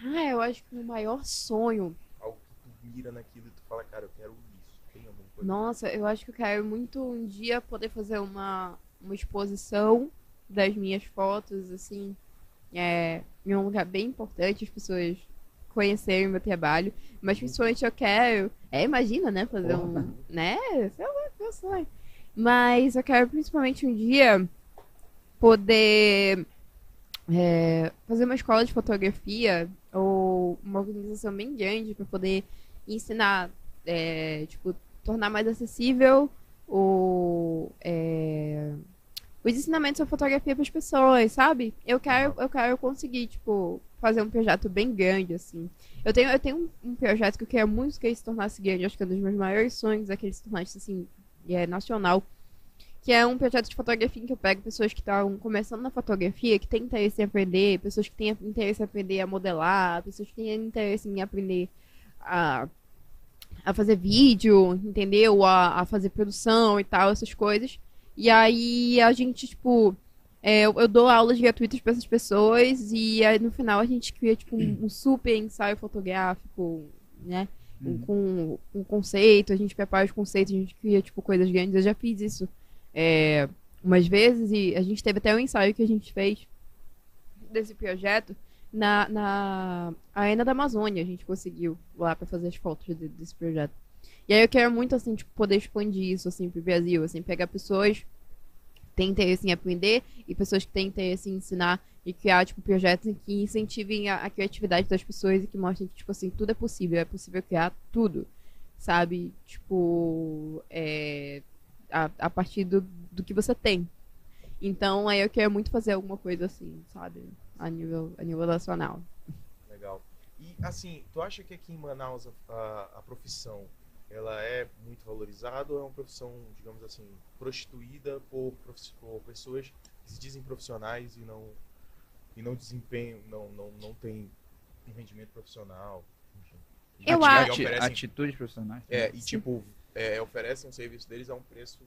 [SPEAKER 3] Ah, eu acho que o meu maior sonho.
[SPEAKER 2] Algo que tu mira naquilo e tu fala, cara, eu quero isso. Tem alguma coisa?
[SPEAKER 3] Nossa, eu acho que eu quero muito um dia poder fazer uma, uma exposição das minhas fotos, assim, é, em um lugar bem importante, as pessoas conhecerem o meu trabalho. Mas principalmente eu quero. É, imagina, né? Fazer um. Né? Sei lá, meu sonho. Mas eu quero principalmente um dia poder é, fazer uma escola de fotografia ou uma organização bem grande para poder ensinar, é, tipo, tornar mais acessível o, é, os ensinamentos sobre fotografia para as pessoas, sabe? Eu quero, eu quero conseguir, tipo, fazer um projeto bem grande, assim. Eu tenho, eu tenho um, um projeto que eu quero muito que ele se tornasse grande, acho que é um dos meus maiores sonhos é que ele se tornasse, assim, é, nacional. Que é um projeto de fotografia em que eu pego pessoas que estão começando na fotografia, que têm interesse em aprender, pessoas que têm interesse em aprender a modelar, pessoas que têm interesse em aprender a, a fazer vídeo, entendeu? A, a fazer produção e tal, essas coisas. E aí a gente, tipo, é, eu, eu dou aulas gratuitas para essas pessoas e aí no final a gente cria, tipo, um, um super ensaio fotográfico, né? Um, com um conceito, a gente prepara os conceitos, a gente cria, tipo, coisas grandes. Eu já fiz isso é, umas vezes e a gente teve até um ensaio que a gente fez desse projeto na, na Arena da Amazônia. A gente conseguiu lá para fazer as fotos de- desse projeto. E aí eu quero muito, assim, tipo, poder expandir isso, assim, pro Brasil, assim, pegar pessoas que têm interesse em aprender e pessoas que têm interesse em ensinar e criar, tipo, projetos que incentivem a, a criatividade das pessoas e que mostrem que, tipo assim, tudo é possível, é possível criar tudo, sabe? Tipo, é, a, a partir do, do que você tem. Então, aí eu quero muito fazer alguma coisa assim, sabe? A nível, a nível nacional.
[SPEAKER 2] Legal. E assim, tu acha que aqui em Manaus a, a, a profissão ela é muito valorizada ou é uma profissão, digamos assim, prostituída por, por pessoas que se dizem profissionais e não e não desempenham, não não não tem um rendimento profissional? enfim. E
[SPEAKER 3] Eu acho-
[SPEAKER 2] oferecem-
[SPEAKER 1] Atitudes profissionais.
[SPEAKER 2] é, e
[SPEAKER 3] Sim.
[SPEAKER 2] tipo, é, oferecem o serviço deles a um preço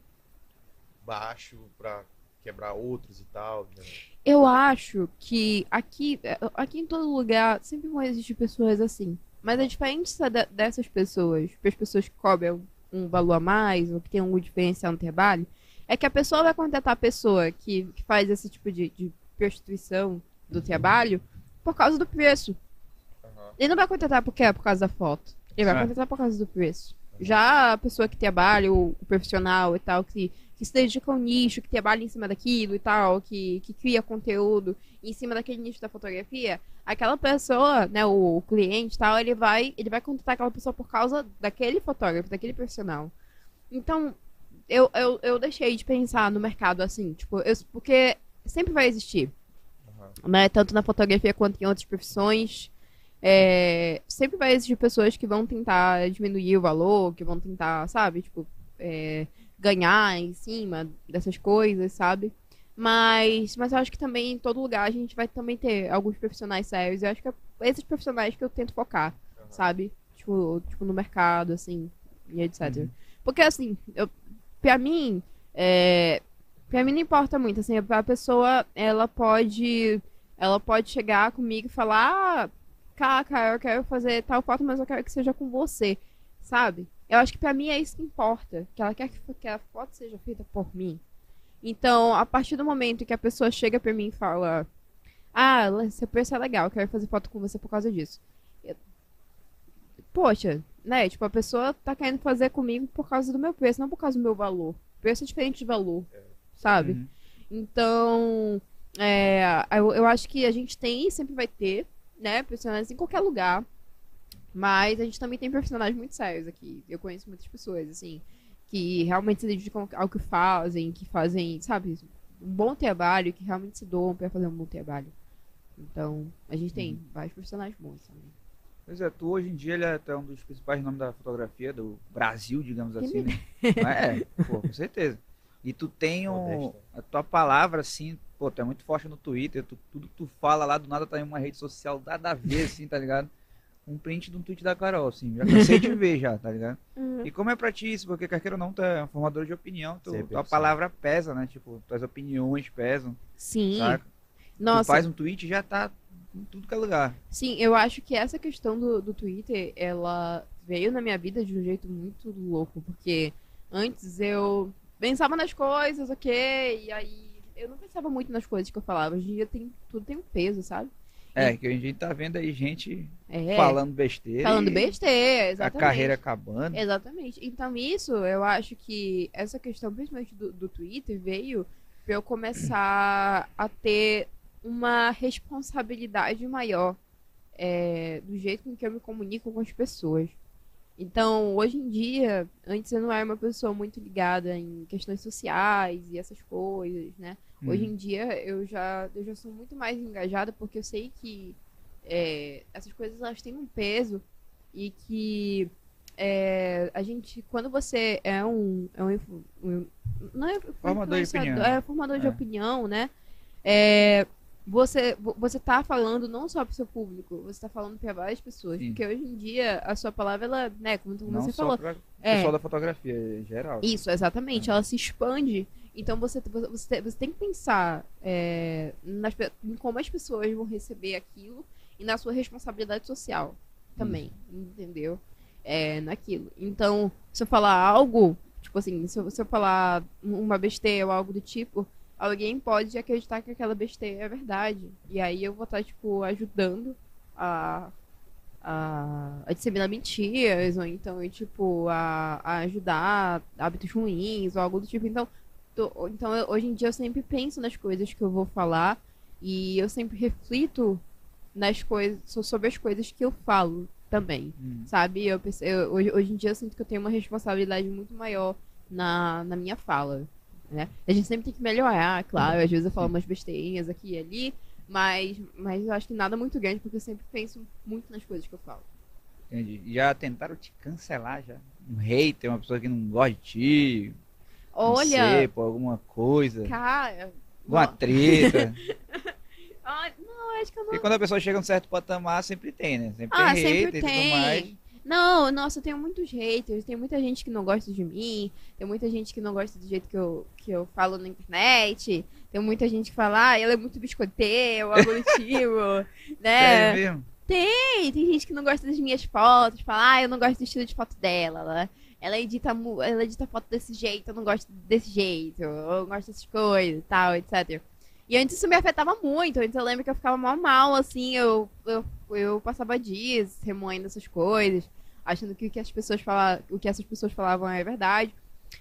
[SPEAKER 2] baixo pra quebrar outros e tal. né?
[SPEAKER 3] Eu acho que aqui, aqui em todo lugar sempre vão existir pessoas assim. Mas a diferença da- dessas pessoas, para as pessoas que cobram um valor a mais ou que tem um diferencial no trabalho, é que a pessoa vai contratar a pessoa que, que faz esse tipo de, de prostituição do trabalho por causa do preço.
[SPEAKER 2] Aham.
[SPEAKER 3] Ele não vai contratar porque é por causa da foto. Ele vai
[SPEAKER 1] É.
[SPEAKER 3] contratar por causa do preço. Já a pessoa que trabalha, o profissional e tal, que, que se dedica ao nicho, que trabalha em cima daquilo e tal, que, que cria conteúdo em cima daquele nicho da fotografia, aquela pessoa, né, o, o cliente e tal, ele vai, ele vai contratar aquela pessoa por causa daquele fotógrafo, daquele profissional. Então, eu, eu, eu deixei de pensar no mercado assim, tipo, eu, porque sempre vai existir
[SPEAKER 2] Aham.
[SPEAKER 3] né? Tanto na fotografia quanto em outras profissões. é, sempre vai existir pessoas que vão tentar diminuir o valor, que vão tentar, sabe, tipo, é, ganhar em cima dessas coisas, sabe? Mas, mas eu acho que também em todo lugar a gente vai também ter alguns profissionais sérios. Eu acho que é esses profissionais que eu tento focar, sabe? Tipo, tipo, no mercado, assim, e etc.
[SPEAKER 1] Uhum.
[SPEAKER 3] Porque, assim, eu, pra mim, é, pra mim não importa muito, assim, a pessoa, ela pode, ela pode chegar comigo e falar, ah, Caca, eu quero fazer tal foto, mas eu quero que seja com você, sabe? Eu acho que pra mim é isso que importa, que ela quer que, a foto seja feita por mim. Então, a partir do momento que a pessoa chega pra mim e fala, ah, seu preço é legal, quero fazer foto com você por causa disso. Eu- Poxa, né? Tipo, a pessoa tá querendo fazer comigo por causa do meu preço, não por causa do meu valor. Preço é diferente de valor, sabe?
[SPEAKER 1] Uhum.
[SPEAKER 3] Então, é, eu, eu acho que a gente tem e sempre vai ter, né, profissionais em qualquer lugar. Mas a gente também tem profissionais muito sérios aqui. Eu conheço muitas pessoas, assim, que realmente se dedicam ao que fazem, que fazem, sabe, um bom trabalho, que realmente se doam pra fazer um bom trabalho. Então, a gente tem vários profissionais bons também.
[SPEAKER 1] Pois é, tu hoje em dia ele é até um dos principais nomes da fotografia do Brasil, digamos
[SPEAKER 3] Que
[SPEAKER 1] assim, né? É, pô, com certeza. E tu tem um, a tua palavra, assim, pô, tu é muito forte no Twitter, tu- tudo que tu fala lá do nada tá em uma rede social, nada a ver, assim, tá ligado? Um print de um tweet da Carol, assim, já cansei de ver já, tá ligado? E como é pra ti isso? Porque, quer queira ou não, tu é um formador de opinião, tu,
[SPEAKER 2] Sempre,
[SPEAKER 1] tua
[SPEAKER 2] sim.
[SPEAKER 1] palavra pesa, né? Tipo, tuas opiniões pesam,
[SPEAKER 3] Sim.
[SPEAKER 1] saca? Tu
[SPEAKER 3] Nossa,
[SPEAKER 1] faz um tweet e já tá em tudo que é lugar.
[SPEAKER 3] Sim, eu acho que essa questão do, do Twitter, ela veio na minha vida de um jeito muito louco, porque antes eu pensava nas coisas, ok, e aí eu não pensava muito nas coisas que eu falava. Hoje em dia tem, tudo tem um peso, sabe?
[SPEAKER 1] É, que a gente tá vendo aí gente
[SPEAKER 3] É,
[SPEAKER 1] falando besteira.
[SPEAKER 3] falando besteira,
[SPEAKER 1] A
[SPEAKER 3] exatamente.
[SPEAKER 1] carreira acabando.
[SPEAKER 3] Exatamente. Então, isso, eu acho que essa questão, principalmente do, do Twitter, veio pra eu começar a ter uma responsabilidade maior é, do jeito com que eu me comunico com as pessoas. Então, hoje em dia, antes eu não era uma pessoa muito ligada em questões sociais e essas coisas, né? Hoje
[SPEAKER 1] Hum.
[SPEAKER 3] em dia eu já, eu já sou muito mais engajada porque eu sei que é, essas coisas elas têm um peso e que é, a gente, quando você é um, é um, um- não é
[SPEAKER 1] Formador de opinião.
[SPEAKER 3] é formador de
[SPEAKER 1] É.
[SPEAKER 3] opinião, né? É, você, vo- você tá falando não só pro seu público, você tá falando para várias pessoas.
[SPEAKER 1] Sim.
[SPEAKER 3] Porque hoje em dia a sua palavra, ela, né, como
[SPEAKER 1] Não
[SPEAKER 3] você falou,
[SPEAKER 1] pra
[SPEAKER 3] É.
[SPEAKER 1] pessoal da fotografia em geral.
[SPEAKER 3] isso, exatamente. Ela se expande. Então você, você, você- tem que pensar é, nas em como as pessoas vão receber aquilo e na sua responsabilidade social também, entendeu? É, naquilo. Então, se eu falar algo, tipo assim, se eu, se eu falar uma besteira ou algo do tipo, alguém pode acreditar que aquela besteira é verdade. E aí eu vou estar, tipo, ajudando a, a, a disseminar mentiras, ou então, tipo, a, a ajudar hábitos ruins, ou algo do tipo. Então, tô- então eu- hoje em dia eu sempre penso nas coisas que eu vou falar e eu sempre reflito nas coisas, so- sobre as coisas que eu falo também,
[SPEAKER 1] Hum.
[SPEAKER 3] sabe? Eu, eu- hoje, hoje em dia eu sinto que eu tenho uma responsabilidade muito maior na, na minha fala, né? A gente sempre tem que melhorar, claro, às vezes eu falo umas besteirinhas aqui e ali, mas, mas eu acho que nada muito grande, porque eu sempre penso muito nas coisas que eu falo.
[SPEAKER 1] Entendi. Já tentaram te cancelar já? Um hater, uma pessoa que não gosta de ti.
[SPEAKER 3] Olha,
[SPEAKER 1] sei, por alguma coisa.
[SPEAKER 3] cara...
[SPEAKER 1] Alguma treta.
[SPEAKER 3] Ah, não, acho que eu não
[SPEAKER 1] Porque quando a pessoa chega a um certo patamar, sempre tem, né? Sempre
[SPEAKER 3] Ah,
[SPEAKER 1] tem
[SPEAKER 3] sempre
[SPEAKER 1] hater e tudo mais.
[SPEAKER 3] Não, nossa, eu tenho muitos haters. Tem muita gente que não gosta de mim. Tem muita gente que não gosta do jeito que eu, que eu falo na internet. Tem muita gente que fala, ah, ela é muito biscoiteira, ou algo do tipo. né?
[SPEAKER 1] Mesmo?
[SPEAKER 3] Tem, tem gente que não gosta das minhas fotos. Fala, ah, eu não gosto do estilo de foto dela. Ela, ela, edita, ela edita foto desse jeito, eu não gosto desse jeito. Eu não gosto dessas coisas e tal, etc. E antes isso me afetava muito. Antes eu lembro que eu ficava mal mal, assim. Eu, eu, eu passava dias remoendo essas coisas. Achando que o que as pessoas falavam, o que essas pessoas falavam é verdade.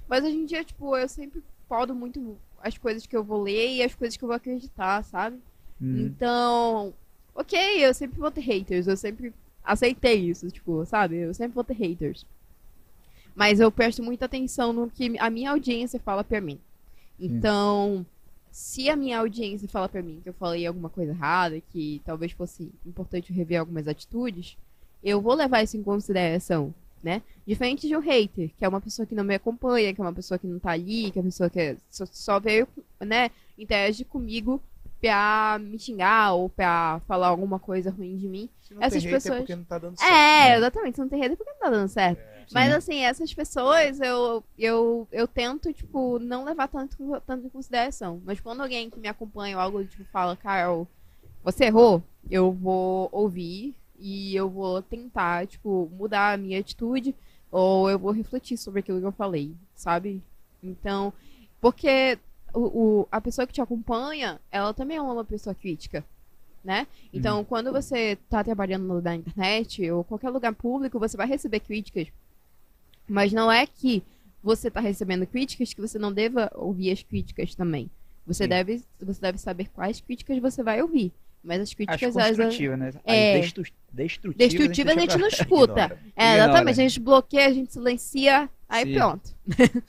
[SPEAKER 3] Mas hoje em dia, tipo, eu sempre podo muito as coisas que eu vou ler e as coisas que eu vou acreditar, sabe?
[SPEAKER 1] Hum.
[SPEAKER 3] Então, ok, eu sempre vou ter haters, eu sempre aceitei isso, tipo, sabe? Eu sempre vou ter haters. Mas eu presto muita atenção no que a minha audiência fala pra mim. Então, se a minha audiência fala pra mim que eu falei alguma coisa errada, que talvez fosse importante eu rever algumas atitudes, eu vou levar isso em consideração, né? Diferente de um hater, que é uma pessoa que não me acompanha, que é uma pessoa que não tá ali, que é uma pessoa que só, só veio, né, interage comigo pra me xingar ou pra falar alguma coisa ruim de mim.
[SPEAKER 2] Se não
[SPEAKER 3] Essas
[SPEAKER 2] tem
[SPEAKER 3] pessoas-
[SPEAKER 2] é porque não tá dando certo.
[SPEAKER 3] É,
[SPEAKER 1] né?
[SPEAKER 3] exatamente, você não tem hater porque não tá dando certo.
[SPEAKER 2] É.
[SPEAKER 3] Mas
[SPEAKER 1] Sim.
[SPEAKER 3] assim, essas pessoas eu, eu, eu tento, tipo, não levar tanto, tanto em consideração. Mas quando alguém que me acompanha ou algo, tipo, fala, Carol, você errou, eu vou ouvir e eu vou tentar, tipo, mudar a minha atitude ou eu vou refletir sobre aquilo que eu falei, sabe? Então, porque o, o- a pessoa que te acompanha, ela também é uma pessoa crítica, né? Então, quando você tá trabalhando na internet ou qualquer lugar público, você vai receber críticas mas não é que você está recebendo críticas que você não deva ouvir as críticas também. Você
[SPEAKER 1] Sim.
[SPEAKER 3] deve, você deve saber quais críticas você vai ouvir. Mas as
[SPEAKER 1] As
[SPEAKER 3] críticas, elas,
[SPEAKER 1] construtivas, né? As
[SPEAKER 3] É.
[SPEAKER 1] destru- destrutivas.
[SPEAKER 3] destrutivas a
[SPEAKER 1] deixa
[SPEAKER 3] gente não escuta.
[SPEAKER 2] Ignora.
[SPEAKER 3] É,
[SPEAKER 1] Ignora.
[SPEAKER 3] exatamente. A gente bloqueia, a gente silencia, aí
[SPEAKER 1] Sim.
[SPEAKER 3] pronto.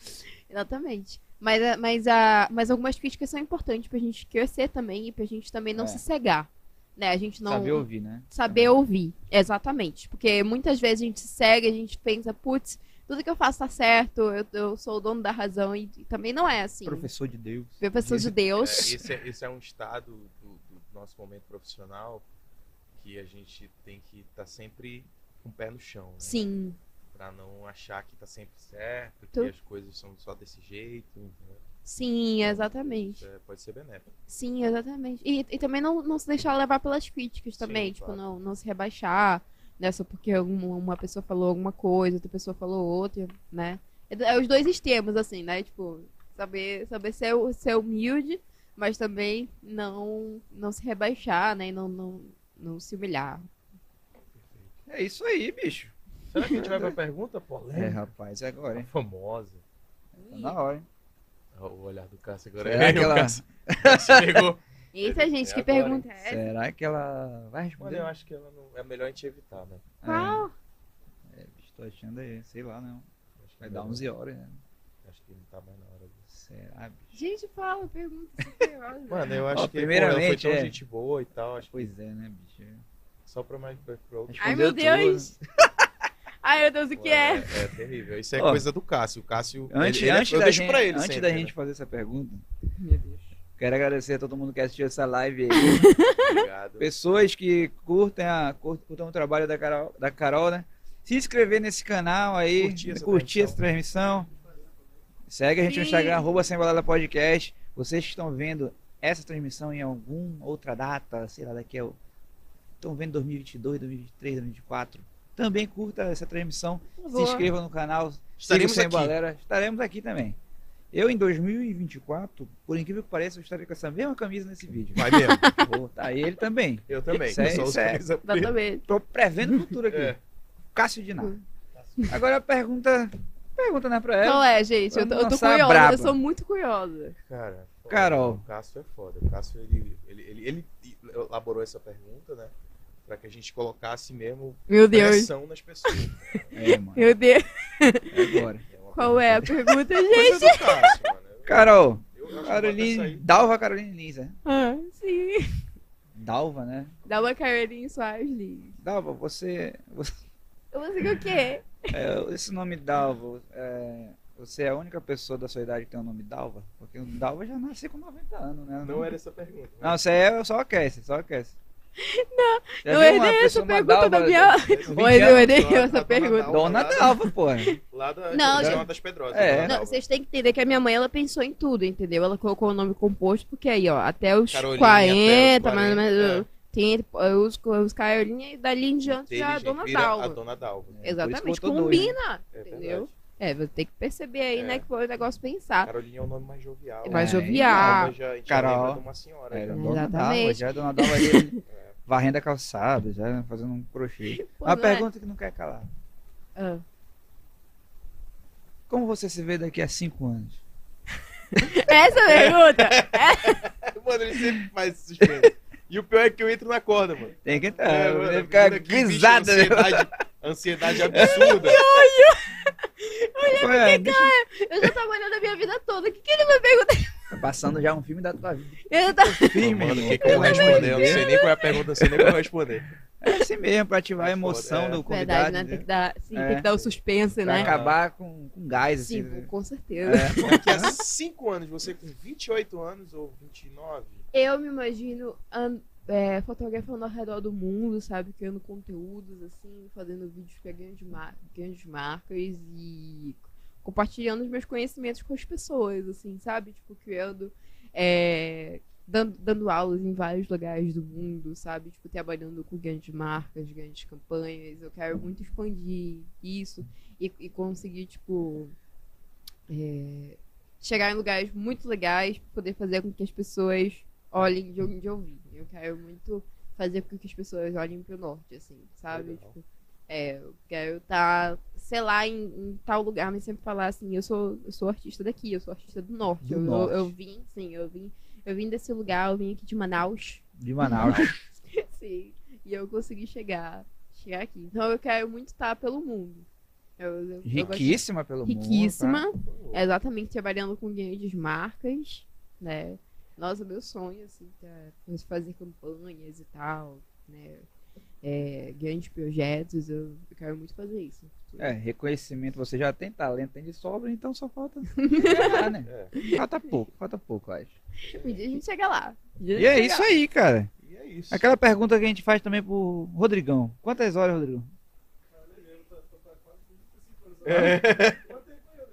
[SPEAKER 3] exatamente. Mas, a- mas, a, mas algumas críticas são importantes pra gente crescer também e pra gente também não
[SPEAKER 1] É.
[SPEAKER 3] se cegar. Né? A gente não
[SPEAKER 1] Saber ouvir, né?
[SPEAKER 3] saber ouvir. Exatamente. Porque muitas vezes a gente se segue, a gente pensa, putz, tudo que eu faço tá certo, eu, eu sou o dono da razão. E, e também não é assim.
[SPEAKER 1] Professor de Deus.
[SPEAKER 3] Professor de
[SPEAKER 2] É,
[SPEAKER 3] Deus.
[SPEAKER 2] esse, é, esse é um estado do, do nosso momento profissional que a gente tem que estar sempre com o pé no chão. Né?
[SPEAKER 3] Sim.
[SPEAKER 2] Pra não achar que tá sempre certo, que
[SPEAKER 3] Tu-
[SPEAKER 2] as coisas são só desse jeito. entendeu?
[SPEAKER 3] Sim, exatamente.
[SPEAKER 2] Isso é- pode ser benéfico.
[SPEAKER 3] Sim, exatamente. E, e também não, não se deixar levar pelas críticas também.
[SPEAKER 2] Sim,
[SPEAKER 3] tipo,
[SPEAKER 2] claro.
[SPEAKER 3] não, não se rebaixar, né? Só porque uma pessoa falou alguma coisa, outra pessoa falou outra, né? É, é os dois extremos, assim, né? Tipo, saber, saber ser, ser humilde, mas também não, não se rebaixar, né? E não, não, não se humilhar.
[SPEAKER 1] É isso aí, bicho.
[SPEAKER 2] Será que a gente vai pra pergunta
[SPEAKER 1] É,
[SPEAKER 2] polêmica?
[SPEAKER 1] rapaz, é agora, hein?
[SPEAKER 2] famosa.
[SPEAKER 1] Tá na hora, hein?
[SPEAKER 2] O olhar do Cássio agora
[SPEAKER 1] Será que
[SPEAKER 2] o
[SPEAKER 1] ela-
[SPEAKER 2] Cássio- o Cássio pegou.
[SPEAKER 3] Eita, gente,
[SPEAKER 2] É
[SPEAKER 3] que
[SPEAKER 2] agora,
[SPEAKER 3] pergunta é?
[SPEAKER 1] Será que ela vai
[SPEAKER 2] Olha,
[SPEAKER 1] responder?
[SPEAKER 2] eu acho que ela não... é melhor a gente evitar, né?
[SPEAKER 3] Qual?
[SPEAKER 1] É, é, bicho, tô achando aí, sei lá, não.
[SPEAKER 2] Acho que
[SPEAKER 1] Vai dar 11 horas, né?
[SPEAKER 2] Acho que não tá mais na hora disso.
[SPEAKER 1] Será, bicho?
[SPEAKER 3] Gente, fala, pergunta super
[SPEAKER 2] Mano, eu acho
[SPEAKER 1] Ó,
[SPEAKER 2] que pô, ela foi
[SPEAKER 1] primeiramente,
[SPEAKER 2] tão
[SPEAKER 1] é.
[SPEAKER 2] gente boa e tal. Acho que
[SPEAKER 1] Pois é, né, bicho?
[SPEAKER 2] só pra mais pra, pra outro.
[SPEAKER 3] Ai, meu Deus. Ai, meu Deus, o que é?
[SPEAKER 2] É, terrível. Isso é
[SPEAKER 1] Ó,
[SPEAKER 2] coisa do Cássio. O Cássio.
[SPEAKER 1] Antes,
[SPEAKER 2] ele- ele-
[SPEAKER 1] antes,
[SPEAKER 2] eu
[SPEAKER 1] da,
[SPEAKER 2] deixo
[SPEAKER 1] gente,
[SPEAKER 2] pra ele
[SPEAKER 1] antes
[SPEAKER 2] sempre,
[SPEAKER 1] da
[SPEAKER 2] né?
[SPEAKER 1] gente fazer essa pergunta,
[SPEAKER 3] Meu Deus.
[SPEAKER 1] Quero agradecer a todo mundo que assistiu essa live aí.
[SPEAKER 2] Obrigado.
[SPEAKER 1] Pessoas que curtem, a, curtem o trabalho da Carol, da Carol, né? Se inscrever nesse canal aí,
[SPEAKER 2] Curtir essa
[SPEAKER 1] curtir
[SPEAKER 2] transmissão.
[SPEAKER 1] essa transmissão. Segue a gente no
[SPEAKER 3] Sim.
[SPEAKER 1] Instagram, arroba Sem Balela Podcast. Vocês que estão vendo essa transmissão em alguma outra data, sei lá, daqui a... Estão vendo 2022, 2023, 2024. Também curta essa transmissão. Se inscreva no canal.
[SPEAKER 2] Estaremos aqui.
[SPEAKER 1] Balela. Estaremos aqui também. Eu, em 2024, por incrível que pareça, eu estarei com essa mesma camisa nesse vídeo.
[SPEAKER 2] Vai mesmo.
[SPEAKER 1] Vou tá ele também.
[SPEAKER 2] Eu também.
[SPEAKER 1] Isso é- isso é-.
[SPEAKER 3] Exatamente.
[SPEAKER 1] Tô prevendo o futuro aqui.
[SPEAKER 2] É.
[SPEAKER 1] Cássio de nada. Agora a pergunta. Pergunta, né, pra ela.
[SPEAKER 3] Qual é, gente? Eu tô, eu tô curiosa,
[SPEAKER 1] braba.
[SPEAKER 3] eu sou muito curiosa.
[SPEAKER 2] Cara, foda.
[SPEAKER 1] Carol.
[SPEAKER 2] O Cássio é foda. O Cássio, ele, ele, ele, ele elaborou essa pergunta, né? Pra que a gente colocasse mesmo
[SPEAKER 3] Meu Deus.
[SPEAKER 2] pressão nas pessoas.
[SPEAKER 1] É, mano.
[SPEAKER 3] Meu Deus.
[SPEAKER 1] É agora.
[SPEAKER 3] Qual é a pergunta, gente?
[SPEAKER 2] Cássio.
[SPEAKER 1] Carol.
[SPEAKER 2] Que
[SPEAKER 1] Caroline. Dalva Caroline Lins, né?
[SPEAKER 3] Ah, sim.
[SPEAKER 1] Dalva, né?
[SPEAKER 3] Uma carinha suave, Liz.
[SPEAKER 1] Dalva, você. você
[SPEAKER 3] Eu vou seguir o quê?
[SPEAKER 1] é, esse nome Dalva. é, você é a única pessoa da sua idade que tem o nome Dalva? Porque o Dalva já nasceu com 90 anos, né?
[SPEAKER 2] Não era essa pergunta. mas-
[SPEAKER 1] Não, você é só aquece, só aquece. Não,
[SPEAKER 3] não é nem essa pergunta da minha- é nem
[SPEAKER 2] Dona-
[SPEAKER 3] essa pergunta.
[SPEAKER 2] Dalva,
[SPEAKER 1] Dona Dalva, porra.
[SPEAKER 2] Lá da
[SPEAKER 3] Não, gente.
[SPEAKER 2] das Pedrosas.
[SPEAKER 1] É.
[SPEAKER 2] Dona
[SPEAKER 3] Não,
[SPEAKER 2] Dalva.
[SPEAKER 3] vocês têm que entender que a minha mãe, ela pensou em tudo, entendeu? Ela colocou o nome composto, porque aí, ó, até os
[SPEAKER 2] Caroline,
[SPEAKER 3] 40,
[SPEAKER 2] até os
[SPEAKER 3] mais ou
[SPEAKER 2] 40,
[SPEAKER 3] menos, tem os, os Carolinha e dali em diante já a Dona
[SPEAKER 2] vira A
[SPEAKER 3] Dalva.
[SPEAKER 2] Dona Dalva.
[SPEAKER 1] É, isso
[SPEAKER 3] Exatamente,
[SPEAKER 1] né?
[SPEAKER 3] combina,
[SPEAKER 2] É
[SPEAKER 3] entendeu? É, você tem que perceber aí,
[SPEAKER 2] É.
[SPEAKER 3] né, que foi o negócio pensar.
[SPEAKER 2] Carolinha é um nome mais jovial.
[SPEAKER 3] É mais
[SPEAKER 1] É,
[SPEAKER 3] jovial.
[SPEAKER 2] Dalva já, a gente
[SPEAKER 1] Carol.
[SPEAKER 2] já de uma senhora.
[SPEAKER 1] É,
[SPEAKER 2] já.
[SPEAKER 1] Dona Dalva,
[SPEAKER 3] Exatamente.
[SPEAKER 1] já é Dona Dalva varrendo a calçada, já fazendo um crochê.
[SPEAKER 3] Pô,
[SPEAKER 1] Uma
[SPEAKER 3] é?
[SPEAKER 1] pergunta que não quer calar.
[SPEAKER 3] Ah.
[SPEAKER 1] Como você se vê daqui a cinco anos?
[SPEAKER 3] Essa pergunta?
[SPEAKER 2] Mano, ele sempre faz esse suspense. E o pior é que eu entro na corda, mano.
[SPEAKER 1] Tem que entrar.
[SPEAKER 2] É,
[SPEAKER 1] É,
[SPEAKER 2] mano,
[SPEAKER 1] ficar grisada, né?
[SPEAKER 2] Ansiedade, ansiedade absurda.
[SPEAKER 1] Ué, deixa-
[SPEAKER 3] Eu já tava olhando a minha vida toda. O que, que ele vai perguntar?
[SPEAKER 1] Tá passando já um filme da tua vida.
[SPEAKER 3] Eu tô-
[SPEAKER 1] Firme,
[SPEAKER 2] Mano, que, que eu
[SPEAKER 1] de
[SPEAKER 2] responder? Eu não sei nem qual é a pergunta, não sei nem como responder.
[SPEAKER 1] É assim mesmo, pra ativar a
[SPEAKER 2] É
[SPEAKER 1] emoção
[SPEAKER 2] é.
[SPEAKER 1] do convidado.
[SPEAKER 3] Verdade, né? Tem que dar, sim,
[SPEAKER 1] É.
[SPEAKER 3] tem que dar o suspense,
[SPEAKER 1] Pra
[SPEAKER 3] né?
[SPEAKER 1] acabar com, com gás, assim.
[SPEAKER 3] Sim,
[SPEAKER 1] né?
[SPEAKER 3] com certeza.
[SPEAKER 1] É.
[SPEAKER 2] A 5 anos, você com 28 anos ou 29,
[SPEAKER 3] Eu me imagino é, fotografando ao redor do mundo, sabe? Criando conteúdos, assim, fazendo vídeos para grandes, mar grandes marcas e compartilhando os meus conhecimentos com as pessoas, assim, sabe? Tipo, criando. é, dando, dando aulas em vários lugares do mundo, sabe? Tipo, trabalhando com grandes marcas, grandes campanhas. Eu quero muito expandir isso e, e conseguir, tipo. é, chegar em lugares muito legais, poder fazer com que as pessoas olhem de onde eu vim. Eu quero muito fazer com que as pessoas olhem pro norte, assim, sabe? Tipo, é, eu quero estar, sei lá, em, em tal lugar, mas sempre falar assim, eu sou, eu sou artista daqui, eu sou artista do norte.
[SPEAKER 1] Do
[SPEAKER 3] eu, eu-
[SPEAKER 1] norte.
[SPEAKER 3] Eu, vim, sim, eu vim, eu vim desse lugar, eu vim aqui de Manaus.
[SPEAKER 1] De Manaus.
[SPEAKER 3] sim. E eu consegui chegar, chegar aqui. Então eu quero muito estar pelo mundo. Eu, eu- eu gosto-
[SPEAKER 1] Riquíssima pelo mundo.
[SPEAKER 3] riquíssima.
[SPEAKER 1] tá?
[SPEAKER 3] É exatamente trabalhando com grandes marcas, né? Nossa, meu sonho, assim, é fazer campanhas e tal, né? É, grandes projetos, eu, eu quero muito fazer isso.
[SPEAKER 1] É, reconhecimento você já tem, talento tem de sobra, então só falta. ganhar, né?
[SPEAKER 2] É.
[SPEAKER 1] Falta pouco, falta pouco, eu acho.
[SPEAKER 3] Um dia a gente chega lá. Um
[SPEAKER 1] E é isso
[SPEAKER 3] lá.
[SPEAKER 1] aí, cara.
[SPEAKER 2] E é isso.
[SPEAKER 1] Aquela pergunta que a gente faz também pro Rodrigão. Quantas horas, Rodrigão?
[SPEAKER 2] É.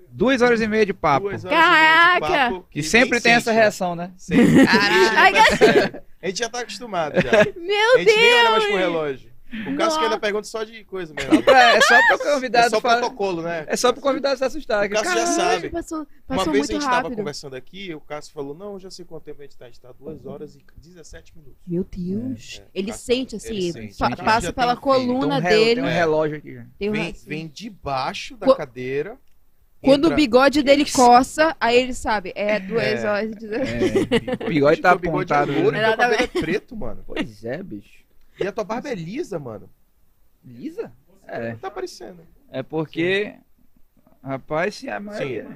[SPEAKER 1] Duas horas e meia de papo.
[SPEAKER 2] Duas horas e meia de
[SPEAKER 3] Caraca!
[SPEAKER 2] papo
[SPEAKER 1] Que
[SPEAKER 2] e
[SPEAKER 1] sempre tem essa
[SPEAKER 2] sente, né?
[SPEAKER 1] reação, né?
[SPEAKER 2] Sempre.
[SPEAKER 3] Ai,
[SPEAKER 2] É, A gente já tá acostumado já. A
[SPEAKER 3] Meu
[SPEAKER 2] gente nem olha mais pro
[SPEAKER 3] Deus!
[SPEAKER 2] relógio. O caso que ainda pergunta só de coisa mesmo.
[SPEAKER 1] Só pra- é só pro
[SPEAKER 2] É
[SPEAKER 1] convidado
[SPEAKER 2] só
[SPEAKER 1] falar-
[SPEAKER 2] protocolo, né?
[SPEAKER 1] É só pro convidado se assustar.
[SPEAKER 2] O Cássio já
[SPEAKER 1] Caralho,
[SPEAKER 2] sabe.
[SPEAKER 3] Passou,
[SPEAKER 2] Uma
[SPEAKER 3] passou
[SPEAKER 2] vez a gente tava
[SPEAKER 3] rápido.
[SPEAKER 2] conversando aqui, o Cássio falou, não, eu já sei quanto tempo a gente tá. A gente tá 2 horas e 17 minutos.
[SPEAKER 3] Meu Deus.
[SPEAKER 2] É, é.
[SPEAKER 3] Ele
[SPEAKER 2] Cássio-
[SPEAKER 3] sente assim,
[SPEAKER 2] ele sente.
[SPEAKER 3] pa-
[SPEAKER 2] já
[SPEAKER 3] passa pela
[SPEAKER 2] um
[SPEAKER 1] um
[SPEAKER 3] coluna
[SPEAKER 1] relo-
[SPEAKER 3] dele.
[SPEAKER 1] Tem um
[SPEAKER 2] É.
[SPEAKER 1] relógio aqui. já.
[SPEAKER 3] tem um
[SPEAKER 2] Vem, vem debaixo da
[SPEAKER 3] Co-
[SPEAKER 2] cadeira.
[SPEAKER 3] Quando
[SPEAKER 2] entra-
[SPEAKER 3] o bigode dele coça, aí ele sabe, é duas
[SPEAKER 2] É.
[SPEAKER 3] horas e 17.
[SPEAKER 1] É, o bigode tá
[SPEAKER 2] Teu bigode é
[SPEAKER 1] apontado.
[SPEAKER 2] louro teu cabelo é preto, mano.
[SPEAKER 1] Pois é, bicho.
[SPEAKER 2] E a tua barba é lisa, mano.
[SPEAKER 1] Lisa? É.
[SPEAKER 2] Não tá parecendo.
[SPEAKER 1] É porque. Rapaz, se a maioria.
[SPEAKER 2] Sim.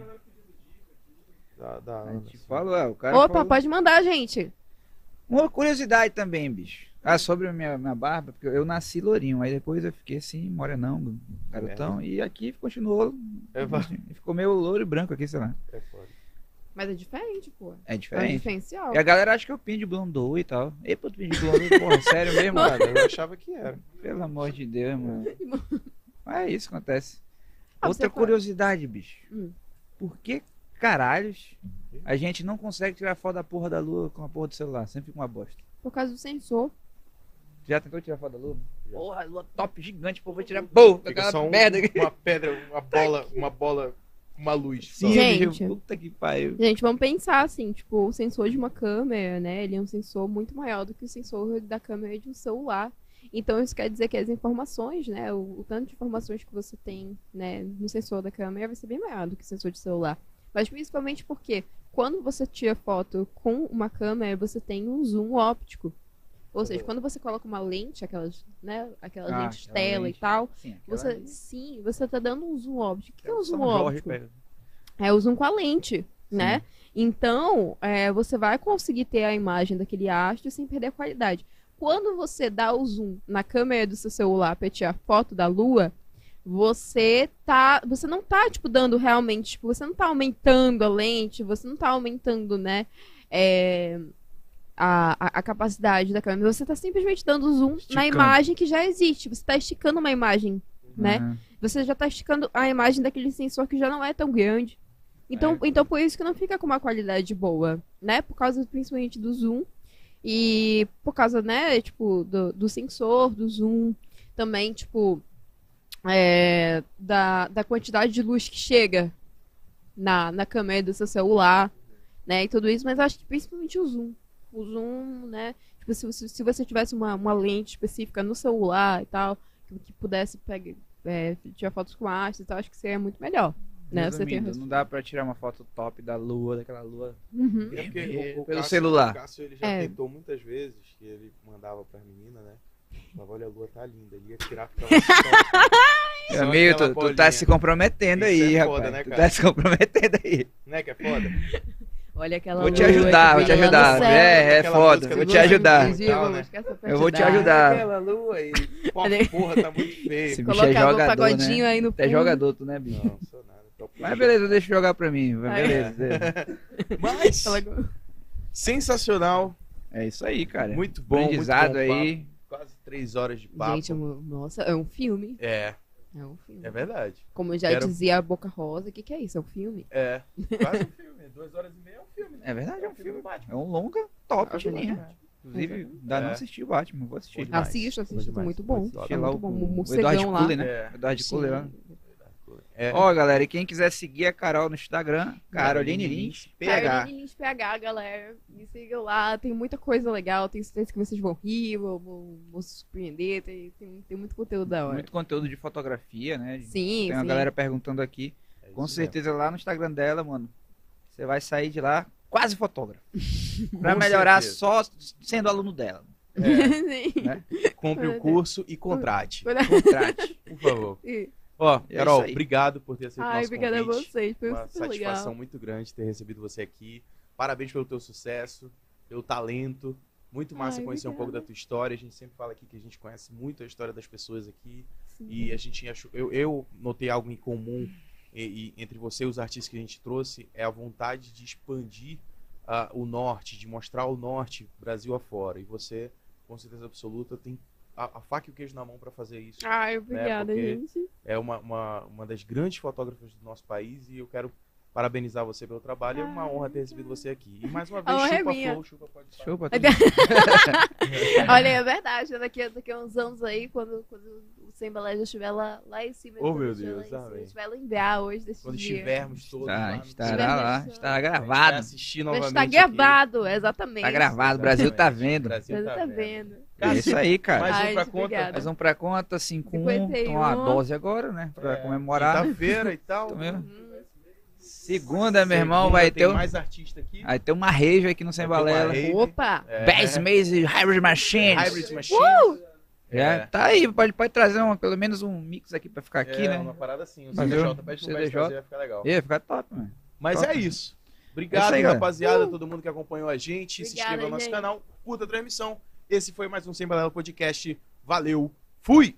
[SPEAKER 2] Da, da
[SPEAKER 1] A gente
[SPEAKER 2] assim.
[SPEAKER 1] fala, é, o cara.
[SPEAKER 3] Opa,
[SPEAKER 1] falou-
[SPEAKER 3] pode mandar, gente.
[SPEAKER 1] Uma curiosidade também, bicho. Ah, sobre a minha, minha barba, porque eu nasci lourinho, aí depois eu fiquei assim, morenão, garotão, e aqui continuou.
[SPEAKER 2] É.
[SPEAKER 1] Ficou meio louro e branco aqui, sei lá.
[SPEAKER 2] É foda.
[SPEAKER 3] Mas é diferente, pô.
[SPEAKER 1] É
[SPEAKER 3] É
[SPEAKER 1] diferente.
[SPEAKER 3] diferencial.
[SPEAKER 1] E a galera acha que eu pinto de blondou e tal. Ei, pô, tu pinto de blondou, porra, sério mesmo, cara?
[SPEAKER 2] Eu achava que era.
[SPEAKER 1] Pelo amor de Deus, mano. Mas é isso que acontece.
[SPEAKER 3] Ah,
[SPEAKER 1] Outra
[SPEAKER 3] fala-
[SPEAKER 1] curiosidade, bicho.
[SPEAKER 3] Hum.
[SPEAKER 1] Por que caralhos a gente não consegue tirar foto da porra da lua com a porra do celular? Sempre fica uma bosta.
[SPEAKER 3] Por causa do sensor.
[SPEAKER 1] Já tentou tirar foto da lua?
[SPEAKER 2] Já.
[SPEAKER 1] Porra, lua top gigante, pô, vou tirar. Pô, aquela
[SPEAKER 2] um-
[SPEAKER 1] merda aqui.
[SPEAKER 2] uma pedra, uma bola, uma bola uma luz. só.
[SPEAKER 1] Sim,
[SPEAKER 3] Gente.
[SPEAKER 1] puta que pariu.
[SPEAKER 3] Gente, vamos pensar assim, tipo, o sensor de uma câmera, né? Ele é um sensor muito maior do que o sensor da câmera de um celular. Então isso quer dizer que as informações, né? O, o tanto de informações que você tem, né, no sensor da câmera vai ser bem maior do que o sensor de celular. Mas principalmente porque quando você tira foto com uma câmera, você tem um zoom óptico. Ou seja, quando você coloca uma lente, aquelas, né, aquelas
[SPEAKER 1] Ah,
[SPEAKER 3] lentes
[SPEAKER 1] aquela
[SPEAKER 3] tela
[SPEAKER 1] lente.
[SPEAKER 3] e tal,
[SPEAKER 1] Sim,
[SPEAKER 3] você,
[SPEAKER 1] ali.
[SPEAKER 3] sim, você tá dando um zoom óptico. O que é um
[SPEAKER 1] São
[SPEAKER 3] zoom óptico? É o zoom com a lente, né? Então, é, você vai conseguir ter a imagem daquele astro sem perder a qualidade. Quando você dá o zoom na câmera do seu celular para tirar foto da lua, você tá, você não tá tipo dando realmente, tipo, você não tá aumentando a lente, você não tá aumentando, né, é, a, a, capacidade da câmera, você tá simplesmente dando zoom na
[SPEAKER 1] Esticando.
[SPEAKER 3] imagem que já existe. Você tá esticando uma imagem né?
[SPEAKER 1] Uhum.
[SPEAKER 3] você já está esticando a imagem daquele sensor que já não é tão grande. Então,
[SPEAKER 1] É.
[SPEAKER 3] então por isso que não fica com uma qualidade boa, né? Por causa principalmente do zoom e por causa, né, tipo, do, do sensor, do zoom, também, tipo, é, da, da quantidade de luz que chega na, na câmera do seu celular, né, e tudo isso, mas acho que principalmente o zoom. O zoom, né, tipo, se, você- se você tivesse uma, uma lente específica no celular e tal, que, que pudesse pegar, é, tirar fotos com astros e tal, acho que seria muito melhor. Né? Você tem
[SPEAKER 1] não dá pra tirar uma foto top da lua, daquela lua.
[SPEAKER 3] Uhum.
[SPEAKER 2] É porque o- o
[SPEAKER 1] Pelo
[SPEAKER 2] Cássio-
[SPEAKER 1] celular.
[SPEAKER 2] O Cássio ele já
[SPEAKER 3] É.
[SPEAKER 2] tentou muitas vezes, que ele mandava pras meninas, né? Falava, olha, a lua tá linda. Ele ia tirar só-
[SPEAKER 1] Meu amigo, tu, tu tá se comprometendo
[SPEAKER 2] Isso
[SPEAKER 1] aí,
[SPEAKER 2] é
[SPEAKER 1] rapaz.
[SPEAKER 2] foda, né,
[SPEAKER 1] tu tá se comprometendo aí.
[SPEAKER 2] Né, que é foda?
[SPEAKER 3] Olha aquela
[SPEAKER 1] Vou te ajudar, vou te ajudar.
[SPEAKER 3] céu.
[SPEAKER 1] É, é
[SPEAKER 2] Aquela
[SPEAKER 1] foda. Vou te ajudar.
[SPEAKER 2] Tal, né?
[SPEAKER 1] Eu vou te
[SPEAKER 3] ajudar.
[SPEAKER 2] Aquela lua aí. Pô, porra, tá muito feio.
[SPEAKER 1] Esse bicho é
[SPEAKER 3] Colocava um
[SPEAKER 1] jogador,
[SPEAKER 3] pagodinho
[SPEAKER 1] né?
[SPEAKER 3] aí no
[SPEAKER 1] Tu é jogador, tu, né, bicho?
[SPEAKER 2] Não, sou nada.
[SPEAKER 1] Mas beleza, deixa eu jogar pra mim. Beleza. beleza.
[SPEAKER 2] Mas, sensacional.
[SPEAKER 1] É isso aí, cara.
[SPEAKER 2] Muito bom. Muito
[SPEAKER 1] Aprendizado
[SPEAKER 2] bom
[SPEAKER 1] aí.
[SPEAKER 2] papo. Quase três horas de papo.
[SPEAKER 3] Gente, nossa, é um filme.
[SPEAKER 2] É,
[SPEAKER 3] É um filme.
[SPEAKER 2] é verdade.
[SPEAKER 3] Como eu já
[SPEAKER 2] Quero-
[SPEAKER 3] dizia a Boca Rosa, o que, que é isso? É um filme?
[SPEAKER 2] É, quase um filme. Duas horas e é né?
[SPEAKER 1] É verdade, é um filme.
[SPEAKER 2] Batman.
[SPEAKER 1] É um longa top
[SPEAKER 3] É
[SPEAKER 1] de linha. Inclusive, ainda não
[SPEAKER 2] É.
[SPEAKER 1] assisti o Batman, vou assistir.
[SPEAKER 2] Demais.
[SPEAKER 3] Assista, assista,
[SPEAKER 2] demais.
[SPEAKER 3] muito bom.
[SPEAKER 2] Muito
[SPEAKER 3] É
[SPEAKER 1] Assistir lá
[SPEAKER 3] muito
[SPEAKER 1] o,
[SPEAKER 3] bom.
[SPEAKER 1] o
[SPEAKER 3] O
[SPEAKER 1] Eduardo
[SPEAKER 3] lá.
[SPEAKER 1] Né?
[SPEAKER 2] É.
[SPEAKER 1] Eduardo
[SPEAKER 3] Sim.
[SPEAKER 1] Cullen lá.
[SPEAKER 2] É,
[SPEAKER 1] Ó, galera, e quem quiser seguir a Carol no Instagram, Caroline Lins, PH.
[SPEAKER 3] Caroline Lins PH, galera. Me sigam lá. Tem muita coisa legal. Tenho certeza que vocês vão rir, vão, vão- vão se surpreender. Tem, tem, tem muito conteúdo da hora.
[SPEAKER 1] Muito conteúdo de fotografia, né?
[SPEAKER 3] Sim,
[SPEAKER 1] Tem uma
[SPEAKER 3] sim.
[SPEAKER 1] galera perguntando aqui.
[SPEAKER 2] é
[SPEAKER 1] Com
[SPEAKER 2] mesmo.
[SPEAKER 1] certeza lá no Instagram dela, mano, você vai sair de lá quase fotógrafo. Pra
[SPEAKER 2] Com
[SPEAKER 1] melhorar
[SPEAKER 2] certeza.
[SPEAKER 1] só sendo aluno dela.
[SPEAKER 2] É.
[SPEAKER 1] Né?
[SPEAKER 2] compre o curso e contrate,
[SPEAKER 1] Contrate.
[SPEAKER 2] por favor. Ó,
[SPEAKER 1] É
[SPEAKER 2] Carol,
[SPEAKER 1] aí.
[SPEAKER 2] obrigado por ter aceito o
[SPEAKER 3] Ai,
[SPEAKER 2] nosso
[SPEAKER 3] obrigada a vocês. Foi
[SPEAKER 2] Uma
[SPEAKER 3] super
[SPEAKER 2] satisfação
[SPEAKER 3] legal.
[SPEAKER 2] muito grande ter recebido você aqui. Parabéns pelo teu sucesso, pelo talento. Muito massa
[SPEAKER 3] Ai,
[SPEAKER 2] conhecer um pouco da
[SPEAKER 3] obrigada.
[SPEAKER 2] tua história. A gente sempre fala aqui que a gente conhece muito a história das pessoas aqui.
[SPEAKER 3] Sim.
[SPEAKER 2] E a gente achou, eu, eu notei algo em comum e, e entre você e os artistas que a gente trouxe é a vontade de expandir ah, o norte, de mostrar o norte Brasil afora. E você, com certeza absoluta, tem a, a faca e o queijo na mão para fazer isso.
[SPEAKER 3] Ai, obrigada,
[SPEAKER 2] porque-
[SPEAKER 3] gente.
[SPEAKER 2] É uma, uma, uma das grandes fotógrafas do nosso país e eu quero parabenizar você pelo trabalho. É uma
[SPEAKER 3] Ai,
[SPEAKER 2] honra ter recebido você aqui. E mais uma
[SPEAKER 3] A
[SPEAKER 2] vez,
[SPEAKER 3] é
[SPEAKER 2] chupa
[SPEAKER 3] minha.
[SPEAKER 2] flow, chupa pode.
[SPEAKER 1] Chupa.
[SPEAKER 3] Olha, é verdade. Daqui, a- daqui a uns anos aí, quando, quando o Sem Balé já estiver lá, lá em cima.
[SPEAKER 2] Oh,
[SPEAKER 3] quando
[SPEAKER 2] meu
[SPEAKER 3] estiver lá
[SPEAKER 2] Deus,
[SPEAKER 3] em cima,
[SPEAKER 2] amém.
[SPEAKER 3] A gente vai lembrar hoje desse
[SPEAKER 2] Quando
[SPEAKER 3] dia.
[SPEAKER 2] estivermos todos lá
[SPEAKER 1] Tá,
[SPEAKER 2] no
[SPEAKER 1] estará lá, estará
[SPEAKER 2] vai
[SPEAKER 1] gravado.
[SPEAKER 2] assistir novamente. aqui.
[SPEAKER 3] gravado, exatamente.
[SPEAKER 1] Tá gravado, o Brasil tá vendo.
[SPEAKER 2] O Brasil
[SPEAKER 3] Você
[SPEAKER 2] tá, vendo.
[SPEAKER 3] vendo.
[SPEAKER 1] É isso aí, cara.
[SPEAKER 2] Mais um
[SPEAKER 3] Ai,
[SPEAKER 2] pra
[SPEAKER 3] gente,
[SPEAKER 2] conta.
[SPEAKER 3] obrigada.
[SPEAKER 1] Mais um pra conta, 5 1
[SPEAKER 3] 51.
[SPEAKER 1] Então a dose agora, né? Pra
[SPEAKER 2] É,
[SPEAKER 1] comemorar.
[SPEAKER 2] Quinta-feira e tal.
[SPEAKER 1] Tá vendo?
[SPEAKER 3] Hum,
[SPEAKER 1] Segunda, meu irmão,
[SPEAKER 2] Segunda
[SPEAKER 1] vai ter, um,
[SPEAKER 2] mais artista aqui.
[SPEAKER 1] vai ter uma rave aqui no Sem Balela.
[SPEAKER 3] Opa!
[SPEAKER 2] É.
[SPEAKER 1] 10 meses Hybrid Machines.
[SPEAKER 2] Hybrid Machine.
[SPEAKER 1] Já
[SPEAKER 2] É.
[SPEAKER 1] tá aí, pode, pode trazer um, pelo menos um mix aqui pra ficar aqui,
[SPEAKER 2] é,
[SPEAKER 1] né?
[SPEAKER 2] uma parada assim. O CDJ, pede pro Mestre
[SPEAKER 1] CDJ.
[SPEAKER 2] trazer, vai ficar legal.
[SPEAKER 1] Ia ficar top, mano.
[SPEAKER 2] Mas
[SPEAKER 1] Top.
[SPEAKER 2] é isso. Obrigado,
[SPEAKER 1] É isso aí, galera.
[SPEAKER 2] rapaziada, todo mundo que acompanhou a gente. se
[SPEAKER 3] Obrigada,
[SPEAKER 2] inscreva no nosso canal, curta a transmissão. Esse foi mais um Sem Balela Podcast. Valeu, fui!